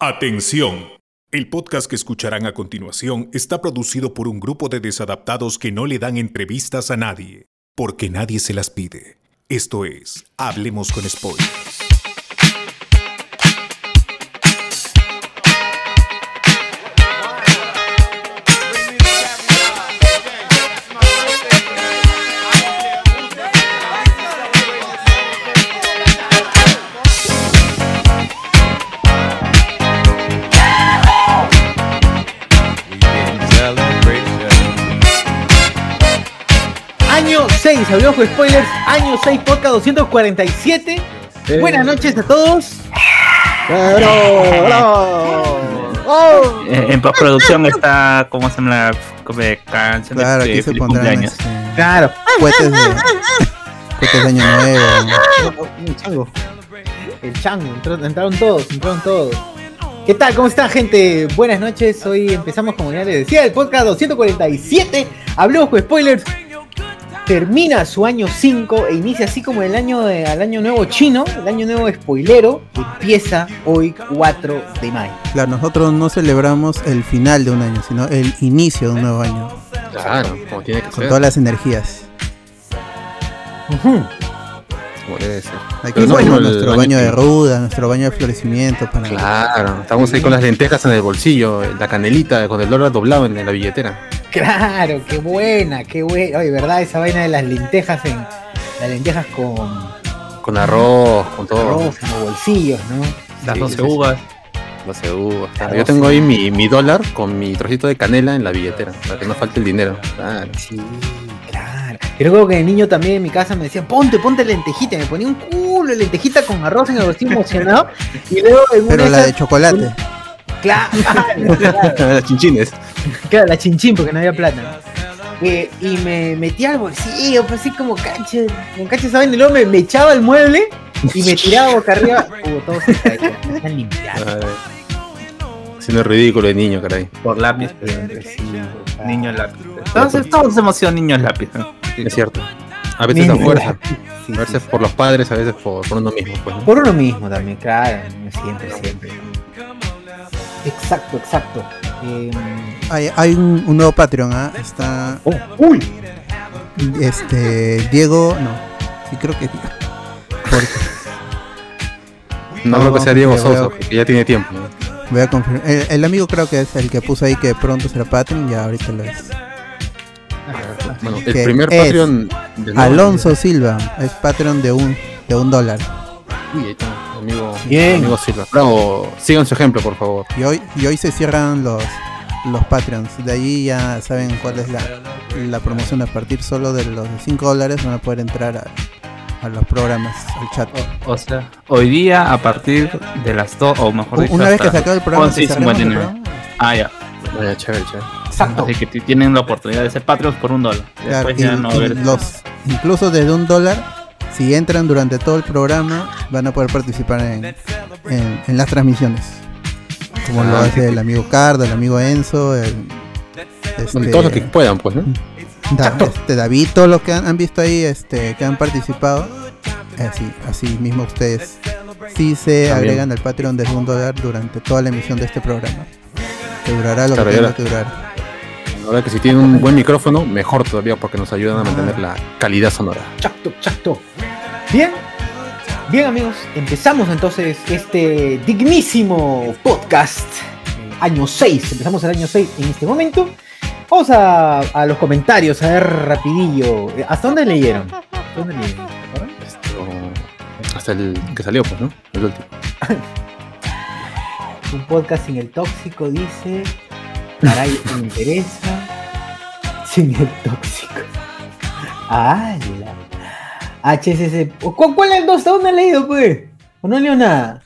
Atención. El podcast que escucharán a continuación está producido por un grupo de desadaptados que no le dan entrevistas a nadie, porque nadie se las pide. Esto es, Hablemos con Spoilers. 6, hablamos con spoilers, año 6, podcast 247. Buenas noches a todos. Oh. Eh, En postproducción está, ¿cómo se llama la como de canción Claro, de aquí se pondrán cumpleaños? este, Claro. cohetes de, cohetes de año nuevo. El chango. El chango, entró- entraron todos, entraron todos. ¿Qué tal? ¿Cómo están, gente? Buenas noches. Hoy empezamos, como ya les decía, el podcast 247. Hablemos con spoilers. Termina su año 5 e inicia así como el año de- al año nuevo chino, el año nuevo spoilero, empieza hoy 4 de mayo. Claro, nosotros no celebramos el final de un año, sino el inicio de un nuevo año, Claro, como tiene que con ser. todas las energías. Como debe ser. Aquí Pero no el nuestro año baño de que- ruda, nuestro baño de florecimiento para Claro, estamos ahí con las lentejas en el bolsillo, la canelita con el dólar doblado en la billetera. Claro, qué buena, qué buena. Oye, ¿verdad? Esa vaina de las lentejas en. Las lentejas con Con arroz, con todo. arroz en los bolsillos, ¿no? Las Sí, 12 sí, sí. uvas. Los uvas, claro. Yo tengo ahí mi, mi dólar con mi trocito de canela en la billetera, para que no falte el dinero. Claro. Sí, claro. Yo recuerdo que de niño también en mi casa me decían, ponte, ponte lentejita. y Me ponía un culo de lentejita con arroz en el bolsillo emocionado. Y luego en una Pero la de chocolate. Claro, Las chinchines. claro, la chinchín porque no había plata. Eh, y me metía al bolsillo, pues así como cacho, como cacho, ¿saben? Y luego me, me echaba el mueble y me tiraba boca arriba. Uh, todo se caía, me están limpiando. El ridículo de niño, caray. Por lápiz. Siempre, sí, Niños lápiz. Entonces todos sido niños lápiz. ¿no? Es cierto. A veces Niño a fuerza. Sí, A veces sí, por los padres, a veces por, por uno mismo. Pues, ¿no? Por uno mismo también, claro. Siempre, siempre. Exacto, exacto. Eh, Hay, hay un, un nuevo Patreon, ¿ah? Está oh, ¡Uy! este Diego, no, sí creo que es Diego. Porque No, No, creo que sea Diego Sosa, veo- que ya tiene tiempo. ¿no? voy a confirmar. El, el amigo creo que es el que puso ahí que pronto será Patreon, ya ahorita lo es. Bueno, el primer Patreon de Alonso Silva es Patreon de un de un dólar. Uy, ahí está, amigo, Bien. amigo Silva. Bravo, sigan su ejemplo, por favor. Y hoy, y hoy se cierran los, los Patreons. De ahí ya saben cuál es la, la promoción. A partir solo de los 5 dólares van a poder entrar a, a los programas, al chat. O sea, hoy día a partir de las 2, o mejor dicho, Una vez que se acabe el programa, que 11 y cerremos el 59. programa, Ah, ya. Vaya, chévere, chévere. Exacto. Así que tienen la oportunidad de ser Patreons por un dólar. claro, y- ya no y los, incluso desde un dólar, si entran durante todo el programa, van a poder participar en, en, en las transmisiones. Como lo Ah, hace el amigo Cardo, el amigo Enzo, el, este, todos los que puedan, pues, ¿no? Da- este, David, todos los que han, han visto ahí, este, que han participado, así, así mismo ustedes sí se También. agregan al Patreon de un dólar durante toda la emisión de este programa. Que durará lo Claro, que tenga que durar. Ahora que si tienen un buen micrófono, mejor todavía, porque nos ayudan a mantener la calidad sonora. Exacto, exacto. Bien. Bien, amigos. Empezamos entonces este dignísimo podcast. Año 6. Empezamos el año 6 en este momento. Vamos a, a los comentarios, a ver rapidillo. ¿Hasta dónde leyeron? ¿Hasta dónde leyeron? Hasta el que salió, pues, ¿no? El último. Un podcast sin el tóxico dice. Caray, me interesa. Sin el tóxico. ¡Hala! HSC. ¿Cu- ¿Cuál es el dos? ¿Hasta dónde han leído, pues? ¿O no leo nada?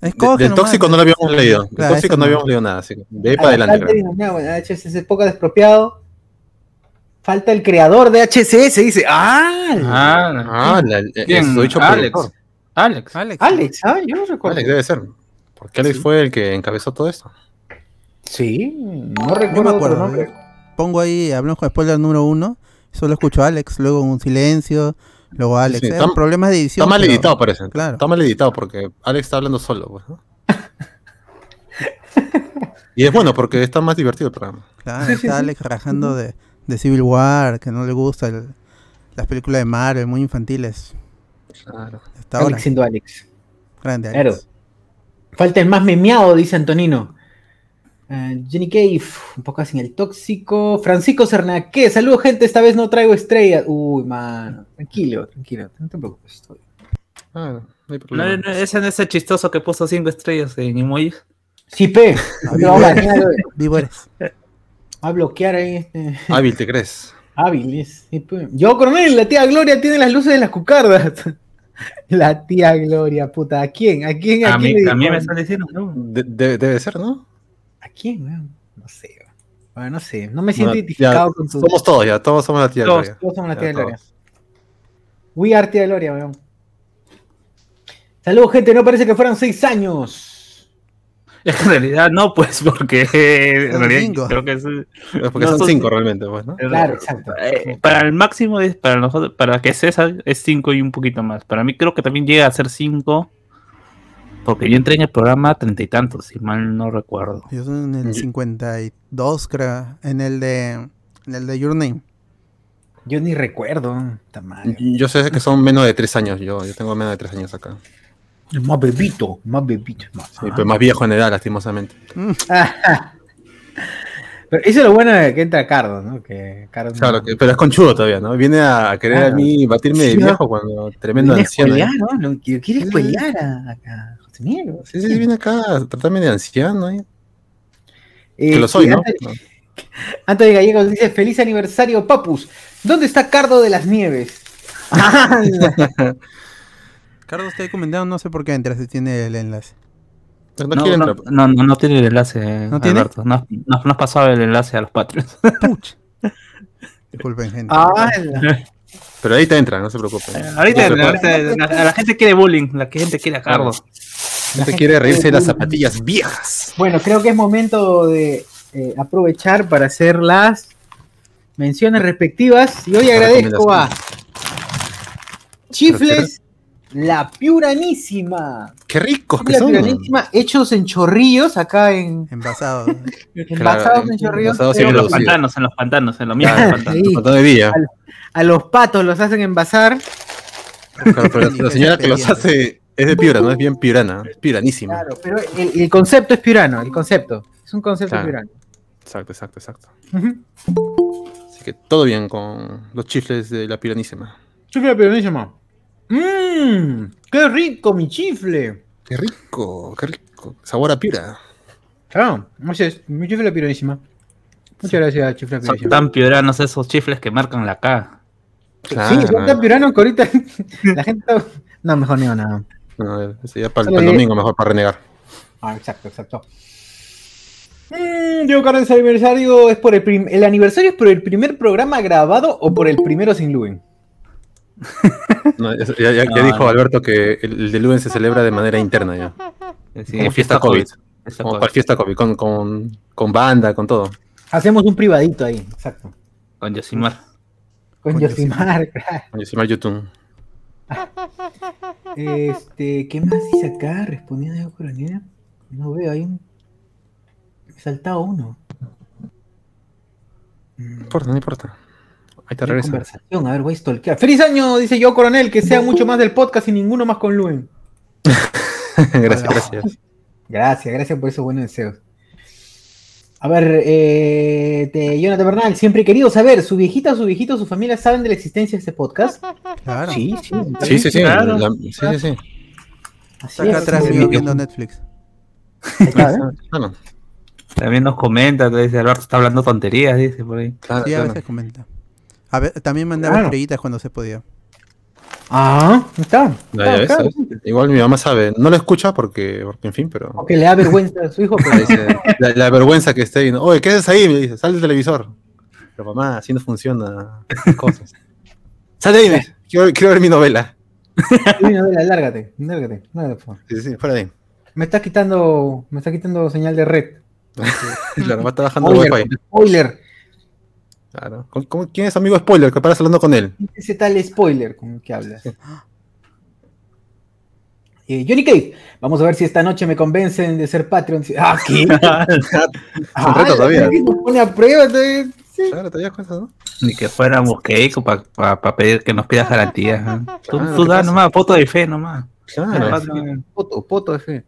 Es De- coge del nomás, tóxico no lo habíamos leído. Del Claro, tóxico no no. habíamos leído nada, así que de ahí Ah, para adelante. no, bueno, HSS poco despropiado. Falta el creador de HSS, dice. ¡Ah! Ah, Ah, la, eso dicho Alex. Alex. Alex. Alex, ah, yo no recuerdo. Alex debe ser. Porque Alex fue el que encabezó todo esto. Sí, no No recuerdo. me otro acuerdo. Pongo ahí, hablamos con spoiler número uno. Solo escucho a Alex, luego un silencio, luego Alex. Sí, está- problemas de edición. Está mal pero- editado, parece. claro. Está mal editado porque Alex está hablando solo. Pues, ¿no? Y es bueno porque está más divertido el programa. Claro, está Alex rajando de, de Civil War, que no le gusta el- las películas de Marvel, muy infantiles. Claro. Hasta ahora. Alex siendo Alex. Grande, Claro. Alex. Falta el más memeado, dice Antonino. Eh, Jenny Cave, un poco sin el tóxico. Francisco Cernaque, saludos gente, esta vez no traigo estrellas. Uy, mano, tranquilo, tranquilo, no te preocupes. estoy- Claro, no hay No, problema. no, ese no es el chistoso que puso cinco estrellas en emojis. Sí, pe, lo va a banear, Vivo eres. va a bloquear ahí este. Hábil, ¿te crees? Hábiles. sí, pe. Yo, coronel, la tía Gloria tiene las luces de las cucardas. La tía Gloria, puta, ¿a quién? ¿A quién? ¿A, A quién mí, a mí me están diciendo, ¿no? De- de- debe ser, ¿no? ¿A quién, weón? No sé, weón. Bueno, no sé, no me siento No, identificado ya, con tu. Somos todos ya, todos somos la tía Todos, Gloria. Todos somos la Ya, tía todos. Gloria. We are tía Gloria, weón. Saludos, gente, no parece que fueran seis años. En realidad no, pues, porque en Son realidad cinco. creo que es... Porque No, son son- cinco realmente, pues, ¿no? Claro, exacto. Eh, para el máximo es para nosotros, para que César es 5 y un poquito más. Para mí creo que también llega a ser 5. Porque yo entré en el programa treinta y tantos, si mal no recuerdo. Yo soy en el Yo- 52, creo. En el de, en el de Your Name. Yo ni recuerdo. Madre. Yo sé que son menos de tres años, yo, yo tengo menos de tres años acá. Más bebito, más bebito. Más. Sí, pues más viejo en edad, lastimosamente. Pero eso es lo bueno de que entra Cardo, ¿no? Que Cardo Claro, que- pero es conchudo todavía, ¿no? Viene a querer Claro. a mí batirme de viejo cuando tremendo anciano. ¿eh? ¿no? Lo quiere escuelear a, José Miguel. Sí, sí, viene acá a tratarme de anciano, ¿eh? Eh, Que lo soy, ¿no? De Gallegos dice: Feliz aniversario, Papus. ¿Dónde está Cardo de las Nieves? Carlos está ahí comentando, no sé por qué entra si tiene el enlace. No, No, no, tiene el enlace, ¿No tiene? Alberto. No, no, no has pasado el enlace a los Patreons. Disculpen, gente. Ah, Pero ahí te entra, no se preocupe. ahorita, No ahorita la, la gente quiere bullying, la gente quiere a Cardo. No te quiere reírse de las zapatillas viejas. Bueno, creo que es momento de eh, aprovechar para hacer las menciones respectivas. Y hoy agradezco a Chifles La Piuranísima. ¡Qué ricos que son! Hechos en chorrillos, acá en Envasado. envasados en chorrillos. envasados pero En los pantanos, en los pantanos, en los mismos Claro. pantanos. Sí. De villa. A los patos los hacen envasar. Claro, pero la, la señora que los hace es de Piura, no es bien piurana, es piuranísima. Claro, pero el, el concepto es piurano, el concepto. Es un concepto Claro. piurano. Exacto, exacto, exacto. Así que todo bien con los chifles de la piuranísima. Chifle la piuranísima. Mmm, qué rico mi chifle. ¡Qué rico! ¡Qué rico! Sabor a piura. Claro, ese es mi chifle la piuranísima. Muchas gracias, chifle la Son tan pioranos esos chifles que marcan la K. Claro. Sí, son tan piuranos que ahorita la gente. No, mejor no, nada. No, ese ya para, Solo el domingo mejor para renegar. Ah, exacto, exacto. Mm, Diego Cárdenas aniversario es por el prim- el aniversario es por el primer programa grabado o por el primero sin Luen. No, ya ya- ya No, dijo no. Alberto que el, el de Luen se celebra de manera interna ya. Sí, como fiesta COVID. Fiesta Como COVID. fiesta COVID, con, con, con banda, con todo. Hacemos un privadito ahí, exacto. Con Yosimar. Con Con Yosimar, claro. Con Yosimar YouTube. Este, ¿qué más dice acá? Respondiendo a Diego Coronel. No veo, hay un. Me he saltado uno. No importa, no importa. Ahí te hay regresa. conversación, a ver, voy a stalkear. ¡Feliz año! Dice yo, Coronel, que sea mucho más del podcast y ninguno más con Luen. gracias, gracias. Gracias, gracias por esos buenos deseos. A ver, eh, de Jonathan Bernal, siempre he querido saber, ¿su viejita, su viejito, su familia saben de la existencia de este podcast? Claro. Sí, sí. Sí, sí, sí. Claro. la- sí, sí, sí. Así acá es, atrás viendo Netflix. Está, ¿eh? Claro, También nos comenta, dice Alberto está hablando tonterías, dice por ahí. claro, Sí, a claro. veces comenta. A ver, también mandaba Claro. estrellitas cuando se podía. Ah, está. Ya, ya ves, Claro, ¿sabes? Igual mi mamá sabe. No lo escucha porque, porque en fin, pero. Porque le da vergüenza a su hijo, pero Dice, la, la vergüenza que esté ahí. ¿no? Oye, ¿qué haces ahí? Me dice, sal del televisor. Pero mamá, así no funciona cosas. Sal de ahí, me quiero, quiero ver mi novela. Uy, novela, lárgate, lárgate, lárgate, por favor. Sí, sí, fuera de ahí. Me está quitando, me está quitando señal de red. Claro, va trabajando el Spoiler, wifi. spoiler. Claro. ¿Con- con- ¿Quién es amigo spoiler? Que paras hablando con él. Ese tal spoiler con el que hablas. Eh, Johnny Cave, vamos a ver si esta noche me convencen de ser Patreon. Ah, ¿qué? Son retos todavía. Pone a prueba. entonces, sí. Claro, todavía cosas, ¿no? Ni que fuéramos Keiko para pedir que nos pidas garantías. ¿eh? Tú, Claro, tú ¿qué da pasa? nomás, foto de fe nomás. Claro. Poto, poto de fe.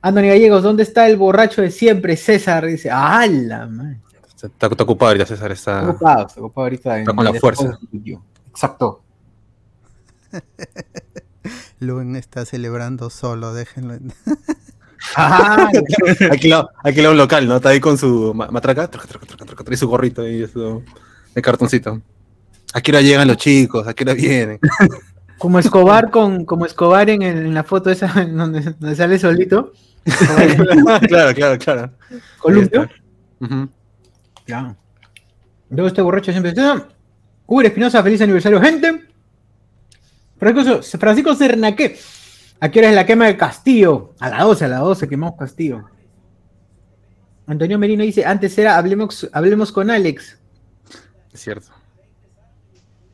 Anthony Gallegos, ¿dónde está el borracho de siempre? César dice, ¡ala, man! Está, está ocupado ahorita, César. Está... Está ocupado, está ocupado ahorita. en Está con la el fuerza. Exacto. Luen está celebrando solo, déjenlo. en- Ah, Aquí le aquí da un local, ¿no? Está ahí con su ma- matraca truc, y su gorrito y eso de cartoncito. ¿A qué hora llegan los chicos? ¿A qué hora vienen? como Escobar con, como Escobar en, el- en la foto esa donde, donde sale solito. claro, claro, claro. Columpio. Ahí está. Ya. Luego este borracho siempre está. Uber Espinosa, feliz aniversario, gente. Francisco, Francisco Cernaque. ¿A qué hora es la quema del castillo? A las 12, a las 12 quemamos castillo. Antonio Merino dice, antes era hablemos, hablemos con Alex. Es cierto.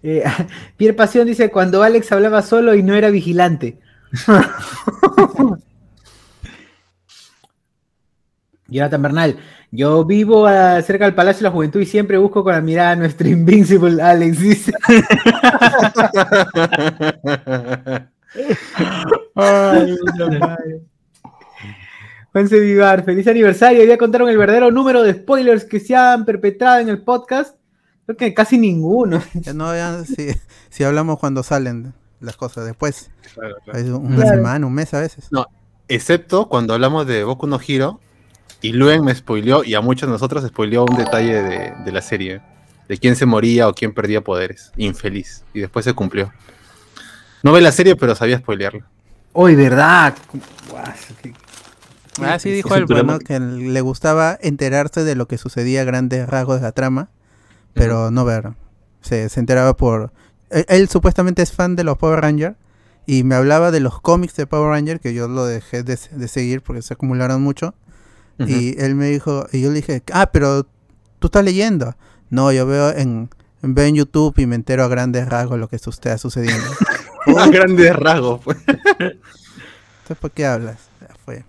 Eh, Pierre Pasión dice, cuando Alex hablaba solo y no era vigilante. Jonathan Bernal, yo vivo ah, cerca del Palacio de la Juventud y siempre busco con la mirada a nuestro Invincible Alex, dice. Ay. Juanse Vivar, feliz aniversario. Ya contaron el verdadero número de spoilers que se han perpetrado en el podcast. Creo que casi ninguno. Ya no, ya, si, si hablamos cuando salen las cosas después. Claro, claro. Es una Claro. semana, un mes a veces. Excepto cuando hablamos de Boku no Hiro y Luen me spoileó y a muchos de nosotros spoileó un detalle de, de la serie. De quién se moría o quién perdía poderes. Infeliz. Y después se cumplió. No ve la serie, pero sabía spoilearla. Hoy, ¿verdad? Guau, qué- Ah, sí, dijo programa- ¿no? que le gustaba enterarse de lo que sucedía a grandes rasgos de la trama, pero no ver. Se, se enteraba por... Él, él supuestamente es fan de los Power Rangers y me hablaba de los cómics de Power Ranger, que yo lo dejé de, de seguir porque se acumularon mucho. Y él me dijo, y yo le dije, ah, pero tú estás leyendo. No, yo veo en, veo en YouTube y me entero a grandes rasgos lo que está sucediendo. A grandes rasgos. pues. Entonces, ¿por qué hablas? Fue.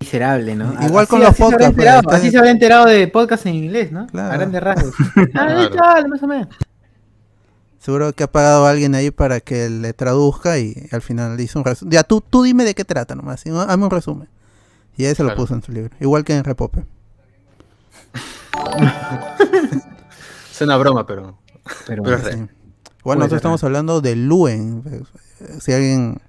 Miserable, ¿no? Igual con Así- los así se habrá podcasts, enterado, pues, Así se habrá enterado de podcast en inglés, ¿no? Claro. A grandes rasgos. Ah, Claro. más o menos. Seguro que ha pagado a alguien ahí para que le traduzca y al final le hizo un resumen. Ya, tú, tú dime de qué trata nomás. ¿sí? Hazme un resumen. Y ahí se lo Claro. puso en su libro. Igual que en Repope. Es una broma, pero. Pero, Pero Sí. Igual Puede nosotros ser estamos hablando de Luen. Si alguien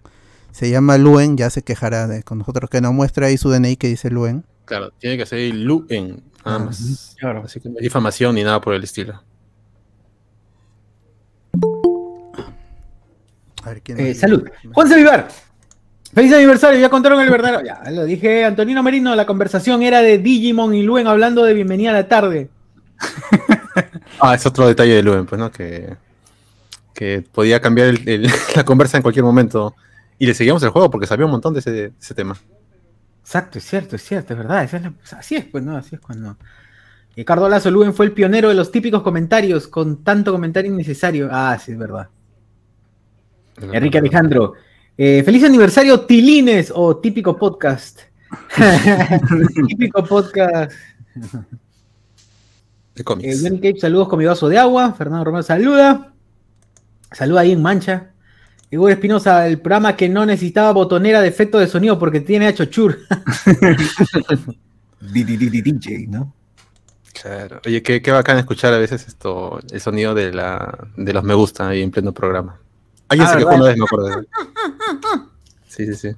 se llama Luen, ya se quejará de con nosotros que nos muestra ahí su DNI que dice Luen. Claro, tiene que ser Luen. Nada Ah, más. claro. Así que no hay difamación ni nada por el estilo. A ver quién Eh, es? salud. Juan Vivar. Feliz aniversario, ya contaron el verdadero. Ya, lo dije, Antonino Merino, la conversación era de Digimon y Luen hablando de Bienvenida a la tarde. Ah, es otro detalle de Luen, pues, ¿no? Que, que podía cambiar el- el- la conversa en cualquier momento. Y le seguíamos el juego porque sabía un montón de ese, de ese tema. Exacto, es cierto, es cierto, es verdad. esa es la- pues, así es, pues, ¿no? Así es cuando. Ricardo Lazo Luen fue el pionero de los típicos comentarios con tanto comentario innecesario. Ah, sí, es verdad. Enrique Alejandro. Eh, feliz aniversario, Tilines, o típico podcast. típico podcast. De Eh, cómics. Johnny Cape, saludos con mi vaso de agua. Fernando Romero saluda. Saluda ahí en Mancha. Igor Espinosa, el programa que no necesitaba botonera de efecto de sonido porque tiene a Chochur. DJ, ¿no? Claro. Oye, qué, qué bacán escuchar a veces esto, el sonido de, la, de los me gusta ahí en pleno programa. Alguien Ah, se quejó una vez, me acuerdo. Sí, sí, sí.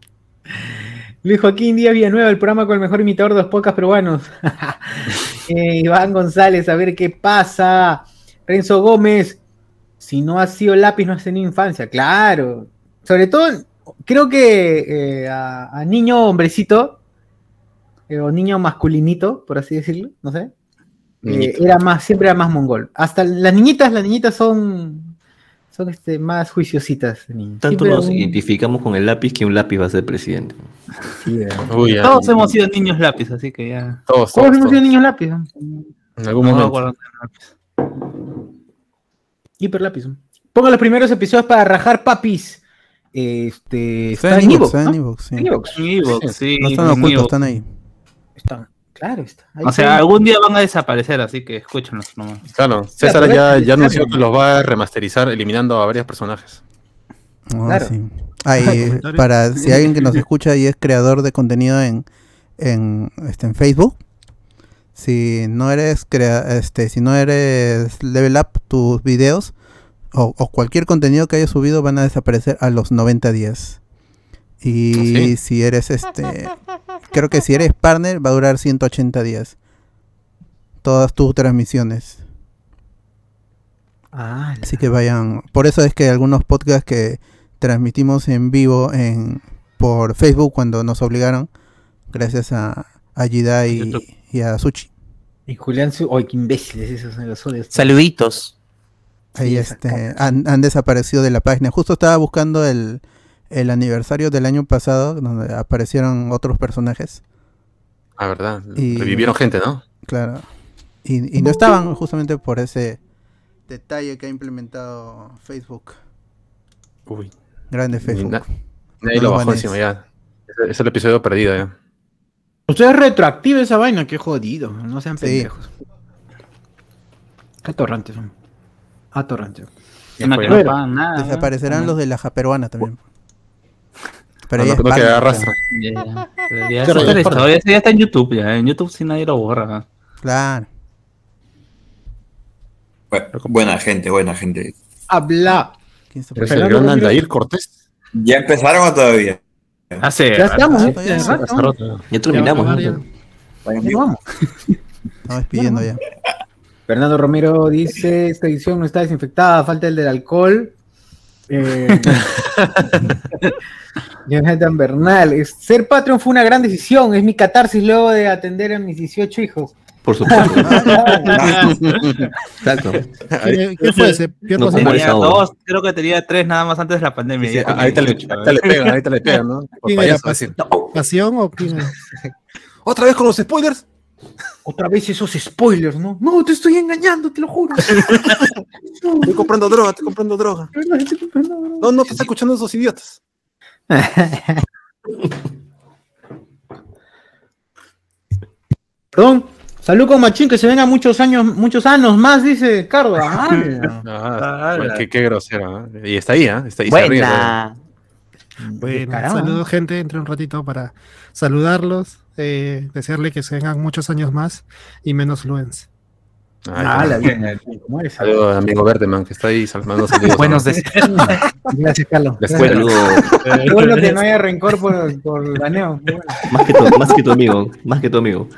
Luis Joaquín Díaz Villanueva, el programa con el mejor imitador de los podcasts peruanos. Eh, Iván González, a ver qué pasa. Renzo Gómez, si no has sido lápiz, no has tenido infancia. Claro. Sobre todo, creo que eh, a, a niño hombrecito, eh, o niño masculinito, por así decirlo, no sé. eh, era más, siempre era más mongol. Hasta las niñitas, las niñitas son, son este, más juiciositas. Tanto nos un- identificamos con el lápiz que un lápiz va a ser presidente. sí, eh. Uy, ya. Todos hemos sido niños lápiz, así que ya. Todos, Todos todos, hemos sido niños lápiz. En algún No me momento. de lápiz. Ponga los primeros episodios para rajar papis. Este, Está está en Evox, está ¿no? en Evox, sí. En Evox, sí. No están ocultos, están ahí. Está, claro, está. Ahí O sea, algún día van a desaparecer, así que escúchenlos nomás. Claro, César ya, ya anunció que los va a remasterizar eliminando a varios personajes. Ah, Claro. sí. Ahí, Comentarios. para si alguien que nos escucha y es creador de contenido en, en, este, en Facebook, si no eres crea, este, si no eres level up tus videos o, o cualquier contenido que hayas subido van a desaparecer a los 90 días. Y ¿Ah, sí? si eres este creo que si eres partner va a durar 180 días. Todas tus transmisiones. Ah, Así que vayan. Por eso es que algunos podcasts que transmitimos en vivo en por Facebook cuando nos obligaron, gracias a, a Jida y, a Suchi. Y Julián, su... ¡ay, qué imbéciles esos son los! Saluditos. Ahí Sí, este, han desaparecido de la página. Justo estaba buscando el, el aniversario del año pasado, donde aparecieron otros personajes. Ah, verdad. Y- Revivieron gente, ¿no? Claro. Y, y no estaban justamente por ese detalle que ha implementado Facebook. Uy, Grande Facebook. na- nadie No lo bajó encima ya. Es el episodio perdido ya. Usted es retroactivo esa vaina, qué jodido. No sean Sí. pendejos. Qué atorrantes son. Atorrantes. No pagan nada. Desaparecerán los de la peruana también. Pero No, ya no, no claro. rastro. Ya, ya. Pero ya está en YouTube, ya. En YouTube sí nadie lo borra. Claro. Bu- Buena gente, buena gente. Habla. ¿Quién se ¿Es el gran. Aldair Cortés? ¿Ya empezaron o todavía? Hace. Ya estamos, Ah, ¿eh? ya, ya. Ya terminamos. Ya vamos. Estamos despidiendo ya. Fernando Romero dice, esta edición no está desinfectada, falta el del alcohol. Eh, Jonathan Bernal, ser Patreon fue una gran decisión, es mi catarsis luego de atender a mis 18 hijos. Por supuesto. Exacto. ¿Qué, qué fue ese? ¿Qué No, cosa? ¿cómo Tenía dos, creo que tenía tres nada más antes de la pandemia. Sí, ahorita, le, 18, ahorita le pegan, ahorita le pegan, ¿no? Por payaso, decir. ¿Pasión o quién? ¿Otra vez con los spoilers? Otra vez esos spoilers, ¿no? No, te estoy engañando, te lo juro. Estoy comprando droga, estoy comprando droga. No, no, que está escuchando esos idiotas. Perdón, salud con Machín, que se venga muchos años, muchos años más, dice Carlos. Ah, Ah, bueno, qué, qué grosero. ¿eh? Y está ahí, ¿eh? Está ahí. Buena. Bueno, Caramba. saludos gente, entre un ratito para saludarlos, eh, desearle que se vengan muchos años más y menos Luens. Ah, la bueno. vida. ¿Cómo eres? Saludos, amigo Verdeman, que está ahí saludando saludos. Buenos ¿no? deseos. Gracias, Carlos. Escuela. Saludo bueno que no haya rencor por, por baneo. Bueno. más que, tu, más que tu amigo. Más que tu amigo.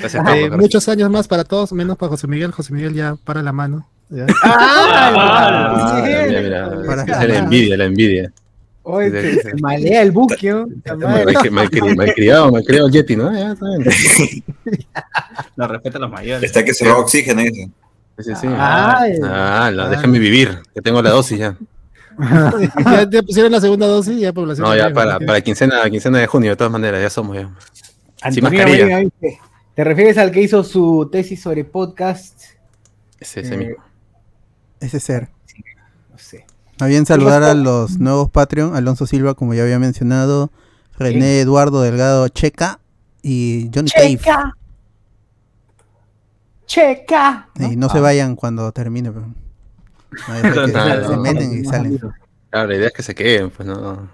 Gracias, Eh, Carlos, muchos años más para todos, menos para José Miguel. José Miguel ya para la mano. ¿ya? Ah, Ah, bien. mira, mira, Para- la envidia, la envidia. Oye, se, se malea el buque. ¿no? Malcriado, malcriado, el Yeti, ¿no? Ya, está bien. No respeta a los mayores. Está que se roba oxígeno ese. Sí, sí. Ah, la, déjame vivir, que tengo la dosis ya. ya, ya pusieron la segunda dosis, ya población. No, ya para, para quincena, quincena de junio, de todas maneras, ya somos ya. Sin Antonio mascarilla. Dice, ¿Te refieres al que hizo su tesis sobre podcast? Ese, ese Eh, mismo. Ese ser. A bien saludar a los nuevos Patreon, Alonso Silva, como ya había mencionado, René Eduardo Delgado Checa y Johnny Cave. Checa. Checa. Y no se vayan cuando termine. pero- No, se meten y salen. Claro, la idea es que se queden, pues no.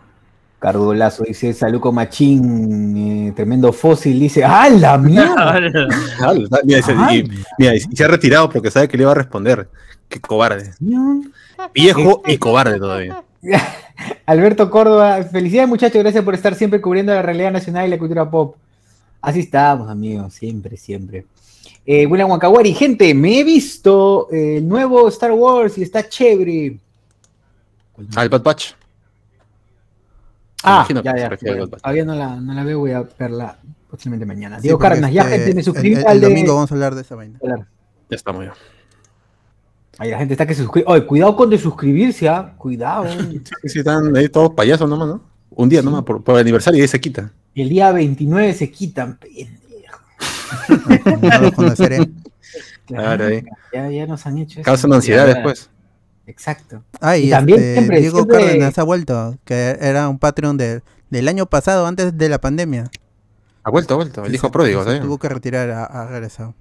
Cardolazo dice Saluco Machín, eh, tremendo fósil, dice, ¡ah, la mierda! Ah, Mira, y se- y, mira, y se ha retirado porque sabe que le iba a responder. Qué cobarde. Viejo y cobarde todavía. Alberto Córdoba, felicidades muchachos, gracias por estar siempre cubriendo la realidad nacional y la cultura pop. Así estamos, amigos, siempre, siempre. Eh, William Wakawari, gente, me he visto eh, el nuevo Star Wars y está chévere. Ah, el Bad Batch. Ah, ya, ya, bueno, todavía no la, no la veo, voy a verla posiblemente mañana. Sí, Diego Cárdenas, ya este, gente, me el- suscribí el, al de- domingo vamos a hablar de esa vaina. Ya estamos ya. Ahí la gente está que se suscribe. Oye, cuidado con desuscribirse, ¿ah? Cuidado. Sí, sí, están ahí todos payasos nomás, ¿no? Un día nomás por, por aniversario y ahí se quita. El día 29 se quitan. pendejo. No los conoceré. Claro, ahí. Ya, ya nos han hecho eso. Causan ansiedad Ya. después. exacto. Ah, y, Y también este, siempre- Diego siempre- Cárdenas ha vuelto, que era un Patreon de- del año pasado, antes de la pandemia. Ha vuelto, ha vuelto. El hijo pródigo, ¿sabes? Tuvo que retirar, ha, ha regresado.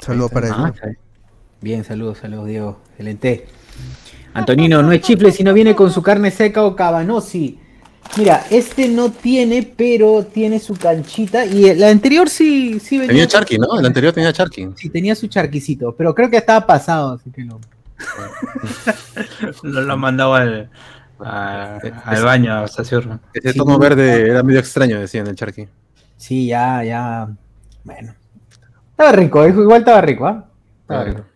Saludos para él. Ah, bien. Saludos, saludos, Diego. Excelente. Antonino, no es chifle, sino viene con su carne seca o cabanosi. Mira, este no tiene, pero tiene su canchita. Y el anterior sí, sí venía. Tenía Charky, ¿no? El anterior tenía Charky. Sí, tenía su charquicito, pero creo que estaba pasado, así que no. Lo, lo mandaba al, a- al baño a Saciurno. Ese Sí. tono verde era medio extraño, decían el Charky. Sí, ya, ya. Bueno. Estaba rico, eh, igual estaba rico, ¿ah? Estaba Claro. rico.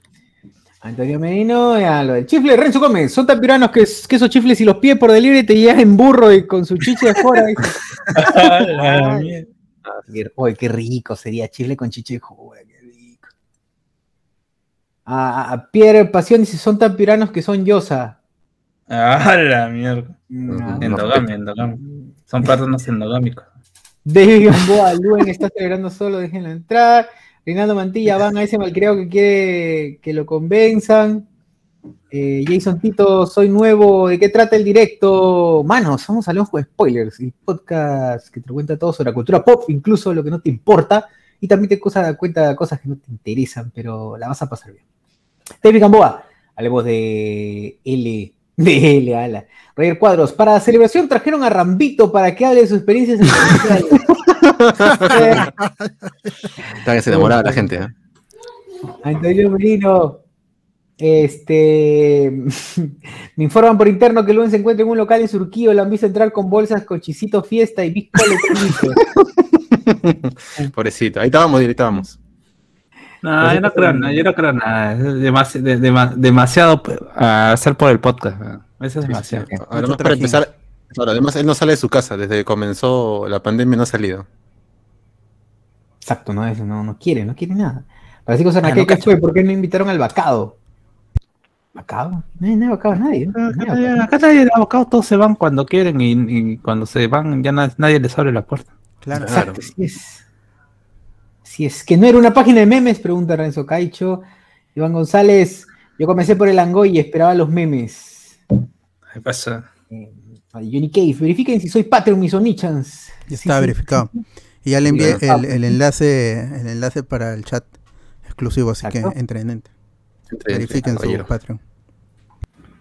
Antonio Medino, ya lo del chifle. Renzo Gómez, son tan piranos que, que esos chifles y los pies por delivery te llegan en burro y con su chiche de fuera. dice. Qué- Uy, qué rico sería chifle con chiche de qué rico. A, a Pierre Pasión dice, son tan piranos que son yosa. Ah, la mierda. No. Endogamia, endogamia. Son patronos endogámicos. David Gamboa, Luen está celebrando solo, déjenlo entrar. Reinaldo Mantilla, van a ese malcriado que quiere que lo convenzan. Eh, Jason Tito, soy nuevo. ¿De qué trata el directo? Mano, somos Hablemos con Spoilers, el podcast que te cuenta todo sobre la cultura pop, incluso lo que no te importa. Y también te cosa- cuenta cosas que no te interesan, pero la vas a pasar bien. David Gamboa, hablemos de L. De L, ala. Roger Cuadros, para celebración trajeron a Rambito para que hable de sus experiencias en Está que se enamoraba la gente, ¿eh? Antonio Merino, este, me informan por interno que Luen se encuentra en un local en Surquío, lo han visto entrar con bolsas, cochicito fiesta y bisco. Pobrecito. Ahí estábamos, ahí estábamos. No, yo no creo nada, yo no creo nada. Demasi- de- demasiado a hacer por el podcast. ¿no? Eso es demasiado. Además, para empezar, además él no sale de su casa. Desde que comenzó la pandemia no ha salido. Exacto, no, eso no, no quiere, no quiere nada. Francisco Sanaque, Ah, no ¿qué cacho. fue? ¿Por qué no invitaron al Bacado? ¿Bacado? No hay nada Bacado, nadie. ¿no? Acá, Nadie Bacado. acá nadie de abocado, todos se van cuando quieren y, y cuando se van ya na- nadie les abre la puerta. Claro. Claro. Exacto, sí es. Si es que no era una página de memes, pregunta Renzo Caicho. Iván González, yo comencé por el Angoy y esperaba los memes. ¿Qué pasa? Eh, Johnny Cave, verifiquen si soy Patreon, mis Onichans. Ya está sí. verificado. Y ya le envié el, el enlace el enlace para el chat exclusivo, así Exacto. que entren, entren. Entre- Verifiquen su caballero. Patreon.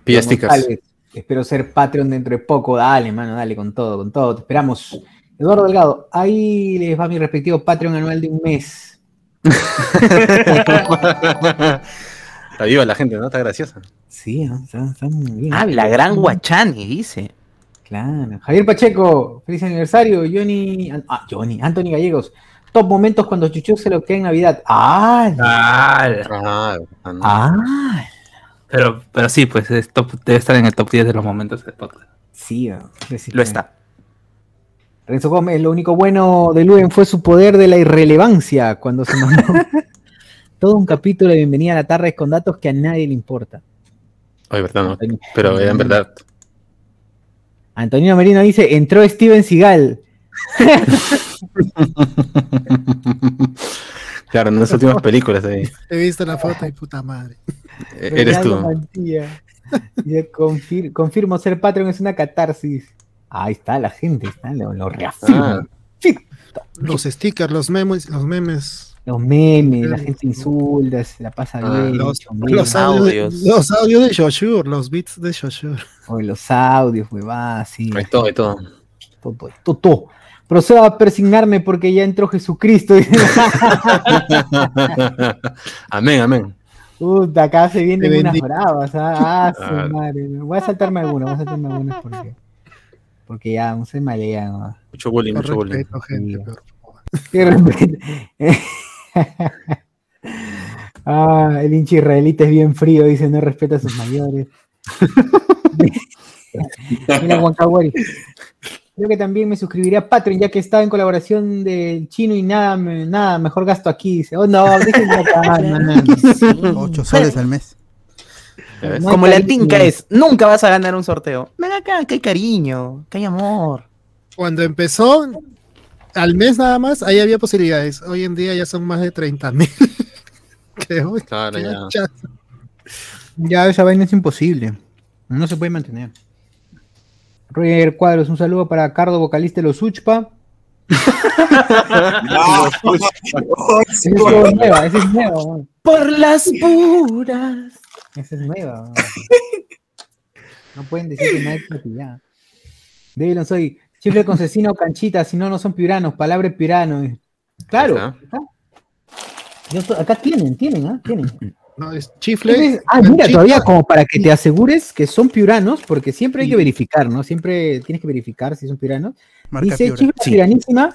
González, Espero ser Patreon dentro de poco. Dale, mano, dale con todo, con todo. Te esperamos. Eduardo Delgado, ahí les va mi respectivo Patreon anual de un mes. Está viva la gente, ¿no? Está graciosa. Sí, ¿no? están, están muy bien. Ah, la gran Guachani, dice. Claro. Javier Pacheco, feliz aniversario. Johnny, ah, Johnny, Anthony Gallegos. Top momentos cuando Chuchu se lo queda en Navidad. ¡Ah! Ah, Ah, ah. ¡Ah! pero, pero sí, pues es top- debe estar en el top 10 de los momentos del podcast. Sí, sí, Lo está. Renzo Gómez, lo único bueno de Luen fue su poder de la irrelevancia cuando se mandó todo un capítulo de Bienvenida a la tarde con datos que a nadie le importa. Oye, verdad, no. Pero era en verdad. Antonino Merino dice, entró Steven Seagal. claro, en las últimas películas ahí. He visto la foto y puta madre. Eh, Eres tú. "Confir- confirmo ser Patreon es una catarsis. Ahí está la gente, está, lo, lo reafirmo. Ah. Sí, Los stickers, los memes, los memes. Los memes, la gente insulta, se la pasa Ah, bien. Los, audios, los audios de Joshua, los beats de Joshua. O los audios, huevadas, sí. Hay todo, hay todo. Todo, todo, todo. Procedo a persignarme porque ya entró Jesucristo. amén, amén. Puta, acá se vienen unas bravas. Ah, Ah, su madre. Voy a saltarme algunas, voy a saltarme algunas porque, porque ya no se malean. ¿no? Mucho bullying, mucho bullying. gente. Qué respeto. ah, el hincha israelita es bien frío, dice, no respeta a sus mayores. Mira. Creo que también me suscribiría a Patreon, ya que estaba en colaboración del chino y nada, me- nada mejor gasto aquí. Dice, oh no, déjenme acá, no, no. 8 soles al mes. No Como la tinca es, nunca vas a ganar un sorteo. Ven acá, que hay cariño, que hay amor. Cuando empezó, al mes nada más, ahí había posibilidades. Hoy en día ya son más de 30 mil. Creo. Claro, Qué ya. esa vaina es imposible. No se puede mantener. Roger Cuadros, un saludo para Cardo, vocalista de los Uchpa. Esa es nueva, esa es nueva. weón. Por las puras. Esa es nueva. No pueden decir que no hay ya. David soy chifle con cecina o canchita, si no, no son piuranos. Palabra piurano. Claro. Acá. Yo to- acá tienen, tienen, ¿ah? Tienen. No, es chifle. Entonces, ah, mira, todavía como para que te asegures que son piuranos, porque siempre hay que verificar, ¿no? Siempre tienes que verificar si son piuranos. Marca Dice Piura. chifle piranísima,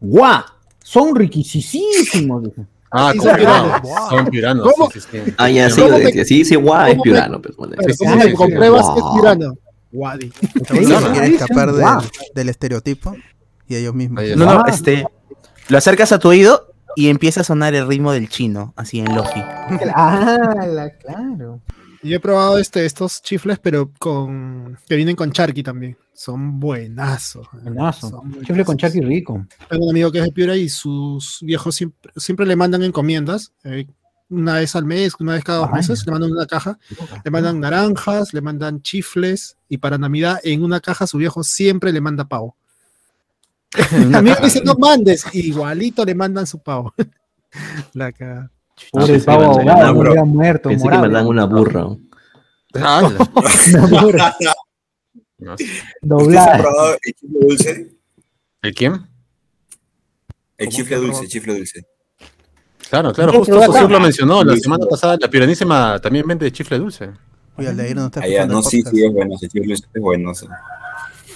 ¡guau! Son riquisísimos. dice. Ah, Sí, son Piurano. piuranos. Son Piuranos. ¿Cómo? sí, sí, sí. Ah, ya, sí, ¿Cómo de me- que sí, sí, guau, es piurano, pues, bueno. Pero Sí, ¿cómo sí, me sí, compruebas sí. que es pirano? Wadi. Quieren sí, escapar del, estereotipo y ellos mismos. No, no, Ah. este. Lo acercas a tu oído y empieza a sonar el ritmo del chino, así en Lofi. Ah, la- claro. Yo he probado este, estos chifles, pero con que vienen con charqui también. Son buenazos. Buenazo. Chifle con charqui rico. Tengo un amigo que es de Piura y sus viejos siempre, siempre le mandan encomiendas. eh, una vez al mes, una vez cada dos meses, le mandan una caja. Le mandan naranjas, le mandan chifles y para Navidad en una caja su viejo siempre le manda pavo. A mí me dicen no mandes, igualito le mandan su pavo. La caga. Pobre pavo muerto. Pensé que me morado. dan una burra. Ah, Una burra no. ¿Ustedes han doblada. probado el chifle dulce? ¿El quién? El ¿Cómo chifle dulce, el chifle dulce. Claro, claro, justo acá- lo mencionó la semana pasada. La piranísima también vende chifle dulce. Oye, Aldair no está Allá, no, sí, sí, es bueno, ese chifle es bueno. sí.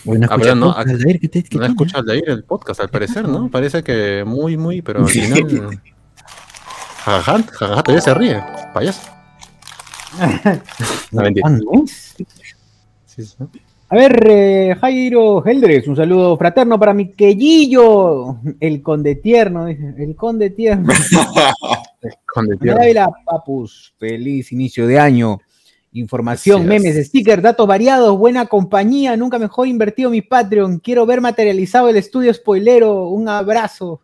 Bueno, Ah, pero no, escucha, Aldair, ¿qué te- qué No de ahí el podcast, al parecer, ¿no? Parece que muy, muy, pero al final. Jajaja, jajaja, todavía se ríe. Payaso. No, mentira. Ah. Sí, sí. A ver, eh, Jairo Heldres, un saludo fraterno para mi quellillo, el conde tierno, dice, el conde tierno. Con de Manuel tierra. Ávila, papus, feliz inicio de año. Información, memes, stickers, datos variados, buena compañía, nunca mejor invertido mi Patreon. Quiero ver materializado el estudio spoilero. Un abrazo.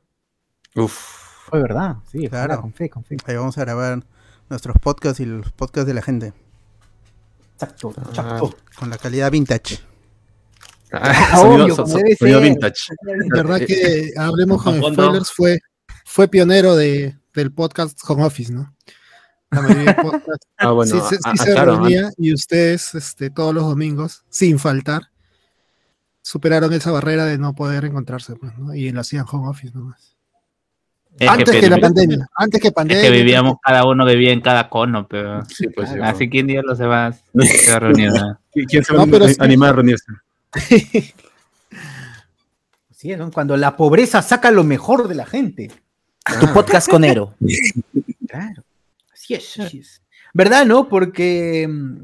Uf. Fue verdad, sí, Claro. con fe, con fe. Ahí vamos a grabar nuestros podcasts y los podcasts de la gente Exacto, Ah. con la calidad vintage. Ah, obvio, sonido, como so- debe sonido ser. vintage. verdad que hablemos con spoilers fue, fue pionero de, del podcast Home Office, ¿no? La mayoría de podcasts Ah, bueno, sí, ah, se claro, reunía y ustedes este, todos los domingos, sin faltar, superaron esa barrera de no poder encontrarse, pues, ¿no? Y lo hacían home office nomás. Es antes que, que, la pandemia, antes que es pandemia. que vivíamos, cada uno vivía en cada cono, pero. Sí, pues sí. Así que un día los demás se va a reunir. ¿no? ¿Qui- ¿Quién se No, va a sí. animar a reunirse? Sí, ¿no? Cuando la pobreza saca lo mejor de la gente. Tu podcast conero. Claro. Así es, así es. ¿Verdad, no? Porque mm,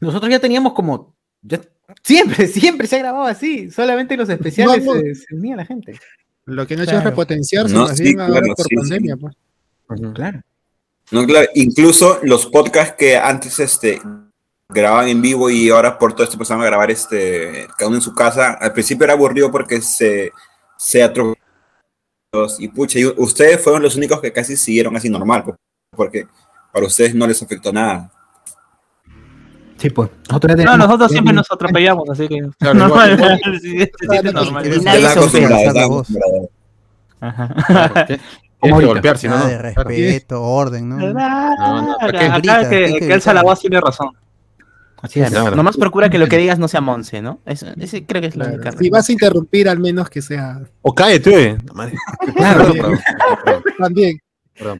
nosotros ya teníamos como. ya- siempre, siempre se ha grabado así. Solamente en los especiales No, no. Se, se unía la gente. Lo que no ha hecho es Claro. repotenciarse, No, más sí, bien ahora claro, por sí, sí. pandemia. Pues. Claro. No, claro, incluso los podcasts que antes este, grababan en vivo y ahora por todo esto empezaron a grabar este, cada uno en su casa, al principio era aburrido porque se, se atro- y pucha, y ustedes fueron los únicos que casi siguieron así normal, pues, porque para ustedes no les afectó nada. Sí, pues. Nosotros No, nosotros siempre nos atropellamos, así que. Claro, normal, nadie se ofende. Ajá. Claro, tienes- que golpear, si no. De Claro. respeto, orden, ¿no? Acá que, que Elsa la voz tiene razón. Así es. Claro. Nomás procura que lo que digas no sea Monse, ¿no? Eso- ese creo que es la única Si vas a interrumpir, al menos que sea. O cállate, eh. Claro. También. perdón.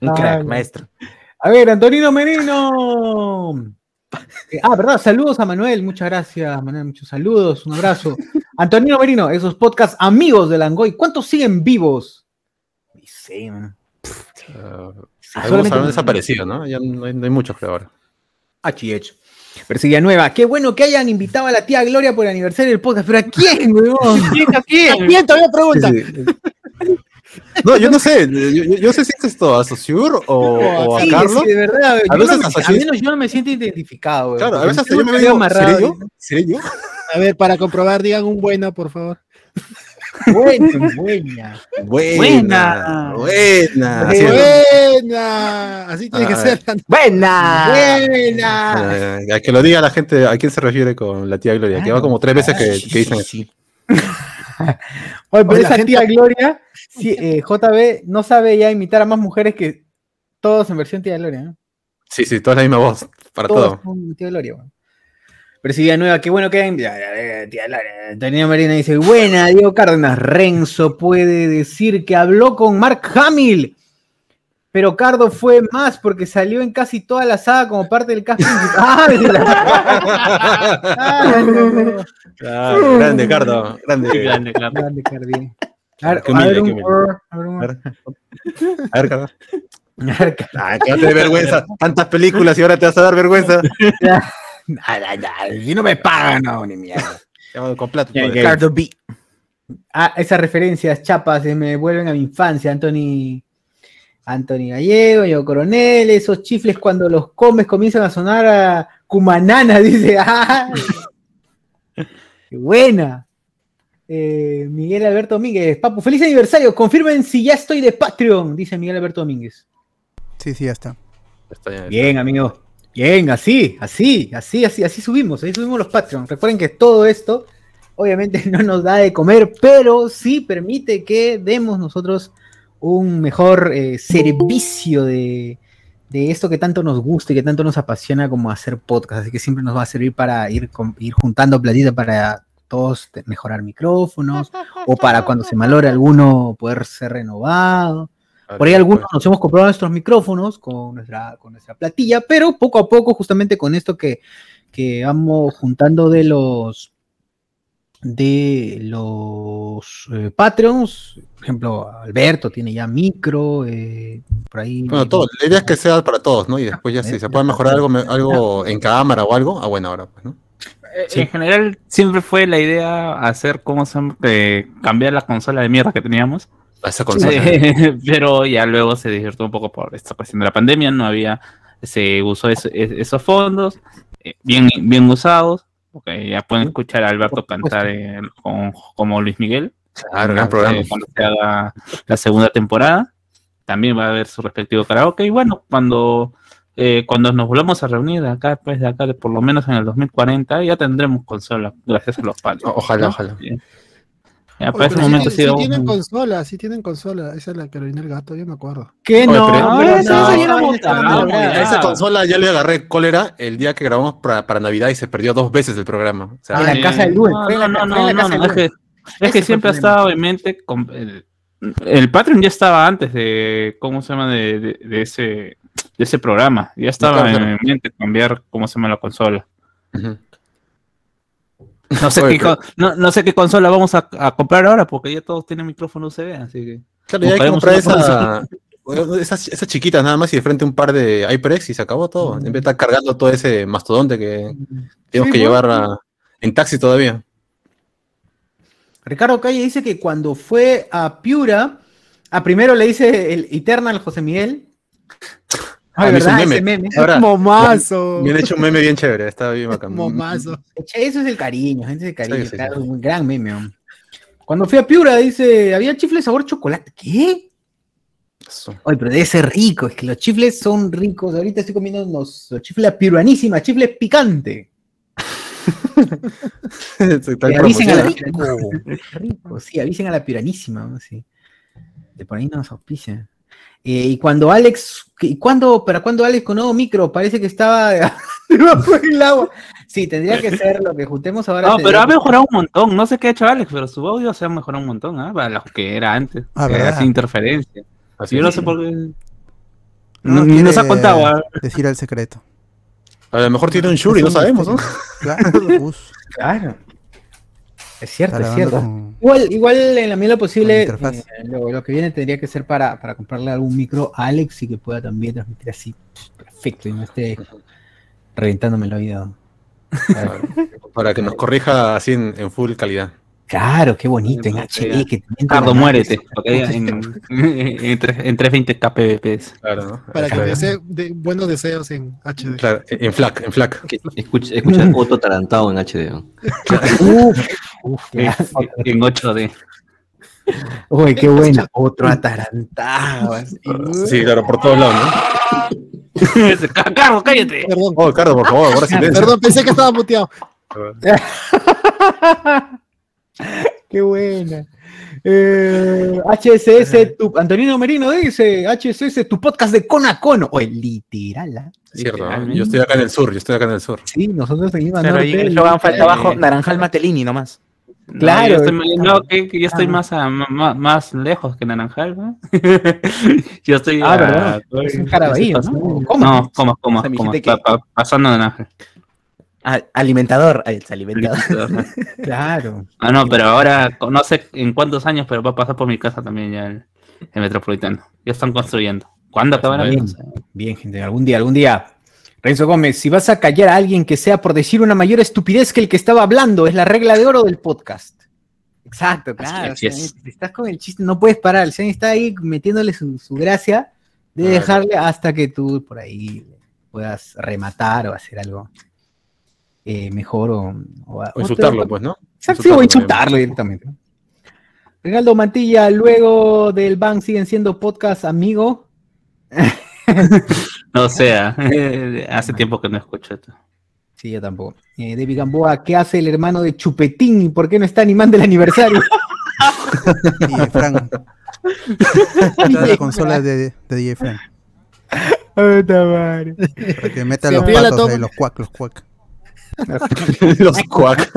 Un crack, maestro. A ver, Antonino Merino. Eh, ah, verdad, saludos a Manuel, muchas gracias, Manuel, muchos saludos, un abrazo. Antonino Merino, esos podcasts amigos de Langoy, ¿cuántos siguen vivos? Sé, man. Ah, Sí, Algunos han desaparecido, ¿no? Ya no hay, no hay muchos, creo, ahora. HH. Perseguía nueva. Qué bueno que hayan invitado a la tía Gloria por el aniversario del podcast. ¿Pero a quién, weón? ¿A quién? Bien, todavía pregunta. No, yo no sé. Yo, yo- sé si es esto a Sociur o, o a Sí, Carlos. sí, de verdad. A veces no me- a menos yo no me siento identificado. Claro, a veces yo me cabello amarrado, ¿seré yo? ¿Seré yo? A ver, para comprobar, digan un bueno, por favor. Buena, buena. Buena. Buena. Así. Buena. Así tiene que ser. ¡Buena! Buena. A que lo diga la gente, ¿a quién se refiere con la tía Gloria? Que va como tres veces que, que dicen eso. Oye, pero Oye, esa gente- tía Gloria, sí, eh, JB no sabe ya imitar a más mujeres que todos en versión tía Gloria, ¿no? Sí, sí, toda la misma voz, para Todos todo. tía Gloria, weón. Pero si nueva, qué bueno que hay. Ya, ya, ya, Tía Gloria. Antonio Marina dice, buena, Diego Cárdenas. Renzo puede decir que habló con Mark Hamill. Pero Cardo fue más porque salió en casi toda la saga como parte del cast principal. ¡Ah, de grande, Cardo. Grande. Grande, claro. Grande, Cardi. A ver, Qué a humilde, ver qué un- humilde. a ver un- A ver, a ver, Cardo. Ah, que no te dé vergüenza. Tantas películas y ahora te vas a dar vergüenza. Ay, ay, ay, Si no me pagan, no, ni mierda. Con plato. Cardo B. Ah, esas referencias chapas se me vuelven a mi infancia, Anthony. Anthony Gallego, yo Coronel, esos chifles cuando los comes comienzan a sonar a Cumanana, dice. ¡Ah! ¡Qué buena! Eh, Miguel Alberto Domínguez, Papu, feliz aniversario, confirmen si ya estoy de Patreon, dice Miguel Alberto Domínguez. Sí, sí, ya está. Está bien. Bien, amigo. Bien, así, así, así, así, así subimos, así subimos los Patreon. Recuerden que todo esto, obviamente, no nos da de comer, pero sí permite que demos nosotros un mejor eh, servicio de, de esto que tanto nos gusta y que tanto nos apasiona como hacer podcast. Así que siempre nos va a servir para ir, con- ir juntando platita para todos mejorar micrófonos o para cuando se malore alguno poder ser renovado. Por ahí algunos nos hemos comprado nuestros micrófonos con nuestra, con nuestra platilla, pero poco a poco, justamente con esto que, que vamos juntando de los de los eh, Patreons, por ejemplo, Alberto tiene ya micro, eh, por ahí. Bueno, todo. La idea es que sea para todos, ¿no? Y después ya si se puede mejorar algo, me- algo en cámara o algo, ah, bueno, ahora pues, ¿no? En general, siempre fue la idea hacer, ¿cómo se llama? Eh, cambiar la consola de mierda que teníamos. A esa consola. Eh, pero ya luego se divirtió un poco por esta cuestión de la pandemia, no había, se usó eso- es- esos fondos, eh, bien, bien usados, ya pueden escuchar a Alberto cantar eh, con- como Luis Miguel. Claro, gran programa. Cuando se haga la segunda temporada, también va a haber su respectivo karaoke. Y bueno, cuando, eh, cuando nos volvamos a reunir de acá, pues de acá, de por lo menos en el 2040, ya tendremos consola, gracias a los palos. O- Ojalá, ojalá. Ya, Oye, para ese pero sí momento ha sí tienen consola, sí tienen consola. Esa es la Carolina el Gato, yo me acuerdo. ¿Qué Oye, no? pero- no, Ah, no, esa no, no, no. A esa consola ya le agarré cólera el día que grabamos para, para Navidad y se perdió dos veces el programa. O sea, En la casa del Luen, No, no, no, no, es que, es Ese que siempre ha estado en mente. con- el, el Patreon ya estaba antes de. ¿Cómo se llama? De, de- de ese, de ese programa. Ya estaba Claro, claro. en mente cambiar cómo se llama la consola. ujú. No sé, Oye, qué, no, no sé qué consola vamos a, a comprar ahora porque ya todos tienen micrófono USB, así que. Claro, ya hay que comprar esa, esas, esas chiquitas nada más y de frente un par de HyperX y se acabó todo. En vez de estar cargando todo ese mastodonte que tenemos Sí, que bueno. llevar a- en taxi todavía. Ricardo Calle dice que cuando fue a Piura, a primero le dice el Eternal José Miguel. Ay, Ah, ¿verdad? meme. Ese meme. Ahora, Momazo. me han hecho un meme bien chévere, está bien bacán. Momazo. Eso es el cariño, gente el cariño, Sí, sí, claro, sí. un gran meme. hombre. Cuando fui a Piura, dice, había chifles sabor chocolate. ¿Qué? Eso. Ay, pero debe ser rico, es que los chifles son ricos. Ahorita estoy comiendo los, los chifles piruanísima, chifles picante. Que avisen a la piranísima. Rico, sí, avisen a la piranísima. Sí. De por ahí nos auspicia. Eh, y cuando Alex, ¿y cuándo, para cuando Alex con nuevo micro? Parece que estaba debajo del agua. Sí, tendría que ser lo que juntemos ahora. No, pero ha mejorado un montón. No sé qué ha hecho Alex, pero su audio se ha mejorado un montón, ¿ah? Para lo que era antes. Ah, hacía interferencia. Así Yo no sé por qué. No No, ni nos ha contado. ¿ah? Decir el secreto. A lo mejor tiene un Shuri, no sabemos, ¿no? Claro, Claro. Es cierto, es cierto. con- Igual, igual en la medida posible, eh, lo, lo que viene tendría que ser para, para comprarle algún micro a Alex y que pueda también transmitir así perfecto y no esté reventándome el oído. Para que nos corrija así en, en full calidad. Claro, qué bonito, en Sí, HD. Que Cardo, muérete. porque en, en, tres- en 320 kbps. Claro, ¿no? Para que Claro. desee de, buenos deseos en HD. Claro, en FLAC, en FLAC. Que Escucha, escucha Otto Tarantado en HD. ¿no? Uf, uf, En, claro. en 8D. Uy, qué buena. Otro atarantado. así. Sí, claro, por todos lados, ¿no? Carlos, cállate. Perdón, Oh, Carlos, por favor, ahora silencio. perdón, pensé que estaba muteado. Qué buena. Eh, HSS, tu, Antonino Merino dice, HSS, tu podcast de cono a cono. Oye, literal, ¿ah? Cierto, yo estoy acá en el sur, yo estoy acá en el sur. Sí, nosotros seguimos Pero norte en y- Shogun falta abajo Eh, Naranjal Matelini nomás. No, Claro, yo estoy, más- no, que, que yo estoy Ah. más, a- más, más lejos que Naranjal, ¿no? yo estoy. Ah, a- ¿verdad? Es un Caraballo, ¿no? No, como, como, como, dijiste pa- pa- pasando Naranjal. Ah, alimentador. Ahí está, alimentador. Claro. Ah, no, pero ahora no sé en cuántos años, pero va a pasar por mi casa también ya el, el metropolitano. Ya están construyendo. ¿Cuándo acabará? Bien, bien, gente, algún día, algún día. Renzo Gómez, si vas a callar a alguien que sea por decir una mayor estupidez que el que estaba hablando, es la regla de oro del podcast. Exacto, claro. Así o sea, es. si estás con el chiste, no puedes parar. El Sean está ahí metiéndole su, su gracia de dejarle hasta que tú por ahí puedas rematar o hacer algo eh, mejor o, o, O insultarlo, pues, ¿no? Exacto, sí, o insultarlo directamente. Regaldo Mantilla, luego del ban siguen siendo podcast amigo. No sea, hace tiempo que no escucho esto. Sí, yo tampoco. Eh, David Gamboa, ¿qué hace el hermano de Chupetín y por qué no está animando el aniversario? Y Frank. La consola de, de DJ Frank. Para que meta los patos ahí, los cuac, los cuac. Los cuac.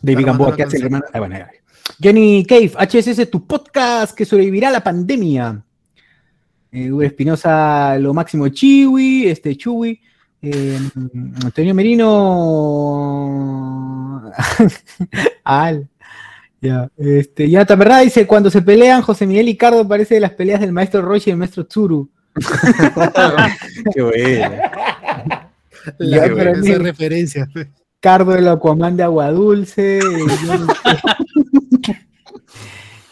David Gamboa, ¿qué hace el hermano? Ah, bueno, ya. Johnny Cave, HSS, tu podcast que sobrevivirá a la pandemia. Eh, Hugo Espinosa, lo máximo Chiwi, este Chuwi. Eh, Antonio Merino. Al. Ya, este, Jonathan Verdad dice: Cuando se pelean, José Miguel y Cardo parece de las peleas del maestro Roche y el maestro Tsuru. Qué bueno. Ya, La, pero esa referencia. Cardo el Aquaman de Agua Dulce.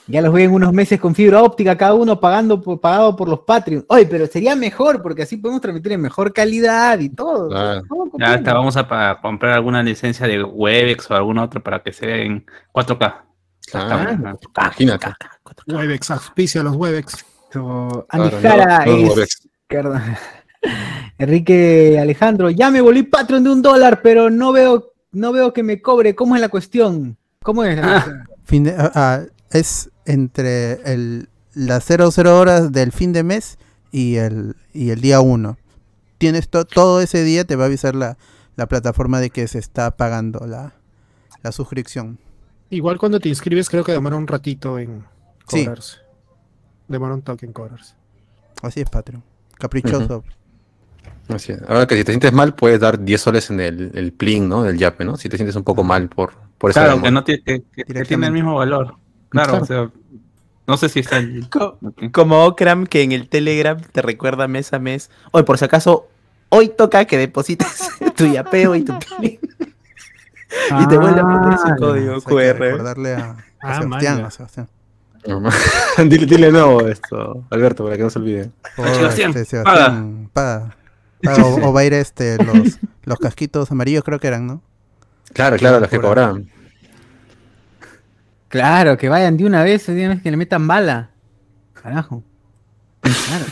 ya los veo en unos meses con fibra óptica, cada uno pagando por, pagado por los Patreon. Oye, pero sería mejor, porque así podemos transmitir en mejor calidad y todo. Claro. Ya hasta vamos a pa- comprar alguna licencia de Webex o alguna otra para que sea en 4K. Claro. Imagínate. Webex, auspicio a los Webex. So, Andy Jara no- no es- Webex. Enrique Alejandro, ya me volví Patreon de un dólar, pero no veo, no veo que me cobre. ¿Cómo es la cuestión? ¿Cómo es? la cuestión? Fin de- ah, ah, es entre el, las 00 horas del fin de mes y el, y el día 1. Tienes to- todo ese día, te va a avisar la, la plataforma de que se está pagando la, la suscripción. Igual cuando te inscribes, creo que demora un ratito en Sí. cobrarse. Demora un toque en cobrarse. Así es, Patreon. Caprichoso. Así es. Ahora que si te sientes mal, puedes dar 10 soles en el, el plin, ¿no? Del yape, ¿no? Si te sientes un poco mal por, por esa Claro, que no tiene, que, que- tiene el mismo valor. Claro, o sea, no sé si está Co- ok. Como Okram, que en el Telegram te recuerda mes a mes. Oye, por si acaso, hoy toca que deposites tu yapeo y tu PIN. y te vuelve a poner su Ah, código QR. recordarle a, a Ah, Sebastián. a Sebastián. dile, dile de nuevo esto, Alberto, para que no se olvide. Por, Sebastián, este, Sebastián, paga. Paga, O, o va a ir este, los, los casquitos amarillos, creo que eran, ¿no? Claro, claro, los que cobraban. Claro, que vayan de una vez, de una vez que le metan bala. Carajo. Claro.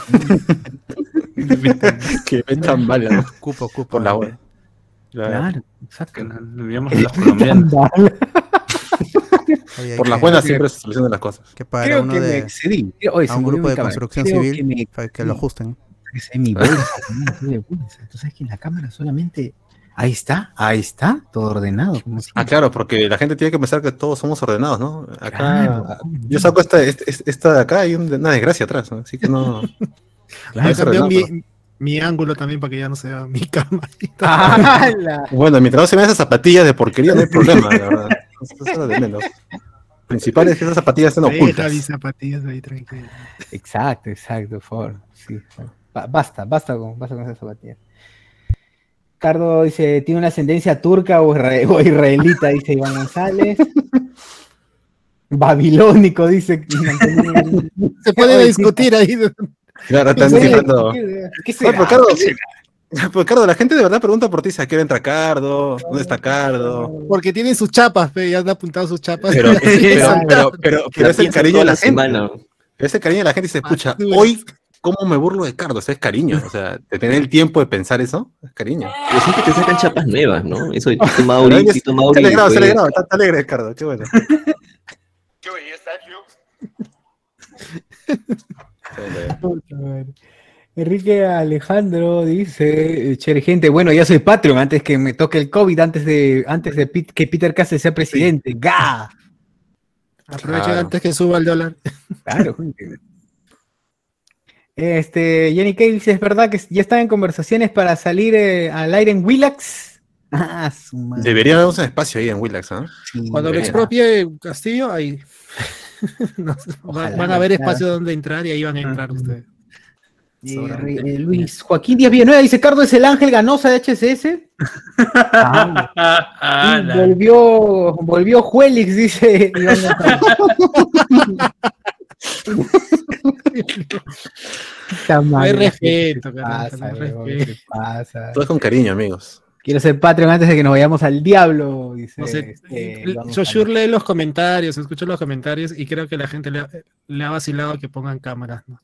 que metan bala. Cupo, cupo. Por la web. Claro, exacto. Oye, hay Por las buenas siempre se solucionan las cosas. Que para Creo uno que me de, excedí. Oye, se a un grupo de construcción Creo civil que me para que lo ajusten. Esa es mi bolsa, de bolsa. Tú sabes que en la cámara solamente. Ahí está, ahí está, todo ordenado. como Ah, claro, porque la gente tiene que pensar que todos somos ordenados, ¿no? Acá, Claro. yo saco esta, esta, esta de acá y un- una desgracia atrás, ¿no? Así que no. Claro. Cambió ordenado, mi, mi ángulo también para que ya no se vea mi cama. ¡Hala! Bueno, mientras no se vean esas zapatillas de porquería, no hay problema, la verdad. Eso es lo de menos. Principal es que esas zapatillas estén Deja ocultas. mis zapatillas ahí tranquilo. Exacto, exacto, por favor. Sí. Ba- Basta, basta con, basta con esas zapatillas. Cardo dice, tiene una ascendencia turca o, isra- o israelita, dice Iván González. Babilónico, dice. Se puede discutir ahí. Claro, están. ¿Qué Oye, será? pero Pues Cardo, la gente de verdad pregunta por ti, ¿a qué hora entra Cardo? ¿Dónde está Cardo? Porque tienen sus chapas, pe, ya han apuntado sus chapas. Pero, pero, pero, pero, pero es el cariño de la la gente. semana. Ese cariño de la gente se escucha. Basura. Hoy, ¿cómo me burlo de Cardo? Ese es cariño. O sea, de tener el tiempo de pensar eso, es cariño. Pero siempre te sacan chapas nuevas, ¿no? Eso de Tito Mauri, Tito Mauri. alegrado, fue- alegrado, está, está alegre Cardo, qué bueno. Puta madre. Enrique Alejandro dice, chévere gente, bueno, ya soy Patreon antes que me toque el COVID, antes de, antes de Pit- que Peter Castell sea presidente. ¡Ga! Aprovechen Claro. antes que suba el dólar. Claro, gente. Este, Jenny Kay dice, ¿es verdad que ya están en conversaciones para salir eh, al aire en Willax? Ah, su madre. Debería haber un espacio ahí en Willax, ¿no? Sí, Cuando lo expropie Castillo, ahí No Ojalá, van a haber espacio donde entrar y ahí van a entrar ustedes. Eh, eh, Luis Joaquín Díaz Villanueva dice, Cardo es el ángel ganosa de HCS. Ah, volvió, volvió Juelix, dice No hay respeto, ¿qué carajo, pasa, no. Todo es con cariño, amigos. Quiero ser Patreon antes de que nos vayamos al diablo, dice. No sé, este, eh, Joshua González. lee los comentarios, escucho los comentarios y creo que la gente le, ha- le ha vacilado que pongan cámaras. ¿no?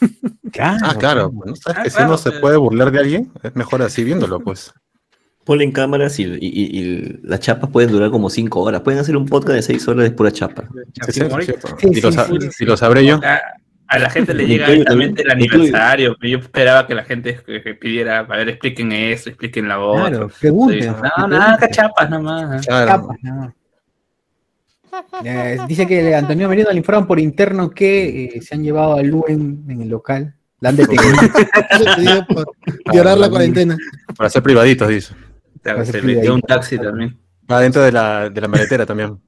Ah, claro. Bueno, ¿sabes Ah, que si claro, uno se pues. puede burlar de alguien, es mejor así viéndolo, pues. Ponle en cámaras y, y- y- y las chapas pueden durar como 5 horas. Pueden hacer un podcast de 6 horas de pura chapa. Sí. Sí, lo sí, sí, y lo sabré yo. A, la gente le llega directamente el aniversario. Yo esperaba que la gente que- pidiera, a ver, expliquen esto, expliquen la voz. Claro, pregunten. no, nada, cachapas nomás. Claro. Capas, no. Eh, dice que Antonio Merino le informaron por interno que eh, se han llevado a Luen en el local. La han detenido. Por violar la cuarentena. Para ser privaditos, dice. Se metió un taxi también. Va dentro de la, de la maletera también.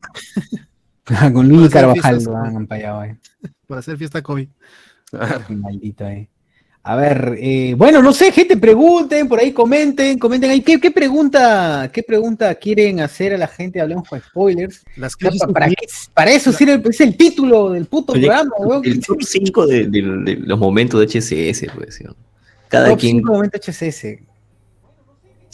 Con Luis Carvajal lo han ampallado, eh. Por hacer fiesta COVID. Qué Maldito, eh. A ver, eh, bueno, no sé, gente, pregunten, por ahí comenten, comenten ahí. ¿Qué, qué pregunta, qué pregunta quieren hacer a la gente? Hablemos con spoilers. Las para, qué- para eso sirve, es el título del puto Oye, programa, weón. El top 5 de, de- de los momentos de HCS, pues. ¿sí? Cada Top quien. 5 momentos HCS.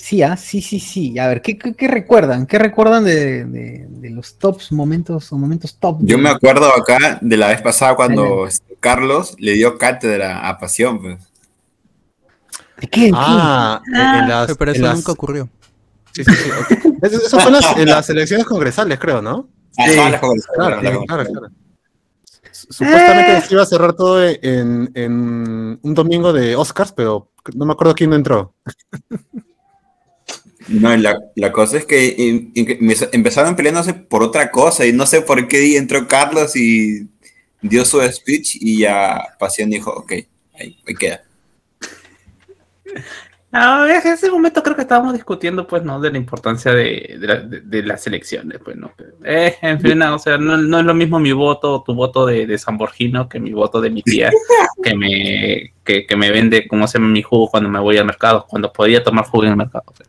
Sí, ah, sí, sí, sí. A ver, ¿qué, qué, qué recuerdan? ¿Qué recuerdan de, de- de los tops momentos o momentos top? Yo me acuerdo acá de la vez pasada cuando este, Carlos le dio cátedra a Pasión. Pues. ¿De qué? Ah, en- en las, Pero en eso las- nunca ocurrió. Sí, sí, sí. Eso, en las, en las elecciones congresales, creo, ¿no? Ajá, la conversación, Claro, la claro, claro. Supuestamente se iba a cerrar todo en, en un domingo de Oscars, pero no me acuerdo quién no entró. No, la, la cosa es que me- empezaron peleándose por otra cosa y no sé por qué entró Carlos y dio su speech y ya Pasión dijo, ok, ahí, ahí queda. No, en ese momento creo que estábamos discutiendo, pues, ¿no? De la importancia de, de, la- de- de las elecciones, pues, ¿no? Eh, en fin, no, o sea, no, no es lo mismo mi voto, tu voto de, de San Borgino que mi voto de mi tía, que me, que, que me vende, como se llama, mi jugo cuando me voy al mercado, cuando podía tomar jugo en el mercado. o sea.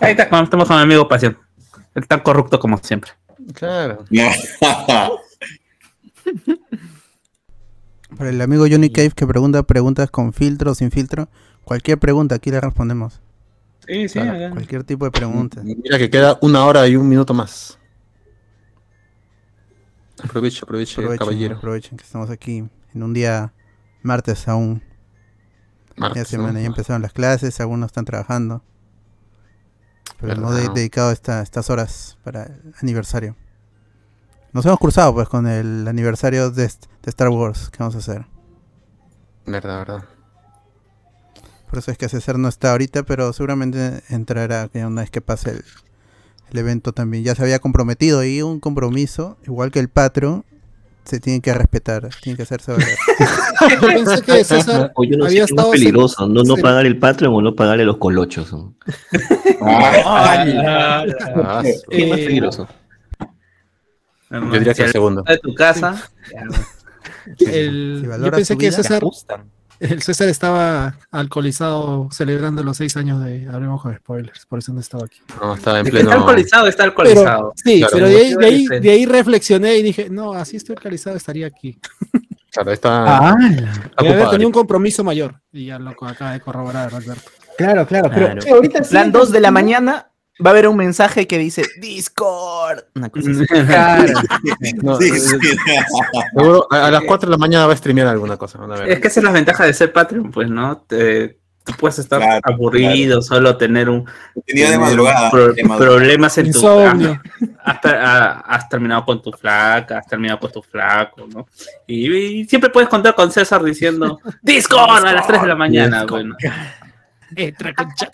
Ahí está, cuando estamos con mi amigo Pasión. Él tan corrupto como siempre. Claro. Para el amigo Johnny Cave que pregunta preguntas con filtro o sin filtro, cualquier pregunta aquí le respondemos. Sí, sí, Claro, Cualquier tipo de pregunta. Mira que queda una hora y un minuto más. Aproveche, aproveche, Aprovechen, caballero. aprovechen que estamos aquí en un día martes aún. Ya semana, ¿no? ya empezaron las clases, algunos están trabajando. Pero hemos de- dedicado esta- estas horas para el aniversario. Nos hemos cruzado pues con el aniversario de, Star Wars que vamos a hacer. Verdad, verdad. Por eso es que César no está ahorita, pero seguramente entrará una vez que pase el, el evento también. Ya se había comprometido y un compromiso, igual que el Patreon, se tiene que respetar, tiene que hacerse valer. Yo pensé que César yo no sé había qué es más estado peligroso, no, no sí. pagar el Patreon o no pagarle los colochos. Ah, ¿Qué es más peligroso? yo diría que el segundo. de tu casa, el- Si yo valora pensé que César, el César estaba alcoholizado celebrando los seis años de Hablemos con Spoilers, por eso no estaba aquí. No, estaba en que está pleno. alcoholizado, está Pero, alcoholizado. sí, Claro. pero de ahí, de, ahí, de ahí reflexioné y dije, no, así estoy alcoholizado, estaría aquí. Claro, está. Ah, haber tenido un compromiso mayor. Y ya lo acaba de corroborar, Alberto. claro, claro. Pero Claro. ahorita Plan 2 de la mañana va a haber un mensaje que dice Discord. Una cosa así. Claro. No, Sí, sí. Seguro a, a las 4 de la mañana va a streamear alguna cosa. van a ver. Es que esa es la ventaja de ser Patreon, pues, ¿no? Te- tú puedes estar Claro, aburrido, solo tener un Tenía de tener madrugada. pro- de madrugada. problemas en tu has, has terminado con tu flaca, has terminado con tu flaco, ¿no? Y, y siempre puedes contar con César diciendo Discord a las 3 de la mañana, bueno. Entra con chat.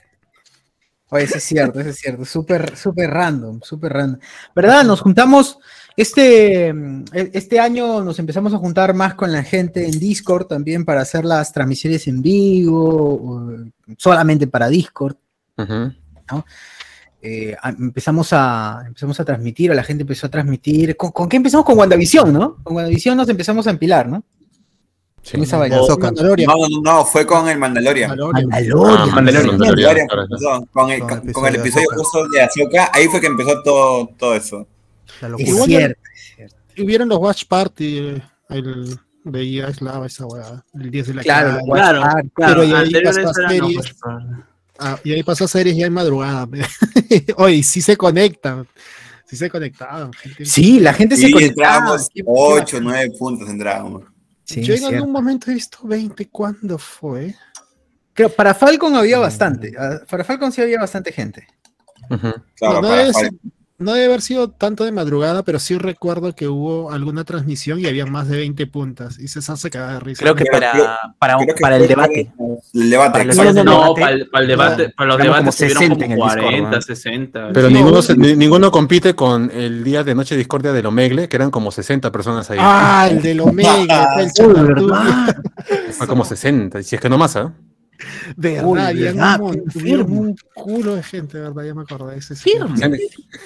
Oye, eso es cierto, eso es cierto. Súper, súper random, súper random. ¿Verdad? Nos juntamos. Este, mm, e- este año nos empezamos a juntar más con la gente en Discord también para hacer las transmisiones en vivo, solamente para Discord. Ujú. Eh, empezamos, a, empezamos a transmitir, o la gente empezó a transmitir. ¿Con, con qué empezamos? Con WandaVision, ¿no? Con WandaVision nos empezamos a empilar, ¿no? Sí. Esa vaina. Mandalorian. No, no, no, fue con el Mandalorian. Mandalorian. Mandalorian. Ah, Mandalorian, Mandalorian Mandalorian, empezó, con, el, Con con, el con el episodio episodio de Ahsoka. justo de Ahsoka, ahí fue que empezó todo, todo eso. Es cierto. Y hubieron los Watch Party. El veía Slava esa weá. El 10 de la Claro, cara. Claro, Ah, claro, pero y ahí no, series. Ah, y ahí pasó a series ya en madrugada. Oye, sí se conectan. Sí se conectaban. Sí, la gente se conectaba. entrábamos Qué- qué 8, 9 puntos entrábamos. Sí, Yo en cierto. algún momento he visto 20. ¿Cuándo fue? Creo, para Falcon había bastante. ah, Para Falcon sí había bastante gente. Ujú. Claro, no, no para- debe para- ser- no debe haber sido tanto de madrugada, pero sí recuerdo que hubo alguna transmisión y había más de 20 puntas. Y César se cagaba de risa. Creo que creo- para, para, creo que para el debate. El debate. Para No, debate, para el, para el debate, para los como debates tuvieron 60 en como el Discord, 40, ¿no? 60. Pero Sí. ninguno, se- ni- ninguno compite con el día de Noche Discordia del Omegle, que eran como 60 personas ahí. Ah, el del Omega, el. Fue como 60, y si es que no más, ¿ah? Verdad, Uy, había verdad, un, culo de gente, ¿verdad? Ya me acordé. Ese.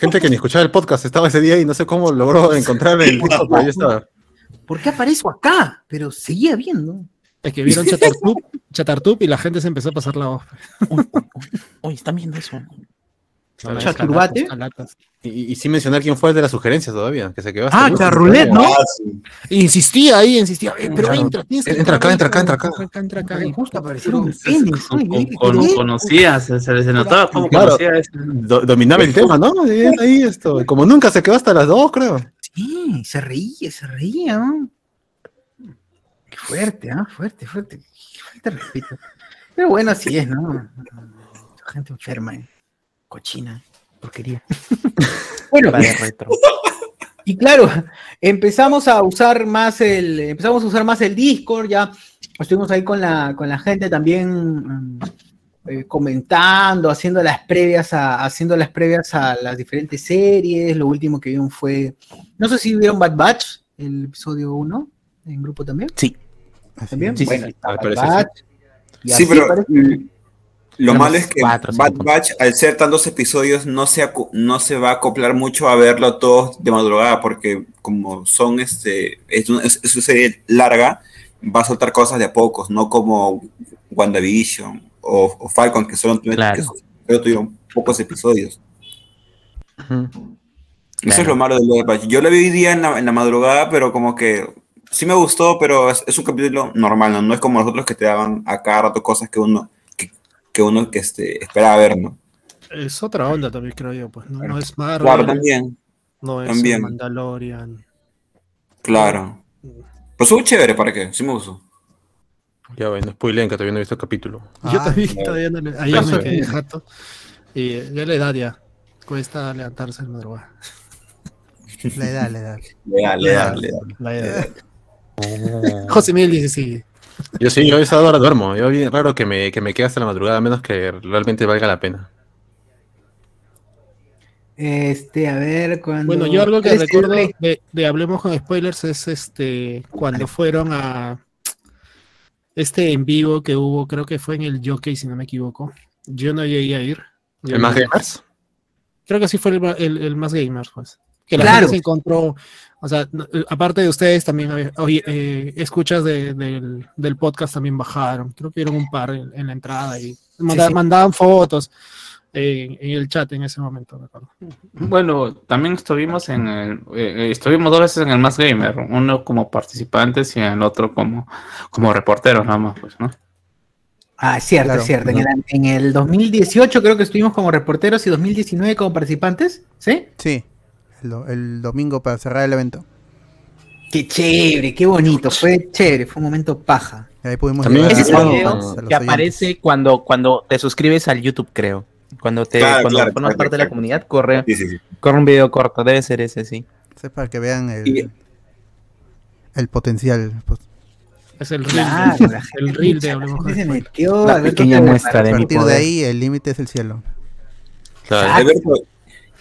Gente, que ni escuchaba el podcast estaba ese día y no sé cómo logró encontrar el Discord, pero ahí estaba. ¿Por qué aparezco acá? Pero seguía viendo. Es que vieron Chatartup, Chatartup y la gente se empezó a pasar la voz. Oye, están viendo eso. Claro, Chaturbate. Y, y- sin mencionar quién fue el de las sugerencias todavía, que se quedó hasta Ah. Charrulet, ¿no? Ah, sí. Insistía ahí, insistía. "Eh, pero Claro. entra, tienes que Entra acá, entra acá, entra acá. Entra acá. Justo aparecieron Se- penes. con- oye, con- ¿qué con- querés? conocía, se, se, notaba cómo Claro. conocía eso. Do- dominaba el tema, ¿no? Ahí esto. Como nunca se quedó hasta las dos, creo. Sí, se reía, se reía. ¿no? Qué fuerte, ¿ah? Fuerte, fuerte. Qué fuerte respeto. Pero bueno, así es, ¿no? Gente enferma, ¿eh? Cochina, porquería. bueno, retro. Y claro, empezamos a usar más el, empezamos a usar más el Discord, ya estuvimos ahí con la, con la gente también mm, eh, comentando, haciendo las previas a, haciendo las previas a las diferentes series. Lo último que vieron fue, no sé si vieron Bad Batch, el episodio 1, en grupo también. Sí. También, Sí, bueno, Bad Batch, Sí, pero parece- lo malo es que cuatro, Bad cinco. Batch, al ser tantos episodios, no se, no se va a acoplar mucho a verlo todos de madrugada, porque como son este, es una, es- una serie larga, va a soltar cosas de a pocos, no como WandaVision o, o Falcon, que solo, tuvieron- Claro. que tuvieron pocos episodios. Eso es lo malo de Bad Batch. Yo lo vi hoy día en la, en la madrugada, pero como que sí me gustó, pero es, es un capítulo normal, ¿no? No es como los otros que te daban a cada rato cosas que uno, que, uno que este, esperaba ver, ¿no? Es otra onda también, creo yo. Pues no, no es Marvel, Claro, también, no es también. Mandalorian. claro. Pero estuvo chévere, ¿para qué? Sí me gustó. Ya bueno, spoilen que todavía no he visto el capítulo. Yo Ah, también todavía no le. Ayer Eso me quedé jato. Y eh, ya la edad ya. Cuesta levantarse en madrugada. La edad, la edad. Dale, dale, dale. La edad. José Miguel dice sí. Yo sí, yo a esa hora duermo. Yo bien raro que me, que me quede hasta la madrugada, a menos que realmente valga la pena. Este, a ver, cuando. Bueno, yo algo que Este, recuerdo de, de Hablemos con Spoilers es este cuando fueron a este en vivo que hubo, creo que fue en el Jockey, si no me equivoco. Yo no llegué a ir. Yo ¿El más gamers? Creo que sí fue el, el- el más gamer, pues. Que la Claro. gente se encontró, o sea, eh, aparte de ustedes también, oye, eh, escuchas de- del, del podcast también bajaron. Creo que vieron un par en, en la entrada y manda- sí. mandaban fotos. en, en el chat en ese momento, me acuerdo. Bueno, también estuvimos en el, eh, eh, estuvimos dos veces en el Más Gamer, uno como participantes y el otro como, como reporteros nada más, pues, ¿no? Ah, es cierto, Claro, es cierto. En, el, en el 2018 creo que estuvimos como reporteros y 2019 como participantes, ¿sí? Sí, el, do- el domingo para cerrar el evento. Qué chévere, qué bonito, fue chévere, fue un momento paja. Y ahí pudimos También Ese es a- el a- video a que aparece cuando, cuando te suscribes al YouTube, creo. Cuando te Claro, cuando claro, formas parte de la comunidad, corre, Sí, sí, sí. corre un video corto. Debe ser ese, sí. Es para que vean el, el potencial. pues. Es el reel, Claro, de- la el reel de Hablemos se metió. Alberto pequeña muestra de A partir de ahí el límite es el cielo. Claro.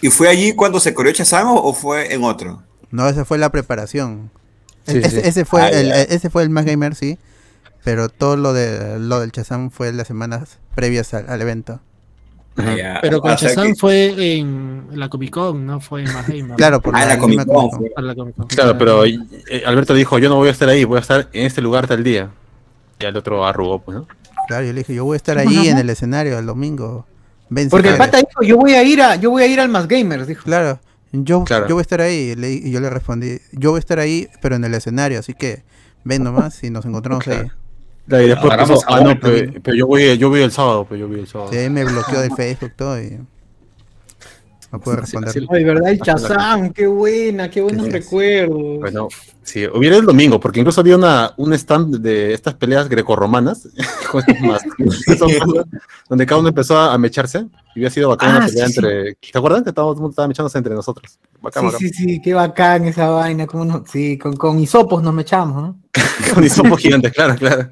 ¿Y fue allí cuando se corrió Chazam o fue en otro? No, esa fue la preparación. Sí, ese, sí. ese fue Ah, el, ya. ese fue el más gamer, sí. Pero todo lo de lo del Chazam fue las semanas previas al, al evento. Ah. Pero con O sea Shazam que- fue en la Comic Con, no fue en Más Gamer. Claro, por Ah, la misma Comic Con Comic Con. fue. Para la Comic Con. Claro, pero eh, Alberto dijo, yo no voy a estar ahí, voy a estar en este lugar tal día. Y al otro arrugó, pues, ¿no? Claro, yo le dije, yo voy a estar ¿Cómo ahí no? en el escenario el domingo. Porque el pata dijo, yo voy a ir a, yo voy a ir al Más Gamers, dijo. Claro, yo, Claro. yo voy a estar ahí. le- y yo le respondí, yo voy a estar ahí, pero en el escenario, así que ven nomás y nos encontramos Claro. ahí. Y después puso, ah, no, pero, pero yo voy, yo voy el sábado, pero yo voy el sábado. Sí, me bloqueó de Facebook todo y no Así- responder. así- Ay, ¿verdad? El Chazam, qué buena, qué buenos Sí, sí. recuerdos. Bueno, sí, hubiera el domingo, porque incluso había una, un stand de estas peleas grecorromanas, donde cada uno empezó a, mecharse, y había sido bacán Ah, una pelea sí, sí. entre... ¿Te acuerdas que todo el mundo estaba mechándose entre nosotros? Bacán, Sí, bacán. sí, sí, qué bacán esa vaina. Cómo no- sí, con, con hisopos nos mechamos, ¿no? Con hisopos gigantes, claro, claro.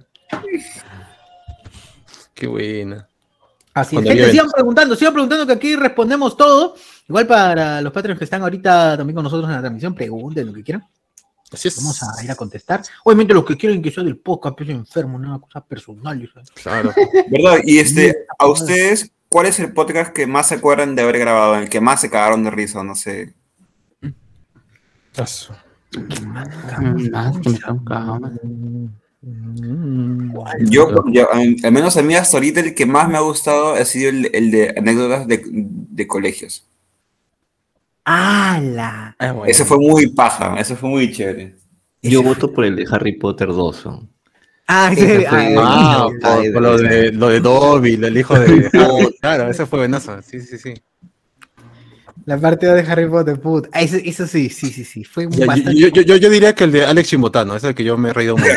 Qué buena. Así es. Gente, sigan preguntando, sigan preguntando que aquí respondemos todo. Igual para los patrons que están ahorita también con nosotros en la transmisión, pregunten lo que quieran. Así es. Vamos a ir a contestar. Obviamente los que quieren que sea del podcast, pues enfermo, una cosa personal. ¿sabes? Claro. ¿Verdad? Y este, a ustedes, ¿cuál es el podcast que más se acuerdan de haber grabado? En el que más se cagaron de risa, no sé. Yo, yo, al menos a mí hasta ahorita el que más me ha gustado ha sido el, el de anécdotas de, de colegios. ¡Hala! Ah, bueno. Ese fue muy paja, ese fue muy chévere. Yo voto por el de Harry Potter 2. ¿no? Ah, Ese sí, fue- ah, por, por lo de, lo de Dobby, el hijo de... Claro, ese fue buenazo. Sí, sí, sí. La parte de Harry Potter, puta. Ah, Eso, eso sí, sí, sí, sí. Fue Ya, bastante. yo, yo, yo, yo diría que el de Alex Chimbotano, ese es el que yo me he reído mucho.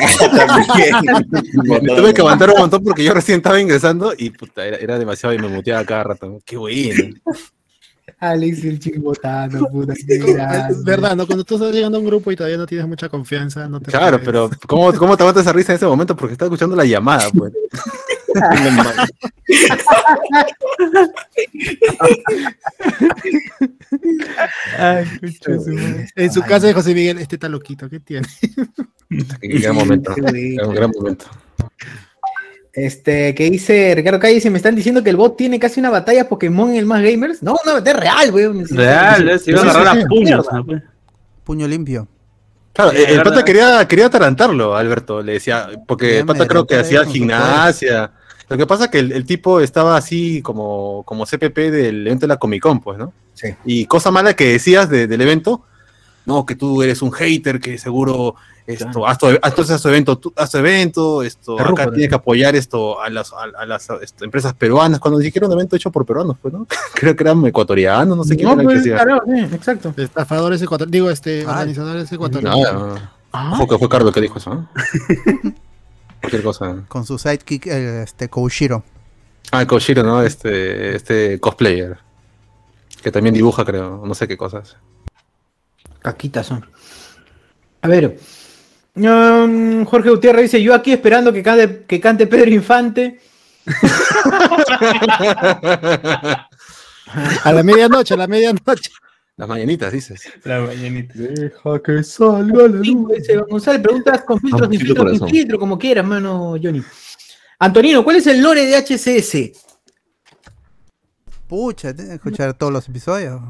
Me, me tuve que aguantar un montón porque yo recién estaba ingresando y puta, era, era demasiado y me muteaba cada rato. Qué bueno. Alex y el chimbotano, puta. Es verdad, ¿no? Cuando tú estás llegando a un grupo y todavía no tienes mucha confianza, no te Claro, puedes- pero ¿cómo, ¿cómo te aguantas esa risa en ese momento? Porque estás escuchando la llamada, pues. En su casa de José Miguel, este está loquito, ¿qué tiene? Qué gran momento. Un gran momento. Este, que dice Ricardo Calle, si me están diciendo que el bot tiene casi una batalla Pokémon en el más gamers. No, una batalla real, weón. Real, se iba a agarrar a puños. Puño limpio. Claro, Sí, el, pata quería, quería atarantarlo, Alberto, le decía, porque Ya el pata creo que hacía gimnasia. Lo que pasa es que el, el tipo estaba así como, como CPP del evento de la Comic Con, pues, ¿no? Sí. Y cosa mala que decías de- del evento, no, que tú eres un hater, que seguro esto, haz, tu, haz tu- haz tu evento, tú- haz tu evento, esto, Te acá tienes que apoyar esto a las, a, a las esto, empresas peruanas, cuando ni siquiera un evento hecho por peruanos, pues, ¿no? Creo que eran ecuatorianos, no sé quién No, que pues, claro, sí, exacto. Estafadores ecuatorianos, digo, este, Ah. organizadores ecuatorianos. Nada. Ojo que fue Carlos que dijo eso, ¿no? Cualquier cosa. Con su sidekick, el, este, Koushiro. Ah, Koshiro, ¿no? Este, este cosplayer. Que también dibuja, creo. No sé qué cosas. Caquitas son. A ver. um, Jorge Gutiérrez dice, yo aquí esperando que cante, que cante Pedro Infante. A la medianoche, a la medianoche. Las mañanitas, dices. La ballenita. Deja que salga la dice González, preguntas con filtros, sin Amorcito filtro, sin filtro, como quieras, mano, Johnny. Antonino, ¿cuál es el lore de HCS? Pucha, tienes que escuchar todos los episodios.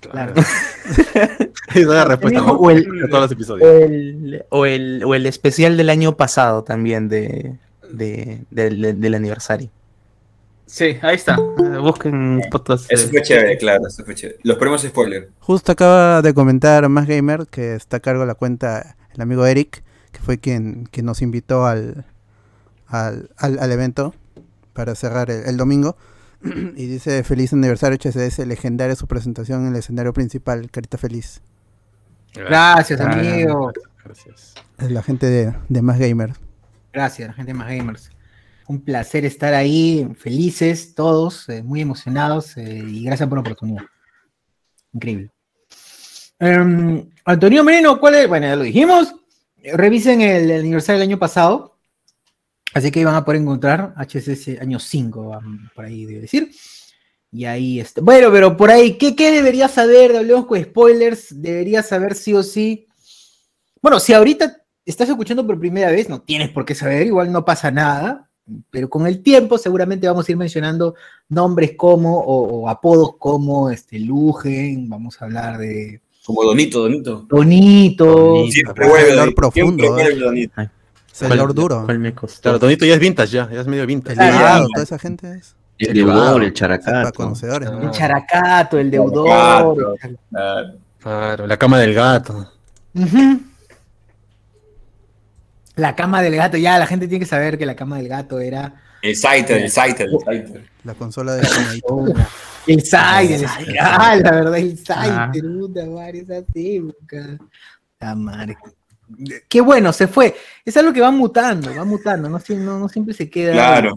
Claro. Esa es la respuesta. ¿no? O el- De todos los O episodios. el, o, el, o el especial del año pasado también de, de- del- del aniversario. Sí, ahí está. Eh, Busquen podcast. Eso fue chévere, claro, eso fue chévere. Los premios spoiler. Justo acaba de comentar Más Gamer que está a cargo de la cuenta el amigo Eric, que fue quien, quien nos invitó al, al, al- al evento para cerrar el, el domingo. y dice feliz aniversario HCS, legendaria su presentación en el escenario principal, carita feliz. Gracias, amigo. Gracias. Es la gente de, de Más Gamer. Gracias, la gente de más gamers. Un placer estar ahí, felices todos, eh, muy emocionados eh, y gracias por la oportunidad. Increíble. Em, Antonio Moreno, ¿cuál es? Bueno, ya lo dijimos. Revisen el, el aniversario del año pasado. Así que ahí van a poder encontrar HCS año 5, vam- por ahí debe decir. Y ahí está. Bueno, pero por ahí, ¿qué, qué deberías saber Hablemos con Spoilers? Deberías saber sí o sí. Bueno, si ahorita estás escuchando por primera vez, no tienes por qué saber, igual no pasa nada, pero con el tiempo seguramente vamos a ir mencionando nombres como, o, o apodos como este, Lugen, vamos a hablar de Como Donito, Donito. Donito, Donito. Siempre profundo, el Lord duro. ¿Cuál me costó? Claro, Tonito ya es vintage ya, ya es medio vintage. El Claro. deudor, toda esa gente es El Elevado. deudor, el characato. conocedores. ¿no? el Characato, el Deudor. Claro. Claro, la cama del gato. La cama del gato, ya la gente tiene que saber que la cama del gato era El Saiter, el Saiter, el Saiter. La consola de el Sai, el Sai, ah, la verdad, el Ah. puta madre, esa época. La madre. Qué bueno, se fue. Es algo que va mutando, va mutando, no, Sie- no, no siempre se queda. Claro.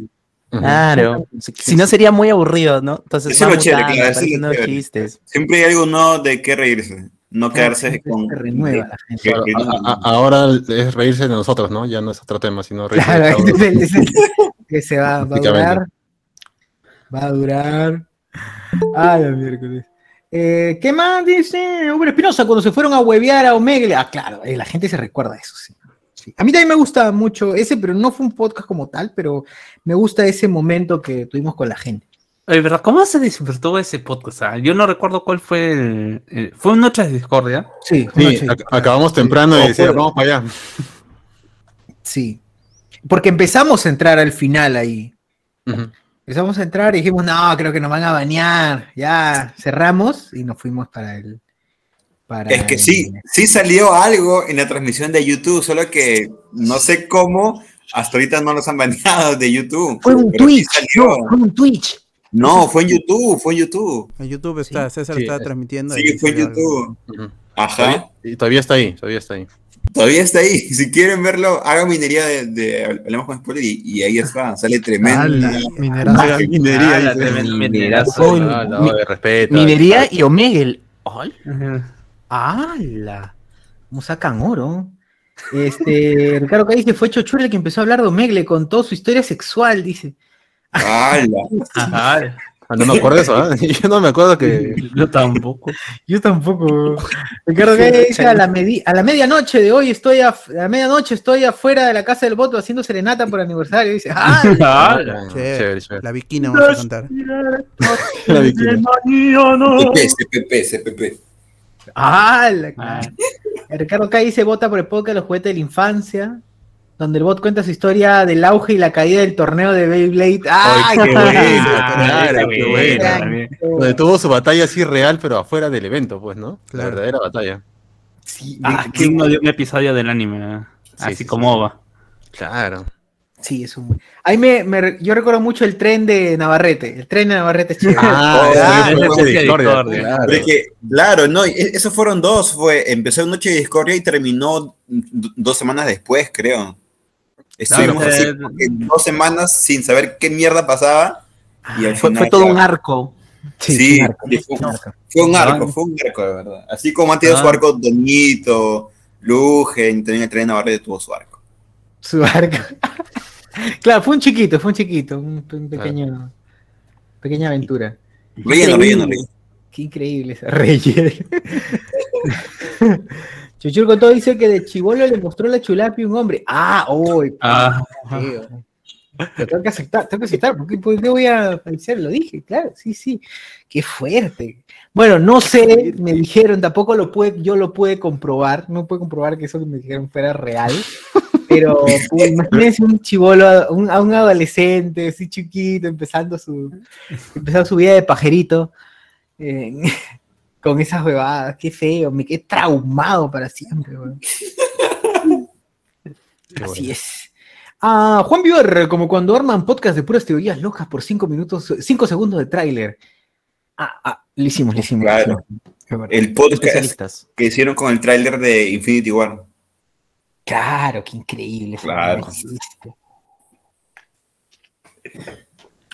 Claro. Si no sería muy aburrido, ¿no? Entonces Eso es va lo chévere, mutando, claro, eso es aparecen lo nuevos chévere. chistes. Siempre hay algo no de qué reírse. No quedarse con. se renueva la gente. que- Claro, que- a- a- ahora es reírse de nosotros, ¿no? Ya no es otro tema, sino reírse Claro, de es el- es el- que se va, va a durar. Va a durar. Ay, la miércoles. Eh, ¿Qué más dice Hugo Espinosa cuando se fueron a huevear a Omegle? Ah, claro, eh, la gente se recuerda eso, sí. Sí. A mí también me gusta mucho ese, pero no fue un podcast como tal, pero me gusta ese momento que tuvimos con la gente. Oye, ¿verdad? ¿Cómo se disfrutó ese podcast? Ah, yo no recuerdo cuál fue el. el- fue una noche de discordia. Sí, Sí, no, sí, ac- acabamos temprano y O decía, fue- vamos para allá. sí. Porque empezamos a entrar al final ahí. Ujú. Empezamos a entrar y dijimos, no, creo que nos van a bañar. Ya cerramos y nos fuimos para el. Para Es que el- sí, sí salió algo en la transmisión de YouTube, solo que no sé cómo, hasta ahorita no los han baneado de YouTube. Fue un sí Twitch, salió. fue un Twitch. No, fue en YouTube, fue en YouTube. En YouTube está, César Sí, está es- transmitiendo. Sí, fue en algo. YouTube. Ajá. Y todavía está ahí, todavía está ahí. Todavía está ahí. Si quieren verlo, hagan minería de, de Hablemos con Spoiler y, y ahí está. Sale tremenda. Ala, minerazo. Hagan minería, Ah, la tremenda Minerazo. Ah, no, de respeto. Minería y. Ajá. ¡Hala! ¿Cómo sacan oro? Este, Ricardo Cádiz dice, fue Chochura el que empezó a hablar de Omegle con toda su historia sexual, dice. ¡Hala! Ah, no me acuerdo de eso, ¿ah? Yo no me acuerdo que. Yo tampoco. Yo tampoco. Ricardo Cádiz dice, a la, medi- a la medianoche de hoy estoy, a la medianoche estoy afuera de la casa del voto haciendo serenata por aniversario. Dice, ¡ah! Ah, Chévere. Chévere, chévere. La bikina vamos a cantar. La bikini. CPP, CPP. Ah. Ricardo Cádiz dice, vota por el podcast de los juguetes de la infancia. Donde el bot cuenta su historia del auge y la caída del torneo de Beyblade. ¡Ay, Ay, qué bueno, Ah, claro, qué bueno, también. Donde tuvo su batalla así real, pero afuera del evento, pues, ¿no? Claro. La verdadera batalla. Sí, Ah, qué digno de un episodio del anime. ¿eh? Sí, Así sí, como sí. va. Claro. Sí, es un Ahí me, me- yo recuerdo mucho el tren de Navarrete. El tren de Navarrete es chévere. Ah, Ah, de Discordia, Discordia. claro. No, e- esos fueron dos. Fue, empezó Noche de Discordia y terminó dos semanas después, creo. Estuvimos Claro, así eh, dos semanas sin saber qué mierda pasaba. Y al Fue, final fue todo ya- un arco. Sí, arco, fue, un arco. fue un arco, fue un arco, de verdad. Así como ha tenido su Ah. arco Doñito, Lugen, también el tren Navarrete tuvo su arco. Su arco. claro, fue un chiquito, fue un chiquito, un, un pequeño, pequeña aventura. Relleno, relleno, relleno. Qué increíble esa relleno. Chuchur con todo dice que de chivolo le mostró la chulapi a un hombre. Ah, uy, Ah, feo. Pero tengo que aceptar, tengo que aceptar, porque ¿por qué voy a falsear? Lo dije, claro, sí, sí. Qué fuerte. Bueno, no sé, me dijeron, tampoco lo pude, yo lo pude comprobar, no pude comprobar que eso que me dijeron fuera real. Pero pu- imagínense un chivolo, a un, a un adolescente, así chiquito, empezando su, empezando su vida de pajerito, eh, con esas huevadas, qué feo, me quedé traumado para siempre, weón. Así es. Ah, Juan Bior, como cuando arman podcast de puras teorías locas por cinco minutos, cinco segundos de tráiler. Ah, ah, lo hicimos, lo hicimos. Claro. El podcast que hicieron con el tráiler de Infinity War. Claro, qué increíble. Claro.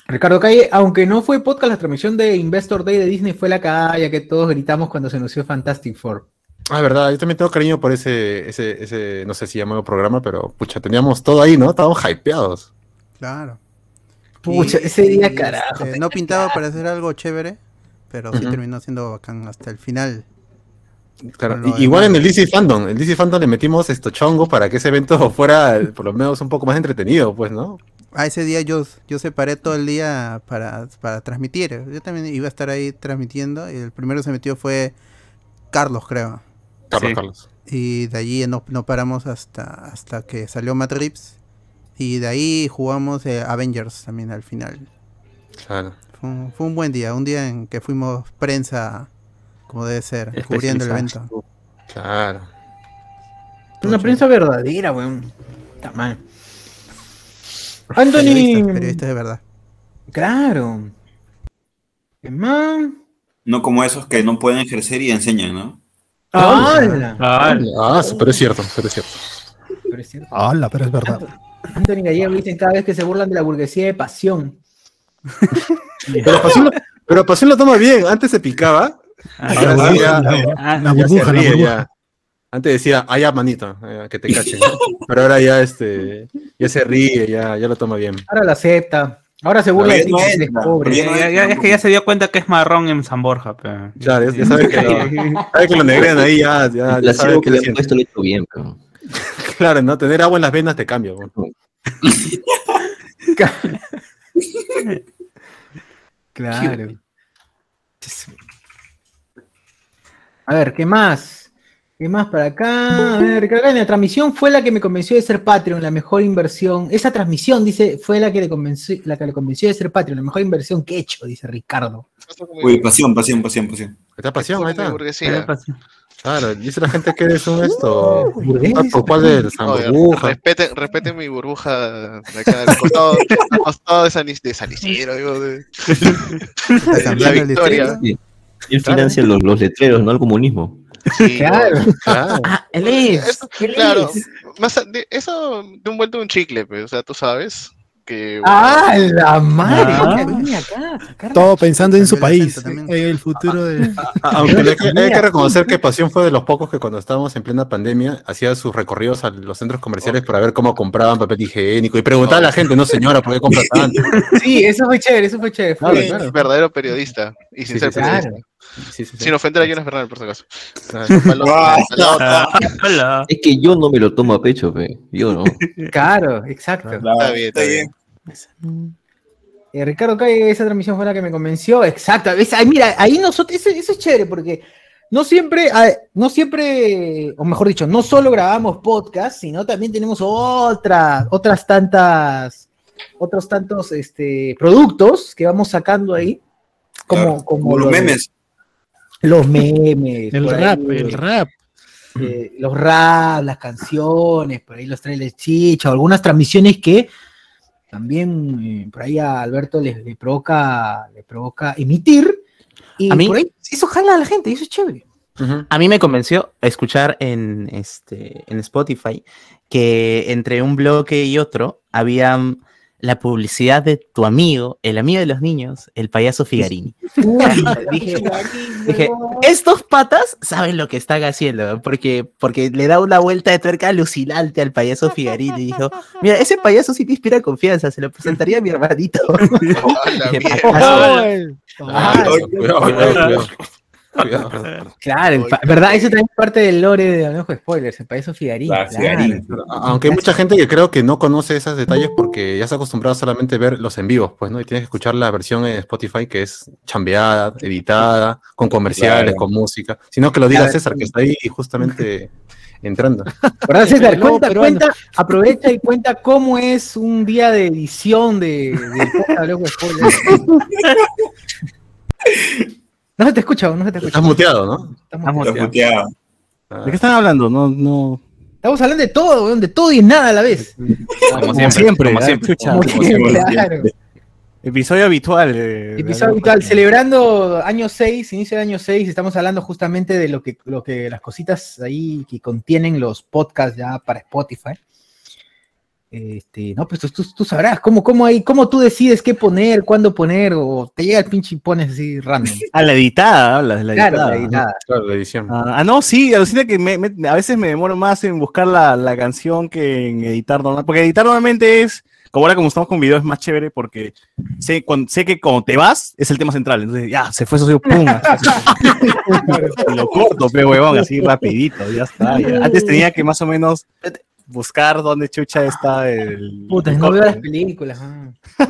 Ricardo Calle, aunque no fue podcast, la transmisión de Investor Day de Disney fue la calle que todos gritamos cuando se anunció Fantastic Four. Ah, es verdad, yo también tengo cariño por ese, ese, ese, no sé si llamado programa, pero pucha, teníamos todo ahí, ¿no? Estábamos hypeados. Claro. Pucha, Y- ese día, y, carajo. este, no pintaba para hacer algo chévere, pero sí terminó siendo bacán hasta el final. Claro, y- igual en el DC Fandom, el DC Fandom le metimos esto chongo para que ese evento fuera por lo menos un poco más entretenido, pues, ¿no? Ah, ese día yo, yo separé todo el día para, para transmitir. Yo también iba a estar ahí transmitiendo. Y el primero que se metió fue Carlos, creo. Carlos, Sí. Carlos. Y de allí no, no paramos hasta, hasta que salió Matt. Y de ahí jugamos eh, Avengers también al final. Claro. Fue un, fue un buen día, un día en que fuimos prensa como debe ser, cubriendo el evento. Claro. Una prensa verdadera, weón. Está mal. Periodistas, Anthony. periodistas de verdad. Claro. ¿Qué más? No como esos que no pueden ejercer y enseñan, ¿no? ¡Hala! Ah, Ah, sí, pero es cierto, pero es cierto. Pero es cierto. ¡Hala! Pero es verdad. Anthony Gallego dicen cada vez que se burlan de la burguesía de pasión. Pero Pasión, lo- pero Pasión lo toma bien, antes se picaba, ahora sí ya, ah, La ya se burbuja, la burbuja. Antes decía, ah, ya, manito, eh, que te cachen. Pero ahora ya este, ya se ríe, ya, ya lo toma bien. Ahora la acepta. Ahora se burla de es que ya se dio cuenta que es marrón en San Borja. Pero... Claro, ya, ya sabe que lo, sabe que lo negrean ahí, ya, ya, ya La sabe que que le han puesto lo he hecho bien, pero. Claro, ¿no? Tener agua en las venas te cambia. Claro. A ver, ¿qué más? ¿Qué más para acá? A ver, la transmisión fue la que me convenció de ser Patreon, la mejor inversión. Esa transmisión, dice, fue la que le convenció, la que le convenció de ser Patreon, la mejor inversión que he hecho, dice Ricardo. Uy, pasión, pasión, pasión, pasión. Está pasión, ahí está. burguesía. Claro, dice la gente que eres un esto. ¿Por cuál de San Oye, Burbuja? respeten, respeten mi burbuja de acá, al costado, al costado de San, Is- de San Isidro, digo, de, la Victoria. Él financia los, los letreros, ¿no? Al comunismo. Sí, Claro. Claro. Ah, él es. Eso, él claro, es. más a- de- eso de un vuelto un chicle, pues, o sea, tú sabes que ¡Ah, la madre! Ah. acá, Todo pensando en su país, en el futuro de. Aunque hay que, hay que reconocer que Pasión fue de los pocos que cuando estábamos en plena pandemia hacía sus recorridos a los centros comerciales para ver cómo compraban papel higiénico y preguntaba a la gente, no señora, ¿por qué compra tanto? Sí, eso fue chévere, eso fue chévere. fue- Claro, es claro. verdadero periodista y sin Sí, ser sí, sí. periodista. Claro. Sí, sí, sí. Sin ofender a Jonas Bernal, por si acaso. Ah. Es que yo no me lo tomo a pecho, pe. Yo no. Claro, exacto. Está bien, está bien. Eh, Ricardo Calle, esa transmisión fue la que me convenció. Exacto. mira, ahí nosotros, eso, eso es chévere porque no siempre, no siempre, o mejor dicho, no solo grabamos podcast, sino también tenemos otras, otras tantas, otros tantos este, productos que vamos sacando ahí. Como, Claro, como como los memes. Los memes. El ahí, rap, el rap. eh, los rap, las canciones, por ahí los trailers chicha, algunas transmisiones que también eh, por ahí a Alberto le, le provoca, le provoca emitir. Y A mí- por ahí eso jala a la gente, eso es chévere. A mí me convenció escuchar en, este, en Spotify que entre un bloque y otro había mm, la publicidad de tu amigo, el amigo de los niños, el payaso Figarini. dije, dije, estos patas saben lo que están haciendo, porque, porque le da una vuelta de tuerca alucinante al payaso Figarini. Y dijo, mira, ese payaso sí te inspira confianza, se lo presentaría a mi hermanito. Ah, Cuidado. Claro, ¿verdad? Eso también es parte del lore de con Spoilers, el payaso Figarín. Claro, claro. Figarín. Aunque hay mucha gente que creo que no conoce esos detalles porque ya se ha acostumbrado solamente a ver los en vivos, pues, ¿no? Y tienes que escuchar la versión en Spotify que es chambeada, editada, con comerciales, Claro. con música. Sino que lo diga Claro. César, que está ahí justamente entrando. ¿Verdad, César? Cuenta, cuenta, aprovecha y cuenta cómo es un día de edición de, de Spoilers. No se te escucha, no se te escucha. Estás muteado, ¿no? Estamos, Vamos. Lo puteaba. ¿De qué están hablando? No, no. estamos hablando de todo, de todo y nada a la vez. Como Como siempre. siempre, como ah, siempre. chucha. Como como siempre, siempre. claro. Episodio habitual. eh, Episodio habitual, celebrando año 6, inicio del año 6, estamos hablando justamente de lo que, lo que las cositas ahí que contienen los podcasts ya para Spotify. Este, no, pues tú, tú- tú sabrás cómo, cómo, hay, cómo tú decides qué poner, cuándo poner, o te llega el pinche y pones así random. Ah, la editada, hablas de la Claro, editada. la editada. Claro, la edición. Ah, ah, no, sí, alucina que me- me- a veces me demoro más en buscar la, la canción que en editar normal. Porque editar normalmente es, como ahora como estamos con video, es más chévere porque sé, cuando- sé que cuando te vas es el tema central. Entonces, ya, se fue eso, pum. Y lo corto, pe huevón, así rapidito, ya está. ya. Antes tenía que más o menos buscar dónde chucha está el... Puta, el no veo las películas. ah.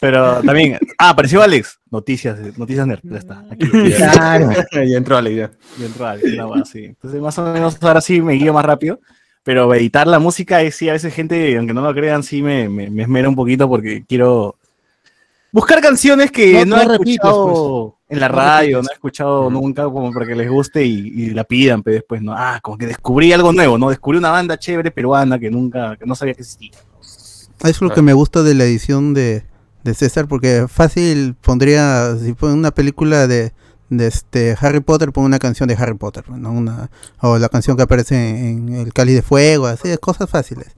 Pero también, ah, apareció Alex. Noticias, noticias nerd, ya está. Aquí. Claro. ya entró a la idea. Y entró Alex, una hueá así. Entonces, más o menos, ahora sí me guío más rápido. Pero editar la música es sí, a veces gente, aunque no lo crean, sí me, me, me esmera un poquito porque quiero buscar canciones que No- no, no he repites, escuchado en la radio, no he escuchado nunca, como para que les guste y, y la pidan, pero después no. Ah, como que descubrí algo nuevo, ¿no? Descubrí una banda chévere peruana que nunca, que no sabía que existía. Eso es lo que me gusta de la edición de, de César, porque fácil pondría, si pone una película de, de este Harry Potter, pone una canción de Harry Potter, ¿no? Una, o la canción que aparece en El Cáliz de Fuego, así, cosas fáciles.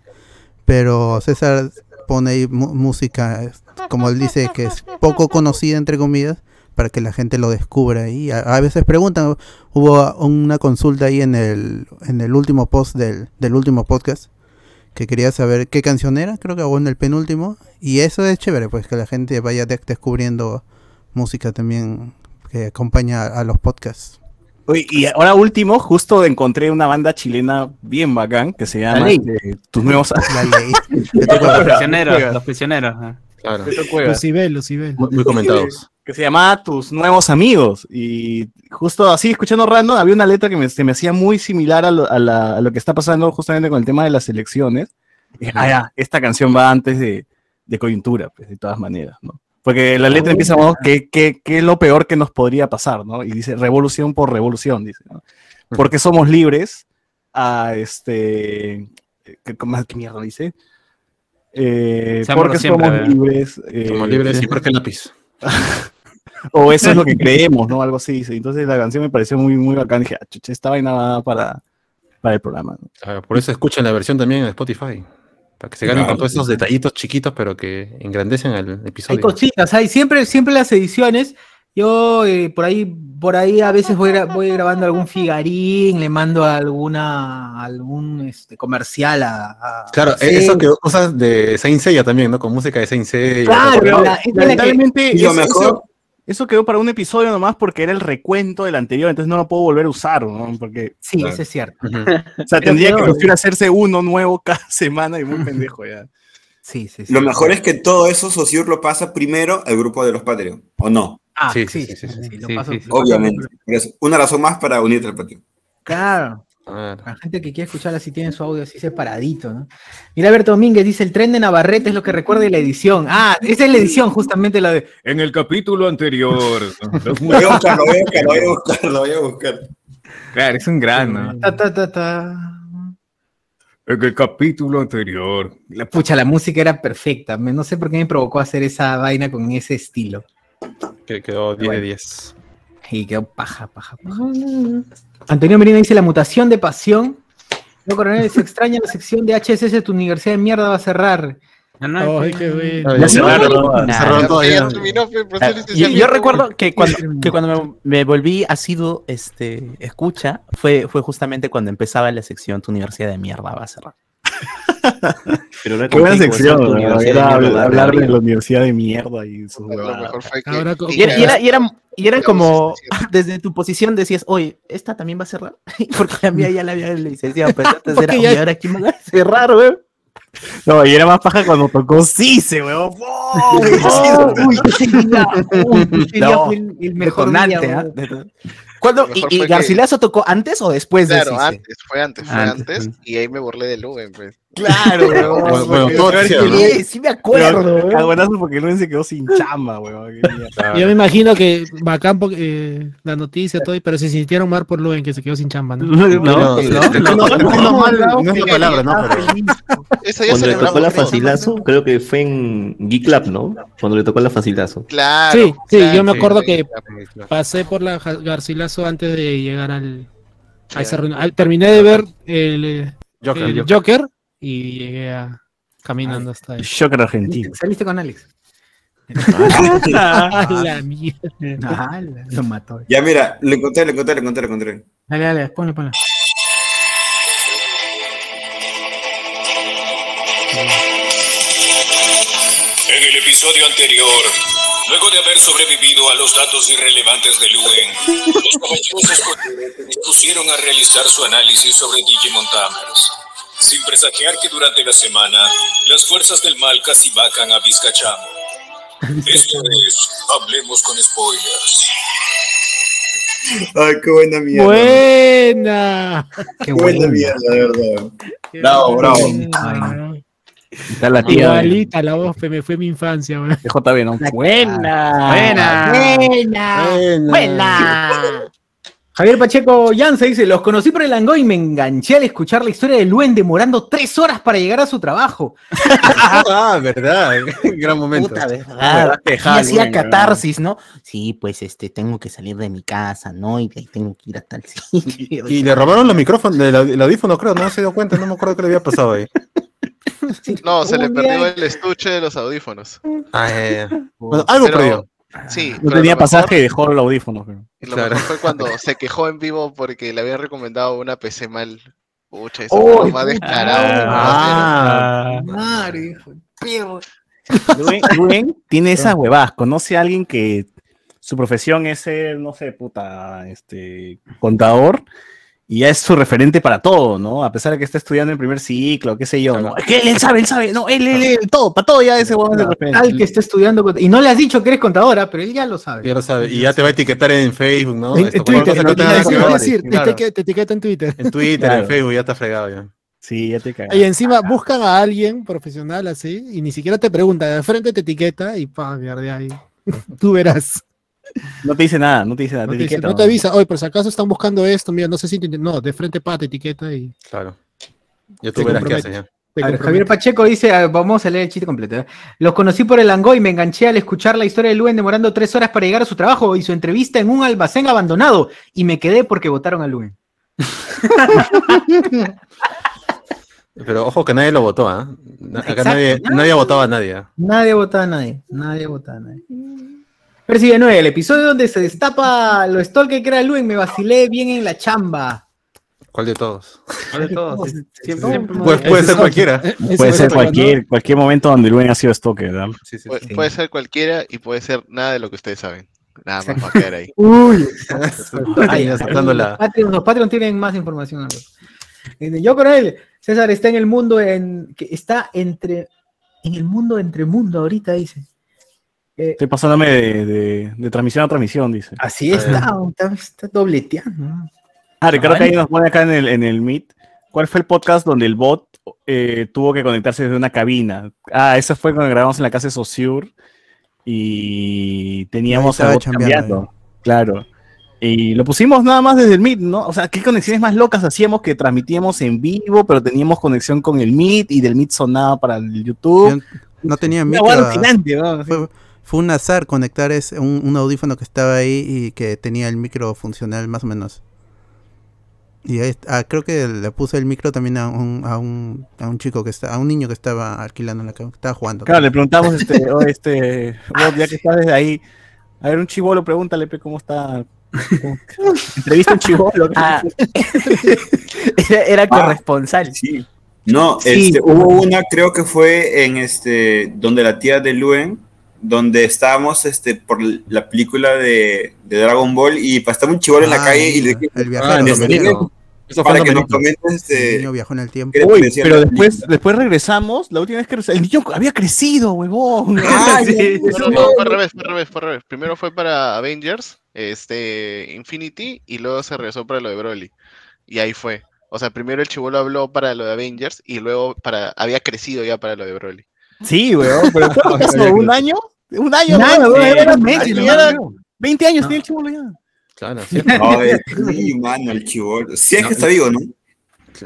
Pero César pone ahí mu- música, como él dice, que es poco conocida, entre comillas, para que la gente lo descubra. Y a, a veces preguntan, hubo una consulta ahí en el, en el último post del, del último podcast que quería saber qué canción era, creo que o en el penúltimo, y eso es chévere, pues que la gente vaya de- descubriendo música también que acompaña a los podcasts. Oye, y ahora último, justo encontré una banda chilena bien bacán que se llama este, Tus Nuevos La ley. Los prisioneros, los prisioneros. Ah. Claro. Lucibel, Lucibel. Muy, muy comentados. que se llamaba Tus Nuevos Amigos. Y justo así, escuchando random, había una letra que me, se me hacía muy similar a lo, a la- a lo que está pasando justamente con el tema de las elecciones. Y ah, ya, esta canción va antes de, de coyuntura, pues, de todas maneras, ¿no? Porque la letra empieza, ¿no? ¿Qué, qué, qué es lo peor que nos podría pasar, ¿no? Y dice, revolución por revolución, dice, ¿no? Porque somos libres a, este, ¿qué, qué mierda dice? Eh, porque siempre, somos ¿verdad? libres. eh, Somos libres y que lápiz. o eso es lo que creemos, ¿no? Algo así. dice. Entonces la canción me pareció muy, muy bacán. Dije, ah, chucha, esta vaina va para, para el programa. ¿no? Ah, por eso escuchan la versión también en Spotify. Para que se ganen Claro. con todos esos detallitos chiquitos, pero que engrandecen el Hay episodio. cositas, hay siempre, siempre las ediciones. Yo eh, por ahí, por ahí a veces voy, gra- voy grabando algún figarín, le mando alguna, algún este, comercial a, a- Claro, sí. eso que usas de Saint Seiya también, ¿no? Con música de Saint Seiya. Claro, la- es que- Lamentablemente, Y lo eso, mejor- eso- eso quedó para un episodio nomás porque era el recuento del anterior, entonces no lo puedo volver a usar, ¿no? Porque, Sí, Claro. eso es cierto. O sea, tendría que hacerse uno nuevo cada semana y muy pendejo ya. Sí, sí, sí. Lo mejor es que todo eso Sociur lo pasa primero al grupo de los Patreon, ¿o no? Ah, Sí, sí, sí, sí, sí, sí, lo sí, paso- sí, sí. lo paso- Obviamente. Eso, una razón más para unirte al Patreon. Claro. Ah, La gente que quiere escucharla así tiene su audio así separadito, ¿no? Mira, Alberto Domínguez dice, el tren de Navarrete es lo que recuerda de la edición. Ah, esa es la edición, justamente la de... En el capítulo anterior. Voy a buscarlo, voy a buscarlo, voy a buscarlo, voy a buscarlo. Claro, es un gran, ¿no? Ta, ta, ta, ta. En el capítulo anterior. La, pucha, la música era perfecta. No sé por qué me provocó hacer esa vaina con ese estilo. que quedó 10 de 10. Y quedó paja, paja, paja. Antonio Merino dice, la mutación de pasión. No, coronel, se extraña la sección de HSS, tu universidad de mierda va a cerrar. No, Ay, qué bueno. Ya cerraron, cerraron, Nah, cerraron Ya, todo ya ya. terminó, fue el proceso de Yo, recuerdo que cuando, que cuando me, me volví asiduo este, escucha, fue, fue justamente cuando empezaba la sección Tu universidad de mierda va a cerrar. Pero Qué buena sección, ¿no? universidad Era de mierda, hablar de la universidad de mierda y sus Y era, y era, y era, y era Digamos, como, desde tu posición decías, oye, esta también va a cerrar. Porque la mía ya la había licenciado, pero antes Porque era, ya- "Oye, ahora quién va a cerrar, weón. No, y era más paja cuando tocó Cise, weón. ¡Oh! Uy, uy, No, fue el, el mejor ¿ah? ¿Y, y que- Garcilaso tocó antes o después de Claro, antes, fue antes, fue Antes, antes. Y ahí me burlé de Luven, pues. Claro, weón. Bueno, bueno, Sí, todos hicieron, ¿no? sí, sí me acuerdo, Pero, weón. porque Luis se quedó sin chamba, weón. Yo me imagino que bacán porque, eh, la noticia, todo, pero se sintieron mal por Luen que se quedó sin chamba, ¿no? No, No, no, no. no, no, mal, no es la palabra, ¿no? Pero Eso ya Cuando le tocó la facilazo, creo que fue en Geek Lab, ¿no? Cuando le tocó la facilazo. Claro. Sí, sí, claro, yo me acuerdo sí, que pasé por la Ja- Antes de llegar al. A esa reunión. Ah, Terminé de ver el, eh, Joker. el Joker y llegué a, caminando hasta ahí. Shocker argentino. Saliste con Alex. A la mierda. Ah, lo mató. Ya mira, lo encontré, lo encontré, lo encontré, lo encontré. Dale, dale, ponle, ponle. En el episodio anterior, luego de haber sobrevivido a los datos irrelevantes de Luen, los caballeros escoceses se dispusieron a realizar su análisis sobre Digimon Tamers, sin presagiar que durante la semana las fuerzas del mal casi vacan a Vizcachamo. Esto es Hablemos con Spoilers. Ay, qué buena mierda. Buena. Qué buena mierda, de verdad. Bravo, bravo. Está la tía Igualita la voz, me fue mi infancia, weón. de JB, ¿no? Buena. Buena. Buena. Buena. Javier Pacheco Yance dice, los conocí por el Angoy y me enganché al escuchar la historia de Luen demorando tres horas para llegar a su trabajo. Ah, verdad. Gran momento. Puta verdad. Y hacía catarsis, ¿no? Sí, pues este, tengo que salir de mi casa, ¿no? Y de ahí tengo que ir a tal sitio. Y le robaron los micrófonos, el audífono, creo, no se dio cuenta, no me acuerdo qué le había pasado ahí. No, se le perdió el estuche de los audífonos. Ah, ya. Bueno, algo Pero- perdió. Sí, No pero tenía pasaje y dejó el audífono. pero- y lo Claro. mejor fue cuando se quejó en vivo porque le habían recomendado una PC mal. Pucha, eso ¡Oh, fue más descarado. Ah, Madre, perro. Tiene esas huevadas. Conoce a alguien que su profesión es ser, no sé, puta, este, contador. Y ya es su referente para todo, ¿no? A pesar de que está estudiando en primer ciclo, qué sé yo, ¿no? Es que él, él sabe, él sabe, no, él, él, él, todo, para todo ya ese huevón es el referente. Tal que está estudiando. Y no le has dicho que eres contadora, pero él ya lo sabe. ya lo sabe. Y ya te va a etiquetar en Facebook, ¿no? En, Twitter, que iba a decir, te, Claro. etiqueta- te etiqueta en Twitter. En Twitter, Claro. en Facebook, ya está fregado ya. Sí, ya te cagas. Y encima buscan a alguien profesional así y ni siquiera te pregunta, de frente te etiqueta y pa, de ahí. Tú verás. No te dice nada, no te dice nada. No te te, dice- etiqueta, no te avisa, oye, por si acaso están buscando esto, mira, no sé si te- no, de frente pa, te etiqueta y Claro. Ya tú verás qué compromete. haces ya. te A ver, compromete. Javier Pacheco dice, ah, vamos a leer el chiste completo. ¿eh? Los conocí por el Angoy y me enganché al escuchar la historia de Luen demorando tres horas para llegar a su trabajo y su entrevista en un almacén abandonado. Y me quedé porque votaron a Luen. Pero ojo que nadie lo votó, ¿ah? Na- Acá Exacto, nadie, nadie. nadie votaba a nadie. ¿ah? Nadie votaba a nadie. Nadie votaba a nadie. Persigue 9, el episodio donde se destapa lo stalker que era Luen, me vacilé bien en la chamba. ¿Cuál de todos? Siempre, siempre Pues puede ser cualquiera. Puede ser cualquier, cualquier momento donde Luen ha sido stalker, ¿verdad? Sí, sí, Puede, sí. puede ser cualquiera y puede ser nada de lo que ustedes saben. Nada más va a quedar ahí. Uy, Ahí aceptando los, la. Patreon, los Patreon tienen más información. Dice, Yo con él, César está en el mundo en que está entre en el mundo entre mundo ahorita dice. Eh, Estoy pasándome de, de- de transmisión a transmisión, dice. así está, está, está dobleteando. Ah, Ricardo Calle nos pone acá en el, en el Meet. ¿Cuál fue el podcast donde el bot eh, tuvo que conectarse desde una cabina? Ah, ese fue cuando grabamos en la casa de Saussure y teníamos bot cambiando. Claro. Y lo pusimos nada más desde el Meet, ¿no? O sea, ¿qué conexiones más locas hacíamos que transmitíamos en vivo, pero teníamos conexión con el Meet y del Meet sonaba para el YouTube? Yo no tenía ah, ¿no? Fue, fue un azar conectar ese, un, un audífono que estaba ahí y que tenía el micro funcional más o menos. Y ahí, ah, creo que le puse el micro también a un, a un, a un chico que está, a un niño que estaba alquilando en la cama, que estaba jugando. Claro, le preguntamos, este, oh, este, ya que estás desde ahí, a ver, un chivolo, pregúntale cómo está. Entrevista a un chivolo. Ah, era, era corresponsal. Sí. No, Sí. este, hubo una, creo que fue en este, donde la tía de Luen, donde estábamos este, por la película de, de Dragon Ball y pues, estaba un chivolo en la Ah, calle y le dije, El Ah, viajero. Este. Eso para que nos comentes El este, niño viajó en el tiempo. Uy, pero después, película. después regresamos, la última vez que regresamos, el niño había crecido, huevón. Sí. No, no, no, fue al revés, fue al revés, fue al revés. Primero fue para Avengers, este, Infinity, y luego se regresó para lo de Broly. Y ahí fue. O sea, primero el chivolo habló para lo de Avengers y luego para había crecido ya para lo de Broly. Sí, weón, pero ¿cuánto pasó? ¿Un año? ¿Un año? Nada, Sí, era un mes, sí, no, era no. 20 años tiene el chivolo ya. Claro, sí. Ay, sí, mano, el chivolo. Sí, es que está vivo, ¿no?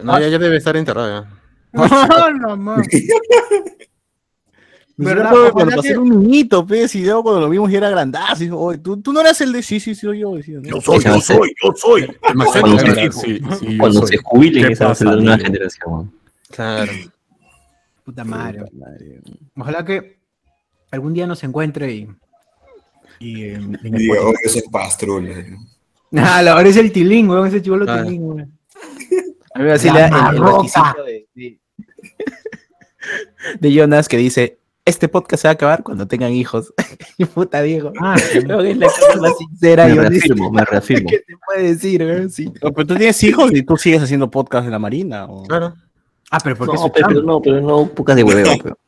No, ya, ya debe estar enterrado ya. No, no, man. ¿Verdad? ¿Verdad? Cuando Ojalá pasé que- era un niñito, pues, y luego cuando lo vimos ya era grandazo. y dijo, "Oye, ¿tú, tú no eras el de. Sí, sí, soy yo. Decía, ¿no? soy, yo soy, yo soy. Cuando se- sí, sí, yo Cuando soy. se jubilen, ¿Qué esa va a ser pasa, la nueva generación. Claro. Puta madre. Ojalá que algún día nos encuentre y. Y, eh, Y podcast. oh, ese es pastrul. Ah, la verdad es el tilín, weón, ese chivolo Ah. tilín, weón. A mí me vacila La el, el requisito de, de- de Jonas que dice: Este podcast se va a acabar cuando tengan hijos. y puta Diego. Ah, Creo que es la cosa más sincera Me y honesta reafirmo, me reafirmo. que te puede decir, weón, sí. No, pero tú tienes hijos y tú sigues haciendo podcast en la Marina. ¿o? Claro. ah, pero ¿por qué No, pero, pero no, pero no pocas de hueveo. pero.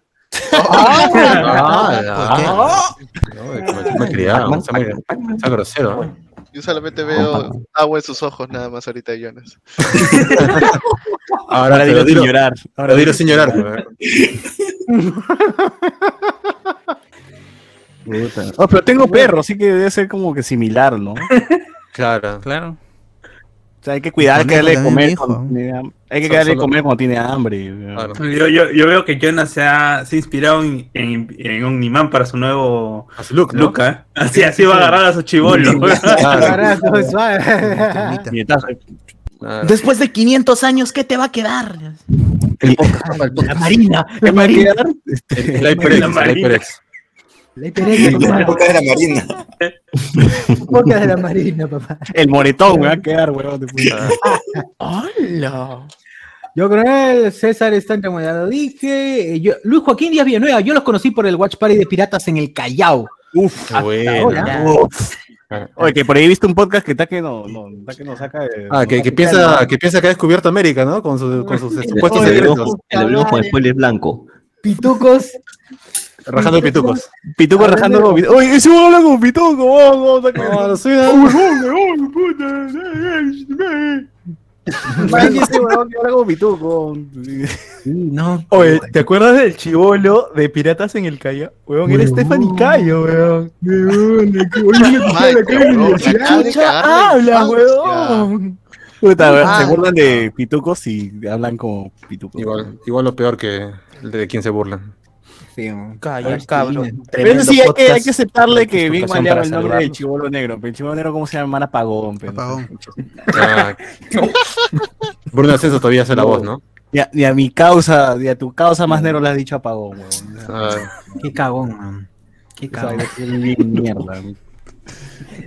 No, grosero. Yo solamente veo agua en sus ojos nada más ahorita, Jonas. Ahora, Ahora dilo sin llorar. ahora dilo sin llorar. Oh, pero tengo perro, así que debe ser como que similar, ¿no? Claro. Claro. O sea, hay que cuidar, hay que darle de comer. cuando tiene Hay que darle de comer cuando tiene hambre. Claro. Yo, yo, yo veo que Jonas se ha, se ha inspirado en, en, en Omniman para su nuevo A su look, ¿no? look, ¿eh? Así, así va a agarrar a su chivolo. Después de 500 años, ¿qué te va a quedar? La marina, la marina. El HyperX, el Marina. HyperX. La hipereña, papá. época de la Marina. Podcast de la marina, papá. El moretón me va a quedar, weón. después. ¡Hola! Yo coronel, César está como ya lo dije. eh, yo- Luis Joaquín Díaz Villanueva, yo los conocí por el Watch Party de Piratas en el Callao. Uf, bueno. Uf. Oye, que por ahí he visto un podcast que está que no, no, está que nos saca de. Ah, que, que piensa, que piensa que ha descubierto América, ¿no? Con, su- con sus supuestos El secretos. el hablemos con spoiler blanco. Pitucos. Rajando pitucos. Pituco Hablando rajando como Oye, ese huevón habla como Pituco, vamos, vamos, No, soy ¡Oh, una- puta! Ese huevón que habla como Pituco. Sí, no. Oye, ¿te acuerdas del chivolo de Piratas en el Callao? Huevón, era. Stephanie Cayo, huevón. Huevón, oye, la cara habla, huevón. Puta, weón, Ah. se burlan de pitucos y hablan como pitucos. Igual, igual lo peor que el de quien se burlan. Sí, Calla, cabrón. Pero sí, hay que, hay que aceptarle que bien maleaba el nombre del chivolo negro. Pero el chivolo negro, ¿cómo se llama? Man Apagón. pero- Apagón. Ah, Bruno Ascenso todavía hace la voz, ¿no? Y a, y a mi causa, y a tu causa más negro le has dicho apagón, weón. Ah, Qué cagón, man. Qué cagón. es bien mierda.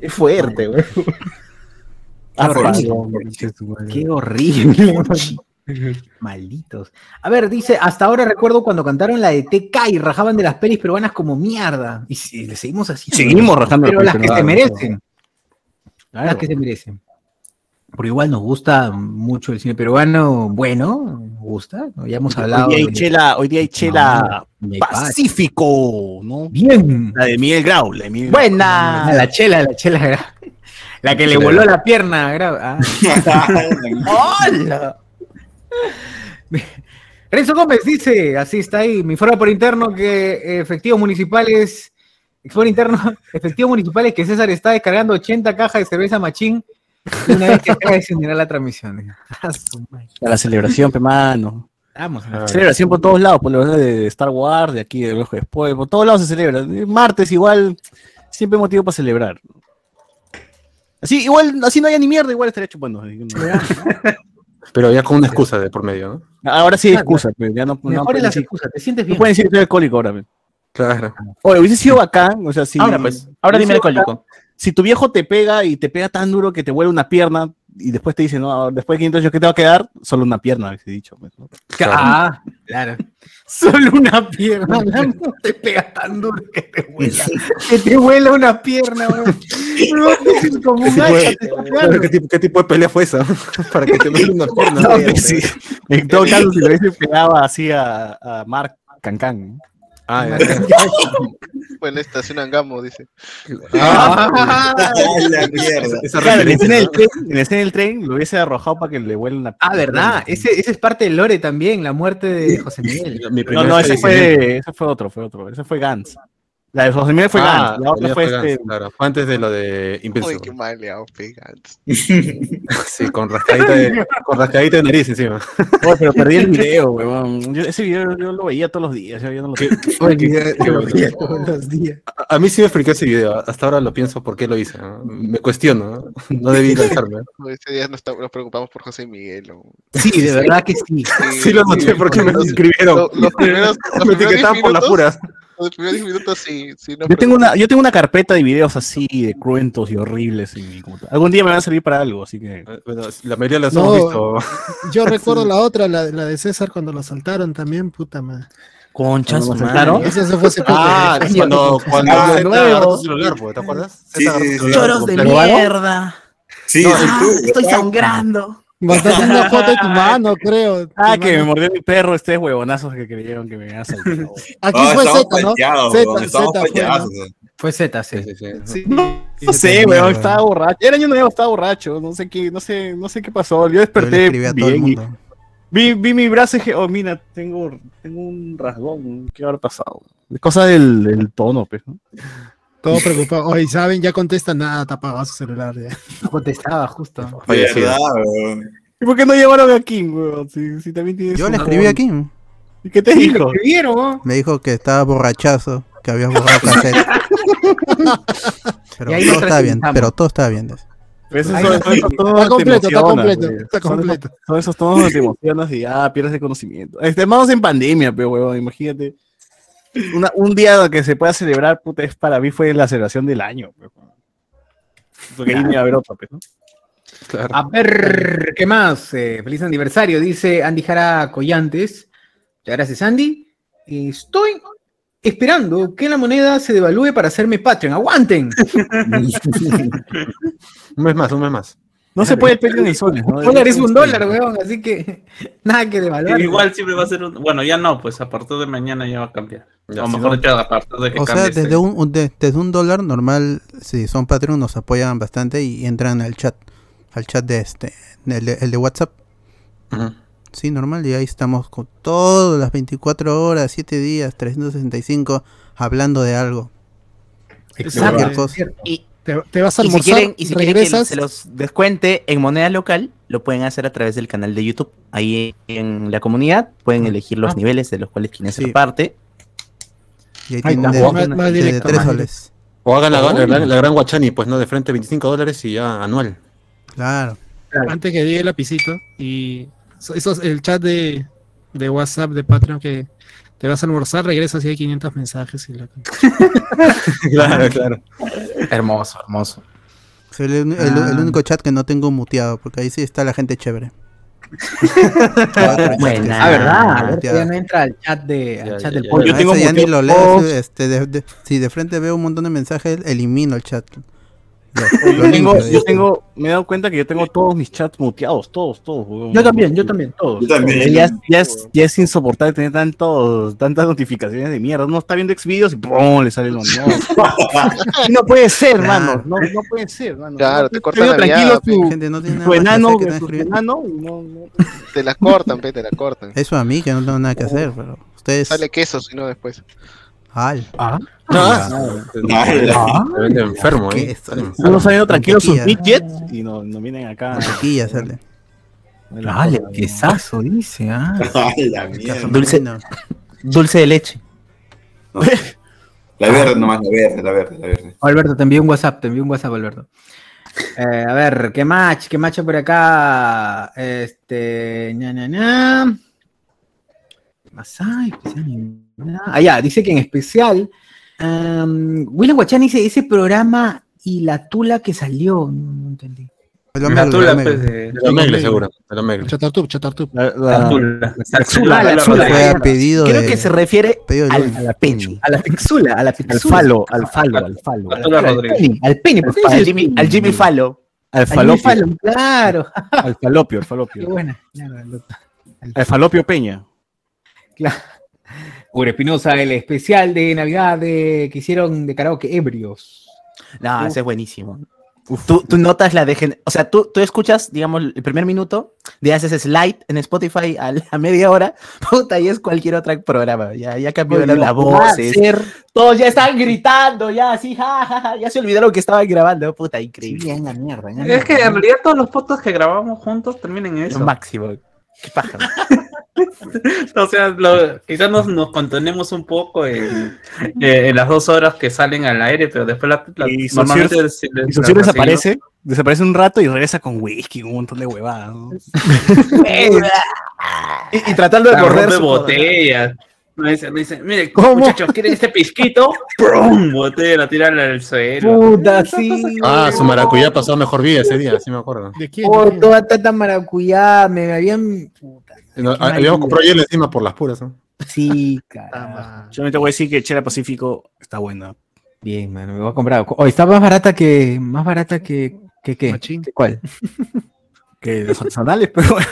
Es fuerte. Apagón, Qué horrible. Malditos. A ver, dice, hasta ahora recuerdo cuando cantaron la de TK y rajaban de las pelis peruanas como mierda. Y si le seguimos así. Seguimos rajando Pero las que se merecen. Claro. Las que se merecen. Pero igual nos gusta mucho el cine peruano. Bueno, nos gusta. ¿no? Ya hemos hablado. Hoy día hay de- chela, hoy día hay chela Pacífico, ¿no? Bien. La de Miguel Grau, la de Miguel Grau. Buena. la chela, la chela. La que le voló la pierna. gra- ah. ¡Hola! Renzo Gómez dice, así está ahí, me informa por interno que eh, efectivos municipales, por interno, efectivos municipales que César está descargando 80 cajas de cerveza machín una vez que acaba de descenderá la transmisión. A la celebración, pe mano. Vamos. Ah, Celebración por todos lados, por lo menos de Star Wars, de aquí, de Ojo después, por todos lados se celebra. Martes igual, siempre hay motivo para celebrar. Así, igual, así no haya ni mierda, igual estaría chupando. no. Pero ya con una excusa de por medio, ¿no? Ahora sí hay excusa, pero ya no, no Mejor pueden es la decir, excusa, te sientes no bien. pueden decir que soy alcohólico ahora. pe. Claro. Oye, hubiese sido bacán, o sea, si... Ahora pues, ahora dime alcohólico. bacán, Si tu viejo te pega y te pega tan duro que te vuelve una pierna, y después te dicen, no, después de 500 años, ¿qué te va a quedar? Solo una pierna, habéis dicho. pues, ¿no? Ah, claro. Solo una pierna, no te pega tan duro que te vuela. que te vuela una pierna, weón. No, es como ¿Qué un tipo, hacha, de, te está claro, pegando. ¿qué tipo- qué tipo de pelea fue esa? Para que te den una pierna. No, pues sí. En todo caso, si lo hubiese pegaba así a, a Mark Cancán. Ah, ya. Fue en la estación Angamo, dice. Ah, la mierda. Esa Claro, en la escena del tren, en la escena del tren lo hubiese arrojado para que le vuele una Ah, ¿verdad? Ese, ese es parte del lore también, la muerte de José Miguel. Mi No, no, ese fue, ese fue otro, fue otro. Ese fue Gantz. La de José Miguel fue Ah, Gantz. La otra fue este. Claro. Fue antes de lo de Uy, Invincible. qué mal le hago. Sí, con rascadita de, con rascadita de nariz encima. Pero perdí el video, weón. Yo- ese video yo lo veía todos los días. ya- ya no lo Qué- tengo. Oye, qué- qué lo bueno. veía todos los días. A, a mí sí me friqué ese video. Hasta ahora lo pienso por qué lo hice. ¿no? Me cuestiono. ¿no? No debí lanzarme. No, Ese día nos, preocupamos por José Miguel. Sí, de verdad que sí. Sí lo noté porque me Los- escribieron. Los, los primeros, los Me primeros 10 etiquetaban por las puras. Los primeros 10 minutos sí. sí nos Yo tengo, una, yo tengo una carpeta de videos así, de cruentos y horribles en mi computadora. Algún día me van a servir para algo, así que. Eh, Bueno, la mayoría las No. hemos visto. Yo recuerdo la otra, la, la de César cuando lo saltaron también, puta madre. Conchas, ¿Cuando madre. saltaron? Eso se fue hace poco. Ah, cuando, cuando Ah, nuevo. agarró su celular, ¿te acuerdas? Sí, sí, sí. Choros de mierda. Sí, No, sí, Ah, tú, estoy sangrando. Mandaste una foto de tu mano, creo. Ah, que me mordió mi perro, ustedes huevonazos que creyeron que me iban a. Aquí fue Z, ¿no? Z, Z fue, Z, sí. Sí, sí, sí. Sí. No sé, weón, estaba borracho. Era año nuevo, estaba borracho. No sé qué, no sé, no sé qué pasó. Yo Yo le desperté escribí a todo el bien y vi, vi mi brazo y dije, oh, mira, tengo, tengo un rasgón. ¿Qué habrá pasado? Es cosa del, del tono, pues, ¿no? Todo preocupado. Oye, ¿saben? Ya contesta nada, te apagado su celular ya. No contestaba justo. Weón. ¿Y por qué no llevaron a King, weón? Si, si también tienes Yo le escribí a Kim. ¿Y qué te Sí, dijo? lo escribieron, ¿no? Me dijo que estaba borrachazo, que había borrado cassette. Pero todo está bien, pero todo está bien. Pues no- son esos tonos Está completo, está completo, está Son esos- completo. Son esos tonos que te emocionas y ah, pierdes el conocimiento. Estamos en pandemia, pero huevón, imagínate. Una- un día que se pueda celebrar, puta, es para mí fue la celebración del año. pues. Porque ahí me va a haber otra, pues, ¿no? Claro. A ver, ¿qué más? Eh, feliz aniversario, dice Andy Jara Collantes. Muchas gracias, Andy. Estoy esperando que la moneda se devalúe para hacerme Patreon. ¡Aguanten! Un mes más, un mes más. No se puede pedir en soles, ¿no? Un dólar es un dólar, weón, así que nada que devaluar. Igual siempre va a ser un. Bueno, ya no, pues a partir de mañana ya va a cambiar. Ya, o si mejor dicho, a partir de que O sea, desde este- un, un- de- desde un dólar normal, si son Patreon, nos apoyan bastante y entran al chat. Al chat de este, el de, el de WhatsApp. Ujú. Sí, normal. Y ahí estamos con todas las 24 horas, 7 días, 365, hablando de algo. Exacto. Y Te, te vas a Y si almorzar, quieren, y si quieren que se los descuente en moneda local, lo pueden hacer a través del canal de YouTube. Ahí en la comunidad pueden elegir los Ah. niveles de los cuales quieren ser Sí. parte. Y ahí tienen de, más- más de directo, 3 más soles. O hagan la, Oh. la, la gran guachani, pues, ¿no? De frente 25 dólares y ya anual. Claro. antes que llegue el lapicito y eso eso es el chat de, de WhatsApp de Patreon que te vas a almorzar, regresas y hay 500 mensajes y la- claro, claro. Hermoso, hermoso. Es el, el- Ah. el único chat que no tengo muteado, porque ahí sí está la gente chévere. Buena. Ah, ¿verdad? Ya. no entra al chat, de, al Ya, chat ya, del pollo. Yo A tengo ya ni lo leo. Este, de- de- si de frente veo un montón de mensajes, elimino el chat. Yo tengo, yo tengo, me he dado cuenta que yo tengo todos mis chats muteados, todos, todos. Yo también, yo también, todos. Yo también. Ya, ya es, ya es insoportable tener tantos, tantas notificaciones de mierda. Uno está viendo Xvideos y ¡pum! le sale lo no. no puede ser, mano. No, no puede ser, mano. Claro, te cortan la tranquilo tu, Gente, no tiene nada tu más que enano, hacer que estar tu escribiendo. enano y no, no. Te la cortan, pe, te la cortan. Eso a mí, que no tengo nada que hacer, pero ustedes... Sale queso, si no después. Al. Ah, No, te vende enfermo, ¿Qué ¿eh? es? Uno saliendo tranquilo sus midgets y no, no vienen acá. Mantequilla sale. Dale, quesazo, dice. Ah. Ay, la mierda. Dulce. No. Dulce de leche. La verde nomás, la verde, la verde, la verde. Alberto, te envié un WhatsApp, te envié un WhatsApp, Alberto. Eh, a ver, ¿qué match? ¿Qué match por acá? Este. ña, ña, ña. ¿Qué nada. Ah, ya, dice que en especial. um, William Guachani dice ese programa y la tula que salió. No, no entendí. El La tula, pues, de- la Megle, seguro. De la Megle. Chatartup, Chatartup. La, La la- tula. la Ah, la la- axula. Fue a pedido Creo de- que se refiere al, a la pene. A la pixula, a la al pixula. falo, al falo, al falo. La tula Al pene, al pene. ¿por qué Al dices Jimmy- al Jimmy Falo. Al Al Jimmy falopio. Claro. Al falopio, al Qué falopio. buena. Claro, al- Al falopio Peña. claro. Ure Espinosa, el especial de Navidad de, que hicieron de karaoke ebrios. No, ese es buenísimo. Tú, tú notas la degen... O sea, tú, tú escuchas, digamos, el primer minuto, le haces slide en Spotify a la media hora, puta, y es cualquier otro programa. Ya, ya cambiaron Oye, las no, voces. Todos ya están gritando, ya así, ja, ja, ja, ya se olvidaron que estaban grabando, puta, increíble. Ya en la mierda. en la Es que mierda. en realidad todos los podcasts que grabamos juntos terminan en Lo eso. máximo. Qué paja. O sea, lo- quizás nos, nos contenemos un poco en, eh, en las dos horas que salen al aire, pero después la, la- Y normalmente Y desaparece, desaparece un rato y regresa con whisky, un montón de huevadas. ¿no? y, y tratando de su botellas. Me dice, me dice, mire, ¿Cómo? muchachos, ¿quieren este pisquito? ¡Prum! Botella, la tiran al suelo. Puta, sí. Ah, su maracuyá pasó mejor vida ese día, sí me acuerdo. ¿De quién? Oh, toda tanta maracuyá, me habían. Puta, No, qué habíamos comprado hielo encima por las puras. ¿no? Sí, Ah, carajo. man. Solamente voy a decir que Chela Pacífico está buena. Bien, mano, me voy a comprar. Oh, está más barata que. Más barata que. que qué? Machín. ¿Que ¿Cuál? Que los artesanales, pero bueno.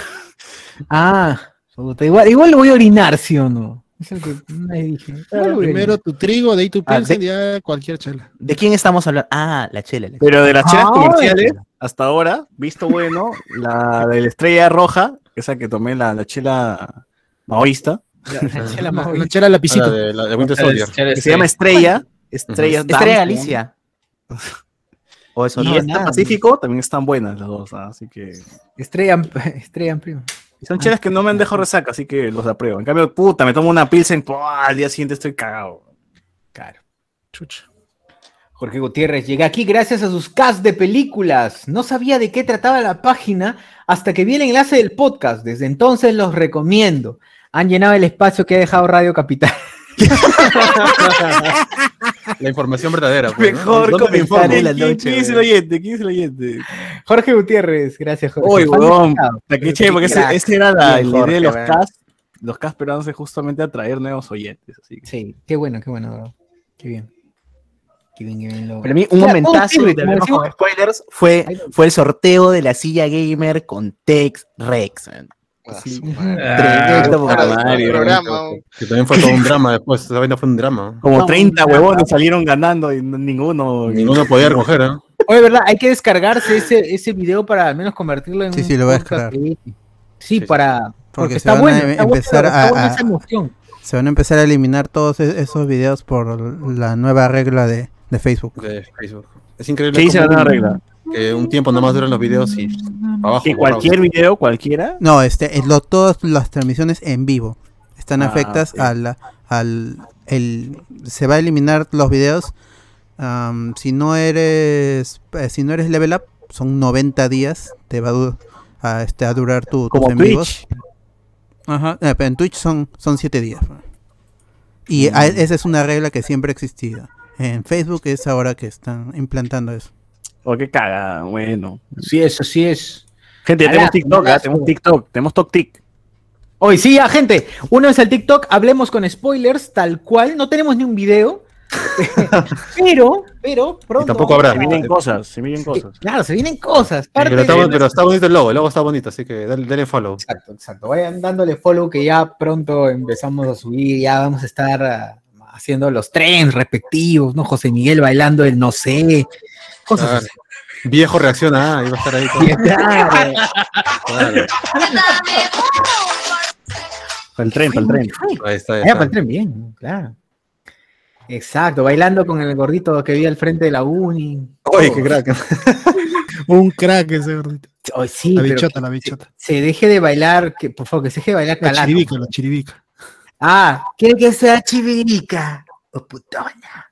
Ah, puta, igual, igual lo voy a orinar, ¿sí o no? Es el que dije. Primero tu trigo, de ahí tu Ah, pilsen, de- ya cualquier chela. ¿De quién estamos hablando? Ah, la chela. la chela. Pero de las chelas Ah, comerciales, hasta ahora, visto bueno, la de la estrella roja, esa que tomé, la, la chela maoísta. La chela La, más la chela Ah, la lapicito. de, la de Winter Soldier. que se llama Estrella, Estrella, Estrella Dance, Galicia. O eso Y no. esta Pacífico también están buenas las dos, ¿ah? así que... Estrella, estrella primo. Y son chelas que no me han dejado resaca, así que los apruebo. En cambio, puta, me tomo una pilsen, ¡pua! al día siguiente estoy cagado. Claro. Chucha. Jorge Gutiérrez, llegué aquí gracias a sus cast de películas. No sabía de qué trataba la página hasta que vi el enlace del podcast. Desde entonces los recomiendo. Han llenado el espacio que ha dejado Radio Capital. La información verdadera. pues, ¿no? Mejor ¿Dónde me informo? comentario de la ¿Quién, noche. quién es el oyente? ¿Quién es el oyente? Jorge Gutiérrez, gracias, Jorge. Uy, Fan huevón, destacado. la que che, porque ese, era la, la idea de los cast, los cast peruanos es justamente atraer nuevos oyentes, así que... Sí, qué bueno, qué bueno, bro. Qué bien. Qué bien, qué bien. lo- Para mí, un momentazo hablemos decimos- con spoilers fue, fue el sorteo de la silla gamer con Tex Rex. man. Ah, Sí. Ah, Tremendo Para el Mario. programa, Que también fue todo un drama después. Esa vaina fue un drama. Como 30 huevones salieron ganando y ninguno... Ninguno podía recoger, ¿eh? Oye, verdad, hay que descargarse ese, ese video para al menos convertirlo en Sí, sí, lo voy a descargar. Sí, sí, para. Porque, se está van a bueno. em- Está bueno, empezar está a- buena a- esa emoción. Se van a empezar a eliminar todos e- esos videos por la nueva regla de, de Facebook. De Facebook. Es increíble. ¿Qué dice la cómo nueva regla? Que un tiempo nada más duran los videos y abajo. Que cualquier video, cualquiera... No, este, es lo, todas las transmisiones en vivo están Ah, afectas ok. a la- al, el, se va a eliminar los videos. am, si no eres, eh, si no eres level up, son 90 días, te va a, a, este, a durar tu, tus Como en vivos. Twitch. Ajá, eh, pero en Twitch son, son 7 días. Y a- esa es una regla que siempre ha existido. En Facebook es ahora que están implantando eso. Oh, qué caga, bueno. Sí es, así es. Gente, ya tenemos TikTok, abrazo. tenemos TikTok, tenemos TokTik. Hoy sí, ya, gente. Uno es el TikTok, hablemos con spoilers, tal cual. No tenemos ni un video. pero, pero, pronto. Y tampoco habrá. Se vienen cosas, se vienen cosas. Claro, se vienen cosas. parte Pero está, de- pero está bonito el logo, el logo está bonito, así que dale, dale follow. Exacto, exacto. Vayan dándole follow que ya pronto empezamos a subir, ya vamos a estar haciendo los trends respectivos, ¿no? José Miguel bailando el no sé. Cosas Ah, así. viejo reacciona, ah, iba a estar ahí. todo. Claro. Claro. Para el tren, para el tren. Ahí está, ahí Ah, está. para el tren, bien, claro. Exacto, bailando con el gordito que vi al frente de la uni. Oye, qué crack. Un crack ese gordito. Ay, sí, La bichota, la bichota. se deje de bailar, que por favor, que se deje de bailar La calato. chiribica, la chiribica. Ah, quiere que sea chivirica o putona.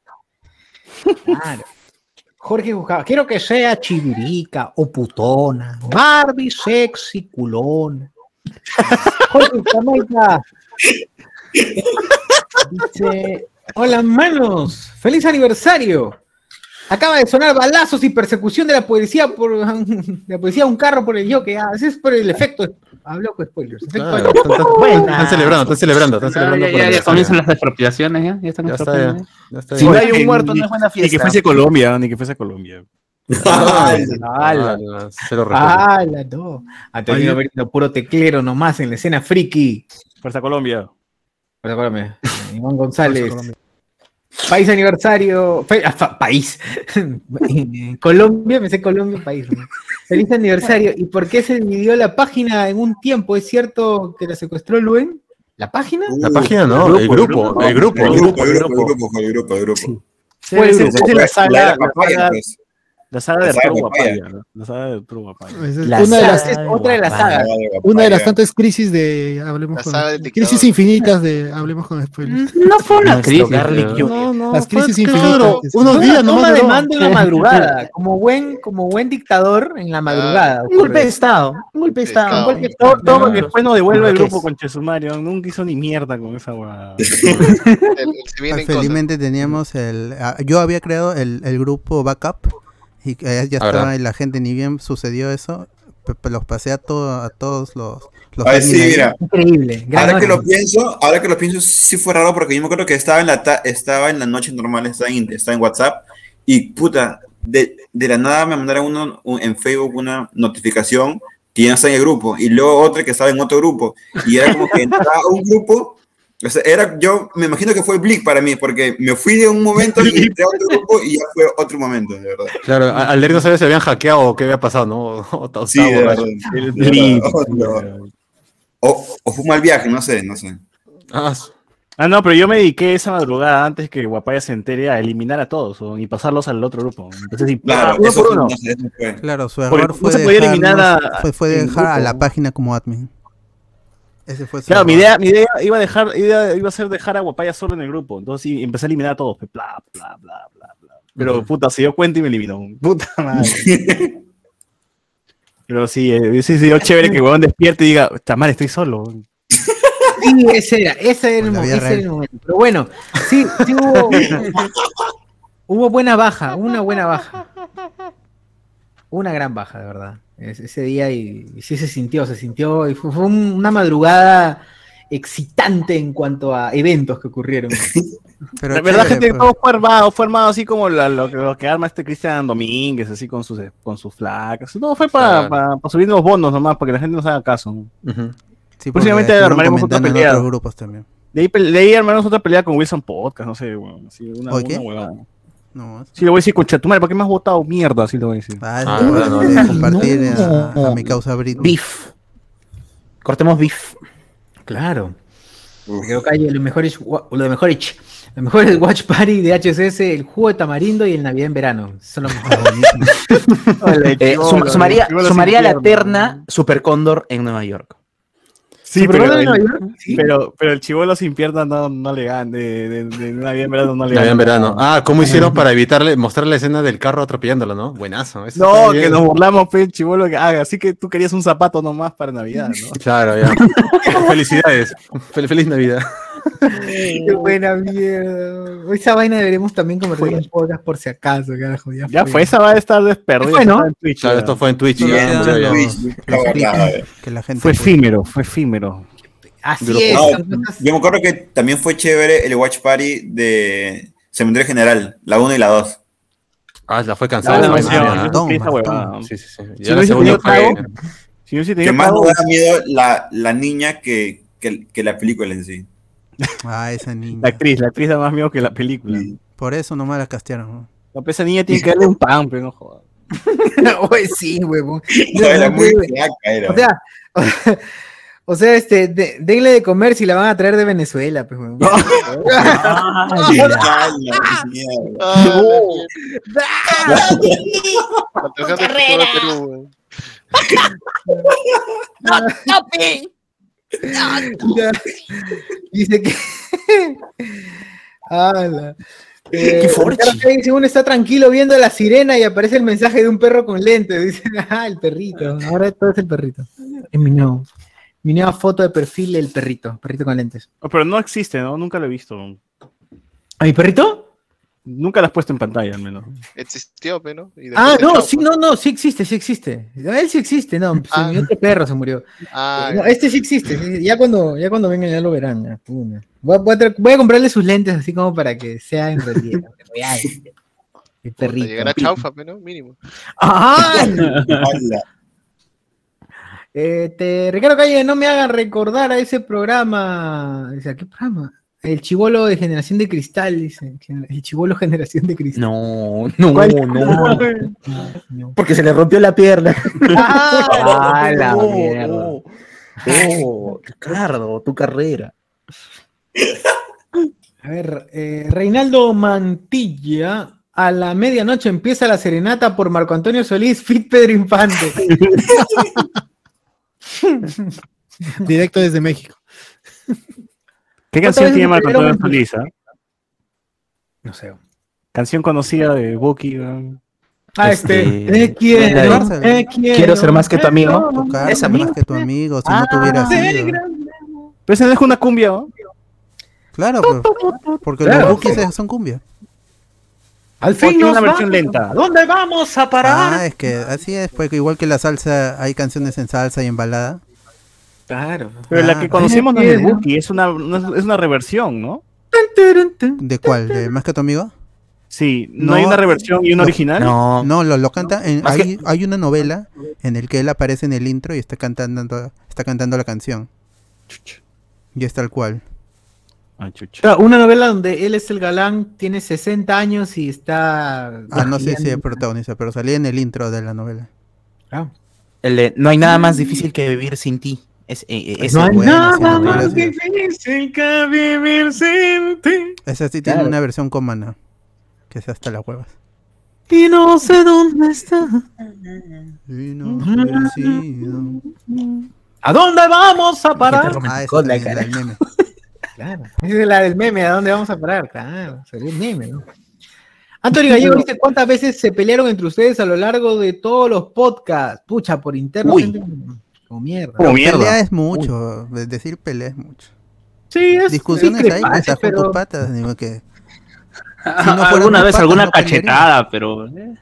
Claro. Jorge Jujaba, quiero que sea chivirica o putona. Barbie sexy culona. Jorge Jamaica. Dice, hola manos, feliz aniversario. Acaba de sonar balazos y persecución de la policía por de la policía a un carro por el Joker. Ah, ese es por el efecto. Habló con spoilers. Claro, están, están- Buena. están celebrando, están celebrando, están celebrando. Ya, ya, comienzan las expropiaciones, ya. Ya están Ya está, expropiando. ya, ya está. Si no hay un muerto, no es buena Ni que fiesta. fuese Colombia, ni que fuese Colombia. Ala. Ah, no. Ala, Merino, puro teclero nomás en la escena friki. Fuerza Colombia. Recuérdame. Iván González. Fuerza Colombia. País aniversario. fe- ah, fa- país. Colombia, me sé Colombia, país. ¿no? Feliz aniversario. ¿Y por qué se dividió la página en un tiempo? ¿Es cierto que la secuestró Luen? ¿La página? La página no, el grupo, el grupo. El grupo, el grupo, el grupo, el grupo, el grupo. Fue la La saga, era la saga, de Arturo. Guapaya. ¿no? La saga de Arturo Guapaya. Una, de las, otra de la saga. una de las tantas crisis de Hablemos con crisis infinitas de Hablemos con spoilers. No fue una crisis. Garlic pero- Jr. Las crisis infinitas. claro, unos días nomás toma de mando en la madrugada, como buen, como buen dictador en la madrugada. Un golpe de Estado. Un golpe de Estado. Un golpe de Todo, Estado. todo después nos devuelve el ¿Qué grupo con Chesumario. Nunca hizo ni mierda con esa cosas. Felizmente teníamos el. ah, Yo había creado el, el grupo Backup y que ya estaba y la gente, ni bien sucedió eso, los pasé a, todo, a todos los. los Ay, sí, mira. Increíble. Ahora que lo pienso, ahora que lo pienso, sí fue raro porque yo me acuerdo que estaba en la ta- estaba en la noche normal, estaba en, estaba en WhatsApp y puta, de, de la nada me mandaron uno, un- en Facebook una notificación que ya no está en el grupo y luego otra que estaba en otro grupo y era como que entraba un grupo, o sea, era yo me imagino que fue Blick para mí porque me fui de un momento y entré a otro grupo y ya fue otro momento, de verdad. Claro, al leer no sabía si habían hackeado o qué había pasado, ¿no? O, o- Sí, de verdad. El De blip. verdad. O, o fue un mal viaje, no sé, no sé. Ah, Ah, no, pero yo me dediqué esa madrugada antes que Guapaya se entere a eliminar a todos o- y pasarlos al otro grupo. Entonces, sí, Claro, ah, uno por uno. no sé, fue. Claro, su Porque error no fue, se podía eliminar a- fue, fue dejar a la página como admin. Ese fue su Claro, mi idea, mi idea iba a dejar, iba, iba a ser dejar a Guapaya solo en el grupo. Entonces sí, empecé a eliminar a todos. pues, Bla, bla, bla, bla, bla. Pero puta, se dio cuenta y me eliminó. Puta madre. Pero sí, eh, hubiese sido chévere que el huevón despierte y diga, está mal, estoy solo. Sí, ese era, ese era, ese el momento. Pero bueno, sí, sí hubo, hubo buena baja, una buena baja. Una gran baja, de verdad. Es- ese día y, y sí se sintió, se sintió y fue, fue un- una madrugada excitante en cuanto a eventos que ocurrieron. Pero La verdad, chévere, gente, pues. todo fue armado, fue armado así como la- lo, que- lo que arma este Cristian Domínguez, así con sus, con sus flacas. No, fue para Claro. subir los bonos nomás, para que la gente nos haga caso. Sí, porque próximamente armaremos otra pelea. otros grupos también. De ahí, de ahí armaremos otra pelea con Wilson Podcast, no sé, weón, así, una, ¿Oye? una huevada. No, Sí, le voy a decir, concha, tu madre, ¿por qué me has votado mierda? Así le voy a decir. ah, Ah, no, de no. compartir a- No. a, mi causa Britney. Beef. Cortemos beef. Claro. Creo que hay lo mejor es, lo mejor es, lo mejor es Watch Party de HSS, el jugo de tamarindo y el Navidad en verano. Son los mejores. Eh, sum- sumaría sumaría la terna Super Cóndor en Nueva York. Sí, ¿Super pero, el, York? Sí. pero, pero el chivolo sin piernas no, no le gana, de, de, de una bien verano no le Navidad gana. en verano. Ah, ¿cómo hicieron para evitarle, mostrar la escena del carro atropellándolo, no? Buenazo. eso No, que bien. nos burlamos, pe, el chivolo, que haga. Así que tú querías un zapato nomás para Navidad, ¿no? Claro, ya. Felicidades. Fel- feliz Navidad. Qué buena mierda. Esa vaina deberemos también convertir en podcast por si acaso, carajo. Ya, Ya fue, esa va a estar desperdida. Fue, Twitch, Claro, esto fue en Twitch. Ya, ya, que la gente Fue efímero, fue efímero. Así Grupo. es. No, yo me acuerdo que también fue chévere el Watch Party de Cementerio General, la 1 y la 2. Ah, la fue cansada. la sí. Sí, sí. Si la segunda fue. Si Que más nos da miedo la, la niña que, que, que la película en sí. Ah, esa niña. la actriz, la actriz da más miedo que la película. Sí. Por eso nomás la castearon. ¿no? No, pues esa niña tiene que darle un pan, pero no jodas. Oye, sí, huevón. No, era muy O flaca, era. sea, o sea, este, de- denle de comer si la van a traer de Venezuela, pues, huevón. Ah, Ah, el. Dice que. Eh, Qué Kay dice, uno está tranquilo viendo la sirena y aparece el mensaje de un perro con lentes. Dice, ah, el perrito. Ahora todo es el perrito. Es mi nuevo. Mi nueva foto de perfil del perrito. Perrito con lentes. Oh, pero no existe, ¿no? Nunca lo he visto. ¿A mi perrito? Nunca la has puesto en pantalla, al menos. Existió, pero. ¿no? Y Ah, no, sí, pues. no, no, sí existe, sí existe. Él sí existe, no, Ah. mi otro perro se murió. Ah, No, este sí existe, sí, ya cuando, ya cuando vengan ya lo verán. ya. Voy, a, voy a tra- voy a comprarle sus lentes así como para que sea en realidad. real. El perrito. llegará chaufa, pero mínimo. ¡Ah! Este, Ricardo Calle, no me hagan recordar a ese programa. Dice, ¿a qué programa? El chivolo de generación de cristal, dice. El chivolo generación de cristal. No, no, ¿Cuál? no. No. Porque se le rompió la pierna. Ah, la no, mierda. no. Oh, Ricardo, tu carrera. A ver, eh, Reinaldo Mantilla. A la medianoche empieza la serenata por Marco Antonio Solís, Fit Pedro Infante. Directo desde México. ¿Qué ¿Cuántas canción tiene Marco Antonio en- Solís? ah? No sé. Canción conocida de weón. Ah, este. Este, Te quiero, la de- te quiero. Quiero ser más que tu amigo. Tu cara Esa más que tu amigo, si Ah, no tuviera ser sido. Pero esa no es una cumbia, ¿no? Claro, pues, porque Claro. los bookies es- son cumbia. Al fin nos una versión vamos. lenta. ¿A dónde vamos a parar? Ah, es que así es, pues que igual que la salsa, hay canciones en salsa y en balada. Claro. Pero la Ah, que conocemos no es de. Buki, es una, no es es una reversión, ¿no? ¿De cuál? ¿De más que tu amigo? Sí, ¿no, No, hay una reversión y una no, original? No, No, lo, lo canta. En, hay, hay una novela en el que él aparece en el intro y está cantando, está cantando la canción. Y es tal cual. Ah, chucha. Claro, Una novela donde él es el galán, tiene 60 años y está. Ah, no sé si es protagonista, pero salía en el intro de la novela. Ah. el de, no hay nada más difícil que vivir sin ti. Es, eh, ese. No hay bueno, nada no, más difícil que vivir sin ti. Esa sí tiene Claro. una versión con mana. Que es hasta las huevas. Y no sé dónde está. Y no sido. ¿A dónde vamos a parar? Ah, esa la también, cara. la del meme. Claro. Esa es la del meme, ¿a dónde vamos a parar? Claro, sería un meme, ¿no? Antonio Gallego dice, ¿cuántas veces se pelearon entre ustedes a lo largo de todos los podcasts? Pucha, por interno. Uy. gente Como mierda. Como Pelea es mucho. de- Decir pelea es mucho. Sí, es Discusiones ahí, pues, discrepancia, con tus patas. Digo que. Ah, no alguna vez patas, alguna no cachetada, pero. eh.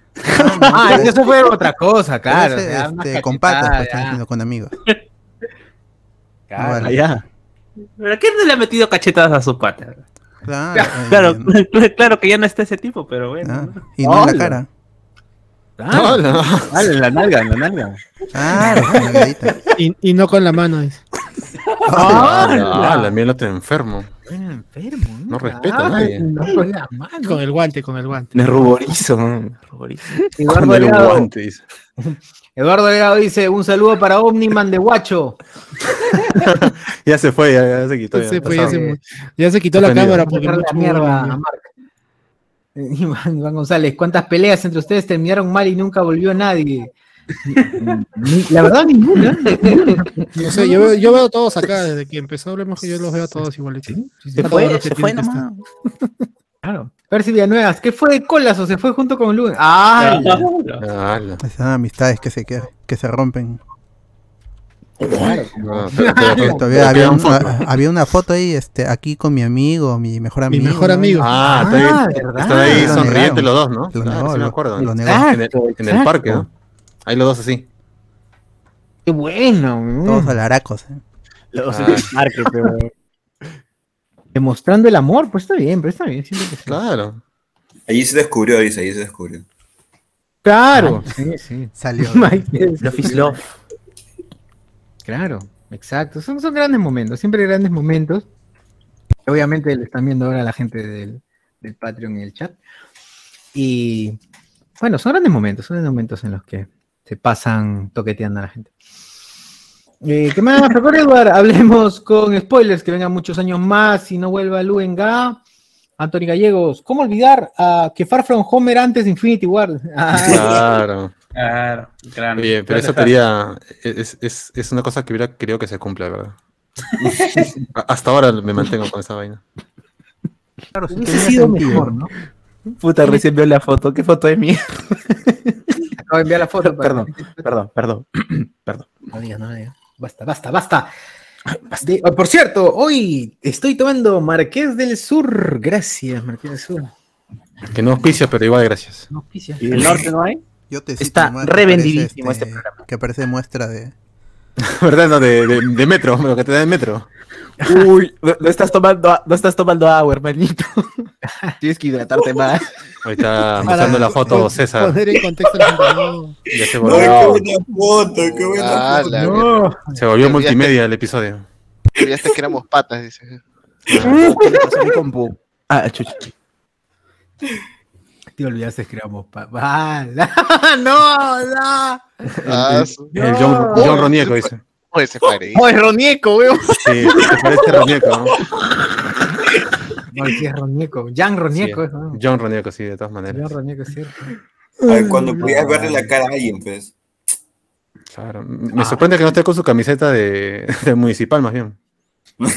Ah, eso fue otra cosa, claro. Ese, o sea, una este, con patas, pues, ya, están diciendo, con amigos. claro. Vale. Allá. ¿Pero a quién no le ha metido cachetadas a su pata? Claro, Claro, eh, claro que ya no está ese tipo, pero bueno. ah, y no en la Hola. Claro. Hola. Dale, en la nalga, en la nalga. Claro, con la. Y, y no con la mano. dice. Ah, la mía no te enfermo. Enfermo, No respeta a nadie. no con la mano. Con el guante, con el guante. Me ruborizo, me ruborizo. Eduardo Con el guante, dice. Eduardo Delgado dice, un saludo para Omniman de Guacho. Ya se fue, ya, ya se quitó. ya. Se fue, ya, se, ya se quitó la cámara porque la mierda a humo. Iván, Iván González, ¿cuántas peleas entre ustedes terminaron mal y nunca volvió nadie? La verdad, ninguna. No sé, yo veo, yo veo todos acá, desde que empezó Hablemos que yo los veo a todos igualitos. Se A todos fue, se fue nomás. Claro. Percy Villanuevas, ¿qué fue de Colas o se fue junto con Lu? ¡Ah! Esas amistades que se, que, que se rompen. no, pero- Que pero- todavía había, quedan un- fotos. a- había una foto ahí, este, aquí con mi amigo, mi mejor Mi amigo. mejor amigo. Ah, está Ah, ahí, ¿verdad? están ahí Lo sonrientes negaron. los dos, ¿no? Lo Claro, negó, sí me lo- acuerdo. lo negó. Exacto, En el, en el exacto. parque, ¿no? Ahí los dos así. ¡Qué bueno! mm. Todos alaracos. ¿eh? Los Ah. parque, pero. Demostrando el amor, pues está bien, pero está bien. que sí. Claro. Allí se descubrió, dice, allí se descubrió. Claro, sí, sí. Salió. Love is love. Claro, exacto. Son, son grandes momentos, siempre grandes momentos. Obviamente le están viendo ahora la gente del, del Patreon y el chat. Y bueno, son grandes momentos, son grandes momentos en los que se pasan toqueteando a la gente. Eh, ¿Qué más? Recuerda, Eduard, hablemos con spoilers, que vengan muchos años más y no vuelva Lu Ga. Anthony Gallegos, ¿cómo olvidar a que Far From Home era antes de Infinity War? Claro. Claro, claro. Oye, pero esa teoría es, es, es una cosa que hubiera querido que se cumpla, ¿verdad? Hasta ahora me mantengo con esa vaina. Claro, sí hubiese sido sentido. mejor, ¿no? Puta, recién veo la foto. ¿Qué foto es mía? Acabo de enviar la foto. para- Perdón, perdón, perdón. perdón. No digas, no digas. Basta, basta, basta. De- oh, por cierto, hoy estoy tomando Marqués del Sur. Gracias, Marqués del Sur. Que no auspicia, pero igual gracias. No auspicia. ¿Y del norte no hay? Yo te Está revendidísimo este programa. Que parece muestra de. ¿Verdad? No, de, de, de metro, lo que te da en metro. Uy, no, no estás tomando, a- no estás tomando agua, hermanito. Tienes que hidratarte más. Ahí está mostrando la foto César. Poner en contexto no. Ya se Ay, qué volvió, buena foto, qué buena Ah, foto. No. se volvió Ya- multimedia el episodio. Olvidaste que éramos patas, dice. ¿Qué? Ah, chucha. Te olvidaste que éramos ¡Ah, no, no. Ah, su- El John, John Ronieco dice. Oye, se parece. ¡Oh, es Ronieco, weón! Sí, se parece Ronieco, ¿no? No, sí es Ronieco. Jan Ronieco, Sí, ¿no? John Ronieco, sí, de todas Jan maneras. Ronieco, es cierto. Ay, cuando podías verle la cara a alguien, pues. Claro. Me sorprende que no esté con su camiseta de, de municipal, más bien. No,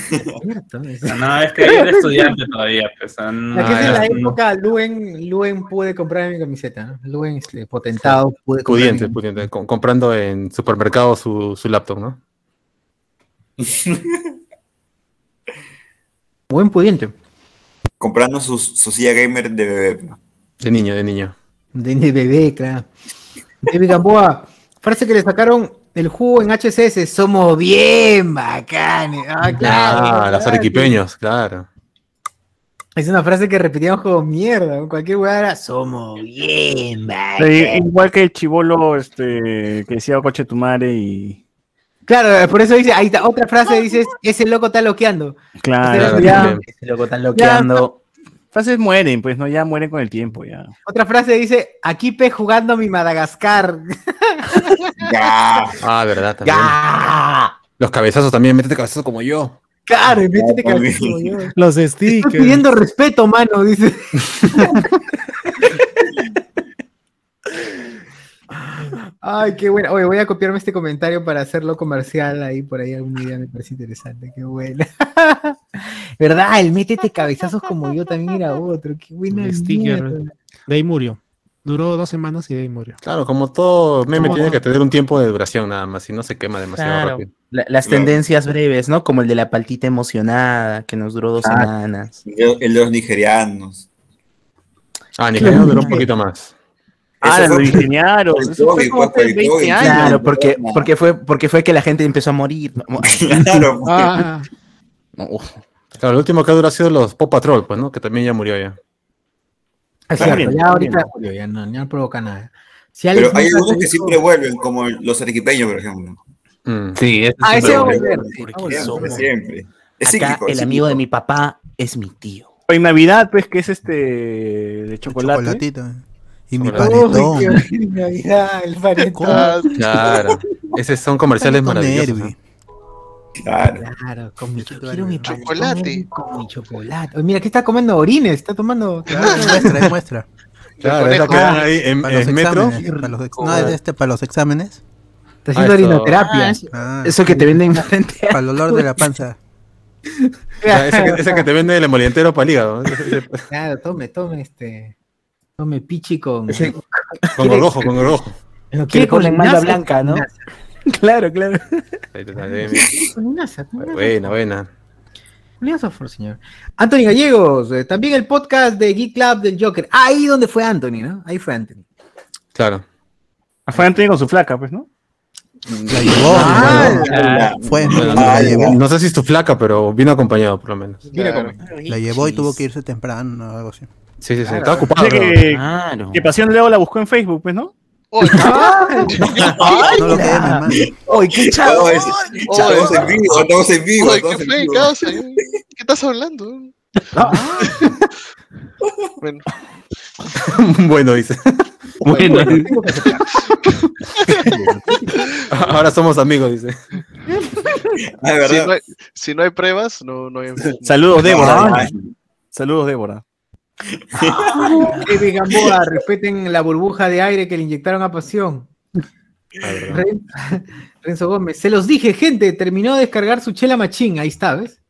es que yo era estudiante todavía, pues. no, La que es de ya. la época, Luen, Luen pude comprar mi camiseta, ¿no? Luen, este, potentado, pude comprar Pudiente, mi- pudiente. com- comprando en supermercado su, su laptop, ¿no? Buen pudiente. Comprando su, su silla gamer de bebé. De niño, de niño. De, de bebé, claro. David Gamboa, frase que le sacaron el jugo en HCS, somos bien bacanes. Ah, claro. Ah, los claro. arequipeños, claro. Es una frase que repetíamos como mierda. en Cualquier weá era, somos bien Sí, bacanes. igual que el chivolo este, que decía coche tu madre y. Claro, por eso dice, ahí está, otra frase dices, ese loco está loqueando. Claro, Claro, ya. Ese loco están loqueando. Frases mueren, pues no, ya mueren con el tiempo, ya. Otra frase dice, aquí pe jugando mi Madagascar. Ya. Ah, verdad, también. ¡Ya! Los cabezazos también, métete cabezazos como yo. Claro, y métete Ya, cabeza también. como yo. Los Estoy stickers. pidiendo respeto, mano, dice. Ay, qué bueno. Oye, voy a copiarme este comentario para hacerlo comercial ahí por ahí algún día me parece interesante. Qué buena. ¿Verdad? El métete cabezazos como yo también era otro. Qué buena sticker. De ahí murió. Duró dos semanas y de ahí murió. Claro, como todo meme ¿Cómo tiene no? que tener un tiempo de duración nada más, y no se quema demasiado Claro. rápido. La- las tendencias breves, ¿no? Como el de la paltita emocionada, que nos duró dos Ah. semanas. El de, los nigerianos. Ah, Nigeria duró un poquito más. Ah, lo fue- ingeniaron. por el Eso fue COVID, como por hace el 20 COVID. años. Claro, porque, porque, fue, porque fue que la gente empezó a morir. ¿no? Claro. Ah, No. Claro, el último que ha durado ha sido los Pop Patrol, pues, ¿no? Que también ya murió ya. Es Está cierto, bien, ya ahorita ya no, ya no provoca nada. Si Pero hay algunos que siempre vuelven, como los arequipeños, por ejemplo. Mm. Sí, ese Ah, siempre ese va a volver. sí, va a volver. Siempre, siempre. Es Acá cíclico, es el amigo de mi papá es mi tío. En Navidad, pues, que es este de chocolate. Chocolatito. Y mi panetón. Uy, Navidad, el panetón. Ah, Claro. Esos son comerciales maravillosos. Claro. Claro, con mi, Chocolate. quiero mi Chocolate. Con mi chocolate. Mira, ¿qué está comiendo? Orines, está tomando. Muestra, es muestra. Claro, es lo que dan ahí en, Para los en metro. exámenes. Para los ex- no, es este, para los exámenes. Está haciendo Ah, eso. orinoterapia. Ah, eso, Ah, que te venden frente para el olor de la panza. Ya, ese, que, ese que te vende el emolientero para el hígado. Claro, tome, tome este. Tome pichi con. Con gorgojo, con gorgojo. Le con manga linaza, blanca, ¿no? Claro, claro. Buena, buena. Por señor. Anthony Gallegos, eh, también el podcast de Geek Club del Joker. Ahí donde fue Anthony, ¿no? Ahí fue Anthony. Claro. Fue Anthony con su flaca, pues, ¿no? La llevó. Ah, Ah, Fue, Bueno, la no, llevó. no sé si es tu flaca, pero vino acompañado por lo menos. Claro. La llevó y tuvo que irse temprano o algo así. Sí, sí, sí. Estaba ocupado. Que, Claro. que Pasión Leo la buscó en Facebook, pues, ¿no? Lo quedé. ¡Oy, qué chavo! es- Estamos en vivo, estamos en vivo. ¿qué en fue, vivo. causa? ¿Qué estás hablando? Bueno, bueno, dice. Bueno, Ahora somos amigos, dice. Ah, si de verdad. no, hay, si no hay pruebas, no, no hay. Saludos, Débora. Ay, Saludos, Débora. Gamboa, respeten la burbuja de aire que le inyectaron a Pasión. Ren- Renzo Gómez, se los dije, gente, terminó de descargar su chela machín, ahí está, ¿ves?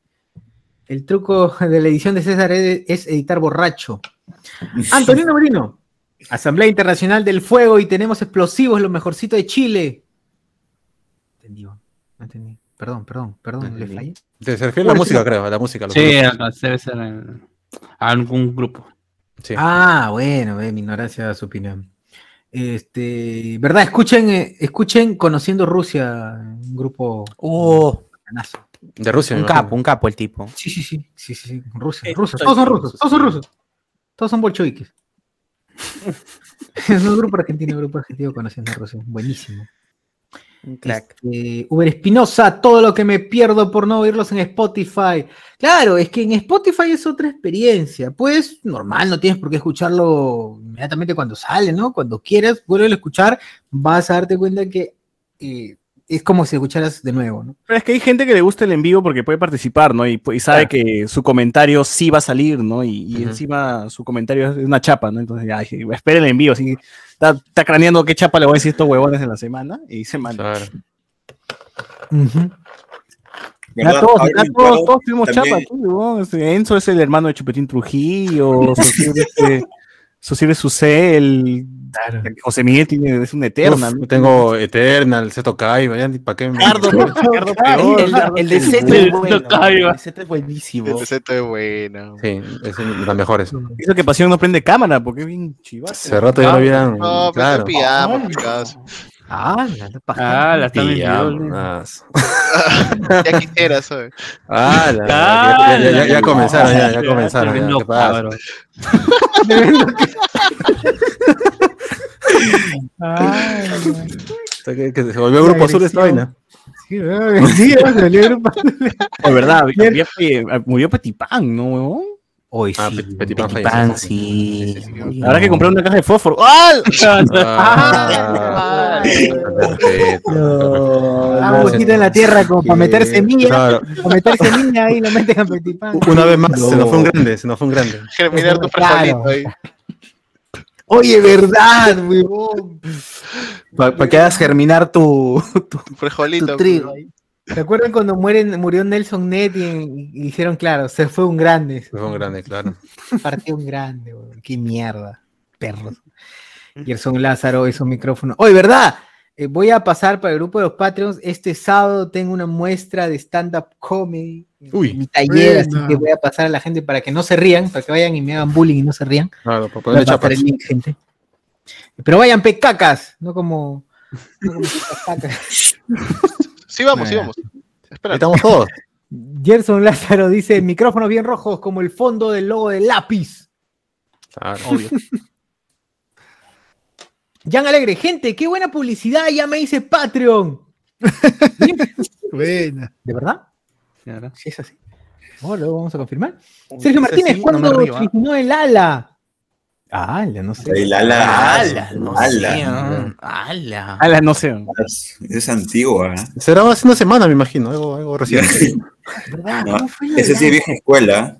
El truco de la edición de César es editar borracho. Antonino Merino, Asamblea Internacional del Fuego y tenemos explosivos, lo mejorcito de Chile. Entendí, no entendí. Perdón, perdón, perdón, le fallé. Se refiere a la música, creo, a la música. lo sí, que- acá debe ser en algún grupo. Sí. Ah, bueno, ve, mi ignorancia da su opinión. Este, ¿verdad? Escuchen, eh, escuchen Conociendo Rusia, un grupo. Oh. De Rusia. un capo, un capo el tipo. Sí, sí, sí, sí, sí, sí, rusos, rusos, todos son rusos, todos son rusos, todos son bolcheviques. es un grupo argentino, un grupo argentino conociendo Rusia, buenísimo. Un crack. Este, Uber Espinosa, todo lo que me pierdo por no oírlos en Spotify. Claro, es que en Spotify es otra experiencia. Pues normal, no tienes por qué escucharlo inmediatamente cuando sale, ¿no? Cuando quieras, vuelve a escuchar, vas a darte cuenta que eh, es como si escucharas de nuevo, ¿no? Pero es que hay gente que le gusta el en vivo porque puede participar, ¿no? Y, sabe que su comentario sí va a salir, ¿no? Y, encima su comentario es una chapa, ¿no? Entonces, ya, dije, esperen el en vivo, así está, está craneando qué chapa le voy a decir a estos huevones en la semana y se manda. Claro. Ujú. Ya ¿Verdad? todos, ya todos, todos tuvimos chapa también- aquí, huevón. Este, Enzo es el hermano de Chupetín Trujillo, Sosir es Susel, José Miguel tiene, es un eterna, Uf, ¿no? tengo Eternal, Seto Kaiba, para qué. me- Ricardo, Ricardo peor. El, el de El es bueno. El de Z es buenísimo. El Z es bueno. Sí, es las mejores. Hizo que Pasión no prende cámara, porque es bien chivato. Hace rato ya lo vieran. No, pero claro. Picasso. Ah, la paja. Ah, la. Pijamas. Ya quisiera, ¿sabes? Ah, la- ya, ya- ya- ya comenzaron, ya, ya Ah, comenzaron. ya. Hasta que, que se volvió grupo azul esta vaina. Sí, sí, se volvió grupo. De verdad, eh, murió Petipán, ¿no, huevón? Hoy Ah, sí. Petit- Petit Pan Petit. Pan, Sí, sí. sí, sí, sí. Habrá que comprar una caja de fósforo. ¡Ah! Ah. No, Ah, un huequito en la tierra como para meter Sí, semilla, claro. para meter semilla ahí lo meten a Petipán. Una vez más, se nos fue un grande, se nos fue un grande. Germinar tu frijolito ahí. Oye, verdad, weón. Para que hagas germinar tu, tu, Frijolito. tu trigo. ahí. ¿Se acuerdan cuando mueren, murió Nelson Net y, y hicieron claro, se fue un grande, Se fue un grande, claro. partió un grande, weón. qué mierda, perros. Gerson Lázaro es un micrófono. Oye, ¿verdad? Eh, voy a pasar para el grupo de los Patreons. Este sábado tengo una muestra de stand-up comedy. Uy. Mi taller, así que voy a pasar a la gente para que no se rían, para que vayan y me hagan bullying y no se rían. Claro, para pasar chapas. el link, gente. Pero vayan pecacas, no como. No como pecacas. Sí, vamos, sí, vamos. Espera. estamos todos. Gerson Lázaro dice: micrófonos bien rojos como el fondo del logo de lápiz. Claro. Obvio. Jan Alegre, gente, qué buena publicidad, ya me hice Patreon. Buena. ¿De verdad? Claro. Sí, es así. Oh, luego vamos a confirmar. Sergio Martínez, sí, no ¿cuándo río, ¿ah? originó el ala? Ala, no sé. El ala. ¡Hala! No ala. sé, ah, ¡Hala! A las no sé. Es antigua. ¿eh? Será hace una semana, me imagino, algo, algo reciente. ¿Verdad? No, ¿Cómo fue lo Ese sí es vieja escuela.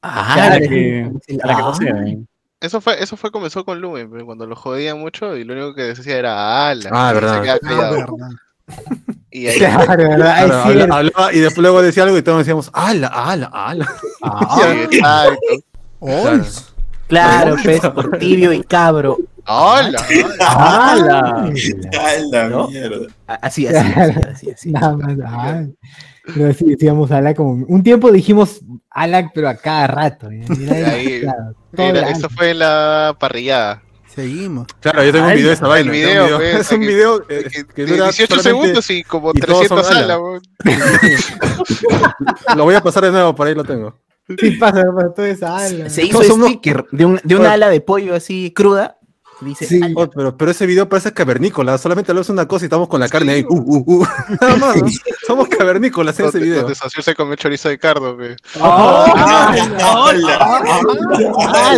Para ala? que, no Ah. sea. ¿eh? Eso fue, eso fue comenzó con Lumen, pero cuando lo jodían mucho y lo único que decía era ala. Ah, verdad. Se Ah, verdad. Y ahí, Claro, ¿verdad? Claro, es habla- cierto. hablaba y después luego decía algo y todos decíamos, ala, ala, ala. sí, exacto. Claro. Claro, pez por tibio y cabro. ¡Hala! ¡Hala! ¡A la ¿No? mierda! Así, así, así, así, así. Nada más. ah. Pero así decíamos ala como. Un tiempo dijimos ala, pero a cada rato. ¿eh? Ahí, el eso fue en la parrillada. Seguimos. Claro, yo tengo un video de esa vaina. un video, pues, es un video eh, Que- dura 18 solamente- segundos y como y todos son 300 ala. alas, weón. Lo voy a pasar de nuevo, por ahí lo tengo. Sí, pasa, pasa toda esa ala. Se hizo somos- sticker de, un, de una ala de pollo así cruda. Dice, Sí. Oh, pero, pero ese video parece cavernícola, solamente hablamos una cosa y estamos con la carne ahí. Uh, uh, uh. Nada más, ¿no? Somos cavernícolas en ese video. donde Saussure se comió chorizo de cardo, weón. ¡Ah,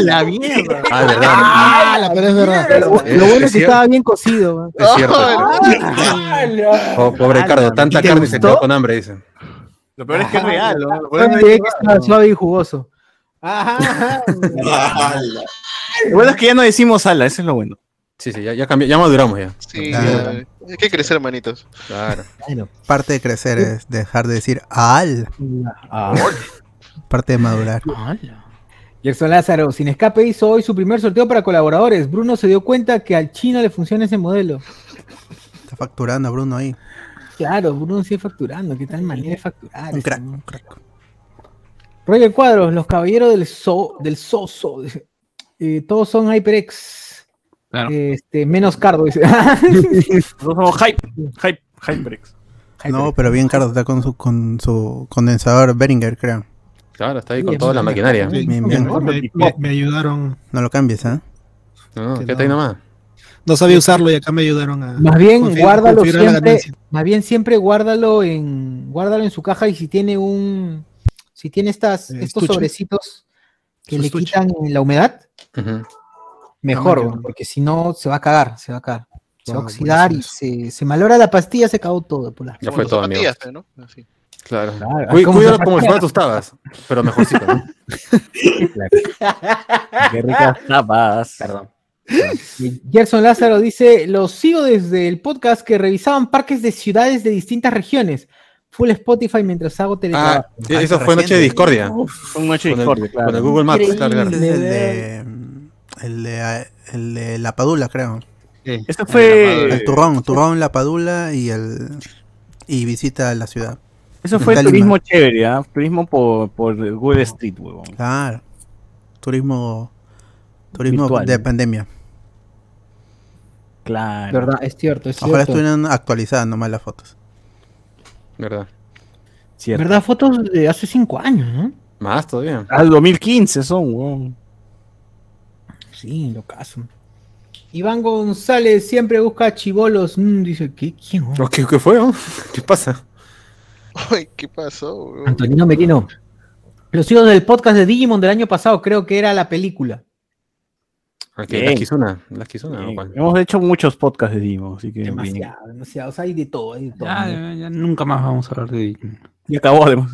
la mierda! Ah, verdad. Ah, pero es verdad. Lo, bueno es que estaba bien cocido. ¿no? Es cierto. ¡Ah! Oh, pobre Cardo, tanta ¿Te carne y se quedó con hambre, dicen. Lo peor es que es real, ¿no? Lo peor es suave y jugoso. Lo bueno es que ya no decimos ala, eso es lo bueno. Sí, sí, ya, ya, cambió, ya maduramos ya. Sí, Claro. ya, hay que crecer, manitos. Claro. Bueno, Parte de crecer es dejar de decir al. ah. Parte de madurar. ¡Hala! Gerson Lázaro, sin escape hizo hoy su primer sorteo para colaboradores. Bruno se dio cuenta que al chino le funciona ese modelo. Está facturando Bruno ahí. Claro, Bruno sigue facturando. ¿Qué tal manera de facturar? Un crack, ¿no? un crack. Roger Cuadros, los caballeros del so, del soso. eh, todos son HyperX. Claro. Este, menos Cardo, dice. Somos hype, hype, HyperX. No, pero bien Carlos está con su, con su condensador Behringer, creo. Claro, está ahí Sí, con es toda la maquinaria. Sí, Bien, me, bien. me- me- me ayudaron. No lo cambies, ¿ah? No, no, quédate ahí no. nomás. No sabía usarlo y acá me ayudaron a. Más bien, guárdalo configurar siempre. Más bien, siempre guárdalo en, guárdalo en su caja y si tiene un, si tiene estas, Eh, estos estuche. sobrecitos que Su le estuche. quitan la humedad, mejor, Ah, porque si no se va a cagar, se va a cagar. Se va a Ah, oxidar y se, se malora la pastilla, se cagó todo. Por la... Ya fue todo, amigo. Así. Claro. Claro, Cuí- ¿cómo Cuídalo como si fuera tus tabas, pero mejorcito, ¿no? Qué ricas tapas. Perdón. Gerson Lázaro dice, los sigo desde el podcast que revisaban parques de ciudades de distintas regiones. Full Spotify mientras hago teletrabajo. Ah, eso fue Noche de Discordia. Fue un noche de Con el, discordia, claro. con el Google Maps, claro, claro. Es el de, el de, el de La Padula, creo. Este fue, El turrón, turrón, La Padula y el y visita la ciudad. eso fue turismo chévere, ¿ah? Turismo por, por Google Street, huevón. Claro. Turismo turismo Virtual. de pandemia. Claro. ¿Verdad? Es cierto, es Ojalá cierto. estuvieran actualizadas nomás las fotos. ¿Verdad? Cierto. ¿Verdad? Fotos de hace cinco años, ¿no? Más todavía. Al 2015 son, huevón. Sí, lo caso. Iván González siempre busca chivolos. Mm, dice, ¿qué? ¿Quién? weón? ¿Qué, qué fue? ¿Qué pasa? Ay, ¿qué pasó? weón? Antonino Merino. Los hijos del podcast de Digimon del año pasado, creo que era la película. Aquí, Bien. la Kizuna. La Kizuna. Hemos hecho muchos podcasts de Dimo, así que bien. Demasiado, demasiado. O sea, hay de todo, hay de todo. Ya, ya, ya nunca más vamos a hablar de Digimon. Y acabó además.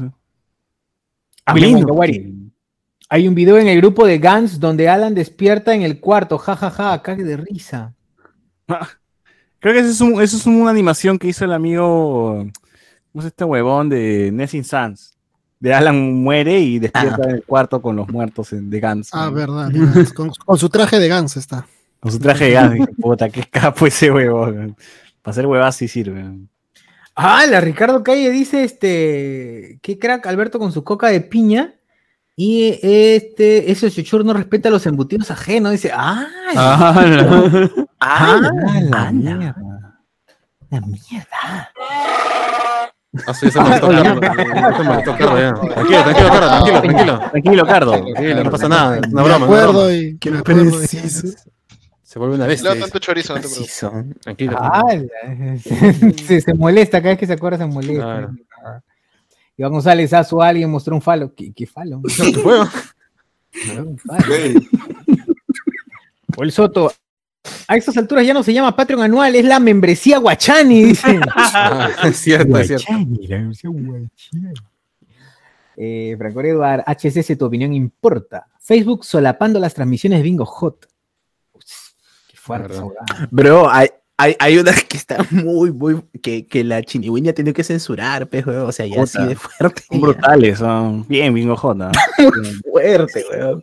Hay un video en el grupo de Gans donde Alan despierta en el cuarto. Ja, ja, ja, cague de risa. Creo que eso es, un- eso es una animación que hizo el amigo. ¿Cómo es este huevón de Nessing Sans? De Alan muere y despierta en el cuarto con los muertos en- de Gans. Ah, ¿no? verdad. con, con su traje de Gans está. Con su traje de Gans. Dije, Puta, qué capo ese huevón. Para hacer huevas sí sirve. Ah, la Ricardo Calle dice este. Qué crack Alberto con su coca de piña. Y este, ese chuchur no respeta los embutidos ajenos. Dice, ¡ah! Ah, no. ¡Ah! la la mierda! La mierda. Ah, sí, se molestó Carlos. Se molestó Carlos, ya. Tranquilo, tranquilo, Carlos, tranquilo, tranquilo. Tranquilo, Cardo. Tranquilo, no pasa nada. Es una broma. acuerdo y acuerdo y- Se vuelve una bestia. Dice. tanto chorizo, no te Sí preocupes. Tranquilo. Se, se molesta, cada vez que se acuerda se molesta. Claro. Iván González, a su alguien mostró un falo. ¿Qué, qué falo? ¿Qué falo. O el Soto. A estas alturas ya no se llama Patreon anual, es la membresía Guachani, dice. Ah, es cierto, es cierto. Guachani, la membresía Guachani. Eh, Franco Eduard, HSS, tu opinión importa. Facebook solapando las transmisiones Bingo Hot. Uy, Qué fuerte. Bro, hay, hay, hay unas que están muy, muy. que, que la chinigüeña tiene que censurar, weón. O sea, ya Puta. así de fuerte. Son brutales, son bien bingo jota. Fuerte, weón.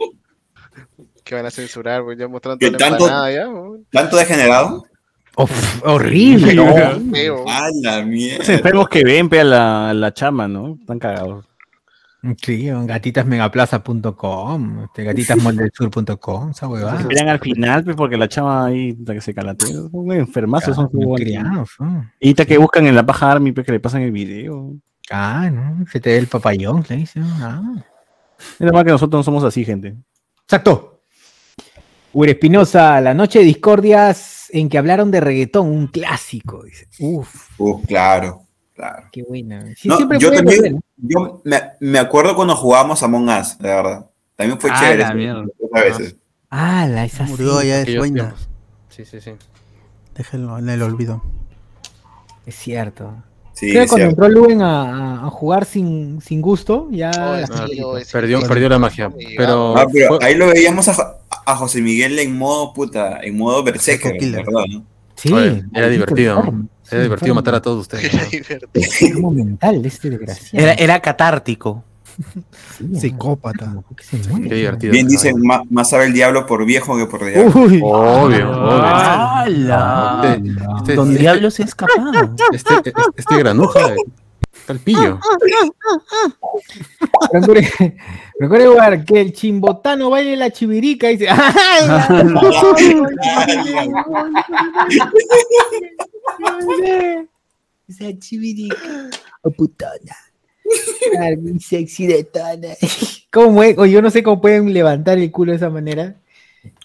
Que van a censurar, güey. Ya mostrando ¿Qué toda la tanto? empanada ya, güey. ¿Tanto degenerado? Uf, horrible, ¿no? Feo. ¡A la Los mierda! enfermos que ven pe, a la, la chama, ¿no? Están cagados. Sí, gatitasmegaplaza.com, este, esa huevada. Esperan al final, pues, porque la chama ahí hasta que se calatea. Son enfermazos, son criados. Y que buscan en la paja Army, pues, que le pasan el video. Ah, ¿no? Se te ve el papayón, le dice. Ah. Es normal que nosotros no somos así, gente. Exacto. Uri Espinosa, la noche de discordias en que hablaron de reggaetón, un clásico, dice. Uf, Uh, claro, claro. qué buena. Sí, No, siempre yo también, yo me, me acuerdo cuando jugábamos Among Us, la verdad. También fue Ah, chévere. A veces. Ah, la esa sí. Murió ya de sueño. Sí, sí, sí. Déjenlo en el olvido. Es cierto. Sí, Creo que cuando cierto. entró Luen a, jugar sin, sin gusto, ya. Oh, Perdió, perdió la magia. Pero, Ah, pero fue- ahí lo veíamos a, a José Miguel en modo puta, en modo berserker, no? Sí, Oye, era divertido, ¿no? era divertido matar a todos ustedes. Era ¿no? divertido. Enfermo mental este desgraciado. Era, era catártico. Sí, Psicópata. Qué divertido. Bien dicen, "Ma- más sabe el diablo por viejo que por diablo. Uy. Obvio, ¡Hala! obvio. Este, este- Don este- Diablo se ha escapado. Este, este, este granuja. Está el pillo. Jugar que el chimbotano baile la chivirica y dice. ¡Ay, la- Esa chivirica. Oh, putona. Mi sexy de tona. ¿Cómo es? O yo no sé cómo pueden levantar el culo de esa manera.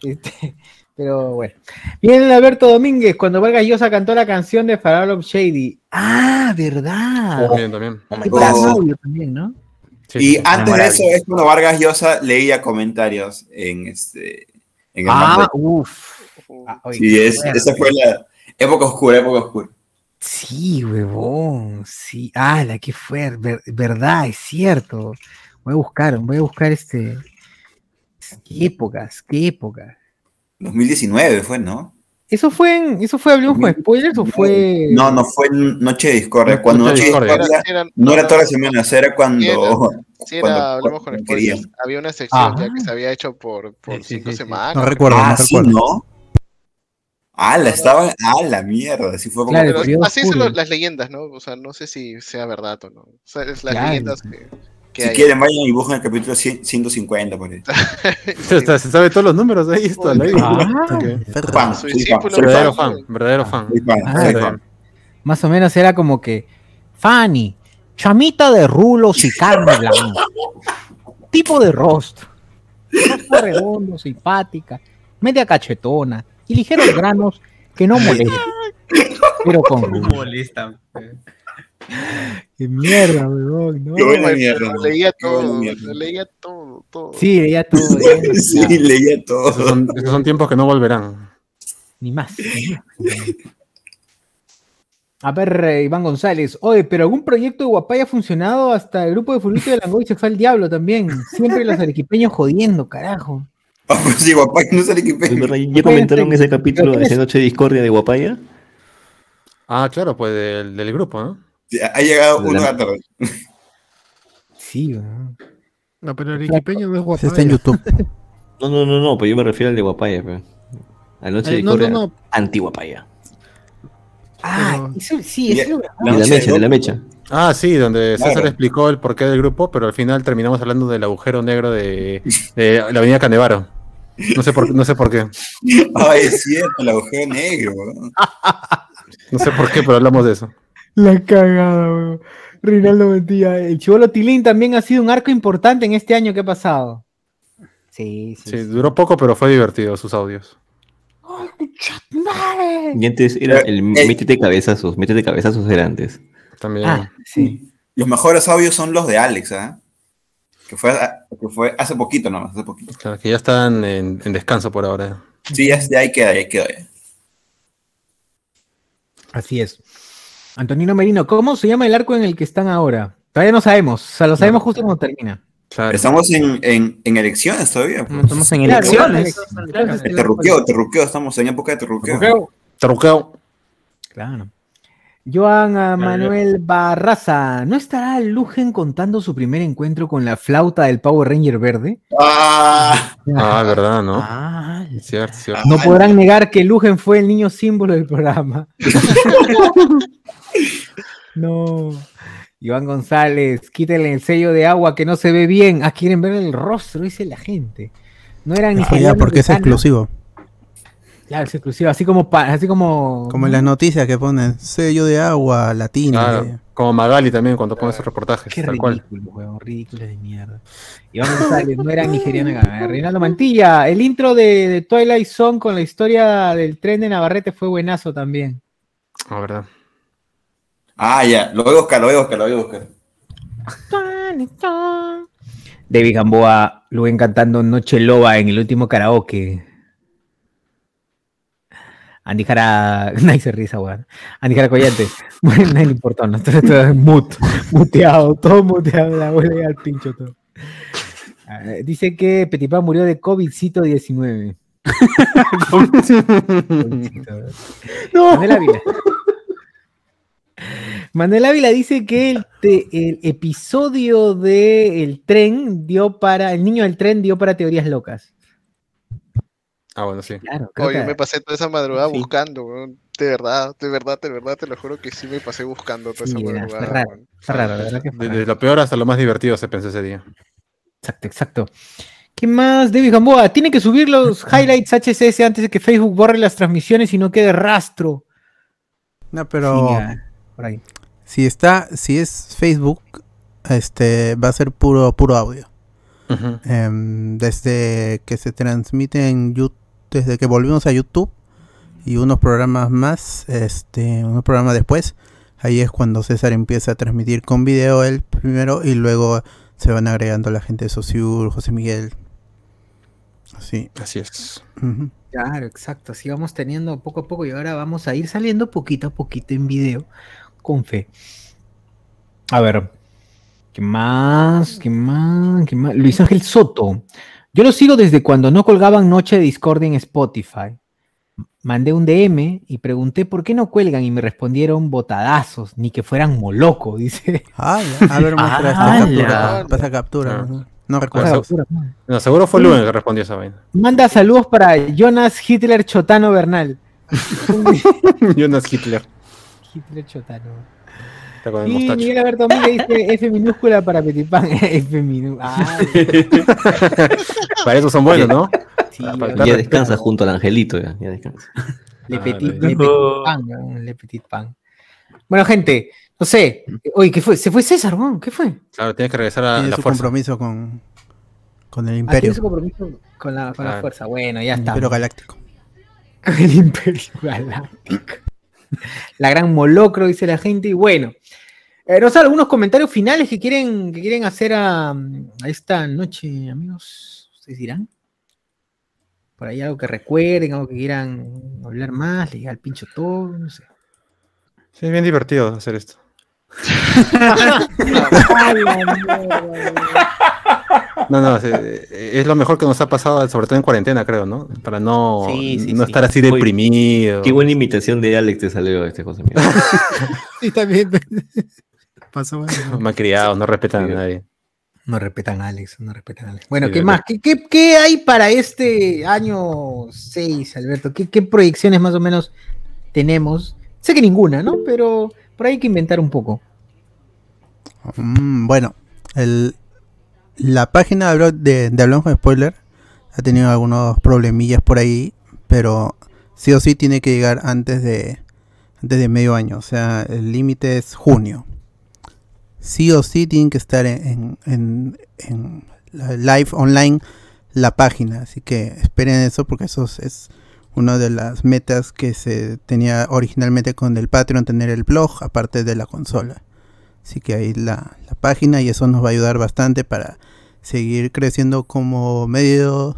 Este, pero bueno. Viene Alberto Domínguez cuando Vargas Llosa cantó la canción de Farol of Shady. Ah, verdad. También, también. De audio también, ¿no? Y antes de eso es cuando Vargas Llosa leía comentarios en este en el Ah, uff. Ah, Sí, es, esa fue la época oscura, época oscura. Sí, huevón. Sí. Ah, la que fue. ver- verdad, es cierto. Voy a buscar, voy a buscar este. ¿Qué épocas? ¿Qué épocas? 2019 fue, ¿no? ¿Eso fue en, eso fue Hablemos con Spoilers o fue.? No, no fue en Noche de Discordia. No, Cuando Noche Noche de de Discordia. Discordia Era- no era todas no. las semanas, era cuando. Sí, era, cuando- hablamos con spoilers. querían. Había una sección ya que se había hecho por, por cinco semanas. No recuerdo, Ah, no sí, recuerdo. ¿no? Ah, la estaban. Ah, la mierda. Así fue como. Claro, el Pero periodo así son las leyendas, ¿no? O sea, no sé si sea verdad o no. O sea, es las Claro. leyendas que Si hay. quieren, vayan y busquen el capítulo 100 150 por ahí. Se, sabe todos los números ahí. Ah. Fan, soy fan, soy Verdadero fan. fan, verdadero fan. Soy fan, Ah, sí. fan. Más o menos era como que. Fanny, chamita de rulos y carne blanca. tipo de rostro. Rostro redondo, simpática, media cachetona y ligeros granos que no molestan. Pero con molestan. Qué mierda, weón. No. Qué buena Pues, mierda. leía todo, leía todo, todo. Sí, leía todo. leía- Sí, leía todo. son, esos son tiempos que no volverán. Ni más. A ver, eh, Iván González. Oye, pero algún proyecto de Guapay ha funcionado hasta el grupo de Fulvito de Langoy se fue al diablo también. Siempre los arequipeños jodiendo, carajo. Ah, pues sí, guapá, no se le equipe. ¿Ya comentaron ese capítulo de esa noche de discordia de Guapaya? Ah, claro, pues del, del grupo, ¿no? Ha llegado La- uno a la tarde. Sí, weón. No, pero el equipeño no es guapo. Ese está en YouTube. No, no, no, no, pues yo me refiero al de Guapaya, pues. A la noche de Eh, no, no, no. anti-Guapaya. Ah, eso, sí, eso De la noche mecha, de la mecha. Ah, sí, donde César Claro. explicó el porqué del grupo, pero al final terminamos hablando del agujero negro de, de la avenida Canevaro. No sé por, no sé por qué. Ay, es cierto, el agujero negro. No sé por qué, pero hablamos de eso. La cagada, weón. Reinaldo Mentía. El Chivolo Tilín también ha sido un arco importante en este año que ha pasado. Sí, sí. Sí, duró poco, pero fue divertido sus audios. Y antes era el Eh, métete cabezazos, métete cabezazos era antes. También. Ah, sí. Los mejores audios son los de Alex, ¿ah? Que fue, que fue hace poquito, ¿no? Hace poquito. Claro, que ya están en, en descanso por ahora. Sí, ya, ya ahí queda, ahí queda. ya. Así es. Antonino Merino, ¿cómo se llama el arco en el que están ahora? Todavía no sabemos. O sea, lo sabemos justo cuando termina. Claro. Estamos en, en, en elecciones todavía. pues. Estamos en elecciones. claro, El terruqueo, terruqueo, estamos en época de terruqueo. Terruqueo. Terruqueo. Claro. Joan ah, Manuel Barraza, ¿no estará Lugen contando su primer encuentro con la flauta del Power Ranger verde? Ah, Ah, verdad, ¿no? Ah, Cierto, cierto. No podrán negar que Lugen fue el niño símbolo del programa. no. Iván González, quítenle el sello de agua que no se ve bien. Ah, quieren ver el rostro, dice la gente. No eran Ah, ya, porque es exclusivo. Claro, es exclusivo. Así como, así como. Como en las noticias que ponen sello de agua, latino. Claro, como Magali también cuando pone sus reportajes, Qué tal cual. ridículo, ridículo de mierda. Iván González, no eran nigerianos. eh, Reinaldo Mantilla, el intro de, de Twilight Zone con la historia del tren de Navarrete fue buenazo también. Ah, verdad. Ah, ya, lo voy a buscar, lo voy a buscar, lo voy a buscar. David Gamboa, luego cantando Noche Loba en el último karaoke. Andy Jara, nadie se risa, weón. Andy Jara Collante, bueno, nadie le importó, no, todo, todo mut, muteado, todo muteado, la huele al pincho todo. Ah, Dice que Petipá murió de COVID-19. no. Manuel Ávila. Manuel Ávila dice que el, te- el episodio de El tren dio para, el niño del tren dio para teorías locas. Ah, bueno, sí. Claro, creo Oye, que- me pasé toda esa madrugada Sí. buscando, weón. De verdad, de verdad, de verdad, te lo juro que sí me pasé buscando toda esa Sí, madrugada. raro. raro, la verdad que fue Desde raro. lo peor hasta lo más divertido se pensó ese día. Exacto, exacto. ¿Qué más, David Gamboa? Tiene que subir los highlights HCS antes de que Facebook borre las transmisiones y no quede rastro. No, pero por ahí. si está, si es Facebook, este va a ser puro, puro audio. Em, desde que se transmite en YouTube, desde que volvimos a YouTube y unos programas más, este, unos programas después, ahí es cuando César empieza a transmitir con video él primero y luego se van agregando la gente de Sociur, José Miguel. Así. Así es. Claro, exacto. Así vamos teniendo poco a poco y ahora vamos a ir saliendo poquito a poquito en video con fe. A ver, ¿qué más? ¿Qué más? ¿Qué más? Luis Ángel Soto. Yo lo sigo desde cuando no colgaban Noche de Discordia en Spotify. Mandé un DM y pregunté por qué no cuelgan y me respondieron botadazos, ni que fueran moloco, dice. Ah, ya. A ver, muestra esta captura. Pasa captura. Ah. No, no recuerdo. No, seguro fue Luen que respondió esa vaina. Manda saludos para Jonas Hitler Chotano Bernal. Jonas Hitler. Hitler Chotano. Está con el Y mostacho. Miguel Alberto Miguel dice F minúscula para Petit Pan. F minúscula. Ah, Para eso son buenos, ¿no? sí, Para Ya descansa junto al angelito, ya, ya descansa. petit, Ah, le petit pan, weón, le petit pan. Bueno, gente, no sé. Oye, ¿qué fue? ¿Se fue César? ¿Qué fue? Claro, tienes que regresar a Tiene la su fuerza. compromiso con, con el Ah, imperio. tiene su compromiso con la, con la Claro. fuerza. Bueno, ya el está. imperio galáctico. El imperio galáctico. La gran molocro, dice la gente. Y bueno, eh, no sé, algunos comentarios finales que quieren, que quieren hacer a, a esta noche, amigos. ¿Ustedes dirán? Por ahí algo que recuerden, algo que quieran hablar más, le al pincho todo, no sé. Sí, es bien divertido hacer esto. No, no, eh, es lo mejor que nos ha pasado, sobre todo en cuarentena, creo, ¿no? Para no, Sí, sí, no sí. estar así deprimido. Qué buena imitación de Alex te salió este José Miguel. Sí, también. Pasó bueno. Malcriados, no respetan a nadie. No respetan a Alex, no respetan a Alex. Bueno, Sí, ¿qué más? ¿Qué, qué, qué hay para este año 6, Alberto? ¿Qué, qué proyecciones más o menos tenemos? Sé que ninguna, ¿no? Pero por ahí hay que inventar un poco. Mm, bueno, el, la página de, de, de con Spoiler ha tenido algunos problemillas por ahí, pero sí o sí tiene que llegar antes de, antes de medio año. O sea, el límite es junio. Sí o sí tienen que estar en, en, en live online la página. Así que esperen eso porque eso es- es una de las metas que se tenía originalmente con el Patreon, tener el blog aparte de la consola. Así que ahí la, la página y eso nos va a ayudar bastante para seguir creciendo como medio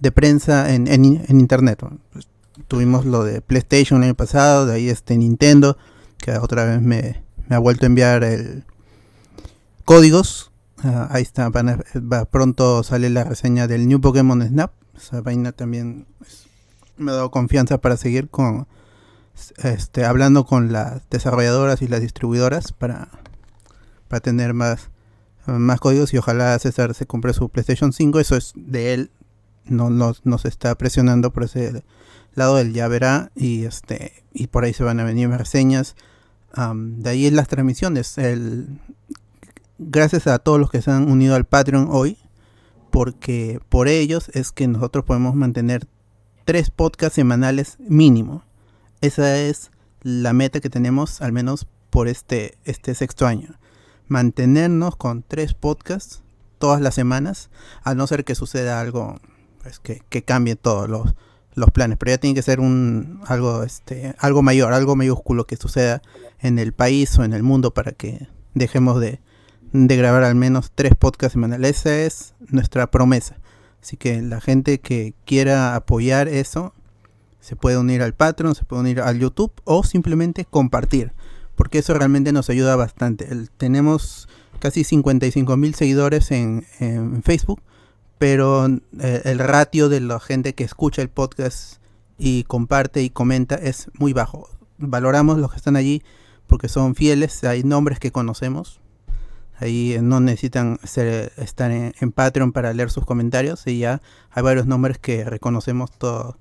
de prensa en, en, in- en internet. Pues, tuvimos lo de PlayStation el año pasado, de ahí este Nintendo, que otra vez me, ha vuelto a enviar el códigos. Ah, ahí está, van va- pronto sale la reseña del New Pokémon Snap. Esa vaina también pues, me ha dado confianza para seguir con este hablando con las desarrolladoras y las distribuidoras para para tener más, más códigos y ojalá César se compre su PlayStation 5. Eso es de él. No nos, nos está presionando por ese lado. Él ya verá. Y este y por ahí se van a venir más reseñas. Am, de ahí las transmisiones. El, gracias a todos los que se han unido al Patreon hoy. Porque por ellos es que nosotros podemos mantener tres podcasts semanales mínimo. Esa es la meta que tenemos al menos por este, este sexto año mantenernos con tres podcasts todas las semanas, a no ser que suceda algo pues, que, cambie todos los, los planes. Pero ya tiene que ser un algo, este, algo mayor, algo mayúsculo que suceda en el país o en el mundo para que dejemos de, de grabar al menos tres podcasts semanales. Esa es nuestra promesa. Así que la gente que quiera apoyar eso se puede unir al Patreon, se puede unir al YouTube o simplemente compartir porque eso realmente nos ayuda bastante. Tenemos casi 55 mil seguidores en, Facebook, pero eh, el ratio de la gente que escucha el podcast y comparte y comenta es muy bajo. Valoramos los que están allí porque son fieles, hay nombres que conocemos. Ahí no necesitan ser- estar en, Patreon para leer sus comentarios y ya hay varios nombres que reconocemos todo,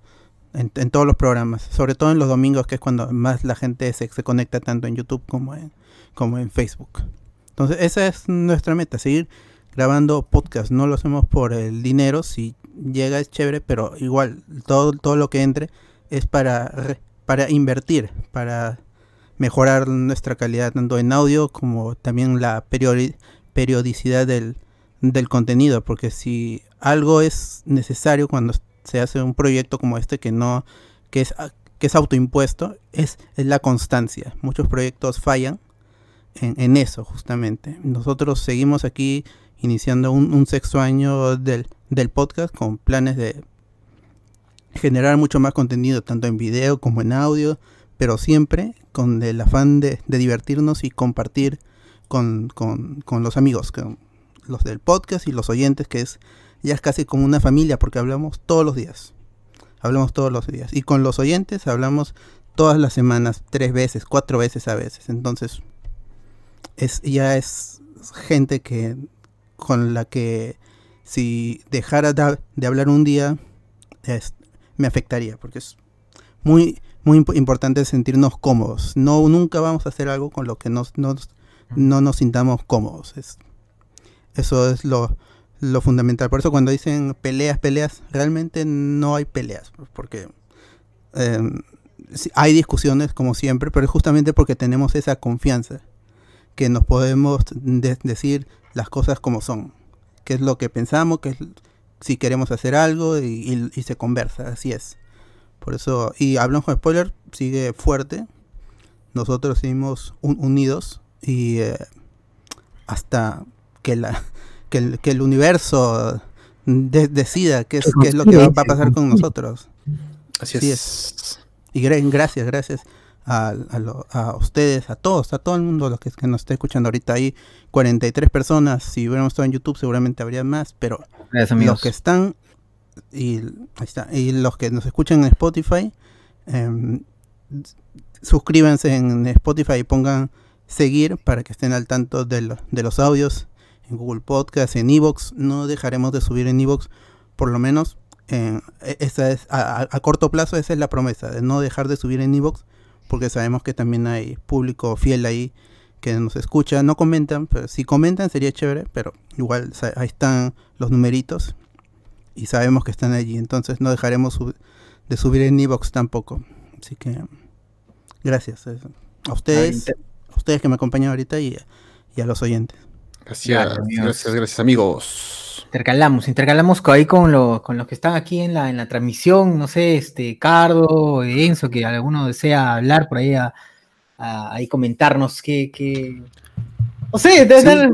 en, todos los programas, sobre todo en los domingos que es cuando más la gente se, se conecta tanto en YouTube como en, como en Facebook. Entonces esa es nuestra meta, seguir grabando podcast. No lo hacemos por el dinero, si llega es chévere, pero igual todo, todo lo que entre es para, para invertir, para mejorar nuestra calidad tanto en audio como también la periodi- periodicidad del, del contenido, porque si algo es necesario cuando se hace un proyecto como este que no que es a- que es autoimpuesto es, es la constancia. Muchos proyectos fallan en, en eso justamente. Nosotros seguimos aquí iniciando un, un sexto año del, del podcast con planes de generar mucho más contenido, tanto en video como en audio, pero siempre con el afán de, de divertirnos y compartir con, con- con los amigos, con los del podcast y los oyentes, que es ya es casi como una familia, porque hablamos todos los días. Hablamos todos los días. Y con los oyentes hablamos todas las semanas, tres veces, cuatro veces a veces. Entonces, es, ya es gente que con la que si dejara de, hablar un día, me afectaría, porque es muy, muy imp- importante sentirnos cómodos. No, nunca vamos a hacer algo con lo que nos, nos- no nos sintamos cómodos. Es, eso es lo, lo fundamental. Por eso cuando dicen peleas, peleas, realmente no hay peleas, porque em, hay discusiones como siempre, pero es justamente porque tenemos esa confianza que nos podemos de- decir las cosas como son, qué es lo que pensamos, qué es si queremos hacer algo y, se conversa, así es. Por eso, y hablamos con spoiler, sigue fuerte. Nosotros seguimos un- unidos y eh, hasta que la que el, que el universo de- decida qué es, qué es lo que va, va a pasar con nosotros. Así es. Y gra- gracias, gracias a, a lo- a ustedes, a todos, a todo el mundo los que, que nos está escuchando ahorita. Hay 43 personas. Si hubiéramos estado en YouTube, seguramente habría más. Pero Gracias, los que están y, ahí está, y los que nos escuchan en Spotify, em, suscríbanse en Spotify y pongan seguir para que estén al tanto de, lo- de los audios en Google Podcast, en Evox. No dejaremos de subir en Evox, por lo menos. eh, e- esa es, a, a- corto plazo esa es la promesa, de no dejar de subir en Evox, porque sabemos que también hay público fiel ahí que nos escucha, no comentan, pero si comentan sería chévere, pero igual ahí están los numeritos y sabemos que están allí, entonces no dejaremos sub- de subir en Evox tampoco. Así que gracias eh, a ustedes, a ustedes que me acompañan ahorita y, y a los oyentes. Gracias, gracias, gracias, amigos. Intercalamos, intercalamos ahí con, lo- con los que están aquí en la, en la transmisión, no sé, este, Cardo, Enzo, que alguno desea hablar por ahí, a, a- ahí comentarnos qué, qué... No sé, de, Sí, dar-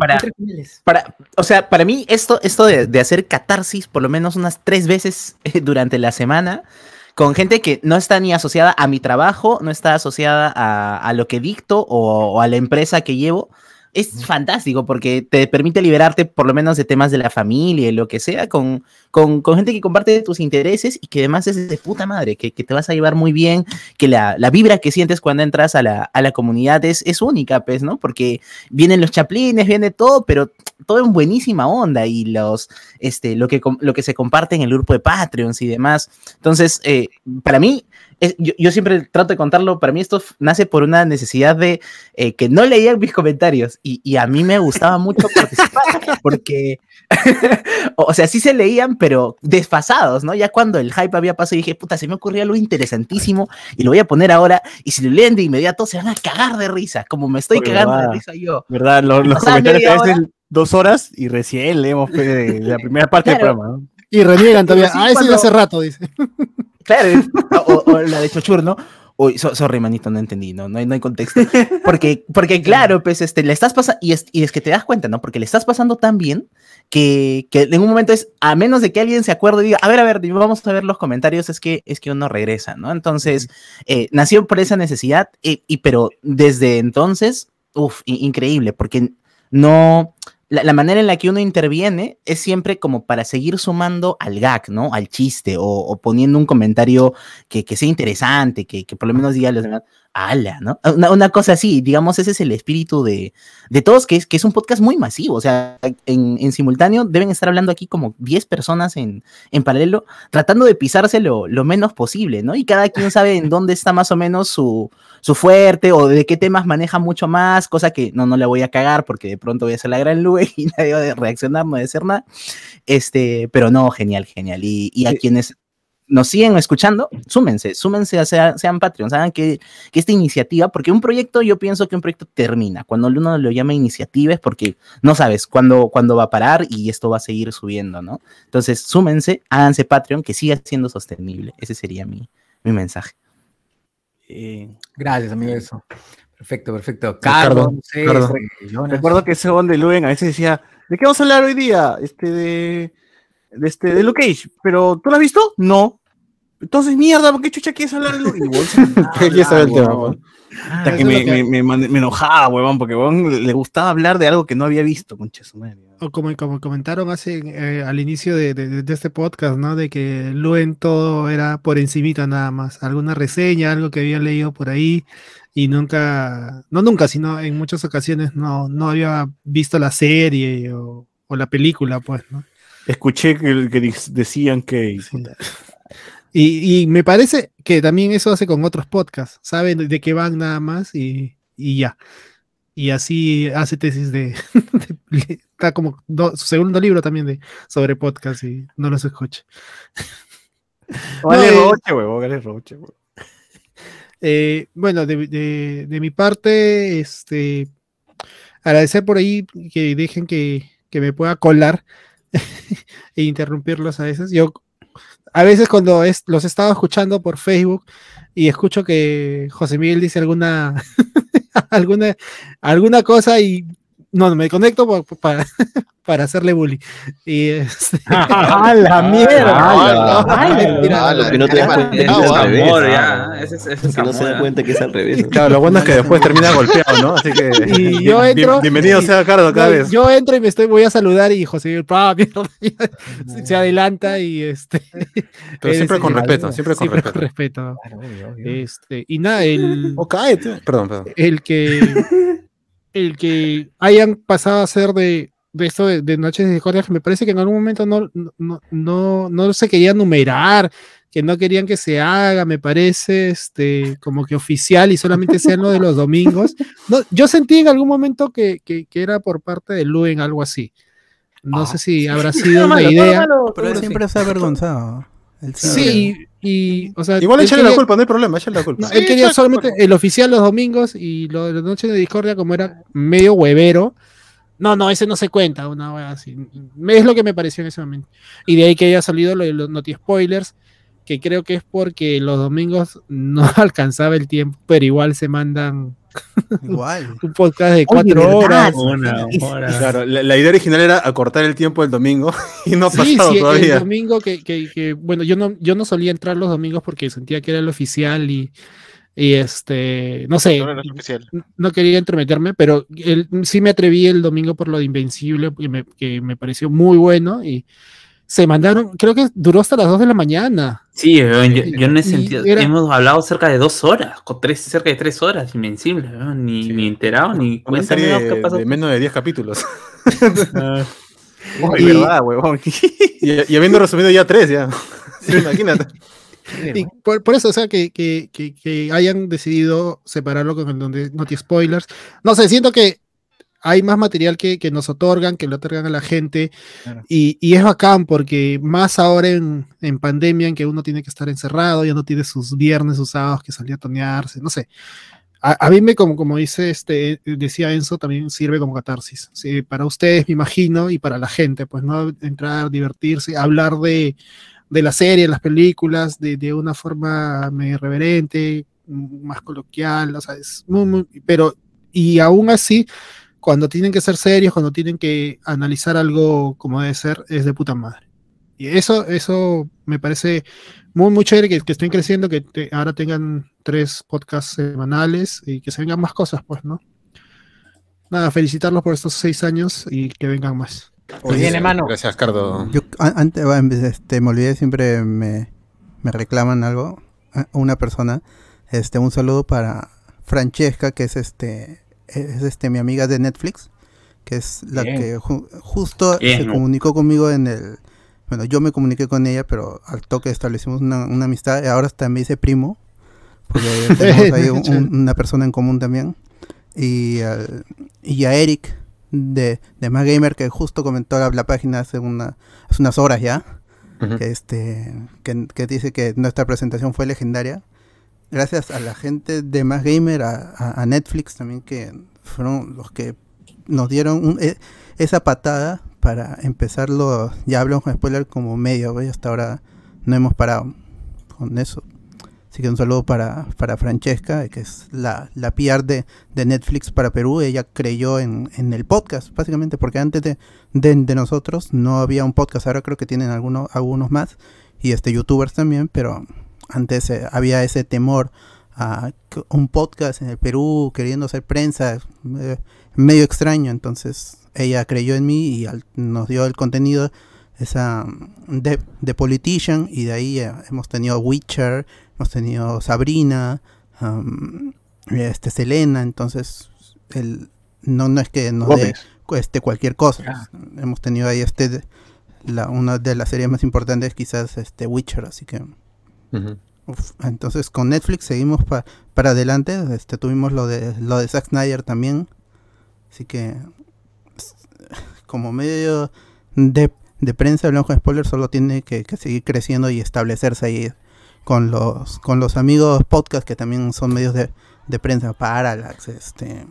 para- o sea, para mí esto, esto de, de hacer catarsis por lo menos unas tres veces eh, durante la semana con gente que no está ni asociada a mi trabajo, no está asociada a, a lo que dicto o, o a la empresa que llevo, es fantástico porque te permite liberarte por lo menos de temas de la familia y lo que sea con, con, con gente que comparte tus intereses y que además es de puta madre, que, que te vas a llevar muy bien, que la, la vibra que sientes cuando entras a la, a la comunidad es, es única, pues, ¿no? Porque vienen los chaplines, viene todo, pero todo en buenísima onda y los, este, lo, que, lo que se comparte en el grupo de Patreons y demás. Entonces, eh, para mí, es- yo, yo siempre trato de contarlo, para mí esto nace por una necesidad de eh, que no leían mis comentarios y, y a mí me gustaba mucho participar porque, o sea, sí se leían, pero desfasados, ¿no? Ya cuando el hype había pasado dije, puta, se me ocurrió algo interesantísimo y lo voy a poner ahora y si lo leen de inmediato se van a cagar de risa, como me estoy Oye, cagando verdad. de risa yo. ¿Verdad? Los, los comentarios hora. dos horas y recién leemos pues, la primera parte Claro. del programa. ¿no? Y reniegan todavía. sí, ah, ese cuando- de hace rato, dice. Claro, o, o la de Chochur, ¿no? Uy, so- sorry, manito, no entendí, no, no hay, no hay contexto. Porque, porque claro, pues este, le estás pasando, y es, y es que te das cuenta, ¿no? Porque le estás pasando tan bien que, que en un momento es, a menos de que alguien se acuerde y diga, a ver, a ver, vamos a ver los comentarios, es que, es que uno regresa, ¿no? Entonces, eh, nació por esa necesidad, y, y- pero desde entonces, uff, increíble, porque no, la, manera en la que uno interviene es siempre como para seguir sumando al gag, ¿no? Al chiste o, o poniendo un comentario que, que sea interesante, que, que por lo menos diga a los demás, ala, ¿no? Una, una cosa así, digamos, ese es el espíritu de, de todos, que es, que es un podcast muy masivo, o sea, en, en simultáneo deben estar hablando aquí como 10 personas en, en paralelo, tratando de pisarse lo, lo menos posible, ¿no? Y cada quien sabe en dónde está más o menos su, su fuerte o de qué temas maneja mucho más, cosa que no, no le voy a cagar porque de pronto voy a hacer la gran lube y nadie va a reaccionar, no va a decir nada. Este, pero no, genial, genial. Y, y a quienes nos siguen escuchando, súmense, súmense, a sea- sean Patreons, hagan que, que esta iniciativa, porque un proyecto, yo pienso que un proyecto termina. Cuando uno lo llama iniciativa es porque no sabes cuándo, cuándo va a parar y esto va a seguir subiendo, ¿no? Entonces, súmense, háganse Patreon, que siga siendo sostenible. Ese sería mi, mi mensaje. Gracias, amigo, eso. Perfecto, perfecto. Ricardo, Carlos, Jonas. Recuerdo que ese de Luen a veces decía, ¿de qué vamos a hablar hoy día? Este de, de este de Luke Cage, pero ¿tú lo has visto? No. Entonces, mierda, ¿por qué chucha quieres hablar de saber el tema, huevón. Ah, Hasta que me, me, me mand- me enojaba, huevón, porque huevón le gustaba hablar de algo que no había visto, concha su madre. O como, como comentaron hace, eh, al inicio de, de- de este podcast, ¿no? De que Luen todo era por encimita nada más. Alguna reseña, algo que había leído por ahí y nunca, no nunca, sino en muchas ocasiones no, no había visto la serie o, o la película, pues, ¿no? Escuché que, decían que... Y, y me parece que también eso hace con otros podcasts. Saben de qué van nada más y, y ya. Y así hace tesis de. de- está como do- su segundo libro también de sobre podcast y no los escucha. Vale, No, eh, roche, vale, roche, huevón. Eh, bueno, de, de- de mi parte, este, agradecer por ahí que dejen que, que me pueda colar e interrumpirlos a veces. Yo, a veces cuando es, los he estado escuchando por Facebook y escucho que José Miguel dice alguna, alguna, alguna cosa y no, me conecto pa- pa- para, para hacerle bullying. Y, este, ¡A la mierda! Mentira. Lo que no te Ah, no se da cuenta que es al revés. Claro, lo bueno es que después termina golpeado, ¿no? Así que. Y yo bien- entro- bienvenido y- sea Cardo cada No, vez. Yo entro y me estoy, voy a saludar y José Miguel ¡pah, mierda! se- se adelanta y este. Pero siempre con eh, respeto, siempre con respeto. respeto. Este, y nada, el, O cállate. Perdón, perdón. el que el que hayan pasado a ser de, de esto de, de Noches de Discordia, que me parece que en algún momento no, no, no, no se quería numerar, que no querían que se haga, me parece, este, como que oficial y solamente sean lo de los domingos. No, yo sentí en algún momento que, que, que era por parte de Luen algo así. No sé si habrá sido una idea. Pero él siempre se ha avergonzado. Sí, y, o sea, Igual échale la quería- culpa, no hay problema, échale la culpa. no, él quería solamente el oficial los domingos y lo de la noche de discordia, como era medio huevero. No, no, ese no se cuenta, una wea así. Es lo que me pareció en ese momento. Y de ahí que haya salido lo de los noti spoilers, que creo que es porque los domingos no alcanzaba el tiempo, pero igual se mandan Igual. un podcast de cuatro horas. Una hora. Claro, la, la idea original era acortar el tiempo del domingo y no ha Sí, pasado sí, el todavía. domingo que, que- que, bueno, yo no, yo no solía entrar los domingos porque sentía que era el oficial y, y este, no sé, No, no no quería entremeterme, pero el- sí me atreví el domingo por lo de Invencible, que me, que me pareció muy bueno y se mandaron, creo que duró hasta las 2 de la mañana. Sí, yo, yo no he Y sentido. era- Hemos hablado cerca de dos horas, con tres, cerca de tres horas, invencible, ni, Sí. ni enterado, ni Una serie ¿no? qué de, pasó. de menos de 10 capítulos. Oh, Y- es verdad, huevón. Y, y habiendo resumido ya tres, ya. Sí, imagínate. Y por, por eso, o sea, que, que- que- que hayan decidido separarlo con el donde Noti Spoilers. No sé, siento que hay más material que, que nos otorgan, que le otorgan a la gente. Claro. Y, y es bacán porque más ahora en, en pandemia, en que uno tiene que estar encerrado, ya no tiene sus viernes, sus sábados que salía a tonearse, no sé. A, a mí me, como, como dice este, decía Enzo, también sirve como catarsis. Sí, para ustedes, me imagino, y para la gente, pues, ¿no? Entrar, divertirse, hablar de, de la serie, las películas, de, de una forma medio irreverente, más coloquial, o sea, es muy, muy, pero, y aún así, cuando tienen que ser serios, cuando tienen que analizar algo como debe ser, es de puta madre. Y eso, eso me parece muy, muy chévere que, que estén creciendo, que te- ahora tengan tres podcasts semanales y que se vengan más cosas, pues, ¿no? Nada, felicitarlos por estos seis años y que vengan más. Muy bien, hermano. Gracias, Cardo. Yo antes, bueno, este, me olvidé, siempre me, me reclaman algo, a- una persona. Este, un saludo para Francesca, que es este, es este mi amiga de Netflix, que es la Bien. que ju- justo Bien. se comunicó conmigo en el, bueno, yo me comuniqué con ella, pero al toque establecimos una, una amistad, y ahora me dice primo, porque tenemos ahí un- un- una persona en común también, y, al- y a Eric de, de Más Gamer, que justo comentó la, la página hace, una, hace unas horas ya, que, este, que, que dice que nuestra presentación fue legendaria. Gracias a la gente de Más Gamer, a, Netflix también, que fueron los que nos dieron un- e- esa patada para empezarlo. Ya hablamos con spoiler como medio, ¿ve? hasta ahora no hemos parado con eso. Así que un saludo para, para Francesca, que es la, la PR de, de Netflix para Perú. Ella creyó en, en el podcast, básicamente, porque antes de, de, de nosotros no había un podcast. Ahora creo que tienen algunos, algunos más, y este youtubers también, pero antes eh, había ese temor a un podcast en el Perú queriendo hacer prensa, eh, medio extraño. Entonces ella creyó en mí y al- nos dio el contenido esa mm, de, de Politician y de ahí eh, hemos tenido Witcher, hemos tenido Sabrina, am, este Selena, entonces el, no, no es que nos dé este, cualquier cosa. Hemos tenido ahí este la, una de las series más importantes quizás este Witcher, así que Uf, entonces con Netflix seguimos pa- para adelante, este tuvimos lo de lo de Zack Snyder también. Así que como medio de, de prensa hablamos con spoilers solo tiene que, que seguir creciendo y establecerse ahí con los con los amigos podcast que también son medios de, de prensa Parallax, este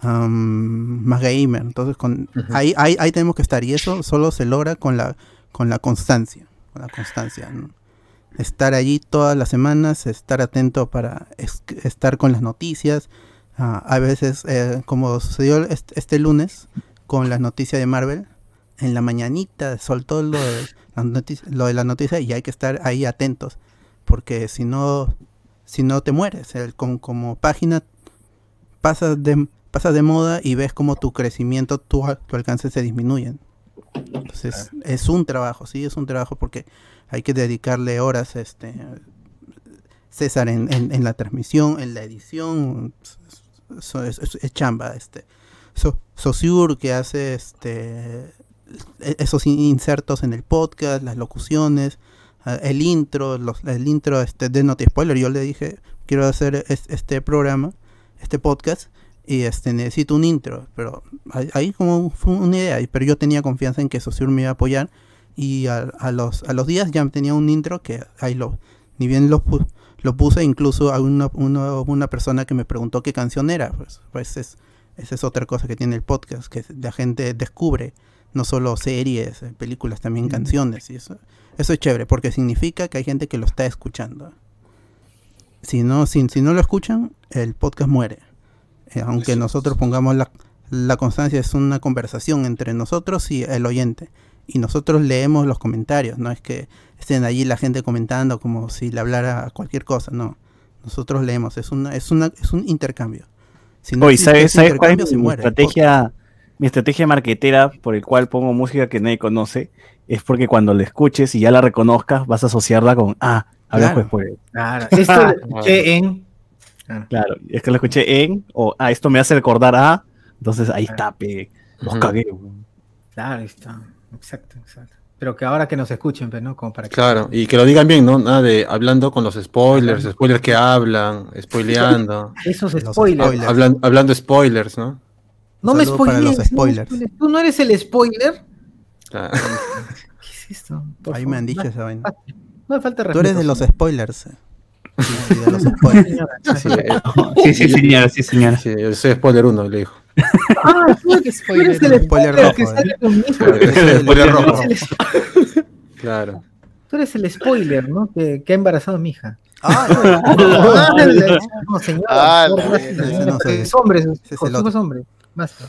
am, más gamer, entonces con ahí, ahí ahí tenemos que estar. Y eso solo se logra con la con la constancia, con la constancia, ¿no? Estar allí todas las semanas, estar atento para es- estar con las noticias. Ah, a veces, eh, como sucedió este, este lunes con las noticias de Marvel, en la mañanita soltó lo de, la noticia, lo de la noticia y hay que estar ahí atentos, porque si no, si no te mueres, el- con- como página pasas de, pasas de moda y ves como tu crecimiento, tu, tu alcance se disminuyen. Entonces, es un trabajo, sí, es un trabajo porque hay que dedicarle horas, este, César en, la transmisión, en la edición, es, chamba, este, so, Saussure que hace, este, e- esos in- insertos en el podcast, las locuciones, el intro, los, el intro este, de Noti Spoiler, yo le dije, quiero hacer es- este programa, este podcast, y este necesito un intro, pero ahí- como fue una idea, pero yo tenía confianza en que Saussure me iba a apoyar, y a, a los, a los días ya tenía un intro que ahí lo, ni bien lo, pu- lo puse, incluso a una, una, una persona que me preguntó qué canción era, pues, pues es, esa es otra cosa que tiene el podcast, que la gente descubre no solo series, eh, películas, también canciones, y eso, eso es chévere, porque significa que hay gente que lo está escuchando. Si no, si, si no lo escuchan, el podcast muere. Eh, aunque nosotros pongamos la, la constancia, es una conversación entre nosotros y el oyente. Y nosotros leemos los comentarios, no es que estén allí la gente comentando como si le hablara cualquier cosa, no. Nosotros leemos, es una, es una, es un intercambio. Si no Oye, existe ¿sabes, ¿sabes cuál es mi muere estrategia? Mi estrategia marquetera por el cual pongo música que nadie conoce es porque cuando la escuches y ya la reconozcas, vas a asociarla con, ah, habla Claro. pues por Claro, esto lo escuché en. Claro, es que lo escuché en, o ah, esto me hace recordar a, entonces ahí está, pe, los Ujú. cagué. Claro, ahí está. Exacto, exacto. Pero que ahora que nos escuchen, pues, ¿no? Como para que. Claro, y que lo digan bien, ¿no? Nada de hablando con los spoilers, spoilers que hablan, spoileando. Esos spoilers. spoilers. Hablan- hablando spoilers, ¿no? No me spoilees. no spoilers. Tú no eres el spoiler. Claro. ¿Qué es esto? Por Ahí me han dicho esa vaina. No me falta Tú eres respeto, de los spoilers. Sí, de los spoilers. Sí, sí, señora, sí, señora. sí, yo soy spoiler uno, le dijo. Ah, tú eres, el Spoiler rojo, que eh. sale hijo. spoiler rojo. el- Claro. Tú eres el spoiler, ¿no? Que, que ha embarazado a mi hija. Ah, Ah, no, señora. Ah, No. Es hombre, el es hombre. Basta.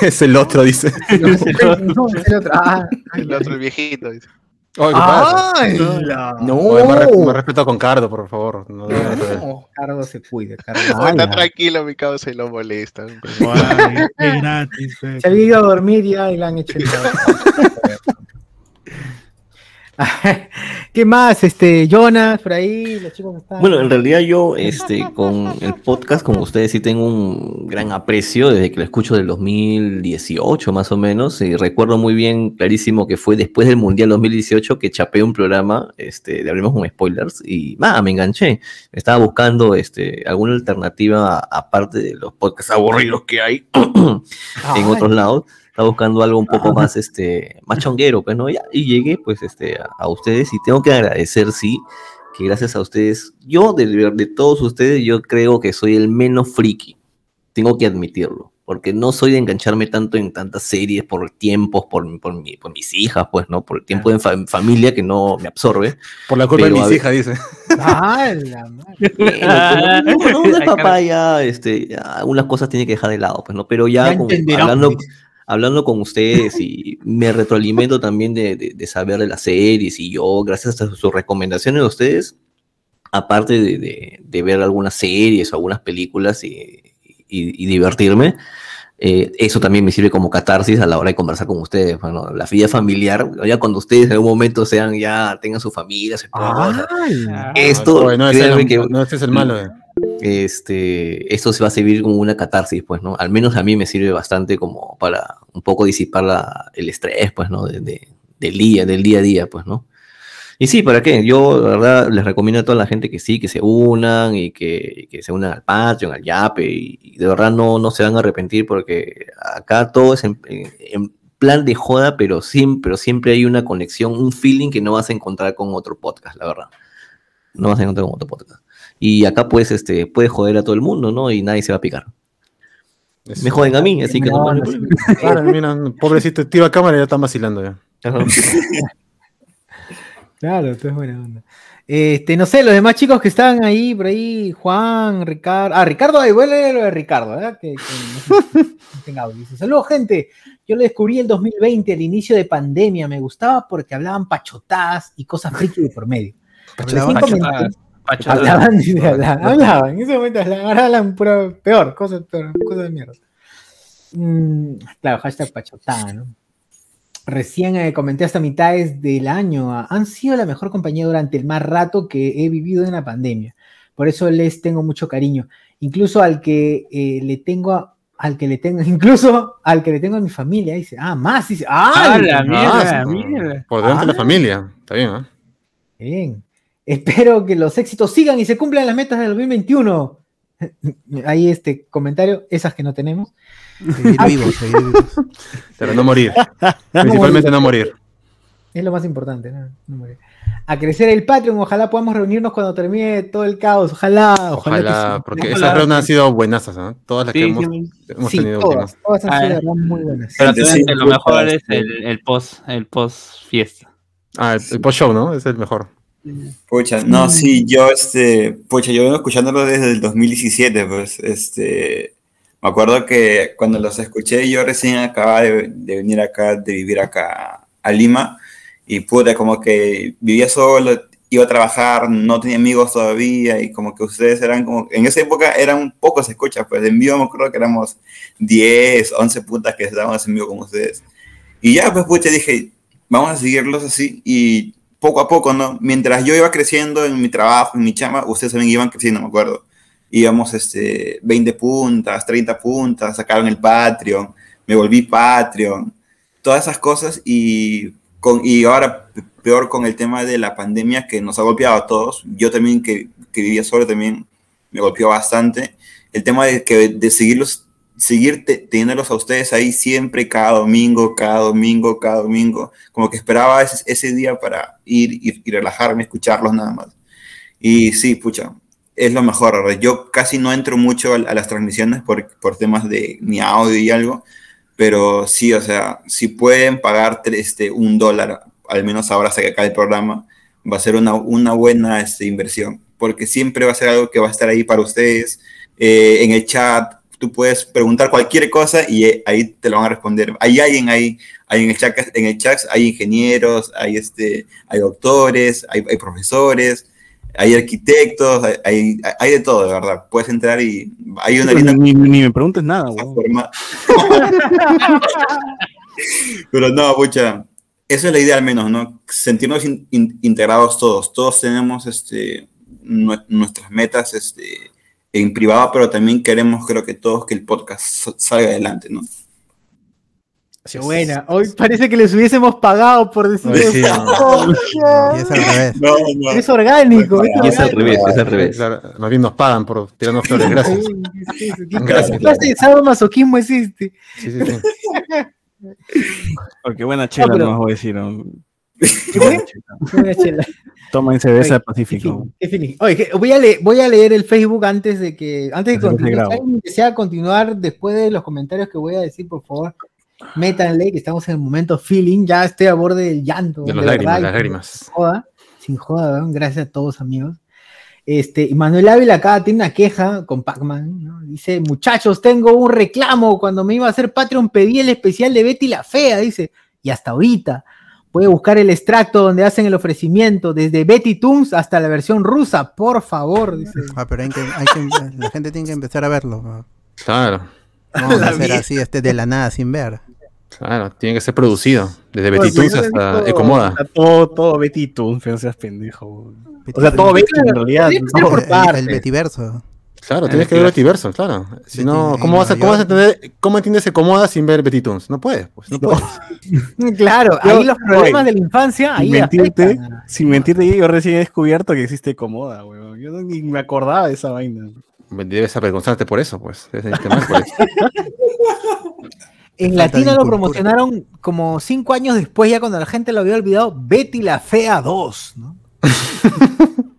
es el otro, dice. No, es el otro. Ah, El otro, el viejito. dice. Oye. ¡Ay, la- Oye, más, re- más respeto con Cardo, por favor. No, no, no, no. No, Carlos se cuide, Carlos. Oh, está tranquilo, mi causa, y lo molesta. Guay, qué gratis, fe. Se había ido a dormir ya y le han hecho el. ¿Qué más? Este, Jonas, por ahí, los chicos están. Bueno, en realidad yo, este, con el podcast, como ustedes, sí tengo un gran aprecio desde que lo escucho del 2018 más o menos, y recuerdo muy bien, clarísimo, que fue después del Mundial 2018 que chapé un programa, este, de Hablemos con Spoilers, y nada, me enganché. Estaba buscando, este, alguna alternativa aparte de los podcasts aburridos que hay en otros lados. Estaba buscando algo un poco más, este, más chonguero, pues, ¿no? Ya, y llegué, pues, este, a, a ustedes y tengo que agradecer, sí, que gracias a ustedes, yo, de, de todos ustedes, yo creo que soy el menos friki. Tengo que admitirlo. Porque no soy de engancharme tanto en tantas series por tiempos, por, por, mi- por mis hijas, pues, ¿no? Por el tiempo de fa- familia que no me absorbe. Por la culpa de mis hijas, dice. ¡Ah, la madre! Bueno, pero uno- uno es papá ya, este, ya algunas cosas tiene que dejar de lado, pues, ¿no? Pero ya, Ya entenderán, hablando, dice. Hablando con ustedes y me retroalimento también de, de- de saber de las series y yo, gracias a sus recomendaciones de ustedes, aparte de, de- de ver algunas series o algunas películas y, y- y divertirme, eh, eso también me sirve como catarsis a la hora de conversar con ustedes. Bueno, la vida familiar, ya cuando ustedes en algún momento sean, ya tengan su familia, su esposa, esto, Bueno, créanme es que el- no, ese es el malo. eh. Este, esto se va a servir como una catarsis, pues, ¿no? Al menos a mí me sirve bastante como para un poco disipar la- el estrés, pues, ¿no? De, de- del día, del día a día, pues, ¿no? Y sí, ¿para qué? Yo, la verdad, les recomiendo a toda la gente que sí, que se unan y que, que se unan al Patreon, al Yape, y, de verdad no, no se van a arrepentir porque acá todo es en plan de joda, pero siempre, pero siempre hay una conexión, un feeling que no vas a encontrar con otro podcast, la verdad. No vas a encontrar con otro podcast. Y acá pues, este, puedes joder a todo el mundo, ¿no? Y nadie se va a picar. Me joden a mí, así que no, No, no, Claro, mira, pobrecito, tira cámara y ya está vacilando ya. Claro, tú es buena onda. Este, no sé, los demás chicos que están ahí, por ahí, Juan, Ricardo. Ah, Ricardo, ahí vuelve lo de Ricardo, ¿verdad? Que, que no, no tenga audio. Dice, Saludos, gente. Yo lo descubrí el 2020, al inicio de pandemia. Me gustaba porque hablaban pachotadas y cosas friki de por medio. Recién Hablaban, hablaban, hablaban, en ese momento hablaban, ahora hablan pura, peor, cosas, peor, cosas de mierda. Mm, claro, hashtag pachotada, ¿no? Recién eh, comenté hasta mitades del año, ah, han sido la mejor compañía durante el más rato que he vivido en la pandemia. Por eso les tengo mucho cariño. Incluso al que eh, le tengo a- al que le tengo, incluso al que le tengo a mi familia, dice, ah, más, dice, ah, la mierda, mierda. Por delante de la Ah. familia. Está bien, ¿eh? Bien. Espero que los éxitos sigan y se cumplan las metas del 2021. Ahí este comentario, esas que no tenemos. Seguir vivos, seguir vivos. Pero no morir. Principalmente no morir. Es lo más importante, ¿no? No morir. A crecer el Patreon, ojalá podamos reunirnos cuando termine todo el caos. Ojalá, ojalá. Ojalá, que sí. porque Ojalá. esas reuniones han sido buenasas, ¿no? Todas las que Sí, hemos, sí. hemos Sí, tenido todas, todas han Ah, sido eh. muy buenas. Pero sí, lo mejor es el, el post, el post fiesta. Ah, el, el post-show, ¿no? Es el mejor. Pucha, no, sí, yo, este, pucha, yo vengo escuchándolo desde el 2017, pues, este, me acuerdo que cuando los escuché, yo recién acababa de, de venir acá, de vivir acá a Lima, y puta, como que vivía solo, iba a trabajar, no tenía amigos todavía, y como que ustedes eran como, en esa época eran pocos escuchas, pues, en vivo me acuerdo que éramos 10, 11 putas que estábamos en vivo con ustedes. Y ya, pues, pucha, dije, vamos a seguirlos así, y poco a poco, ¿no? Mientras yo iba creciendo en mi trabajo, en mi chama, ustedes también iban creciendo, me acuerdo. Íbamos este, 20 puntas, 30 puntas, sacaron el Patreon, me volví Patreon, todas esas cosas y, con, y ahora pe- peor con el tema de la pandemia que nos ha golpeado a todos. Yo también que, que vivía solo también me golpeó bastante. El tema de, que, de seguirlos, seguir te- teniéndolos a ustedes ahí siempre, cada domingo, cada domingo, cada domingo, como que esperaba ese, ese día para ir y, relajarme, escucharlos nada más. Y sí, pucha, es lo mejor. Yo casi no entro mucho a, las transmisiones por, por temas de mi audio y algo, pero sí, o sea, si pueden pagar este, un dólar, al menos ahora hasta que acabe el programa, va a ser una, una buena este, inversión, porque siempre va a ser algo que va a estar ahí para ustedes. Eh, en el chat, tú puedes preguntar cualquier cosa y eh, ahí te lo van a responder. Hay alguien ahí, hay en el chat, en el chat hay ingenieros, hay, este, hay doctores, hay, hay profesores, hay arquitectos, hay, hay, de todo, de verdad. Puedes entrar y hay una ni, me preguntes nada. Pero no, pucha, esa es la idea al menos, ¿no? Sentirnos in- in- integrados todos. Todos tenemos este, nue- nuestras metas este, en privado, pero también queremos, creo que todos, que el podcast sa- salga adelante, ¿no? Qué buena. Hoy parece que les hubiésemos pagado por decir Ay, sí, eso. no. Oh, Y es al revés. No, no. Es orgánico. Y es al revés, es al revés. Claro, más bien nos pagan por tirarnos flores, gracias. ¿Qué Gracias. clase de sadomasoquismo existe? Sí, sí, sí. Porque buena chela, No, pero- no más voy a decir. ¿Qué? Buena chela. Tomen cerveza Oye, del Pacífico. Oye, voy, a leer, voy a leer el Facebook antes de que antes de Antes de que continuar. Si alguien desea continuar después de los comentarios que voy a decir, por favor, métanle que estamos en el momento feeling. Ya estoy a borde del llanto. De las lágrimas, las sin lágrimas. joda, sin joda, gracias a todos, amigos. Este, y Manuel Ávila acá tiene una queja con Pac-Man, ¿no? Dice, muchachos, tengo un reclamo. Cuando me iba a hacer Patreon pedí el especial de Betty la Fea, dice, y hasta ahorita. Puede buscar el extracto donde hacen el ofrecimiento, desde Betty Toons hasta la versión rusa, por favor, dice. Ah, pero hay que, hay que- la gente tiene que empezar a verlo. ¿no? Claro, No vamos a hacer así este de la nada sin ver. claro, tiene que ser producido. Desde Oye, Betty Toons hasta Ecomoda. está Todo, todo Betty Toons, pero no seas pendejo. Betty O sea, todo. Betty en realidad. No. El Betiverso. Claro, tienes que ver Betiverso, claro. Si no, ¿cómo vas a, cómo vas a Nueva entender, cómo entiendes Ecomoda sin ver Betty Toons? No puedes, pues, no puedes. Claro, Yo- ahí los problemas oye, de la infancia, Sin ahí mentirte, afectan. sin mentirte, yo recién he descubierto que existe Comoda, weón. Yo no- ni me acordaba de esa vaina. Debes avergonzarte por eso, pues. Debes sentirte mal por eso. En Latina lo promocionaron como cinco años después, ya cuando la gente lo había olvidado, Betty la Fea 2, ¿no?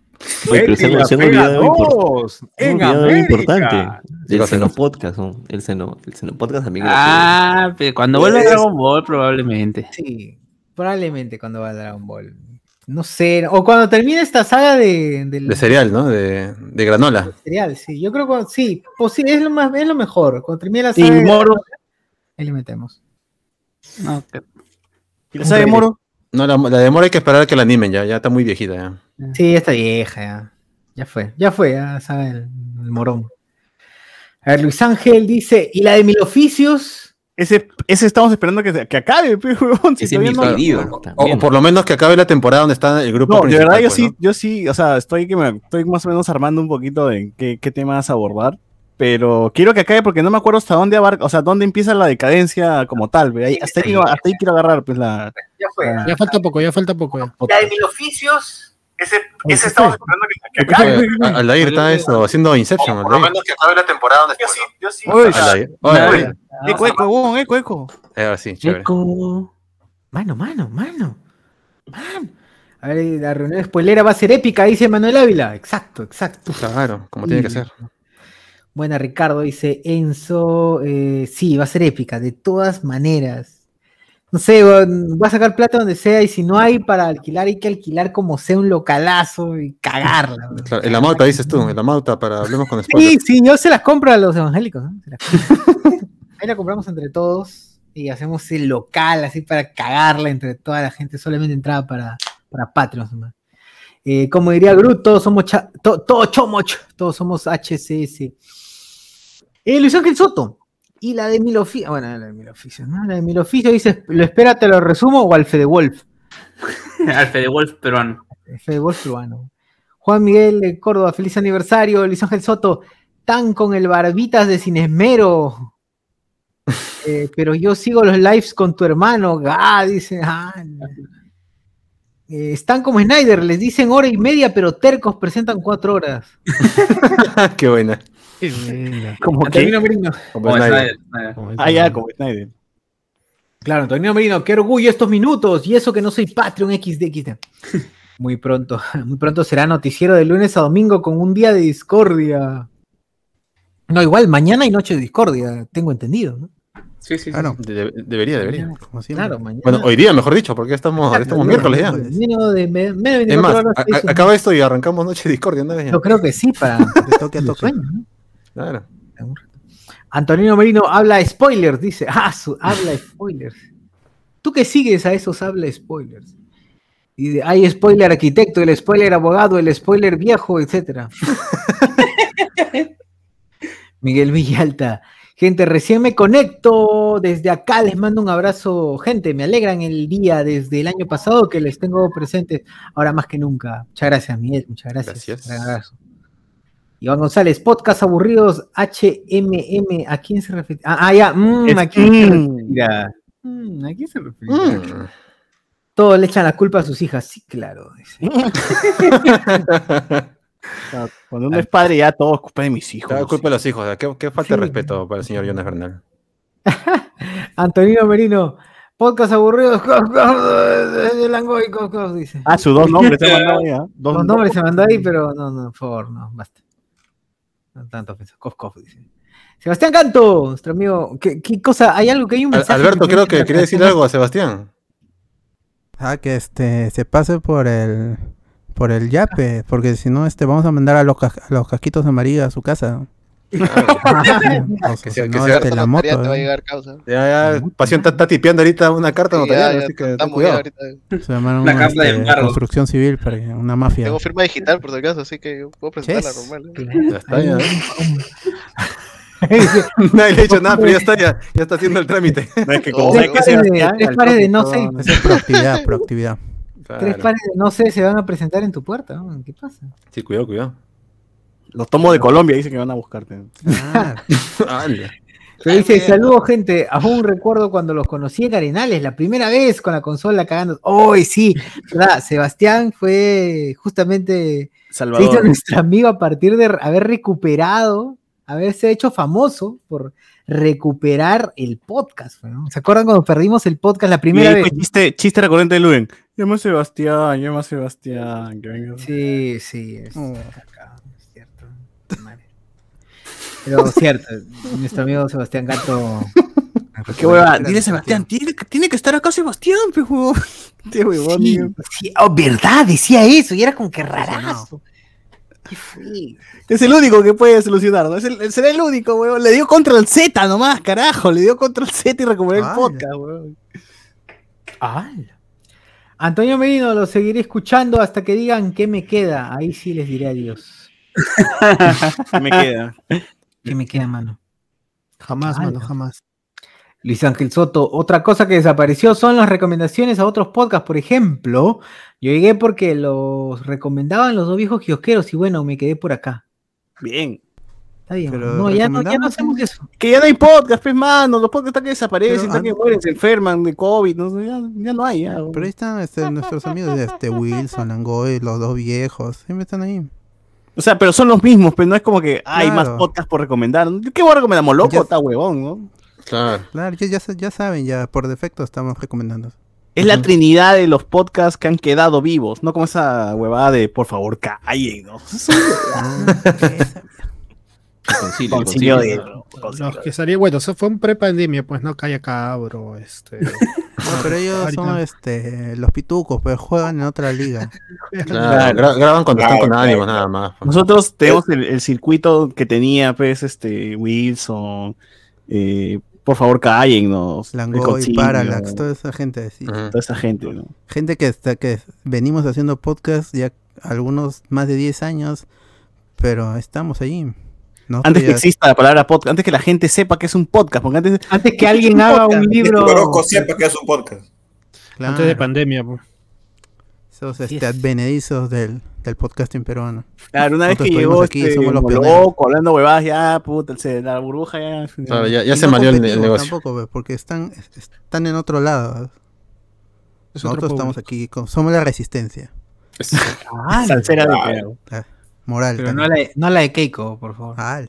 Oye, pero se han olvidado de algo de importante. ¿Qué El? Seno Podcast, ¿no? El Seno, el Podcast también. Ah, pero cuando vuelva Dragon Ball, probablemente. Sí, probablemente cuando va a Dragon Ball. No sé, o cuando termine esta saga de, del De cereal, ¿no? De, de granola. serial, sí. Yo creo que sí, pues sí, es lo, más, es lo mejor. Cuando termine la Y saga, de- Moro. ahí le metemos. No, que- ¿Y la sabe Moro? No, la, la de Moro hay que esperar a que la animen ya, ya está muy viejita ya. Sí, está vieja ya. Ya fue, ya fue, ya sabe el, el morón. A ver, Luis Ángel dice, ¿y la de mil oficios? Ese, ese estamos esperando que, que acabe, pe, huevón. si Ese es todavía mi no-. O, o por lo menos que acabe la temporada donde está el grupo No, de verdad yo pues, sí, ¿no? yo sí, o sea, estoy que me, estoy más o menos armando un poquito de qué, qué temas abordar, pero quiero que acabe porque no me acuerdo hasta dónde abarca, o sea, dónde empieza la decadencia como tal, ve, ahí- hasta, ahí, hasta ahí quiero agarrar pues la Ya fue. Ya falta poco, ya falta poco. ya. La de mil oficios. Ese, ese estamos esperando que, Oye, a- Aldair está eso, haciendo Inception. Que acabe la temporada donde yo sí, yo sí. Eco, eco, eco, eco. Ahora sí, chévere. Eco. Mano, mano, mano. Mano. A ver, la reunión spoilera va a ser épica, dice Manuel Ávila. Exacto, exacto. Claro, como tiene que ser. Buena, Ricardo, dice Enzo. eh, sí, va a ser épica, de todas maneras. No sé, voy a sacar plata donde sea y si no hay para alquilar, hay que alquilar como sea un localazo y cagarla. Claro, en la mauta dices tú, en la mauta para hablemos con Sí, spoilers. sí, yo se las compro a los evangélicos. ¿no? Ahí la compramos entre todos y hacemos el local así para cagarla entre toda la gente. Solamente entrada para, para Patreons. nomás. Eh, como diría Groot, todos somos cha- to- todos chomoch, todos somos HCS. Eh, Luis Ángel Soto. Y la de Mil Oficios. Bueno, la de Mil Oficios, ¿no? La de Mil Oficios dice: ¿Lo espera, te lo resumo o al Fede Wolf? Alfred de Wolf peruano. Fede Wolf peruano. Juan Miguel de Córdoba, feliz aniversario. Luis Ángel Soto, tan con el barbitas de sin esmero. Eh, pero yo sigo los lives con tu hermano. Ah, dice. ah. Eh, están como Snyder, les dicen hora y media, pero tercos presentan cuatro horas. Qué buena. Como que, Antonino Merino. Como Oh, Snyder. Ah, ya, como Snyder. Claro, Antonio Merino, qué orgullo estos minutos. Y eso que no soy Patreon XD. Muy pronto, muy pronto será noticiero de lunes a domingo con un día de discordia. No, igual mañana hay noche de discordia, tengo entendido. ¿no? Sí, sí, sí. Claro, De- de- debería, debería. como. Claro, mañana. Bueno, hoy día, mejor dicho, porque estamos, Claro, estamos miércoles ya. de, me- Es 24 más, a- acaba esto y arrancamos Noche de Discordia, ¿no? Yo creo que sí, para De toque a toque. sueños, ¿no? Claro. Antonino Merino habla spoilers, dice. Ah, su, habla spoilers. ¿Tú que sigues a esos habla spoilers? Y de- hay spoiler arquitecto, el spoiler abogado, el spoiler viejo, etcétera. Miguel Villalta. Gente, recién me conecto. Desde acá les mando un abrazo. Gente, me alegran el día desde el año pasado que les tengo presentes ahora más que nunca. Muchas gracias, Miguel. Muchas gracias. Gracias. Iván González, podcast aburridos, HMM. ¿A quién se refiere? Ah, ah, ya. mm, Es- ¿A quién se mm. Mm, ¿A quién se refiere? Mm. Todos le echan la culpa a sus hijas. Sí, claro. Cuando uno es padre, ya todo es culpa de mis hijos. Culpa de los hijos. ¿Qué, qué falta de respeto para el señor Jonas Bernal? Antonino Merino, podcast aburridos. de Langoy, dice. Ah, sus dos nombres se han mandado ya. Dos nombres se mandó ahí, pero no, no, por favor, no, basta. No tanto ofensa. Cof, cof, dice. Sebastián Canto, nuestro amigo. ¿Qué, qué cosa? ¿Hay algo que hay un mensaje? Alberto, creo que quería decir algo a Sebastián. Ah, que este se pase por el por el yape, porque si no este vamos a mandar a los, a los casquitos amarillos a su casa. Que si sea- que no, sea- este, la moto. Te va a ¿eh? llegar causa. Ya, ya, Pasión está, está tipeando ahorita una carta Sí, notarial, ya, ya, así que ten cuidado. ahorita. Se llamaron Una una, carta de este, embargo. construcción civil para que- una mafia. Tengo firma digital por si acaso, así que yo puedo presentarla normal. ¿eh? Ya está, ya. Nadie le ha dicho nada, pero ya está, ya, ya está haciendo el trámite. No es que como como hay Tres pares de, tres no sé. Esa es proactividad, proactividad. Tres Claro. pares de no sé se van a presentar en tu puerta. ¿no? ¿Qué pasa? Sí, cuidado, cuidado. Los tomos de Colombia dicen que van a buscarte. Ah. Pero dice, saludos gente, aún recuerdo cuando los conocí en Arenales, la primera vez con la consola cagando. ¡Hoy sí! ¿verdad? Sebastián fue justamente se hizo Salvador. nuestro amigo a partir de haber recuperado, haberse hecho famoso por recuperar el podcast. ¿no? ¿Se acuerdan cuando perdimos el podcast la primera Y ahí vez? fue chiste, chiste recurrente de Luen. Llama a Sebastián, llama a Sebastián. Que venga. Sí, sí, es, Oh. acá. Pero cierto, nuestro amigo Sebastián Gato. Qué hueva. Dile Sebastián, tiene, que- tiene que estar acá Sebastián, pe huevón. Qué huevón, Sí, oh, verdad, decía eso, y era como que rarazo. Qué feo. Es el único que puede solucionar, ¿no? Es el, será el único, huevón. Le dio control Z nomás, carajo. Le dio control Z y recuperó el Ay. podcast, huevón. Antonio Merino, lo seguiré escuchando hasta que digan qué me queda. Ahí sí les diré adiós. ¿Qué me queda? ¿Qué me queda, mano? Jamás, mano, jamás. Luis Ángel Soto, otra cosa que desapareció son las recomendaciones a otros podcasts. Por ejemplo, yo llegué porque los recomendaban los dos viejos kiosqueros y bueno, me quedé por acá. Bien. Está bien. Pero No, ya no, ya no hacemos eso. Que ya no hay podcast, pues, mano. Los podcasts están que desaparecen, Pero están que mueren, se enferman de COVID. No, ya, ya no hay, ya. Pero ahí están este, nuestros amigos de este Wilson, Langoy, los dos viejos. Siempre están ahí. O sea, pero son los mismos, pero no es como que hay más podcasts por recomendar. ¿Qué voy a recomendar? Moloco, Ya- está huevón, ¿no? Claro. Claro, ya, ya, sa- ya saben, ya por defecto estamos recomendando. Es la trinidad de los podcasts que han quedado vivos, no como esa huevada de por favor callen, ¿no? Concilio, Concilio concilio. de- Los que salían, bueno, eso fue un pre-pandemia, pues no calla cabro, este. No, pero ellos son este, los pitucos, pero juegan en otra liga. Gra- graban cuando están con ánimos, nada más. Nosotros tenemos el, el circuito que tenía, pues, este, Wilson, eh, por favor cállennos, Langoy, Parallax, toda esa gente así. Toda esa gente, ¿no? Gente que está que venimos haciendo podcast ya algunos más de 10 años, pero estamos ahí. Nosotros Antes que exista la palabra podcast, antes que la gente sepa que es un podcast, porque antes Antes que alguien haga un libro. Oroco sepa que es un podcast. claro, Antes de pandemia, pues. esos este, es. advenedizos del, del podcasting peruano. Claro, una vez Nosotros que llegó aquí, este somos los pioneros. hablando huevadas, ya, puta, se- la burbuja ya... Claro, ya, ya se no malió el, el negocio. Tampoco, pues, porque están, están en otro lado. Es otro Nosotros estamos público. aquí, con- somos la resistencia Ah, Salsera de Claro. Moral. pero no la, no la de Keiko, por favor. Ah,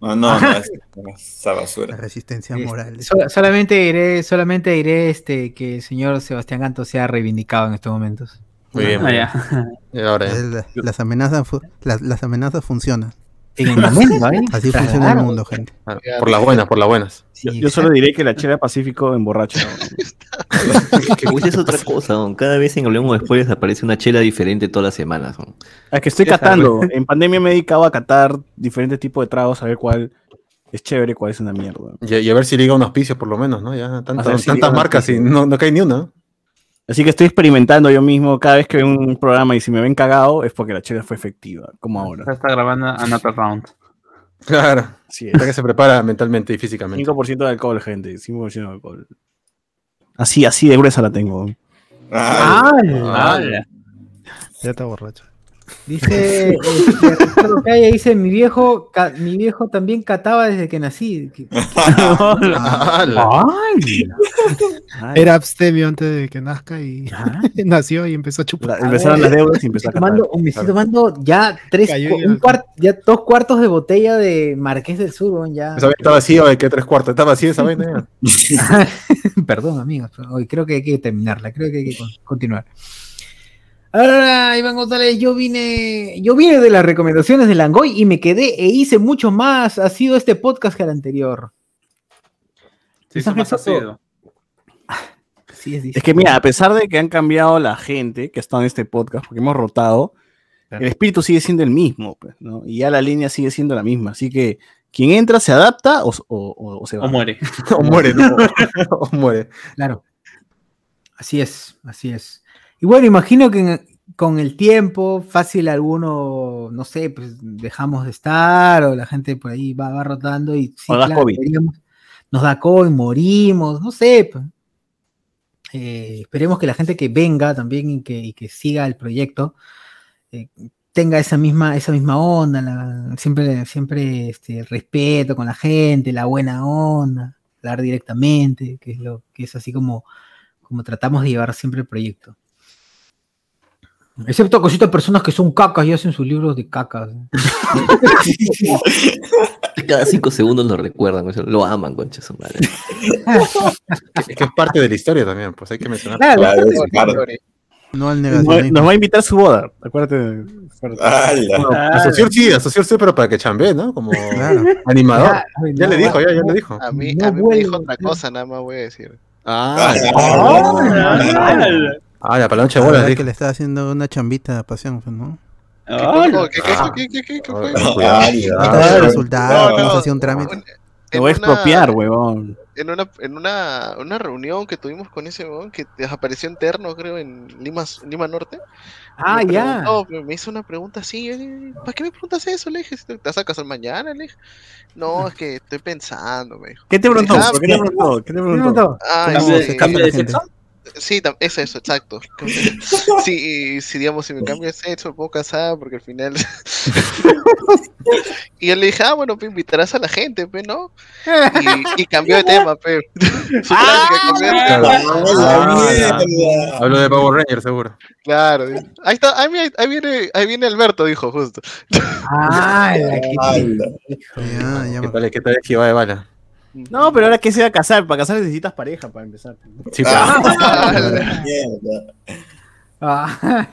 No, no, no, es esa la basura. resistencia Sí. moral. So- solamente diré, solamente diré este que el señor Sebastián Ganto sea reivindicado en estos momentos. Muy bien. Ah, bien. ya. Y ahora ya. Las, amenazas, las, las amenazas funcionan. En el momento, ¿eh? Así Claro. funciona el mundo, gente. Claro, Por las buenas, por las buenas. Sí, Yo, yo solo diré que la chela Pacífico emborracha. Uy, es otra cosa, ¿no? cada vez en Hablemos de Spoilers aparece una chela diferente todas las semanas. ¿no? Es que estoy catando. En pandemia me he dedicado a catar diferentes tipos de tragos, a ver cuál es chévere y cuál es una mierda. Y, y a ver si liga un auspicio, por lo menos, ¿no? Ya tantas, si marcas y no, no cae ni una. Así que estoy experimentando yo mismo. Cada vez que veo un programa y si me ven cagado, es porque la chela fue efectiva, como ahora. Ya está grabando Another Round. Claro. Sí, que se prepara mentalmente y físicamente. 5% de alcohol, gente. 5% de alcohol. Así, así de gruesa la tengo. Ah, ¡Hala! Ya está borracho. Dice Ricardo Calle, dice mi viejo, ca- mi viejo también cataba desde que nací. Era abstemio antes de que nazca y nació y empezó a La- chupar. empezaron las deudas y empezó a tomando, me estoy tomando ya tres, Cayó un cuart- ya dos cuartos de botella de Marqués del Sur, ya. Esa está vacío, ¿de qué tres cuartos? Está vacío esa vaina. Perdón, amigos, pero hoy creo que hay que terminarla, creo que hay que con- continuar. Ahora, Iván González, yo vine, yo vine de las recomendaciones de Langoy y me quedé e hice mucho más. Ha sido este podcast que el anterior. Se hizo más. Sí, es, Es que mira, a pesar de que han cambiado la gente que ha estado en este podcast, porque hemos rotado, el espíritu sigue siendo el mismo, pues, ¿no? Y ya la línea sigue siendo la misma. Así que quien entra se adapta o, o- o- o se va. O muere. O muere, ¿no? O muere. Claro. Así es, así es. Y bueno, imagino que con el tiempo, fácil alguno, no sé, pues dejamos de estar o la gente por ahí va, va rotando y sí, COVID. nos da COVID, morimos, no sé. pues. Eh, esperemos que la gente que venga también y que, y que siga el proyecto eh, tenga esa misma, esa misma onda, la- siempre, siempre este, respeto con la gente, la buena onda, hablar directamente, que es lo que es así como, como tratamos de llevar siempre el proyecto. Excepto cositas personas que son cacas y hacen sus libros de cacas. Cada cinco segundos lo recuerdan, lo aman, concha su madre. Es que es parte de la historia también, pues hay que mencionar. Claro, Claro, es claro. No al negacionismo. nos va a invitar a su boda. Acuérdate. Bueno, asociar sí, asociar sí, pero para que chambee, ¿no? Como Claro. animador. Ya, Ya le dijo, ya, ya le dijo. A mí, No a mí me dijo otra cosa, nada más voy a decir. Ah, ¡Hala! Ah, la palabra de La bolas que le está haciendo una chambita de pasión, pues, ¿no? ¿Qué, ¡Hala! ¿Qué, qué, qué, qué, fue? Resultado, hacía un trámite. Te En voy a expropiar, huevón. En una, en una, una reunión que tuvimos con ese weón que desapareció interno, creo, en Lima, Lima Norte. Ah, me ya. preguntó, me- me hizo una pregunta así. yo dije, ¿Para qué me preguntas eso? Le dije, ¿te vas a casar mañana? Le dije, no, es que estoy pensando, me dijo. ¿Qué te preguntó? Ah, ¿Por ¿Qué te preguntó? ¿Qué te ¿Qué me preguntó? preguntó? Ay, ¿Cómo sí, se ¿Cambio la de gente? sexo? Sí, es eso, exacto. Sí, y si digamos, si me cambio de sexo, me puedo casar, porque al final. y yo le dije, ah, bueno, pues invitarás a la gente, pues, ¿no? Y, y cambió de tema, pues. Cambió de tema. Ah, Hablo de Power Ranger, seguro. Claro. Ahí está, ahí, viene- ahí viene, ahí viene Alberto, dijo, justo. Ah, la ¿Qué tal, qué tal esquivada de bala? No, pero ahora que se va a casar. Para casar necesitas pareja para empezar. Sí. Mierda. Ah,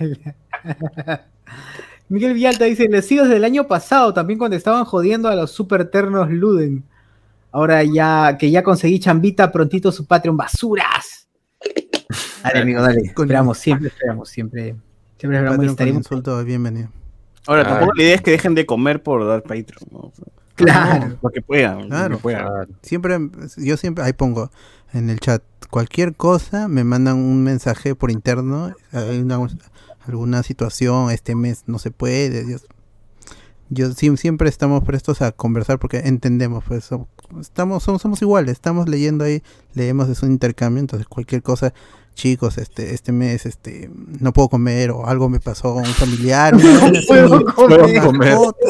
Miguel Villalta dice, les sigo desde el año pasado, también cuando estaban jodiendo a los super ternos Luden. Ahora ya que ya conseguí chambita, prontito su Patreon, basuras. Dale, amigo, dale. Esperamos, siempre esperamos, siempre. Siempre esperamos estaremos. insulto, bienvenido. Ahora, Ah. tampoco la idea es que dejen de comer por dar Patreon. ¿no? Claro. Lo que puedan. Claro. Lo que. Siempre, yo siempre, ahí pongo en el chat, cualquier cosa, me mandan un mensaje por interno, hay una- alguna situación, este mes no se puede, Dios. Yo siem- siempre estamos prestos a conversar porque entendemos, pues estamos, somos, somos iguales, estamos leyendo ahí, leemos, es un intercambio, entonces cualquier cosa, chicos, este, este mes, este, no puedo comer o algo me pasó, un familiar, una vaina así, puedo comer. una comer. mascota,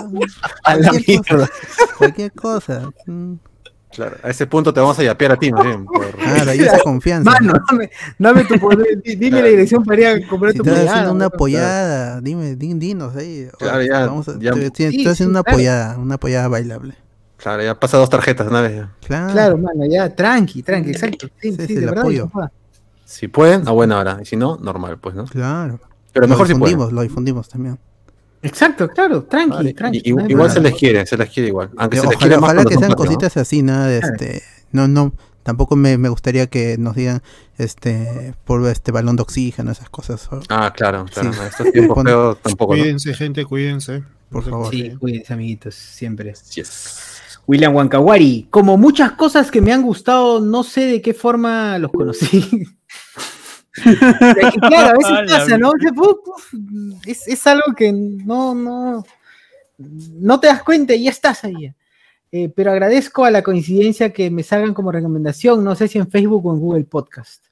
A la cualquier cosa, cualquier cosa. mm. Claro, a ese punto te vamos a yapear a ti, más bien. por- Claro, hay esa confianza. Mano, dame, dame tu poder, di- dime la dirección para ir a comprar Si tu estás pollada, haciendo una apoyada, dime, di- dinos ahí. Claro, ya- vamos a- ya- estoy, estoy- Sí, estoy haciendo sí, una claro. apoyada, una apoyada bailable. Claro, ya pasa dos tarjetas una vez. ya. Claro, Claro, mano, ya, tranqui, tranqui, exacto. Sí, Sí, sí, sí, de el verdad. apoyo. papá. Si pueden, a buena hora. Y si no, normal, pues, ¿no? claro. Pero lo mejor si pueden. difundimos, lo difundimos también. Exacto, claro, tranqui, Vale, tranqui. y- igual se les quiere, se les quiere igual. Aunque se les ojalá quiere más ojalá cuando que sean cositas así, nada de este. No, no, tampoco me, me gustaría que nos digan este por este balón de oxígeno, esas cosas. Ah, claro, claro. Sí. Estos tiempos feos tampoco, ¿no? Cuídense, gente, cuídense. Por favor. Sí, cuídense, amiguitos, siempre. Yes. William Wankawari, como muchas cosas que me han gustado, no sé de qué forma los conocí. Es que, claro, a veces pasa, ¿no? Es algo que no, no, no te das cuenta y ya estás ahí. Eh, pero agradezco a la coincidencia que me salgan como recomendación, no sé si en Facebook o en Google Podcast.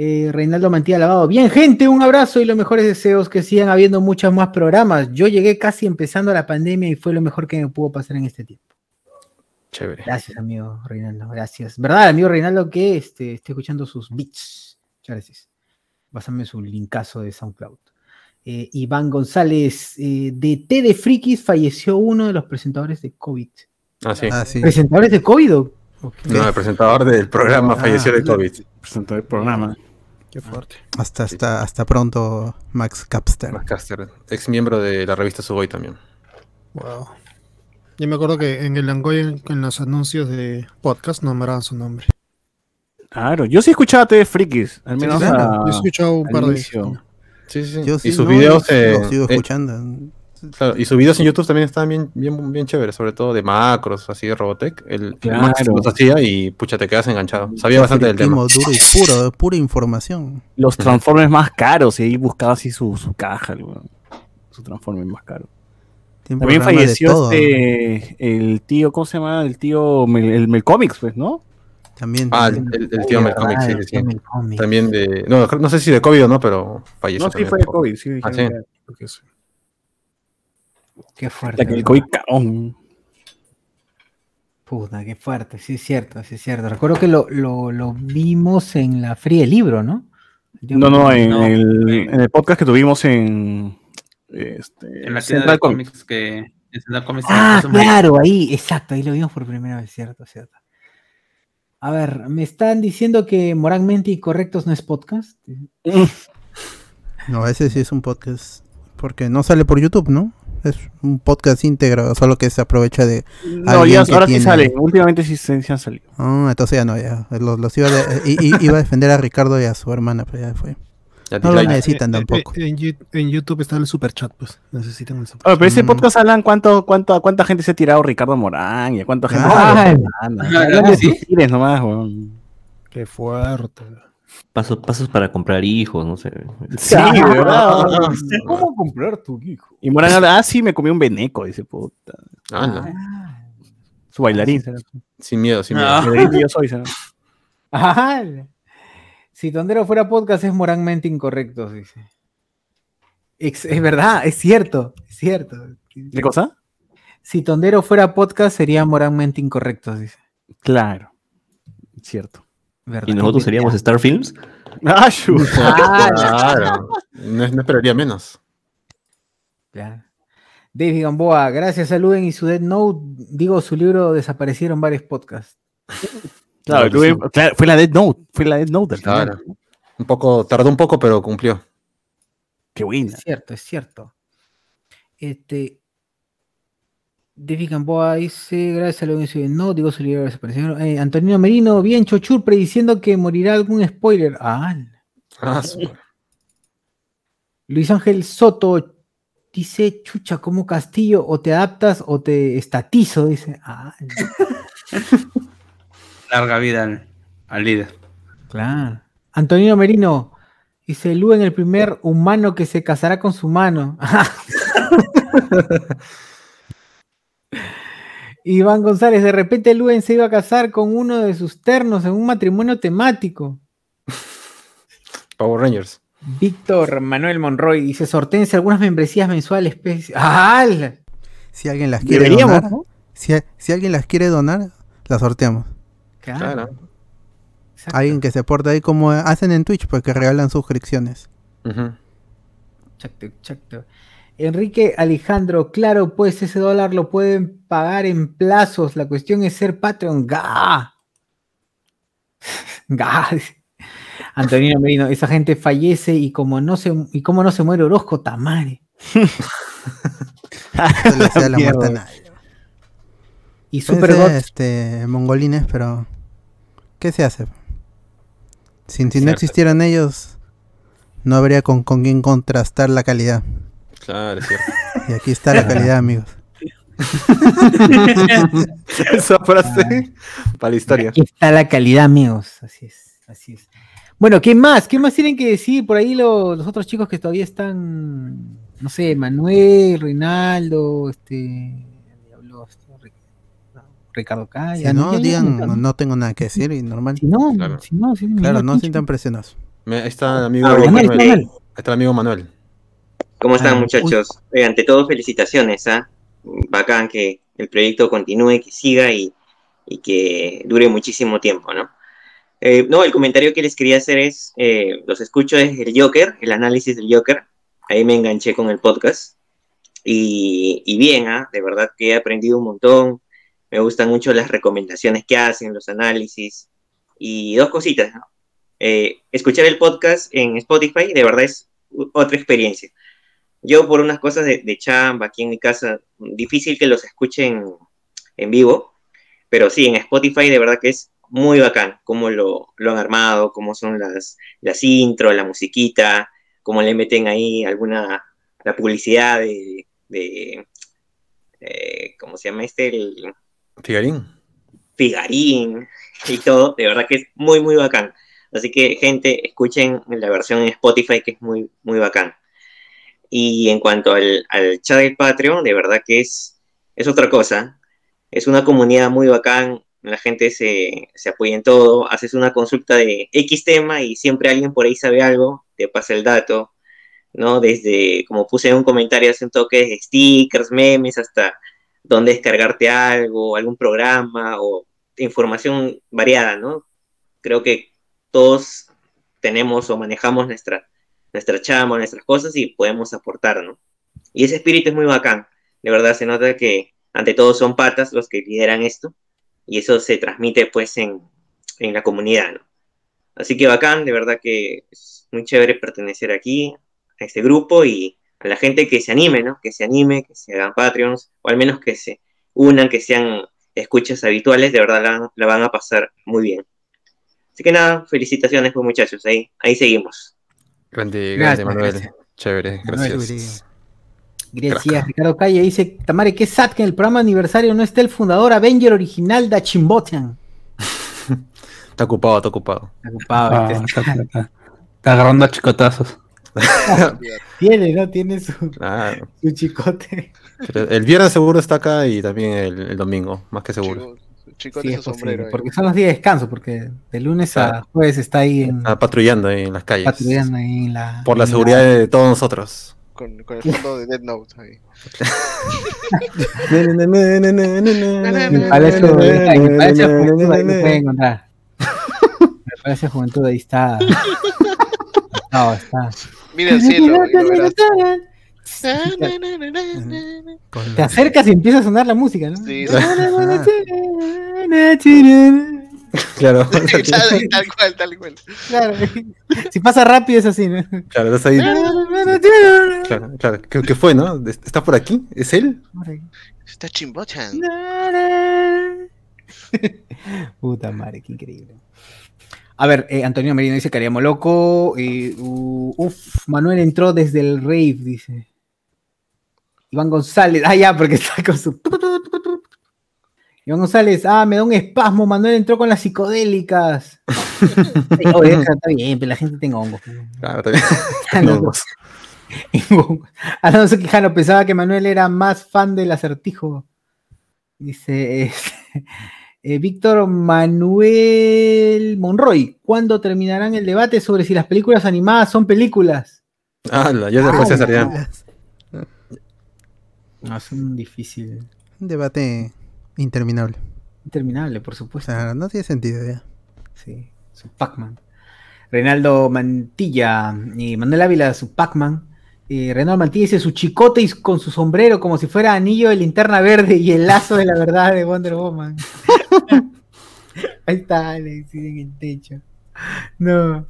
Eh, Reinaldo Mantilla Lavado. Bien, gente, un abrazo y los mejores deseos que sigan habiendo muchos más programas. Yo llegué casi empezando la pandemia y fue lo mejor que me pudo pasar en este tiempo. Chévere. Gracias, amigo Reinaldo, gracias. ¿Verdad, amigo Reinaldo, que este, esté escuchando sus beats? Muchas gracias. Pásame su linkazo de SoundCloud. Eh, Iván González, eh, de T de Frikis, falleció uno de los presentadores de COVID. Ah, sí. Ah, sí. ¿Presentadores de COVID? o-? No, el presentador del programa Ah, falleció de COVID. Presentó el programa. Qué fuerte. Hasta, hasta, hasta pronto, Max Capster. Max Caster, ex miembro de la revista Suboy también. Wow. Yo me acuerdo que en el Langoy, en, en los anuncios de podcast, nombraban su nombre. Claro, yo sí escuchaba TV Frikis. Al menos a- yo he escuchado un par de. Sí, sí, sí. Yo sí, y sus no, videos. eh, sigo eh, escuchando. claro, y sus videos en YouTube también estaban bien, bien, bien chéveres, sobre todo de macros, así de Robotech. El, el Max Claro. los hacía y pucha, te quedas enganchado. Sabía bastante del tema. Duro y puro, pura información. Los Transformers más caros y ahí buscaba así su, su caja, el weón. su Transformer más caro. Tiene También falleció todo. este, el tío, ¿cómo se llama? El tío, Mel- el Melcomics, pues, ¿no? También. Ah, el, el- el tío Melcomic, sí, Ah, sí. También de. No, no sé si de COVID o no, pero falleció. No, sí también fue de por- COVID, sí. Ah, sí. Qué fuerte. Que el COVID caón. Puta, qué fuerte, sí es cierto, sí es cierto. Recuerdo que lo, lo, lo vimos en la Fría del Libro, ¿no? No, no, en, No, el, en el podcast que tuvimos en. Este, En la tienda de Comics. cómics que. En Central Comics Ah, claro, ahí, exacto, ahí lo vimos por primera vez, cierto, cierto. A ver, me están diciendo que moralmente incorrectos no es podcast. No, ese sí es un podcast. Porque no sale por YouTube, ¿no? Es un podcast íntegro, solo que se aprovecha de. No, ya, que ahora tiene- sí sale. Últimamente sí, se sí han salido. Ah, entonces ya no, ya. Los, los iba, a de- i- i- iba a defender a Ricardo y a su hermana, pero ya fue. No lo necesitan tampoco. En, en YouTube está el super chat, pues. Necesitan el super Oye, pero ese Mm. podcast hablan cuánto, cuánto, a cuánta gente se ha tirado Ricardo Morán y a cuánta gente. Ah, Hablan de ¿sí? nomás, weón. Qué fuerte. Pasos, pasos para comprar hijos, no sé. Sí, ¿verdad? ¿Cómo comprar tu hijo? Y Morán habla, ah, sí, me comí un veneco, dice puta. Ah, no. Su bailarín, será. Sin miedo, sin miedo. Ah. Yo soy, será. Ah, si Tondero fuera podcast es moralmente incorrecto, dice. Es verdad, es cierto, es cierto. ¿Qué cosa? Si Tondero fuera podcast sería moralmente incorrecto, dice. Claro. Cierto. ¿Verdad? Y nosotros seríamos Star Films. Ah. Ah, Claro. No, no esperaría menos. Claro. David Gamboa, gracias a Luen y su Dead Note, digo, su libro desaparecieron varios podcasts. Claro, tuve- claro, fue la Dead Note. Fue la Dead Note final. Un poco, tardó un poco, pero cumplió. Qué buena. Es cierto, es cierto. Este. David Gamboa dice, gracias a su Dead Note, digo, su libro. Eh, Antonino Merino, bien chochur, prediciendo que morirá algún spoiler. Ah, Ah, Luis Ángel Soto dice, chucha, como Castillo, o te adaptas o te estatizo, dice. Ah, Larga vida al, al líder. claro. Antonino Merino dice, Luen el primer humano que se casará con su mano. Iván González, de repente Luen se iba a casar con uno de sus ternos en un matrimonio temático. Power Rangers. Víctor Manuel Monroy dice, sortense algunas membresías mensuales. pe-". ¡Ah! Si alguien las quiere Deberíamos, donar, ¿no? si, si alguien las quiere donar, las sorteamos. Claro. Alguien que se porta ahí como hacen en Twitch, porque regalan suscripciones. Ujú. Exacto, exacto. Enrique Alejandro, claro, pues ese dólar lo pueden pagar en plazos. La cuestión es ser Patreon. ¡Ga! ¡Ga! Antonino Merino, esa gente fallece y como no se, y como no se muere Orozco Tamare. No le sea la muerte a nadie. Y Super God, este, mongolines, pero ¿qué se hace? Si, si no existieran ellos, no habría con, con quién contrastar la calidad. Claro, es cierto. Y aquí está la calidad, amigos. Esa frase para la historia. aquí está la calidad, amigos. Así es, así es. Bueno, ¿qué más? ¿Qué más tienen que decir por ahí los, los otros chicos que todavía están, no sé, Manuel, Reinaldo, este, Ricardo Si Calla. no, ya- ya- digan, no, no tengo nada que decir y normal. Si no, Claro. si no, si no, Claro, no sientan presionados. Ahí está el amigo Ah, Manuel, Manuel. Ahí está el amigo Manuel. ¿Cómo están, Ah, muchachos? Oye, ante todo, felicitaciones, ¿ah? Bacán que el proyecto continúe, que siga y, y que dure muchísimo tiempo, ¿no? Eh, no, el comentario que les quería hacer es, eh, los escucho desde el Joker, el análisis del Joker, ahí me enganché con el podcast, y, y bien, ¿ah? De verdad que he aprendido un montón, me gustan mucho las recomendaciones que hacen, los análisis, y dos cositas, ¿no? Eh, escuchar el podcast en Spotify, de verdad es otra experiencia. Yo por unas cosas de, de chamba aquí en mi casa, difícil que los escuchen en vivo, pero sí, en Spotify de verdad que es muy bacán cómo lo, lo han armado, cómo son las, las intros, la musiquita, cómo le meten ahí alguna, la publicidad de, de eh, ¿cómo se llama este? El Figarín. Figarín y todo, de verdad que es muy, muy bacán. Así que, gente, escuchen la versión en Spotify que es muy, muy bacán. Y en cuanto al, al chat del Patreon, de verdad que es, es otra cosa. Es una comunidad muy bacán, la gente se, se apoya en todo, haces una consulta de X tema y siempre alguien por ahí sabe algo, te pasa el dato, ¿no? Desde, como puse en un comentario hace un toque, de stickers, memes, hasta dónde descargarte algo, algún programa o información variada, ¿no? Creo que todos tenemos o manejamos nuestra, nuestra chama, nuestras cosas y podemos aportar, ¿no? Y ese espíritu es muy bacán. De verdad se nota que ante todo son patas los que lideran esto y eso se transmite pues en, en la comunidad, ¿no? Así que bacán, de verdad que es muy chévere pertenecer aquí, a este grupo y a la gente que se anime, ¿no? Que se anime, que se hagan Patreons, o al menos que se unan, que sean escuchas habituales, de verdad la, la van a pasar muy bien. Así que nada, felicitaciones pues muchachos, ahí, ahí seguimos. Grande, Gracias, grande Manuel. gracias. Chévere, gracias. Gracias, Ricardo Calle dice, Tamare, qué sad que en el programa aniversario no esté el fundador Avenger original de Chimbotian. Está ocupado, está ocupado. Está ocupado, Ah, ¿viste? está, está- está agarrando a chicotazos. Tiene, ¿no? Tiene su, Claro. su chicote. Pero el viernes seguro está acá y también el, el domingo, más que seguro. Chico Sí, es posible, sombrero. porque son los días de descanso, porque de lunes a jueves está ahí en, Está patrullando ahí en las calles. patrullando ahí en la... Por la en seguridad de todos nosotros. Con, con el fondo de Dead Note ahí. En el Palacio de Juventud ahí lo pueden encontrar. Palacio de Juventud ahí está. No, está. Mira el cielo. y lo verás. Con Te la- acercas y empieza a sonar la música, ¿no? Sí, Claro, tal, tal cual, tal cual. Claro. Si pasa rápido es así, ¿no? claro, estás ahí. Claro, claro. ¿Qué, qué fue, no? ¿Está por aquí? ¿Es él? Está chimbochan. Puta madre, qué increíble. A ver, eh, Antonio Merino dice que haríamos loco. eh, uf, Manuel entró desde el rave, dice. Iván González, ah, ya, porque está con su. Iván González, ah, me da un espasmo. Manuel entró con las psicodélicas. Está bien, pero la gente tenga hongos. Claro, también. Alonso, Alonso Quijano pensaba que Manuel era más fan del acertijo. Dice eh, eh, Víctor Manuel Monroy. ¿Cuándo terminarán el debate sobre si las películas animadas son películas? Ah, la- ya se fue César ya. No, es un difícil. Un debate interminable. Interminable, por O supuesto. sea, no tiene sentido ya. Sí, su Pac-Man. Reinaldo Mantilla y Manuel Ávila, su Pac-Man. Y Reinaldo Mantilla dice su chicote y con su sombrero como si fuera anillo de linterna verde y el lazo de la verdad de Wonder Woman. Ahí está Alex, en el techo. No.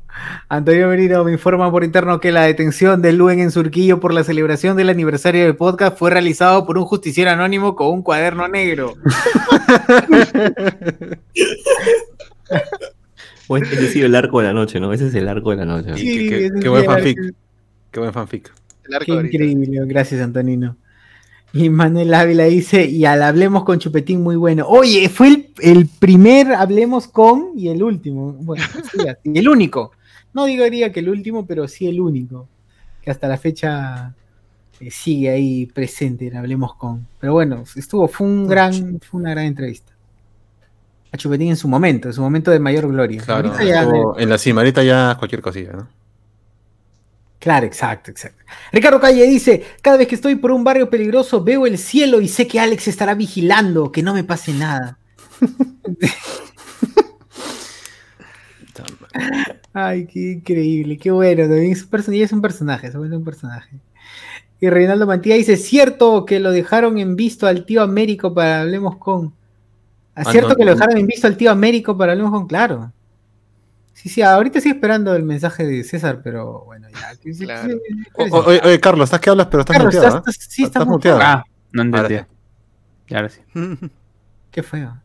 Antonio Merino me informa por interno que la detención de Luen en Surquillo por la celebración del aniversario del podcast fue realizado por un justiciero anónimo con un cuaderno negro. O ese ha sido el arco de la noche, ¿no? Ese es el arco de la noche. Sí, qué- qué- qué buen fanfic. Qué buen fanfic. El arco Qué ahorita. increíble, gracias Antonino. Y Manuel Ávila dice, y al Hablemos con Chupetín muy bueno. Oye, fue el, el primer Hablemos con y el último. Bueno, sí, así, el único. No diría que el último, pero sí el único. Que hasta la fecha eh, sigue ahí presente en Hablemos con. Pero bueno, estuvo, fue un gran, fue una gran entrevista. a Chupetín en su momento, en su momento de mayor gloria. Claro, ya- en la cima, ahorita ya cualquier cosilla, ¿no? Claro, exacto, exacto. Ricardo Calle dice, cada vez que estoy por un barrio peligroso veo el cielo y sé que Alex estará vigilando, que no me pase nada. Ay, qué increíble, qué bueno. También es un personaje, es un personaje, un personaje. Y Reinaldo Mantilla dice, cierto que lo dejaron en visto al tío Américo para Hablemos con. ¿Es Ah, cierto no, que lo dejaron en visto al tío Américo para Hablemos con? Claro. Sí, sí, ahorita estoy esperando el mensaje de César, pero bueno, ya. Claro. Oye, oye, Carlos, estás que hablas, pero estás Carlos, muteado. estás- ¿ah? sí, estás muteado. Ah, no Ahora entendía. Y ahora sí. Qué feo.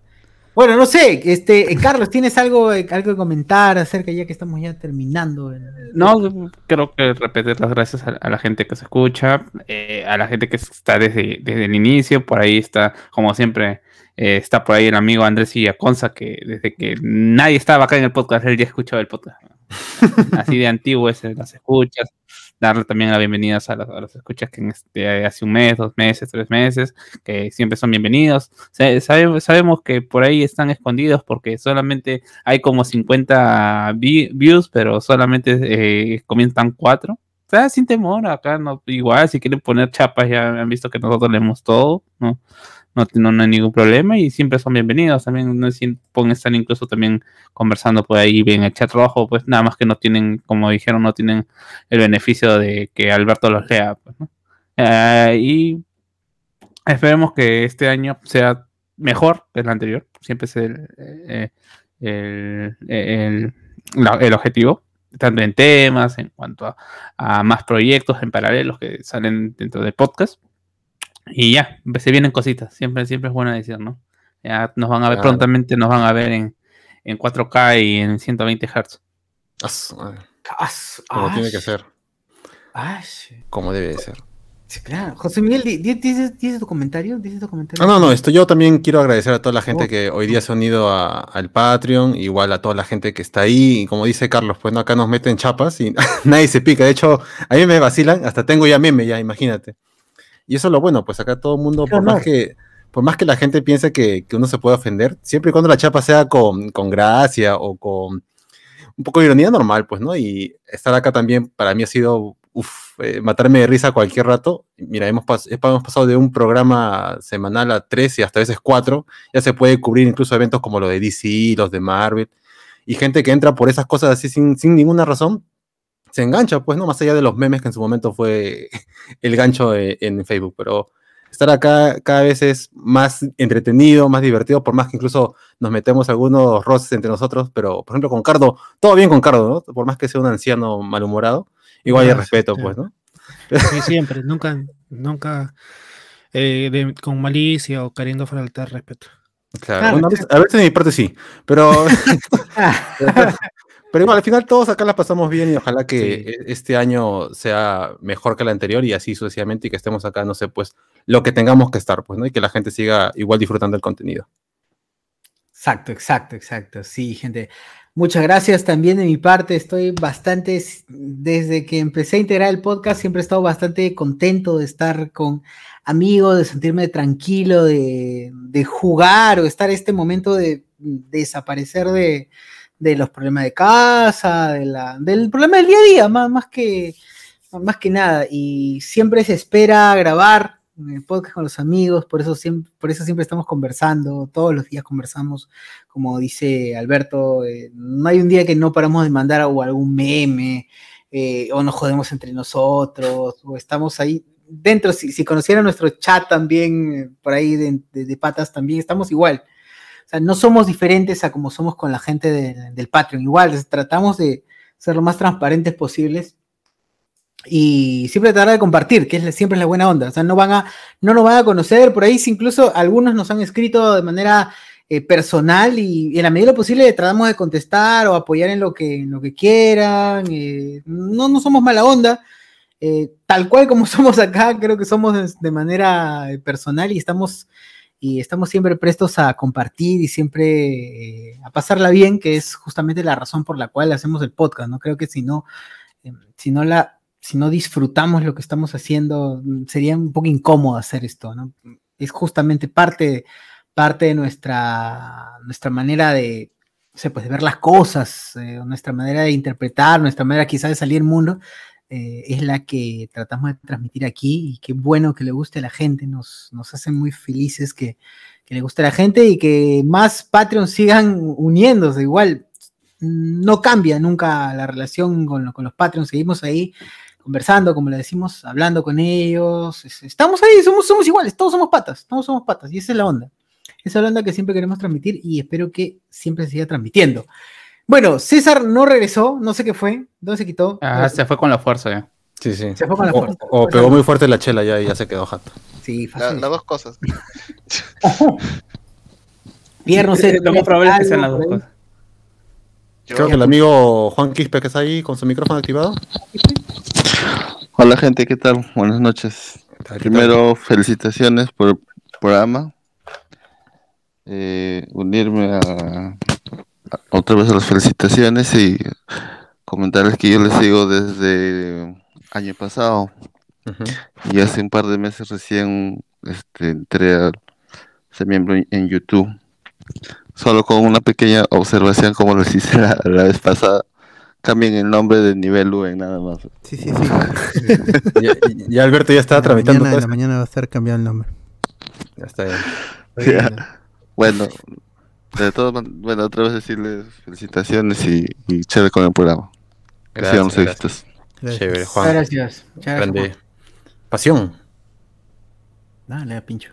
Bueno, no sé, este, eh, Carlos, ¿tienes algo, eh, algo que comentar acerca ya que estamos ya terminando? el- No, creo que repetir las gracias a, a la gente que se escucha, eh, a la gente que está desde, desde el inicio, por ahí está, como siempre, eh, está por ahí el amigo Andrés Villaconza, que desde que nadie estaba acá en el podcast, él ya escuchaba el podcast. Así de antiguo es el- las escuchas. Darle también las bienvenidas a las, a las escuchas que en este, hace un mes, dos meses, tres meses, que siempre son bienvenidos. Sabe- sabemos que por ahí están escondidos porque solamente hay como 50 vi- views, pero solamente eh, comienzan cuatro. O sea, sin temor, acá no, igual, si quieren poner chapas, ya han visto que nosotros leemos todo, ¿no? No, no, hay ningún problema y siempre son bienvenidos. También no pueden estar incluso también conversando por ahí en el chat rojo, pues nada más que no tienen, como dijeron, no tienen el beneficio de que Alberto los lea. Pues, ¿no? Eh, y esperemos que este año sea mejor que el anterior. Siempre es el, eh, el, el- objetivo, tanto en temas, en cuanto a, más proyectos en paralelos que salen dentro del podcast. Y ya, se vienen cositas. Siempre, siempre es buena decir, ¿no? Ya nos van a ver Claro. prontamente, nos van a ver en, en 4K y en 120 Hz. As- Como tiene que ser, as- como debe de ser. sí, claro. José Miguel, di- di- ¿dices, dices tu comentario? ¿Dices tu comentario? Ah, no, no, esto yo también quiero agradecer a toda la gente Oh. que hoy día se ha unido a- al Patreon, igual a toda la gente que está ahí, y como dice Carlos, pues no, acá nos meten chapas y nadie se pica, de hecho, a mí me vacilan, hasta tengo ya meme, ya, imagínate. Y eso es lo bueno, pues acá todo el mundo, por más que, por más que la gente piense que, que uno se puede ofender, siempre y cuando la chapa sea con, con gracia o con un poco de ironía normal, pues, ¿no? Y estar acá también para mí ha sido, uff, matarme de risa cualquier rato. Mira, hemos, pas- hemos pasado de un programa semanal a tres y hasta a veces cuatro. Ya se puede cubrir incluso eventos como los de DC, los de Marvel. Y gente que entra por esas cosas así sin, sin ninguna razón, se engancha, pues, ¿no? Más allá de los memes que en su momento fue el gancho en Facebook. Pero estar acá cada vez es más entretenido, más divertido, por más que incluso nos metemos algunos roces entre nosotros, pero por ejemplo con Cardo, todo bien con Cardo, ¿no? Por más que sea un anciano malhumorado, igual hay respeto, claro. pues, ¿no? Sí, siempre, nunca, nunca eh, de- con malicia o queriendo faltar respeto. Claro, Claro, bueno, a veces- a veces de mi parte sí, pero, pero igual al final todos acá la pasamos bien y ojalá que Sí. e- este año sea mejor que el anterior y así sucesivamente y que estemos acá, no sé, pues lo que tengamos que estar, pues, ¿no? Y que la gente siga igual disfrutando el contenido. Exacto, exacto, exacto. Sí, gente. Muchas gracias también de mi parte. Estoy bastante, desde que empecé a integrar el podcast, siempre he estado bastante contento de estar con amigos, de sentirme tranquilo, de, de jugar o estar este momento de desaparecer de, de los problemas de casa, de la, del problema del día a día, más, más, que, más que nada. Y siempre se espera grabar el podcast con los amigos, por eso siempre, por eso siempre estamos conversando, todos los días conversamos, como dice Alberto, eh, no hay un día que no paramos de mandar algún meme, eh, o nos jodemos entre nosotros, o estamos ahí dentro, si, si conocieran nuestro chat también, eh, por ahí de- de patas también, estamos igual. O sea, no somos diferentes a como somos con la gente de- del Patreon, igual, tratamos de ser lo más transparentes posibles y siempre tratar de compartir, que es siempre es la buena onda. O sea, no van a, no nos van a conocer, por ahí incluso algunos nos han escrito de manera eh, personal y, y en la medida lo posible tratamos de contestar o apoyar en lo que, lo que quieran. eh, no, no somos mala onda. eh, tal cual como somos acá, creo que somos de, manera personal y estamos, y estamos siempre prestos a compartir y siempre eh, a pasarla bien, que es justamente la razón por la cual hacemos el podcast. No creo que si no, eh, si no la, si no disfrutamos lo que estamos haciendo, mm, sería un poco incómodo hacer esto, ¿no? Es justamente parte, parte de nuestra, nuestra manera de, pues, de ver las cosas, eh, nuestra manera de interpretar, nuestra manera quizás de salir al mundo, eh, es la que tratamos de transmitir aquí y qué bueno que le guste a la gente, nos, nos hace muy felices que, que le guste a la gente y que más Patreons sigan uniéndose, igual no cambia nunca la relación con, con los Patreons, seguimos ahí conversando, como le decimos, hablando con ellos, es- estamos ahí, somos, somos iguales, todos somos patas, todos somos patas, y esa es la onda. Esa es la onda que siempre queremos transmitir y espero que siempre se siga transmitiendo. Bueno, César no regresó, no sé qué fue, ¿dónde se quitó? Ah, se fue con la fuerza ya. Sí, sí. Se fue con la O- fuerza. O, pegó muy fuerte la chela ya y ya se quedó jato. Sí, La- las dos cosas. Pierre, no sé, Lo más probable es que sean las dos cosas. Creo que el amigo Juan Quispe que está ahí con su micrófono activado. Hola gente, ¿qué tal? Buenas noches. Primero, felicitaciones por el programa. Eh, unirme a- otra vez las felicitaciones y comentarles que yo les sigo desde año pasado y hace un par de meses recién este, entré a ser miembro en- YouTube. Solo con una pequeña observación como les hice la, la vez pasada. Cambien el nombre de nivel U en nada más. Sí, sí, sí. ya, ya Alberto ya estaba la tramitando mañana, la mañana va a estar cambiado el nombre. Ya está bien. Ya. Bueno, de todo, bueno, otra vez decirles felicitaciones y, y chévere con el programa. Gracias, sigan los gracias. éxitos. Chévere, Juan. Muchas gracias. Gracias, Grande. Pasión. Dale, pincho.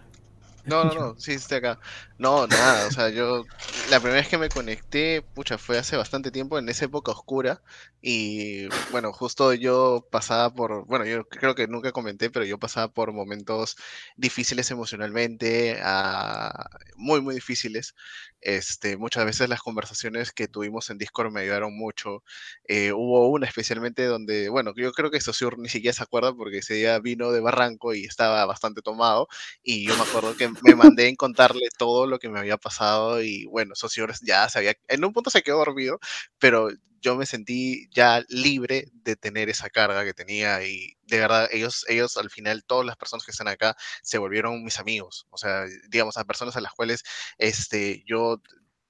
No, no, no, sí, estoy acá. No, nada, o sea, yo la primera vez que me conecté, pucha, fue hace bastante tiempo, en esa época oscura, y bueno, justo yo pasaba por, bueno, yo creo que nunca comenté, pero yo pasaba por momentos difíciles emocionalmente, ah, muy, muy difíciles. Este, muchas veces las conversaciones que tuvimos en Discord me ayudaron mucho. Eh, hubo una especialmente donde, bueno, yo creo que Sosur ni siquiera se acuerda porque ese día vino de Barranco y estaba bastante tomado, y yo me acuerdo que me mandé en contarle todo lo que me había pasado y bueno, Socior ya sabía, en un punto se quedó dormido, pero yo me sentí ya libre de tener esa carga que tenía y de verdad ellos, ellos al final, todas las personas que están acá se volvieron mis amigos, o sea, digamos, a personas a las cuales este, yo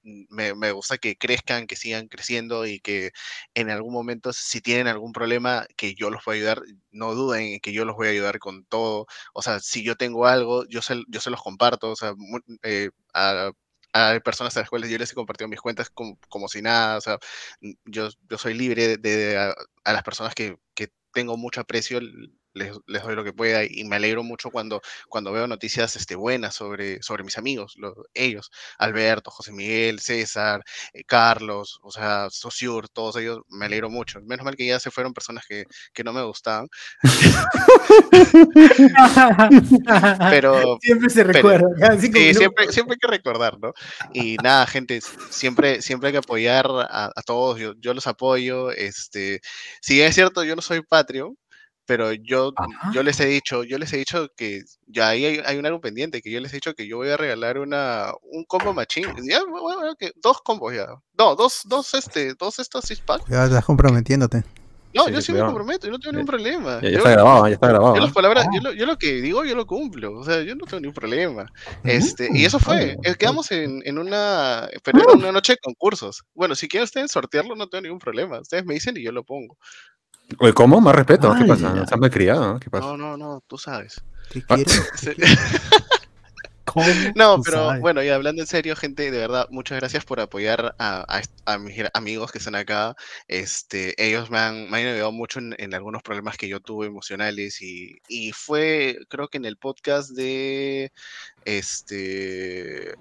me, gusta que crezcan, que sigan creciendo y que en algún momento, si tienen algún problema, que yo los pueda ayudar, no duden en que yo los voy a ayudar con todo. O sea, si yo tengo algo, yo se, yo se los comparto. O sea, eh, a, personas a las cuales yo les he compartido mis cuentas como, como si nada. O sea, yo, yo soy libre de, a, a las personas que, que tengo mucho aprecio, les, les doy lo que pueda y me alegro mucho cuando, cuando veo noticias este, buenas sobre, sobre mis amigos, lo- ellos, Alberto, José Miguel, César, eh, Carlos, o sea, Sociur, todos ellos, me alegro mucho. Menos mal que ya se fueron personas que, que no me gustaban. pero Siempre se pero- recuerda, sí, siempre, siempre hay que recordar, ¿no? Y nada, gente, siempre, siempre hay que apoyar a, a todos, yo, yo los apoyo, este, si es cierto, yo no soy Patreon, pero yo, yo les he dicho, yo les he dicho que ya ahí hay, hay un algo pendiente, que yo les he dicho que yo voy a regalar una, un combo machín, ya, bueno, bueno, que dos combos ya, no, dos, dos, este, dos estos six pack, Ya estás comprometiendo,te no, Sí, yo sí me comprometo, yo no tengo ningún problema. Ya, ya Yo- está grabado, ya está grabado. yo ¿eh? las palabras, yo lo, yo lo que digo, yo lo cumplo. O sea, yo no tengo ningún problema. Este, y eso fue. eh, Quedamos en, en una. Pero era una noche de concursos. Bueno, si quieren ustedes sortearlo, no tengo ningún problema. Ustedes me dicen y yo lo pongo. Oye, ¿cómo? Más respeto. ¿Qué pasa? No seas malcriado, ¿no? ¿Qué pasa? No, no, no, tú sabes. ¿Qué Ah, quieres? Sí. No, pero sabes. bueno, y hablando en serio, gente, de verdad, muchas gracias por apoyar a, a est- a mis amigos que están acá. Este, ellos me han, me han ayudado mucho en, en algunos problemas que yo tuve emocionales y, y fue, creo que en el podcast de este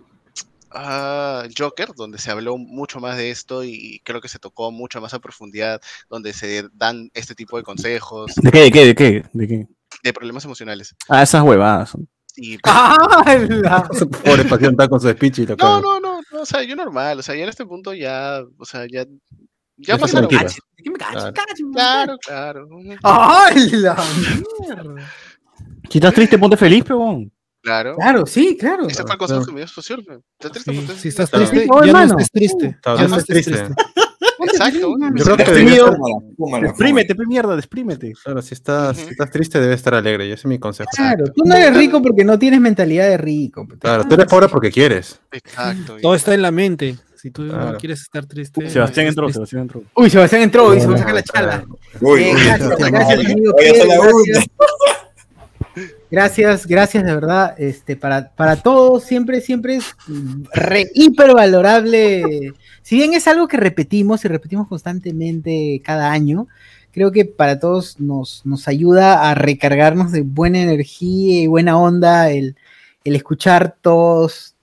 ah, Joker, donde se habló mucho más de esto y creo que se tocó mucho más a profundidad, donde se dan este tipo de consejos ¿De qué? ¿De qué? ¿De qué? ¿De qué? de problemas emocionales. Ah, esas huevadas. Y, Pobre pasión está con su speech y lo No, no, no, no, o sea, yo normal, o sea, ya en este punto ya, o sea, ya, ya pasaron. ¿Qué me cachas? Claro, claro. ¡Ay, la mierda! Si estás triste, ponte feliz, peón. Claro. Claro, sí, claro. Ese fue el consejo que me dio Socio. Estás triste, Si estás triste, Oh, ya no estés triste. Está- Ya no no estés triste. Exacto. Yo creo que Desprímete, pe mierda, desprímete. Claro, si estás, si estás triste, debes estar alegre. Y ese es mi consejo. Claro, tú no eres rico porque no tienes mentalidad de rico. Claro, tú eres pobre porque quieres. Exacto. Todo está en la mente. Si tú Claro. no quieres estar triste. Sebastián es entró, triste. Sebastián entró. Uy, Sebastián entró y se va a sacar la chala. Uy, uy, gracias, uy, uy, amigo oye, Pierre, esa es la gracias. Gracias, de verdad, este, para, para todos, siempre, siempre es re, hiper valorable. Si bien es algo que repetimos y repetimos constantemente cada año, creo que para todos nos, nos ayuda a recargarnos de buena energía y buena onda el, el escuchar todos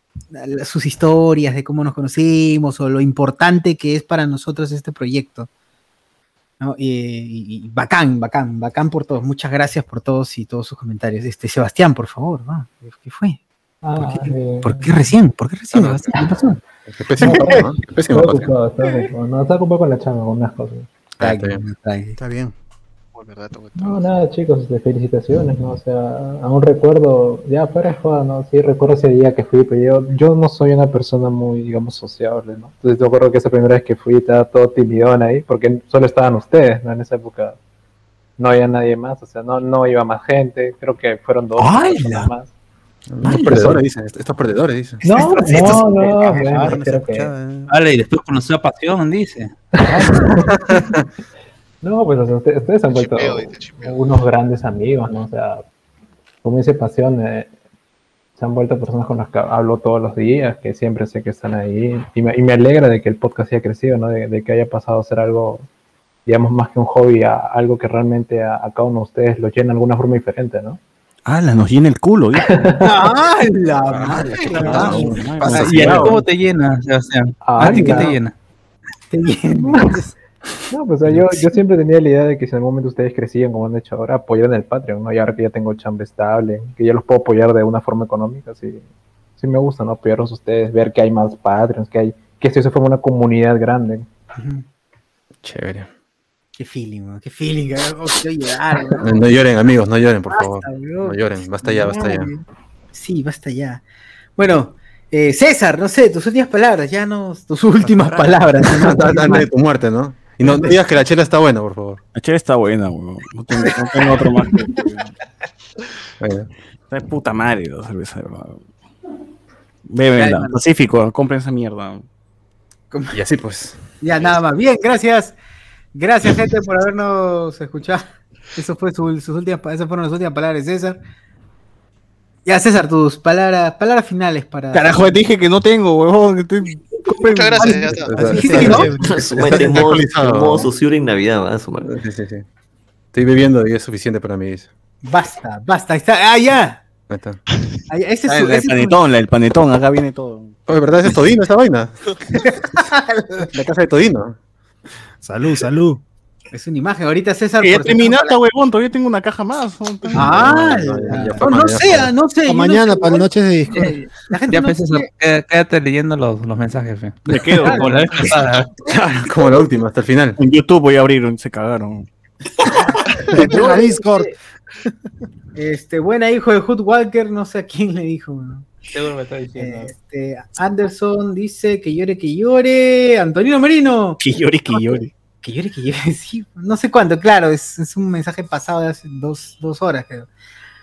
sus historias de cómo nos conocimos o lo importante que es para nosotros este proyecto. ¿No? Y, y- y bacán, bacán, bacán por todos. Muchas gracias por todos y todos sus comentarios. Este, Sebastián, por favor, va, ¿qué- ¿qué fue? ¿Por qué, eh, por qué recién? ¿Por qué recién, Sebastián? ¿Qué pasó? Qué pésimo, ¿no? Qué pésimo Estaba podcast. ocupado. No, ocupado con la chamba, con unas cosas. Ah, está bien. Está bien. No, nada, chicos, felicitaciones, ¿no? O sea, aún recuerdo, ya fuera de joda, ¿no? Sí, recuerdo ese día que fui, pero yo, yo no soy una persona muy, digamos, sociable, ¿no? Entonces, yo recuerdo que esa primera vez que fui estaba todo timidón ahí, porque solo estaban ustedes, ¿no? En esa época no había nadie más, o sea, no, no iba más gente, creo que fueron dos personas más. Estos perdedores dicen, estos perdedores dicen. No, no, no, no que- Vale, y después conoció a Pasión, dice. No, pues o sea, ustedes, ustedes se han vuelto unos grandes amigos, ¿no? O sea, como dice Pasión, eh, se han vuelto personas con las que hablo todos los días, que siempre sé que están ahí. Y me, y me alegra de que el podcast haya crecido, ¿no? De, de que haya pasado a ser algo, digamos, más que un hobby, a algo que realmente a, a cada uno de ustedes lo llena de alguna forma diferente, ¿no? ¡Hala, nos llena el culo! dice. ¡Ah, la madre! ¿Y a ti cómo te llena, Sebastián? ¿A ti qué te llena? Te llena. No, pues o sea, yo, yo siempre tenía la idea de que si en algún momento ustedes crecían como han hecho ahora, apoyar en el Patreon, ¿no? Y ahora que ya tengo chamba estable, que ya los puedo apoyar de una forma económica, sí, sí me gusta, ¿no? Apoyarlos a ustedes, ver que hay más Patreons, que hay, que esto se forma una comunidad grande. Chévere. Qué feeling, weón, qué feeling. quiero llorar. No, no lloren, amigos, no lloren, por favor. No lloren, basta ya, basta ya. Sí, basta ya. Bueno, eh, César, no sé, tus últimas palabras, ya no, tus últimas palabras. ¿no? Antes de tu muerte, ¿no? Y no digas que la chela está buena, por favor. La chela está buena, weón. No tengo, no tengo otro más. que- Bueno. Está de puta madre la cerveza. Beben, Ay, Pacífico, compren esa mierda. Y así pues. Ya, nada más. Bien, gracias. Gracias, gente, por habernos escuchado. Eso fue su- sus últimas, pa- esas fueron las últimas palabras de César. Ya, César, tus palabras, palabras finales para. Carajo, te dije que no tengo, weón. que estoy- Muchas gracias, no. Su madre, en modo, en modo Saussure en Navidad, ¿verdad? Su madre. Sí, sí, sí. Estoy bebiendo y es suficiente para mí. dice. Basta, basta. ahí Está, ah, ya. Ahí está. Ah, ya, Ese es Ah, el, ese panetón, el panetón, acá viene todo. Oye, ¿verdad? ¿Es Todino esta vaina? La casa de Todino. Salud, salud. Es una imagen. Ahorita César. Que ya por- terminaste, huevón, todavía tengo una caja más. Ah, No, ya- ya no, no mañana. sé, no sé. Pa' yo no mañana, sé, para la noche de eh, La gente Ya no pensé, sé. quédate, leyendo los, los mensajes, fe. Me quedo. Como la vez pasada. Como la última, hasta el final. En YouTube voy a abrir, se cagaron. A Discord. Este, buena hijo de Hood Walker, no sé a quién le dijo. ¿no? Seguro me está diciendo. Este, Anderson dice que llore, que llore. Antonino Merino. Que llore, que llore. Que llore, que llore, sí. No sé cuánto, claro, es, es un mensaje pasado de hace dos, dos horas, creo.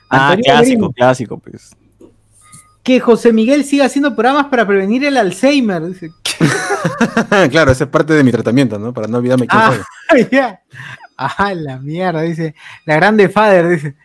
Ah, clásico, clásico, pues. que José Miguel siga haciendo programas para prevenir el Alzheimer. Dice. claro, esa es parte de mi tratamiento, ¿no? Para no olvidarme quién Ah, soy. ya. Ah, la mierda, dice. La grande Father, dice.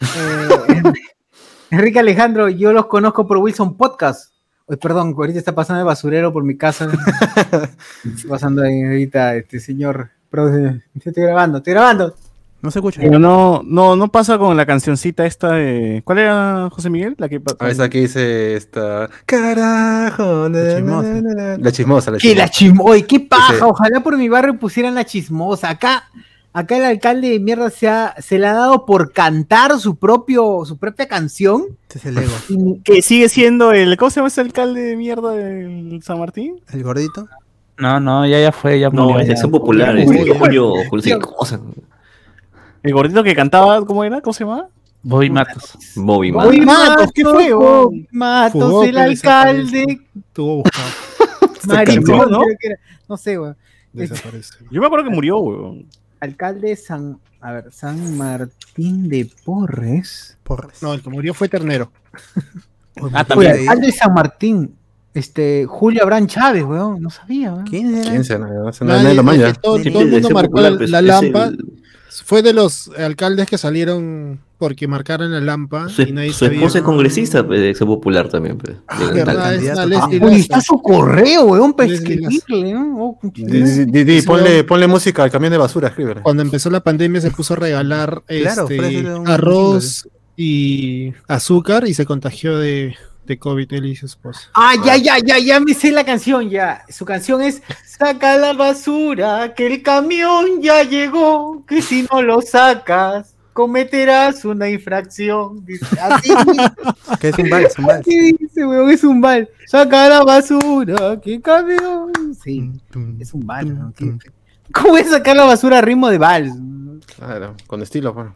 Eh, Enrique Alejandro, yo los conozco por Wilson Podcast. Uy, perdón, ahorita está pasando el basurero por mi casa. está pasando ahí ahorita, este señor. Perdón, estoy grabando, estoy grabando. No se escucha. Pero no, no, no pasa con la cancioncita esta de. ¿Cuál era, José Miguel? La que Ah, esa que dice esta. Carajo. na, chismosa. La chismosa, la Que la chismosa. chismosa, oye, qué paja, Ese- ojalá por mi barrio pusieran la chismosa. Acá, acá el alcalde de mierda se, ha- se le ha dado por cantar su propio, su propia canción. Este es el ego. Y- Que sigue siendo el. ¿Cómo se llama ese alcalde de mierda del San Martín? El gordito. No, no, ya, ya fue, ya No, murió, es ya. que son populares. Uy, Julio, Julio, sí, cosa. El gordito que cantaba, ¿cómo era? ¿Cómo se llama? Bobby Matos. Bobby Man. Bobby Matos, ¿qué fue? Bobby Matos, Fugó, el alcalde. Estuvo buscado. Maricón, ¿no? No sé, weón. Desaparece. Yo me acuerdo que murió, weón. Alcalde San, a ver, San Martín de Porres. No, el que murió fue Ternero. Ah, Oye, alcalde de San Martín, este, Julio Abraham Chávez, weón, no sabía, weón. ¿Quién era? ¿Quién será? No sé, Nadie- lo manja. es que todo, todo el mundo marcó popular, la, lampa. el- Fue de los alcaldes que salieron porque marcaron la lampa Su, y nadie su sabía. esposa es congresista, pues, de Acción Popular también. Pues, Ah, de- verdad, es una Leslie Laza. está su correo, weón, para. Oh, ponle, ponle música al camión de basura, escríbele. Cuando empezó la pandemia se puso a regalar Claro, este, arroz y azúcar y se contagió de, de COVID él y su esposa. Ah, ya, ya, ya, ya me sé la canción, ya. Su canción es Saca la basura, que el camión ya llegó, que si no lo sacas, cometerás una infracción. Dice, así, Que es un vals, un vals. así dice, weón, es un bal. Saca la basura, que el camión. Sí, es un bal. ¿no? ¿Qué- ¿Cómo es sacar la basura a ritmo de vals? Claro, con estilo, pues.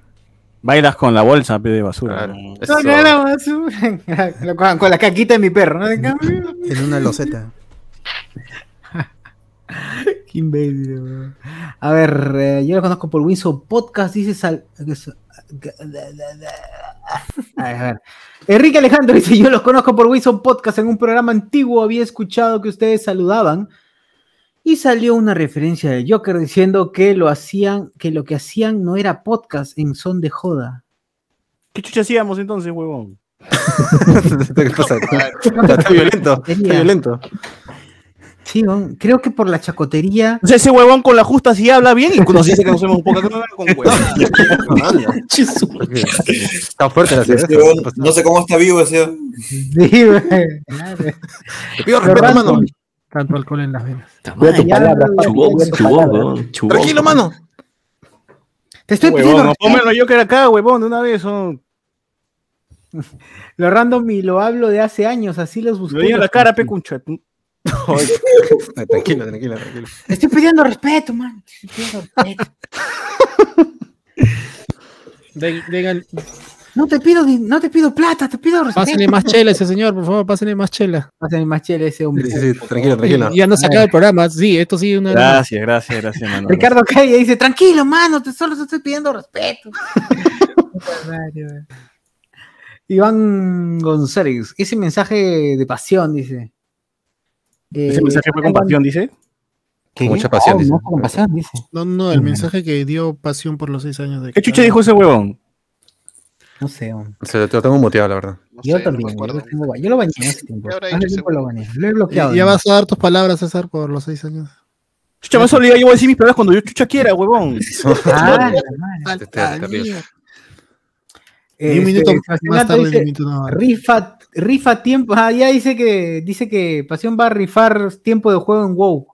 Bailas con la bolsa de basura. Claro. basura. con, con la caquita de mi perro, ¿no? En una loseta. Qué imbécil. A ver, eh, yo lo conozco por Winson Podcast, dice Sal... A ver, a ver. Enrique Alejandro dice, yo los conozco por Winson Podcast, en un programa antiguo había escuchado que ustedes saludaban y salió una referencia de Joker diciendo que lo hacían, que lo que hacían no era podcast en son de joda. ¿Qué chucha hacíamos entonces, huevón? ¿Qué pasa? Está, violento, está violento. Sí, weón, creo que por la chacotería. O sea, ese huevón con la justa sí habla bien y nos dice que no somos un poco con huevón. Está fuerte la cerveza. No sé cómo está vivo ese. Sí. Te pido respeto, mano. Tanto alcohol en las venas. Cuida tu palabra. Tranquilo, mano. Te estoy Huevón, pidiendo no, pónmelo yo que era acá, huevón, de una vez. oh. lo random y lo hablo de hace años, así los busqué. Lo di en la cara, pe, concha. Tranquilo, tranquilo, tranquilo. Te estoy pidiendo respeto, man. Te estoy pidiendo respeto. No te pido, no te pido plata, te pido respeto. Pásenle más chela ese señor, por favor, pásenle más chela. Pásenle más chela ese hombre. Sí, sí, sí, tranquilo, tranquilo. Ya no se acaba el programa, sí, esto sigue una. Gracias, gracias, gracias, mano. Ricardo Calle dice, tranquilo, mano, te solo te estoy pidiendo respeto. Iván González, ese mensaje de pasión, dice. Ese Eh, mensaje fue con pasión, dice. ¿qué? Con mucha pasión, No, dice. no fue con pasión, dice. No, no, el mensaje que dio pasión por los seis años de. ¿Qué chucha dijo ese huevón? No sé, hombre. Se lo te lo tengo muteado, la verdad. No Yo sé, no también, me yo, lo tengo- yo lo bañé hace tiempo. ¿Qué habrá Hace tiempo lo bañé. Lo he bloqueado. Ya, ya vas a dar tus palabras, César, por los seis años. Chucha, me olvidado, yo voy a decir mis palabras cuando yo chucha quiera, huevón. Ah, un Este, minuto más Gato tarde, dice, un minuto no. rifa, rifa tiempo. Ah, ya dice que dice que Pasión va a rifar tiempo de juego en WoW.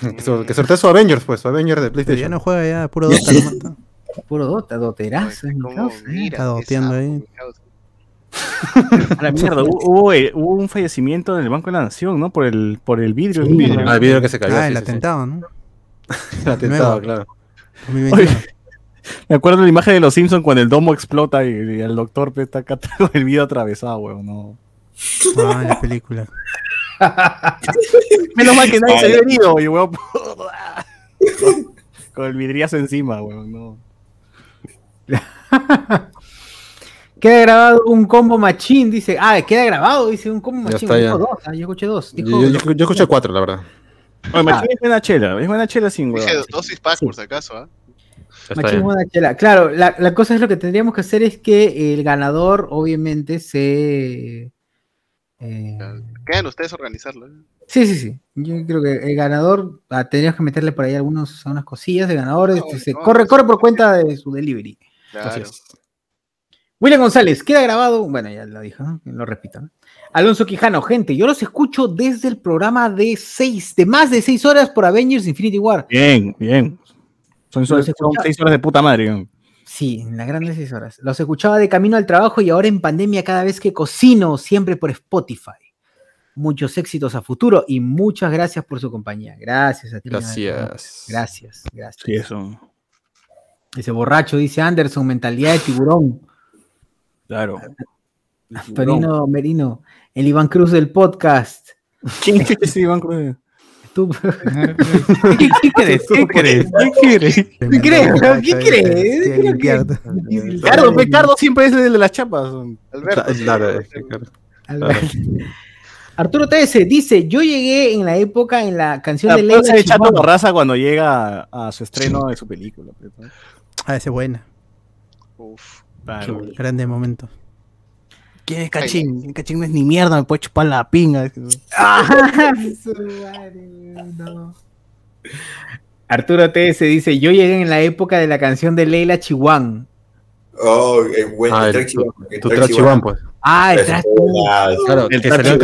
Que, so- que sortee su Avengers, pues, su Avengers de Pero ya PlayStation. no juega ya, puro Dota. Puro Dota, Doterazo. mi ¿Cómo causa, eh. mira Está doteando ahí. A la mierda, hubo, hubo, eh, hubo un fallecimiento en el Banco de la Nación, ¿no? Por el, por el vidrio. Sí, el vidrio. Ah, el video que se cayó. Ah, sí, el sí, sí. atentado, ¿no? El atentado, claro. 2021. Oye, me acuerdo de la imagen de los Simpsons cuando el domo explota y, y el doctor está acá con el vidrio atravesado, weón. No. Ah, la película. Menos mal que nadie se había herido, y weón. con el vidriazo encima, weón. No. Queda grabado un combo machín, dice. Ah, queda grabado, dice un combo Ya machín. está, ya. Dijo dos, ah, yo escuché dos. Yo, Dijo- yo- yo- yo escuché cuatro, la verdad. Oye, Machín es buena chela, es buena chela sin Dije dosis pack, por si acaso, ¿ah? Machín ya. buena chela. Claro, la, la cosa es lo que tendríamos que hacer es que el ganador, obviamente, se. eh, Quedan ustedes organizarlo. ¿eh? Sí, sí, sí. Yo creo que el ganador, ah, tendríamos que meterle por ahí algunos, unas cosillas de ganador. este, se no, corre, no, corre por cuenta de su delivery. Claro. Así es. William González, queda grabado. Bueno, ya lo dijo, ¿no? lo repito. ¿no? Alonso Quijano, gente, yo los escucho desde el programa de seis, de más de seis horas por Avengers Infinity War. Bien, bien. Son, son- seis horas de puta madre. Sí, en las grandes seis horas. Los escuchaba de camino al trabajo y ahora en pandemia cada vez que cocino, siempre por Spotify. Muchos éxitos a futuro y muchas gracias por su compañía. Gracias a ti. Gracias. Gracias, gracias. Sí, eso. Ese borracho, dice Anderson, mentalidad de tiburón. Claro. Antonino Merino, el Iván Cruz del podcast. ¿Quién es Iván Cruz? tú. ¿Qué, qué crees? ¿Qué crees? ¿Qué crees? ¿Qué crees? weón? ¿Qué crees? Sí, limpiar. Cardo, pe, Cardo siempre es el de las chapas. Alberto. Claro, es que, claro. Arturo TS dice, yo llegué en la época en la canción La de Leila ser Chato. Borraza cuando llega a, a su estreno de su película. pe, ¿no? Ah, ese es buena. Uf. Claro. Grande momento. ¿Quién es Cachín? Cachín no es ni mierda, me puede chupar la pinga. Ah, no. Arturo TS dice, yo llegué en la época de la canción de Leila Chihuahua. Oh, es bueno. Ah, el track el Tu track track chihuahua. Chihuahua, pues. Ah, el trash. ah, Claro, El que salió en,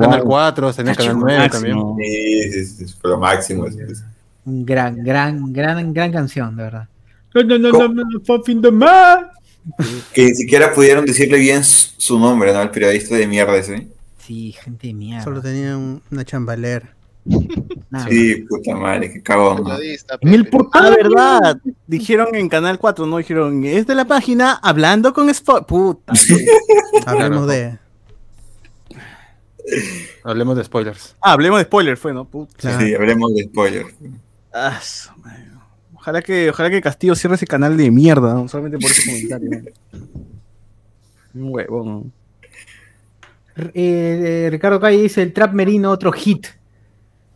Canal 4, salió en Canal 9 también. Sí, sí, sí, fue lo máximo. sí, sí. Un gran, gran, gran, gran canción, de verdad. No, no, no, no, no, no, fucking the man. Que ni siquiera pudieron decirle bien su nombre, ¿no? El periodista de mierda ese. Sí, gente de mierda. Solo tenía un- una chambalera. Nada. Sí, puta madre, qué cagón. ¿no? En el portal, verdad. Dijeron en Canal 4, ¿no? Dijeron, es de la página Hablando con Spot. Puta. Hablemos de. Hablemos de spoilers. Ah, hablemos de spoilers, fue, ¿no? Puta. Sí, hablemos de spoiler. Ah, su madre. Ojalá que, ojalá que Castillo cierre ese canal de mierda, ¿no? solamente por ese comentario. Un huevón. Eh, eh, Ricardo Calle dice, el Trap Merino, otro hit.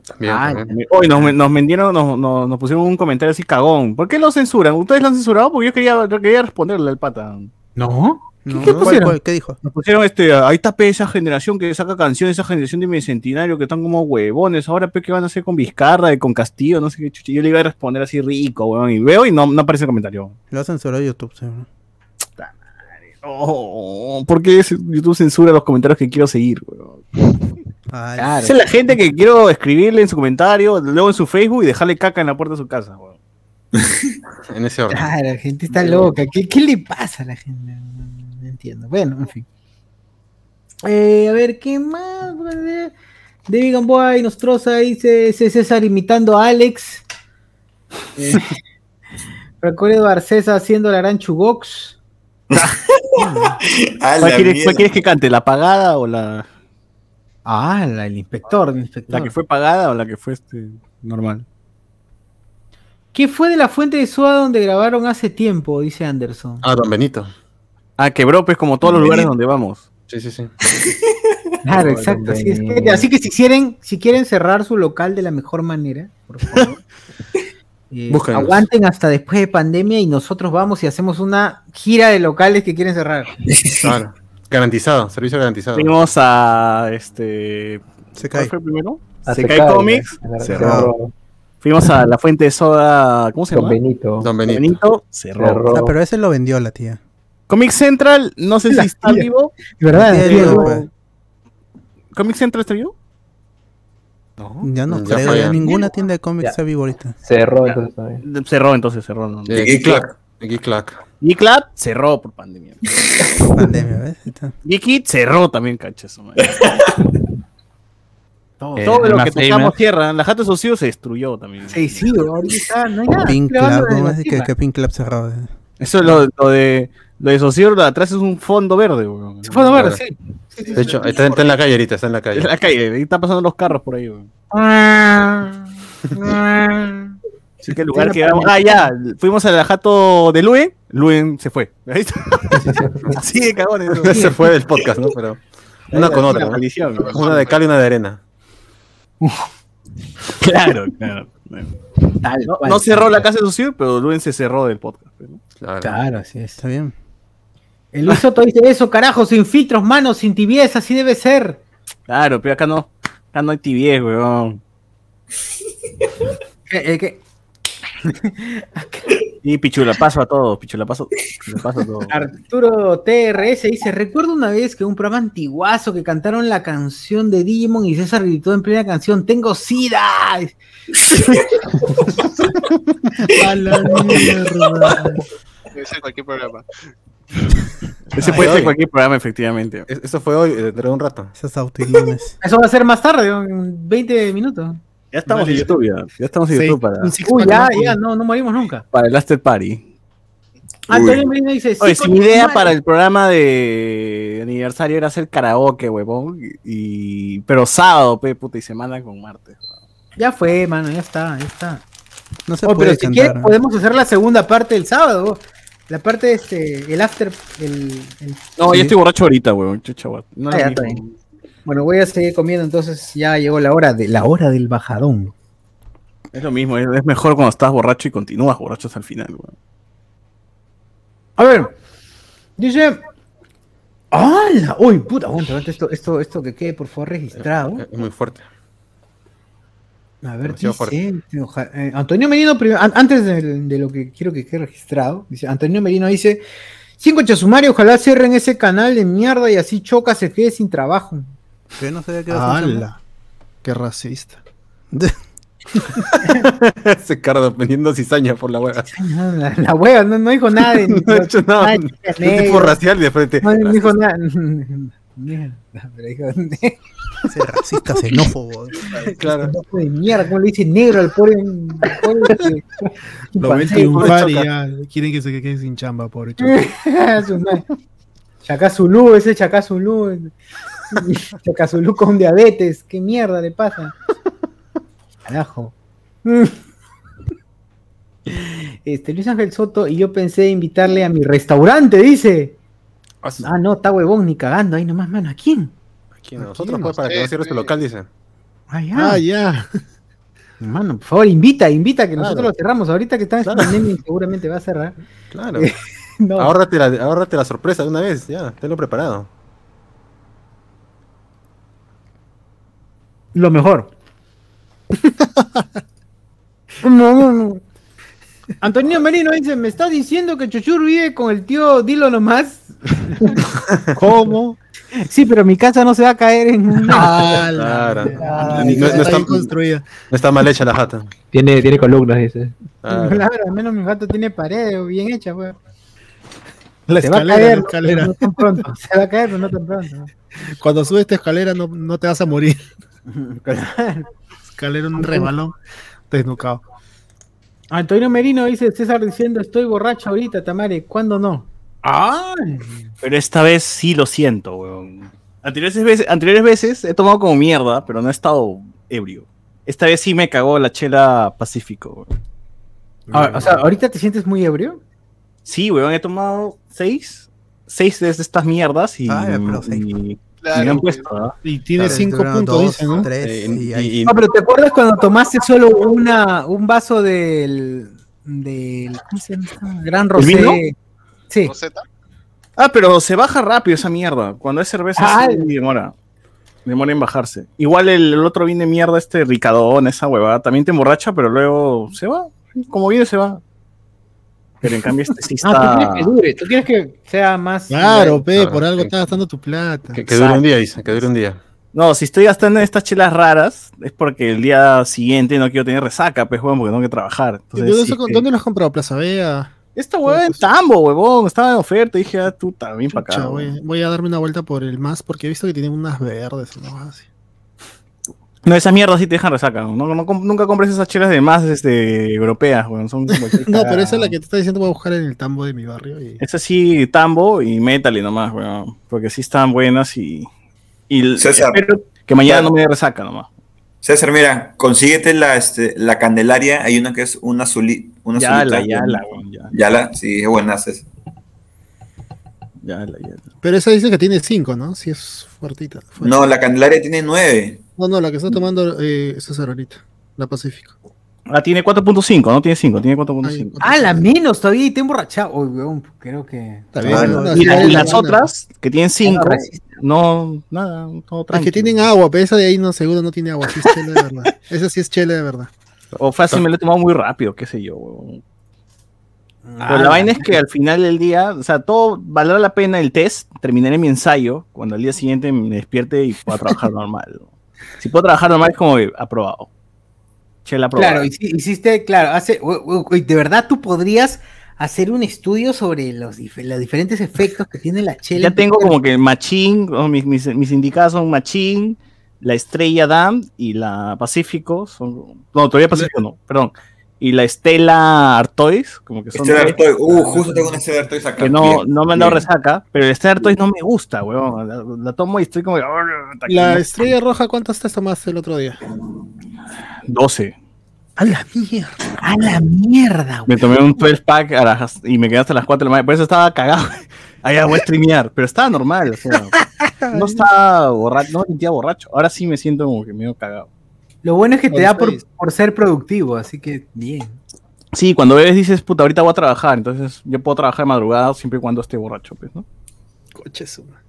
También, Ah, también. Hoy nos, nos vendieron, nos, nos, nos pusieron un comentario así cagón. ¿Por qué lo censuran? ¿Ustedes lo han censurado? Porque yo quería, yo quería responderle al pata. ¿No? No, qué ¿cuál- pusieron? cuál- ¿Qué dijo? Nos pusieron este, ahí está pe, esa generación que saca canciones, esa generación de bicentenario que están como huevones. Ahora pe, ¿qué van a hacer con Vizcarra y con Castillo? No sé qué chucha. Yo le iba a responder así rico, huevón. Y veo y no, no aparece el comentario. Lo ha censurado YouTube, seguro. Oh, ¿Por qué YouTube censura los comentarios que quiero seguir, huevón? Ay, Claro. Esa es la gente que quiero escribirle en su comentario, luego en su Facebook y dejarle caca en la puerta de su casa, huevón. En ese orden. Ah, la gente está loca. ¿Qué, qué le pasa a la gente? Entiendo. Bueno, en fin. Eh, a ver, ¿qué más? David Gamboa y Nostroza dice César imitando a Alex. Eh, Recuerdo Barcesa haciendo la gran Chugox. Ah, ¿Cuál quieres, cuál quieres que cante? ¿La pagada o la, Ah, la, el inspector, el inspector. la que fue pagada o la que fue este, normal? ¿Qué fue de la fuente de Suá donde grabaron hace tiempo? Dice Anderson. Ah, Don Benito. Ah, quebró pues como todos los lugares donde vamos. Sí, sí, sí. Claro, exacto. Así, es que- así que si quieren, si quieren cerrar su local de la mejor manera, por favor, eh, aguanten hasta después de pandemia y nosotros vamos y hacemos una gira de locales que quieren cerrar. Claro. Garantizado, servicio garantizado. Fuimos a este. Se ¿Cuál cae. fue el primero? Ah, Se se cae cae, Comics. Cerró. Fuimos a la fuente de soda. ¿Cómo se Don llama? Benito. Don Benito. Benito. Cerró. Cerró. Ah, pero ese lo vendió la tía. Comic Central, no sé si está tía. vivo. De verdad, Sí, pues, ¿Comic Central está vivo? Ya no Ya creo, fue, ya ya. ninguna tienda de cómics está vivo ahorita. Cerró entonces. Cerró entonces, cerró. ¿no? Geek Geek-Clack. Geek-Clack. Y Club cerró por pandemia. Pandemia, ¿ves? Está. Geekit cerró también, cachas. Todo, Eh, todo lo que tocamos tierra. La Jato Socio se destruyó también. Sí, sí, ahorita no hay nada. Pink Club, ¿cómo es que, que Pink Club cerrado? eh. Eso es lo, lo de lo de Socio, de atrás es un fondo verde, weón. Se fue a ver, Claro. sí. Sí, sí, De hecho, está, está en la calle ahorita, está en la En calle. la calle, ahí están pasando los carros por ahí, weón. Así que el lugar que vamos. Ah, ya, fuimos a la jato de Luen, Luen se fue. Ahí está. Así de cagones. ¿no? Se fue del podcast, ¿no? Pero una con otra. Una. Una de cal y una de arena. Claro, claro. No, cerró la casa de Socio, pero Luen se cerró del podcast. ¿no? Claro. Claro, así es. Está bien. El Luis Soto dice eso, carajo, sin filtros, manos, sin tibieza, así debe ser. Claro, pero acá no. Acá no hay tibiez, weón. ¿Qué, eh, qué? Y Pichula, paso a todo, Pichula, paso, paso a todo. Arturo TRS dice, recuerdo una vez que un programa antiguazo que cantaron la canción de Digimon y César gritó en plena canción, tengo sida. A la mierda. Debe ser cualquier programa. Ese puede ser cualquier programa, efectivamente. Es- Eso fue hoy, eh, dentro de un rato. Esas autoinmunes. Eso va a ser más tarde, en 20 minutos. Ya estamos en YouTube, ya. Ya estamos en Sí, YouTube para, un six Uy, pack, ya, ya, no, no morimos nunca. para el After Party. Antonio Medina dice, Oye, si mi idea para el programa de aniversario era hacer karaoke, huevón. Y, pero sábado, pe, puta, y semana con martes. Ya fue, mano, ya está, ya está. No se Oh, puede pero si quieres podemos hacer la segunda parte el sábado. La parte de este, el after, el, el- No, Sí. ya estoy borracho ahorita, weón. Chucha, weón. No Ah, ya. Bueno, voy a seguir comiendo, entonces ya llegó la hora de la hora del bajadón. Es lo mismo, es, es mejor cuando estás borracho y continúas borracho hasta el final, weón. A ver, dice. ¡Hala! Uy, puta, aguanta, aguanta, esto, esto, esto que quede por favor registrado. Es muy fuerte. A ver, dice, oja- eh, Antonio Merino, antes de, de lo que quiero que quede registrado, dice, Antonio Merino dice, cinco chasumario, ojalá cierren ese canal de mierda y así Choca se quede sin trabajo. No que era sin ¡Hala! ¡Qué racista! Ese cardo vendiendo cizaña por la hueva. La, la hueva no, no dijo nada de No ha hecho nada. nada de Un chicas tipo racial de frente. No, no dijo nada. Ese racista xenófobo. Claro. Xenófobo de mierda, ¿cómo le dice negro al pobre? pobre Lo ven triunfar y ya quieren que se quede sin chamba, pobre. Chacazulú, ese Chacazulú. Chacazulú con diabetes. ¿Qué mierda le pasa? Carajo. Este, Luis Ángel Soto, y yo pensé invitarle a mi restaurante, dice. Ah, no, está huevón, ni cagando ahí nomás, mano. ¿A quién? Aquí nosotros, pues, para que no cierres tu local, dicen. Ah, ya. Ah, ya. Hermano, por favor, invita, invita, que nosotros Claro. lo cerramos. Ahorita que está en pandemia, seguramente va a cerrar. Claro. No. Ahórrate, la, ahórrate la sorpresa de una vez, ya, tenlo preparado. Lo mejor. No, no, no. Antonio Merino dice, ¿me estás diciendo que Chuchur vive con el tío Dilo nomás? ¿Cómo? Sí, pero mi casa no se va a caer en. Ah, Claro. Ay, Ni- no, no está está, bien construida. no está mal hecha la jata. Tiene, tiene columnas, dice. Claro. Claro, al menos mi gato tiene pared bien hecha, pues. La Se va a escalera, caer, la escalera. no tan pronto. Se va a caer, pero no tan pronto. Cuando subes esta escalera no, no te vas a morir. Escalera un rebalón desnucado. Antonio Merino dice, César diciendo, estoy borracho ahorita, Tamare, ¿cuándo no? ¡Ay! Pero esta vez sí lo siento, weón. Anteriores veces, anteriores veces he tomado como mierda, pero no he estado ebrio. Esta vez sí me cagó la chela Pacífico, weón. Ah, o sea, ¿ahorita te sientes muy ebrio? Sí, weón, he tomado seis. Seis de estas mierdas y, Ay, pero seis. y- Claro, y me han puesto. Y tiene Claro, cinco tuvieron puntos, dos, dice, ¿no? tres, Eh, y y- ahí- y- No, pero ¿te acuerdas cuando tomaste solo una, un vaso del, del ¿cómo se llama? esta? Gran Rosé? vino? Sí. Ah, pero se baja rápido esa mierda. Cuando es cerveza Ah, sí demora. Demora en bajarse. Igual el, el otro viene mierda, este ricadón, esa huevada. También te emborracha, pero luego se va. Como viene, se va. Pero en cambio este sí Ah, tú está... quieres que dure, tú quieres que sea más... Claro, pe, Claro, por algo que- estás gastando tu plata. Que, que dure un día, dice, que dure un día. No, si estoy gastando en estas chelas raras, es porque el día siguiente no quiero tener resaca, pues, porque tengo que trabajar. ¿Y Entonces, ¿Dónde, sí eso- que- ¿Dónde lo has comprado? Plaza Vea. Esta huevada en Tambo, huevón, estaba en oferta. Dije, ah, tú también para acá. Voy a darme una vuelta por el más porque he visto que tienen unas verdes. ¿no? Así. No, esas mierdas sí te dejan resaca. No, nunca compres esas chelas de más este, europeas. Son como No, pero esa es la que te está diciendo voy a buscar en el tambo de mi barrio. Y... Es así, Tambo y Metal y nomás, weón. Porque sí están buenas y. y César. espero que mañana Claro. no me dé resaca nomás. César, mira, consíguete la, este, la Candelaria. Hay una que es una azuli, una Ya azulita. la, ya la, weón, ya. Ya la, sí, es buena. César. Ya la, ya la. Pero esa dice que tiene cinco, ¿no? Sí es fuertita. fuerte. No, la Candelaria tiene nueve. No, no, la que está tomando eh, César ahorita. La Pacífico. Ah, tiene 4.5, no tiene 5, tiene 4.5. Ah, la menos todavía y te he emborrachado. Uy, weón, creo que... Está bien, Ah, no, y, la- las otras, que tienen 5, No resiste. no, nada, todo Las que tienen agua, pero esa de ahí no, seguro no tiene agua. Sí es chela de verdad. Esa sí es chela de verdad. O fácil me lo he tomado muy rápido, qué sé yo, weón. Ah, Pero la vaina es que al final del día, o sea, todo valdrá la pena el test, terminaré mi ensayo, cuando al día siguiente me despierte y pueda trabajar normal. Si puedo trabajar normal es como aprobado. Chela aprobada. Claro, hici- hiciste, claro, hace, de verdad tú podrías hacer un estudio sobre los, los diferentes efectos que tiene la chela. ya tengo como que Machín, mis, mis, mis indicados son Machín, la Estrella Dam y la Pacífico. Son, no, todavía Pacífico no, perdón. Y la Estela Artois, como que son Estela tres Artois. Uh, justo tengo una Estela Artois acá. que no, Bien, no me han dado resaca, pero el Estela Artois no me gusta, weón. La, la tomo y estoy como que, "Oh, La no". estrella roja, ¿cuántas te tomaste el otro día? 12. A la mierda. A la mierda, Me tomé un 12 pack a las- y me quedé hasta las 4 de la mañana. Por eso estaba cagado. Ahí voy a streamear. Pero estaba normal. O sea, no estaba borracho. No me sentía borracho. Ahora sí me siento como que medio cagado. Lo bueno es que te da por, por ser productivo, así que bien. Sí, cuando bebes dices, puta, ahorita voy a trabajar. Entonces yo puedo trabajar de madrugada siempre y cuando esté borracho, pues, ¿no? Coche suma.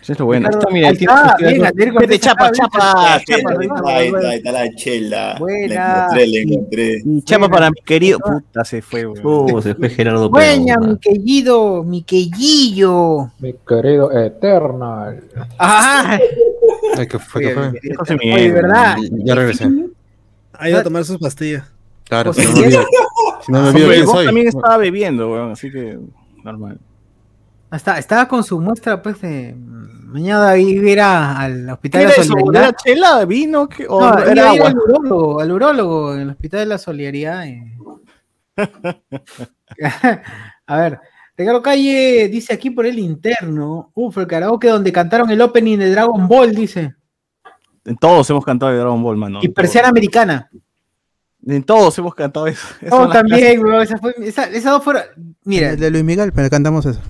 Eso es lo bueno. Ricardo, Está, mira, ahí el está, bien, Ander Vete, Cortés chapa, chapa, Ahí chapa, está, ahí está, la chela. Buena. La encontré, la encontré. Y chapa para mi querido. Puta, se fue, weón. Oh, se fue Gerardo Buena, mi querido, mi quellillo. Mi querido Eternal. Ah, Ay, ¿qué fue? ¿Qué fue? Oye. ¿verdad? Ya regresé. Ha ido a tomar sus pastillas. Claro, si no me olvido. Si no me olvido Hombre, quién soy. también estaba bebiendo, weón, así que normal. Está, estaba con su muestra, pues, de mañana iba a ir a- al hospital ¿Qué de la solidaridad. ¿Era chela, vino? ¿O No, era iba a ir agua? al urólogo, al urólogo en el hospital de la solidaridad. eh. a ver, Ricardo Calle dice aquí por el interno. Uf, el karaoke donde cantaron el opening de Dragon Ball, dice. En todos hemos cantado de Dragon Ball, mano. Y persiana americana. todos. En todos hemos cantado eso. Oh, también, bro. Esa fue, esa, esas dos fueron. Mira, El de Luis Miguel, pero cantamos eso.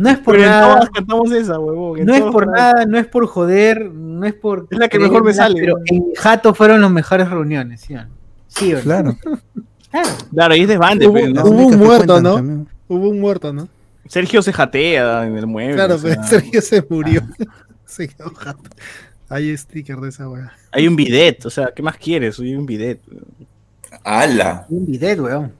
No es por Pero nada. todas cantamos esa, huevón. en No es por nada, no es por joder, no es por. Es la que mejor me sale, Pero en Jato fueron las mejores reuniones, ¿sí o no? Sí, o no? Claro. Claro. Claro, y es de bande, Hubo, pues, ¿no? hubo un muerto, cuentan ¿no? también. Hubo un muerto, ¿no? Sergio se jatea en el mueble. Claro, o sea, pero Sergio se murió. se quedó jato. Hay sticker de esa weá. Hay un bidet, o sea, ¿qué más quieres? Hay un bidet. ¡Hala! Un bidet, weón.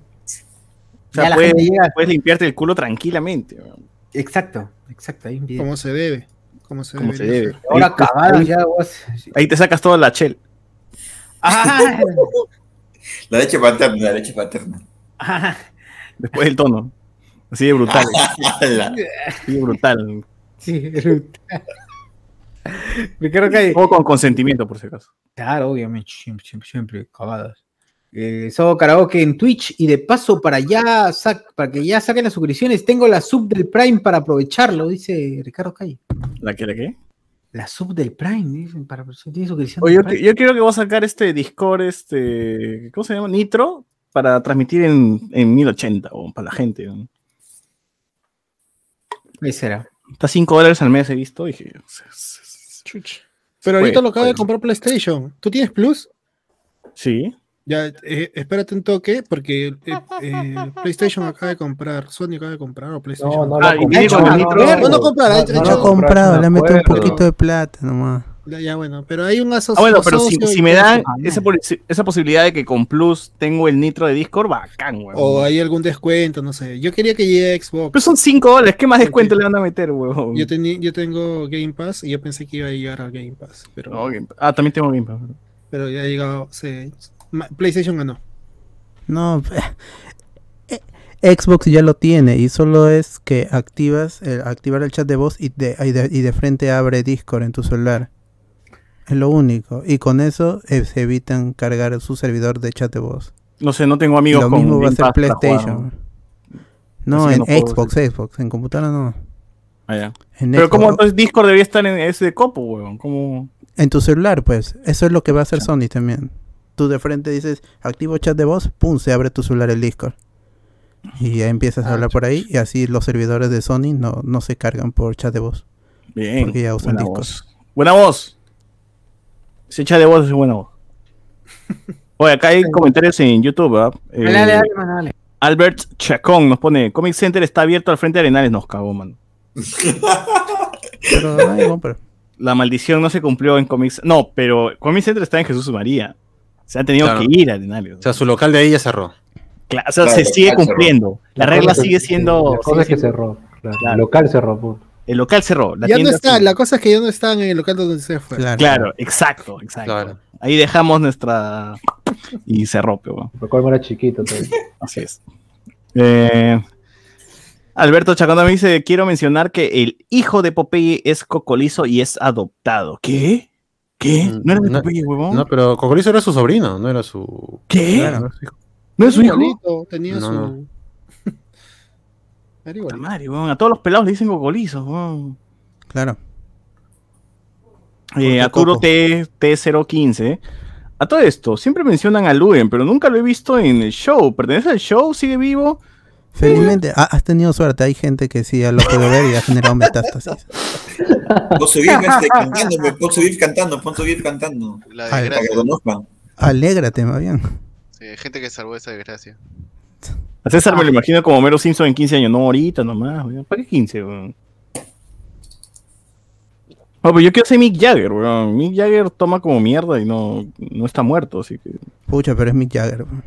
O sea, puedes, puedes limpiarte el culo tranquilamente. weón. Exacto, exacto, hay un. Como se debe. Como se Como debe. se debe. Ahora Ahí- acabados ahí- ya, vos. Ahí te sacas toda la chel. Ah, La leche paterna, la leche paterna. ah, Después del tono. Así de brutal. Así de brutal. sí, brutal. Ricardo Calle. O con consentimiento, por si acaso. Claro, obviamente, siempre, siempre, siempre, cagadas. Eh, Sobo Karaoke en Twitch y de paso para ya para que ya saquen las suscripciones, tengo la sub del Prime para aprovecharlo, dice Ricardo Calle. ¿La que la qué? La sub del Prime, dicen, para tiene suscripción. Oye, yo, Prime. yo quiero que vos a sacar este Discord, este. ¿Cómo se llama? Nitro, para transmitir en, en 1080 o para la gente. ¿no? Ahí será. Está 5 dólares al mes, he visto. Dije, Chuch. Pero ahorita lo acaba de comprar PlayStation. ¿Tú tienes Plus? sí. Ya, eh, espérate un toque, porque eh, eh, PlayStation acaba de comprar, Sony acaba de comprar, o PlayStation. No, no Ah, lo. No, no comprar, ha No, hecho- no Lo lo comprado, le ha metido un poquito de plata nomás. Ya, ya, bueno, pero hay un aso- Ah, bueno, pero si, me dan esa, posi- esa posibilidad de que con Plus tengo el nitro de Discord, bacán, weón. O hay algún descuento, no sé. Yo quería que llegue a Xbox. Pero son 5 dólares, ¿qué más descuento le van a meter, weón? Yo, yo tengo Game Pass y yo pensé que iba a llegar al Game Pass. Pero, No, Game- Ah, también tengo Game Pass. pero ya ha llegado. ma- PlayStation ganó. No, eh, Xbox ya lo tiene y solo es que activas el, activar el chat de voz y de, y de, y de frente abre Discord en tu celular. Es lo único. Y con eso eh, se evitan cargar su servidor de chat de voz. No sé, no tengo amigos lo con mismo va a ser PlayStation. No, Así en no Xbox, Xbox. En computadora no. Ah, ya. En Pero Xbox. ¿cómo entonces Discord debería estar en ese copo, weón? ¿Cómo? En tu celular, pues. Eso es lo que va a hacer Sony también. Tú de frente dices, activo chat de voz, pum, se abre tu celular el Discord. Y ya empiezas a Ah, hablar por ahí y así los servidores de Sony no, no se cargan por chat de voz. Bien. Porque ya usan buena Discord. voz. Buena voz. Se echa de voz es buena voz. Oye, acá hay comentarios en YouTube, ¿verdad? Eh, Dale, dale, dale, mano, dale. Albert Chacón nos pone, Comic Center está abierto al frente de Arenales, nos cagó, mano. Pero ay, compra. La maldición no se cumplió en Comics. No, pero Comic Center está en Jesús María. Se han tenido Claro. que ir a Arenales. O sea, su local de ahí ya cerró. O sea, Claro, se sigue cerró. cumpliendo. La La regla sigue siendo. La cosa sigue es que cerró. claro. Claro. El local cerró, puto. El local cerró. La ya no está, la cosa es que ya no están en el local donde se fue. Claro. Claro, exacto, exacto. Claro. Ahí dejamos nuestra. Y cerró, pero bueno, era chiquito. todo. así es. Eh, Alberto Chacón me dice: Quiero mencionar que el hijo de Popeye es cocolizo y es adoptado. ¿Qué? ¿Qué? ¿No era de No, Popeye, huevón? No, pero Cocorizo era su sobrino, no era su. ¿Qué? Claro. no era su hijo. ¿No es su hijo? Igualito, tenía No, su. no. Era igualito. madre, huevón, A todos los pelados le dicen cocolizo, huevón. Claro. Eh, Arturo? T, T015. A todo esto, siempre mencionan a Luen, pero nunca lo he visto en el show. ¿Pertenece al show? ¿Sigue vivo? Felizmente, ha- has tenido suerte. Hay gente que sí lo puede ver y ha generado metástasis. Pon su GIF este, cantando, pues, cantando, pon su GIF cantando. La desgracia. Alégrate, más bien. Sí, hay gente que salvó esa desgracia. A César me lo imagino como Mero Simpson en 15 años. No, ahorita nomás. weón. ¿Para qué 15, weón? No, pero yo quiero ser Mick Jagger, weón. Mick Jagger toma como mierda y no, no está muerto, así que... Pucha, pero es Mick Jagger. ¿Por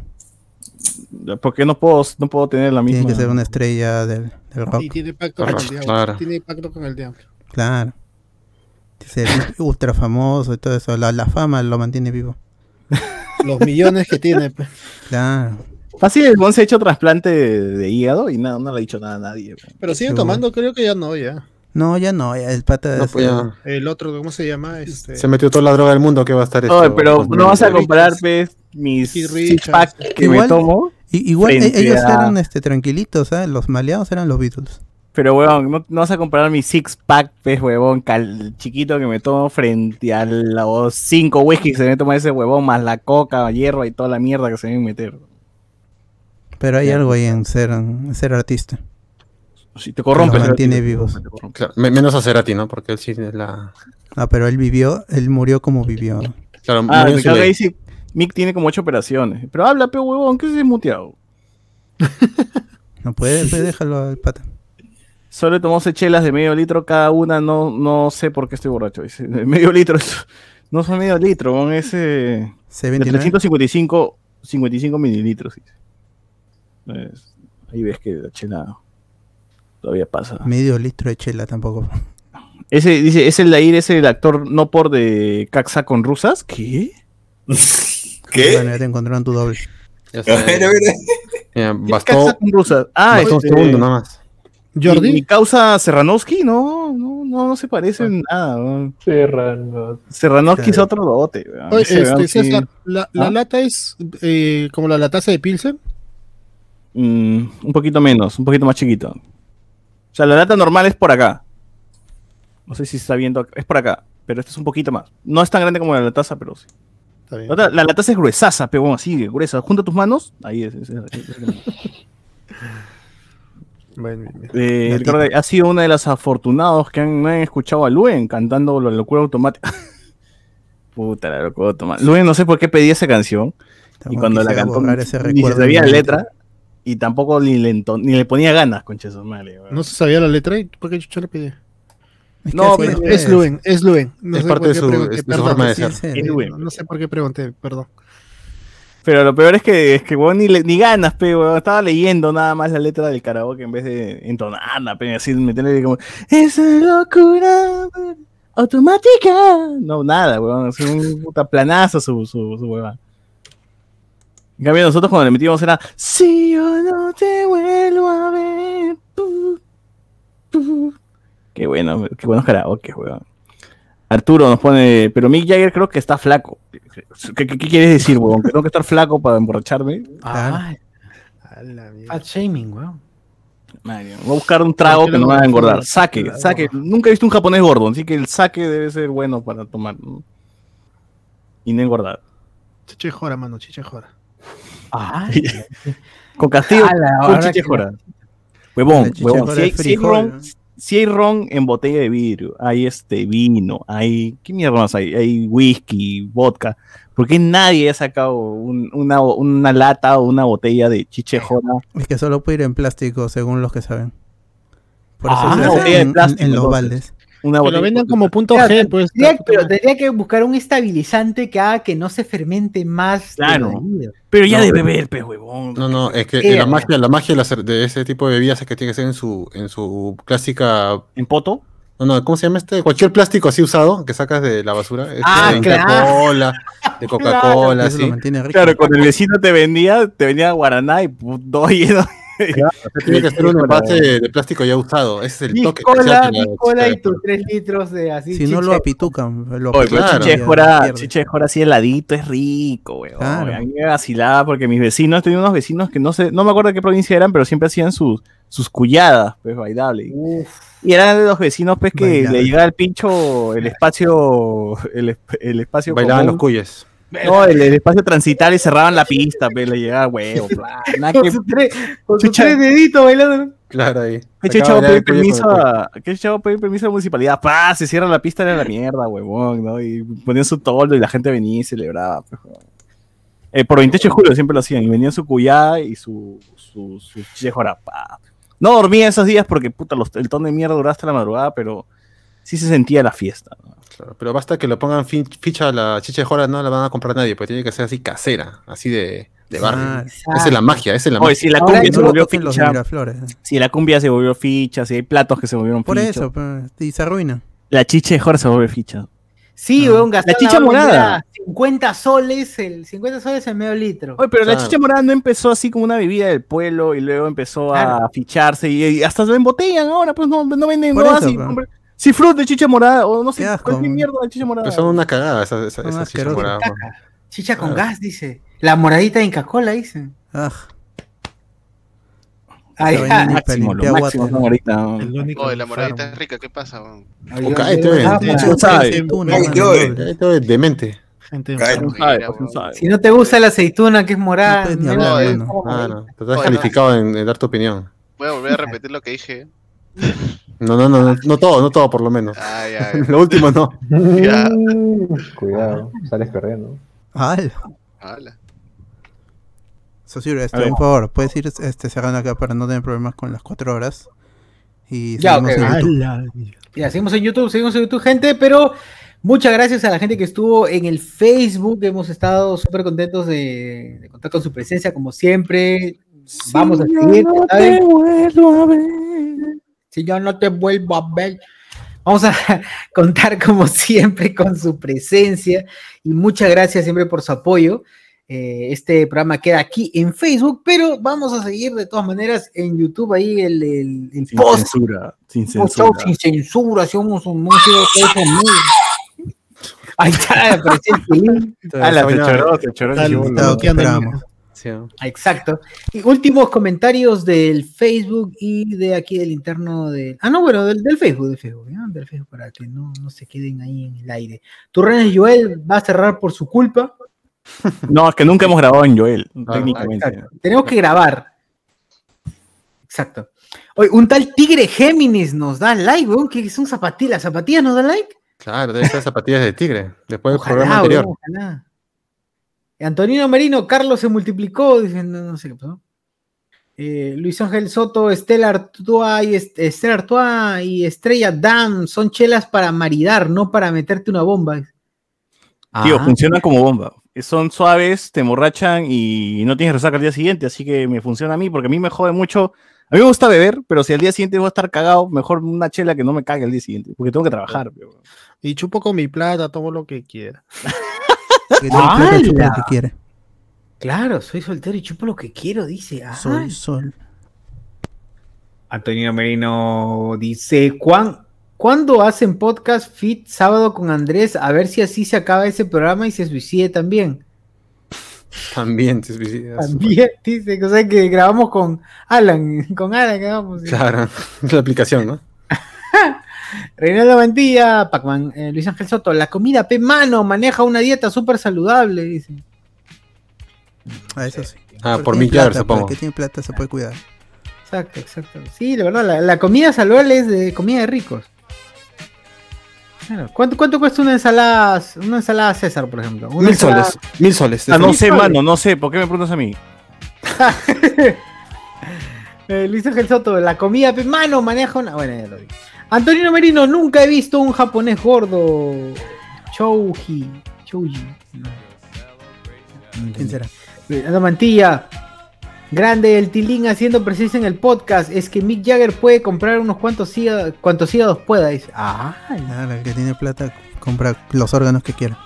qué no puedo, no puedo tener la misma...? Tiene que ser una estrella del, del rock. Y tiene pacto con el diablo. Claro. Tiene pacto con el diablo. Claro. Ser ultra famoso y todo eso. La, la fama lo mantiene vivo. Los millones que tiene. pues. Claro. Fácil, el Bon se ha hecho trasplante de, de hígado y nada, no le ha dicho nada a nadie. Pero siguen Seguro. tomando, creo que ya no, ya. No, ya no. ya el pata No, es- pues ya. El otro, ¿cómo se llama? Este... Se metió toda la droga del mundo que va a estar esto, pero pues, no vas a comparar, pues, mis six pack que me tomo. igual e- ellos a- eran este, tranquilitos, ¿sabes? Los maleados eran los Beatles. Pero, weón, no, no vas a comparar mi six pack, pues, huevón, cal- chiquito que me tomo frente a los cinco whisky que se me toma ese huevón, más la coca, hierro y toda la mierda que se me meter. Pero hay algo ahí en ser, en ser artista. Si te corrompes, Los mantiene. Claro, menos a Cerati, ¿no? Porque él sí es la. Ah, pero él vivió, él murió como vivió. Claro, Ah, me ahí sí. Mick tiene como ocho operaciones. Pero habla, pe huevón, ¿qué se ha muteado? No puede, pues déjalo al pata. Solo tomó chelas de medio litro cada una, no, no sé por qué estoy borracho. Dice, de medio litro, es- no son medio litro, es de C29. 355 55 mililitros. dice. Pues, ahí ves que la chela todavía pasa. Medio litro de chela tampoco. Ese, dice, es el Lair, es el actor no por de Caxa con rusas. ¿Qué? Bueno, ya te encontraron tu doble. Ya sé. A ver, a ver. Mira, ¿Qué bastó, Caxa con rusas? Ah, bastó un este, segundo nada más. Jordi. Mi, mi causa Serranowski, no, no, no, no se parece en nada. weón. Serrano. Serranowski es otro lote. Oye, este, sí- César, la, la ¿Ah? lata es eh, como la lataza de Pilsen. Mm, un poquito menos, un poquito más chiquito. O sea, la lata normal es por acá. No sé si está viendo, es por acá, pero este es un poquito más. No es tan grande como la lataza, pero sí. Está bien. La, lataza es gruesaza, pero bueno, así, gruesa. Junta tus manos, ahí es. es- es- es- Bueno. Eh, Ricardo, ha sido una de las afortunados que han, han escuchado a Luen cantando La locura automática. Puta, la locura automática. Luen, no sé por qué pedí esa canción. Y cuando la cantó, ni se sabía la letra. Y tampoco ni le, ento- ni le ponía ganas, de su madre. weón. No se sabía la letra y ¿por qué chucha le pedí? Es No, pero es, Es Luen, es Luen. No Es parte de su- es de su perdón. forma de Sí, ser. sí, Es Luen. no, no sé por qué pregunté, perdón. Pero lo peor es que, es que weón, ni, le- ni ganas, pe, weón. Estaba leyendo nada más la letra del karaoke en vez de entonarla, pe, así meterle como, esa locura automática. No, nada, weón. Es un puta planazo su, su, su hueva. En cambio, nosotros cuando le metíamos era, si yo no te vuelvo a ver. pu, pu". Qué bueno, qué buenos karaoke, weón. Arturo nos pone, pero Mick Jagger creo que está flaco. ¿Qué, qué- qué quieres decir, weón? ¿Que tengo que estar flaco para emborracharme? Ah, A la mierda. fat shaming, weón. Madre, voy a buscar un trago que no me va a engordar. Saque, saque. Nunca he visto un japonés gordo, así que el saque debe ser bueno para tomar. Y no engordar. Chiche jora, mano, chiche Ay, Con castigo, Ala, con ahora chiche que- jora. Huevón, huevón. Si hay, si hay ron, ¿no? si hay ron en botella de vidrio, hay este vino, hay. ¿Qué mierda más hay? Hay whisky, vodka. ¿Por qué nadie ha sacado un- una, una lata o una botella de chiche jora? Es que solo puede ir en plástico, según los que saben. Por eso Ah, se una botella en, en- plástico, en los baldes. Una Que lo vendan como punto Claro, G, pues. tendría- pero tendría que buscar un estabilizante que haga que no se fermente más. Claro. Pero ya No, de beber, pe huevón. No, no, es que Eh, la magia, la magia de, la cer- de ese tipo de bebidas es que tiene que ser en su, en su clásica. ¿En poto? No, no, ¿cómo se llama este? Cualquier plástico así usado que sacas de la basura. Este, Ah, de claro. Coca-Cola, de Coca-Cola, Eso lo así. mantiene rico. Claro, cuando el vecino te vendía, te vendía guaraná y todo lleno. Claro, tiene que ser un envase de, de plástico ya usado. Ese es el toque Cola, la cola y tus 3 litros de así. Si no lo chiche. apitucan, lo Oye, Claro. chiche ya jora, pierde. chiche jora así heladito es rico, weón. Claro. A mí me vacilaba porque mis vecinos, tenía unos vecinos que no sé, no me acuerdo de qué provincia eran, pero siempre hacían sus, sus cuyadas, pues, bailables. Y eran de los vecinos, pues, que Bailable. le llegaba al pincho el espacio, el, el espacio Bailaban los común cuyes. No, el, el espacio transitar y cerraban la pista, pe, le llegaba huevo. Con que- sus tres, con sus tres deditos bailando. Claro, ahí. ¿Qué chavo de pedir permiso a, qué chavo pedir permiso a la municipalidad? ¡Pah! Se cierra la pista, era la mierda, huevón, ¿no? Y ponían su toldo y la gente venía y celebraba. Eh, por 28 de julio siempre lo hacían, y venían su cuyá y su, su, su. No dormía esos días porque, puta, los- el ton de mierda duraba hasta la madrugada, pero sí se sentía la fiesta. ¿no? Claro, pero basta que lo pongan fin- ficha a la chicha de Jora, no la van a comprar nadie, porque tiene que ser así casera, así de, de barrio. Ah, esa es la magia, esa es la Oye, magia. si la cumbia se volvió ficha, Miraflores. si la cumbia se volvió ficha, si hay platos que se volvieron Por ficha, eso, y se arruina. la chicha de Jora se vuelve ficha. Sí, weón, gastaron chicha ahora morada. 50 soles, el 50 soles el medio litro. Oye, pero la chicha morada no empezó así como una bebida del pueblo y luego empezó Claro. a ficharse y, y hasta lo embotellan ahora, pues no, no venden Por no así. pero- Si fruta de chicha morada o no sé, Qué asco, cualquier man. mierda de chicha morada. Pero son una cagada esa, esa, esa chicha morada. Caca. Chicha con Claro. gas, dice. La moradita de Inca-Cola, dice. Ah. Ay, máximo, lo máximo, no. Oye, la moradita es rica, ¿qué pasa? O ah, Cáete, cáete, oye. Cáete, oye, demente. Gente. No pues, no sabe. Si no te gusta la aceituna que es morada, menos- hablar, eh, mano. Ah, no. Te estás Oye, calificado en, en dar tu opinión. Voy a volver a repetir lo que dije. No, no, no, no, no todo, no todo por lo menos. Ah, ya, ya. lo último no. Ya. Cuidado, sales corriendo. ¡Hala! Hala. Socio, este, A ver. por favor, puedes ir este, cerrando acá para no tener problemas con las cuatro horas. Y Ya, seguimos ok. en YouTube. Ala. Ya, seguimos en YouTube, seguimos en YouTube, gente, pero muchas gracias a la gente que estuvo en el Facebook. Hemos estado súper contentos de, de contar con su presencia, como siempre. Vamos a seguir. ¿saben? Si yo no te vuelvo a ver. Vamos a contar como siempre con su presencia y muchas gracias siempre por su apoyo. Eh, este programa queda aquí en Facebook, pero vamos a seguir de todas maneras en YouTube ahí el, el, el Sin post censura, sin censura. sin censura, somos un músico. Ahí está. Ah, la se choró, se choró Exacto. Y últimos comentarios del Facebook y de aquí del interno de. Ah, no, bueno, del, del Facebook, del Facebook. Del Facebook para que no, no se queden ahí en el aire. Turrenes Joel va a cerrar por su culpa. No, es que nunca hemos grabado en Joel, Ah, técnicamente. Exacto. Tenemos que grabar. Exacto. Oye, un tal Tigre Géminis nos da like, weón, que son zapatillas. ¿Las zapatillas nos da like? Claro, debe ser zapatillas de tigre. Después del Ojalá, programa anterior. weón, ojalá. Antonino Merino, Carlos se multiplicó, dicen, no, no sé qué pasó. Eh, Luis Ángel Soto, Estela Artois y Est- Estela Artois y Estrella Dam son chelas para maridar, no para meterte una bomba. Tío, Ah. funcionan como bomba. Son suaves, te emborrachan y no tienes resaca al día siguiente, así que me funciona a mí, porque a mí me jode mucho. A mí me gusta beber, pero si al día siguiente voy a estar cagado, mejor una chela que no me cague al día siguiente, porque tengo que trabajar. pero- Y chupo con mi plata, tomo lo que quiera. Que tiene plata, chupa lo ¡Hala! que quiere. Claro, soy soltero y chupo lo que quiero, dice. Ah. Sol, sol. Antonino Merino dice, ¿cuán, ¿cuándo hacen podcast fit sábado con Andrés? A ver si así se acaba ese programa y se suicide también. También te suicidas. También, dice, o sea que grabamos con Alan, con Alan grabamos. ¿sí? Claro, la aplicación, ¿no? Reinaldo Mantilla, Pacman, eh, Luis Ángel Soto, la comida P mano maneja una dieta súper saludable, dice. Ah, eso sí. Ah, por Jagger, plata, supongo. porque tiene plata se puede cuidar. Exacto, exacto. Sí, la verdad, la, la comida saludable es de comida de ricos. Claro. ¿Cuánto, cuánto cuesta una ensalada, una ensalada César, por ejemplo? Una Mil ensalada- soles. Mil soles. Ah, no sé, soles. mano, no sé. ¿Por qué me preguntas a mí? Eh, Luis Ángel Soto, la comida, pe, mano, maneja una. Bueno, ya lo vi. Antonino Merino, nunca he visto un japonés gordo. Chouji. Chouji. No. ¿Quién será? Ana Mantilla. Grande el Tilín haciendo presencia en el podcast. Es que Mick Jagger puede comprar unos cuantos hígados, cuantos hígados pueda. Dice. Ah, el que tiene plata compra los órganos que quiera.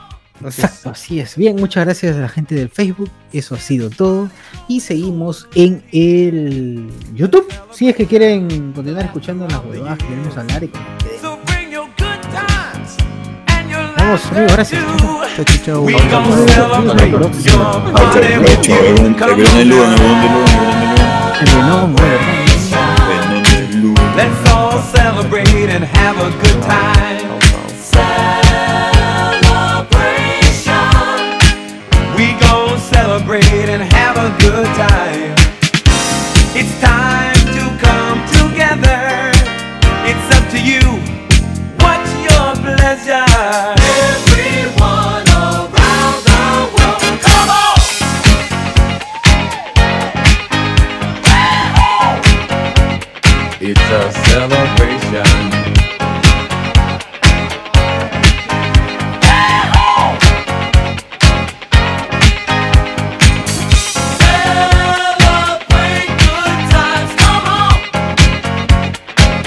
Exacto, así es. Bien, muchas gracias a la gente del Facebook. Eso ha sido todo. Y seguimos en el YouTube. Si es que quieren continuar escuchando las huevadas que queremos hablar y Vamos, amigos, gracias. Chau. Let's all celebrate and have a good time. celebrate and have a good time. It's time to come together. It's up to you. What's your pleasure? It's a celebration.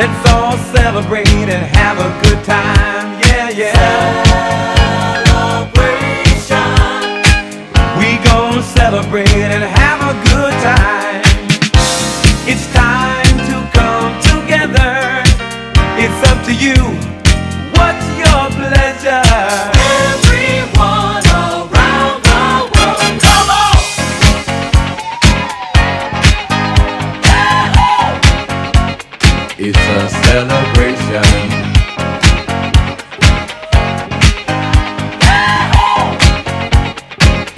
Let's all celebrate and have a good time. Yeah, yeah. Celebration. We gon' celebrate and have a good time. It's time to come together. It's up to you.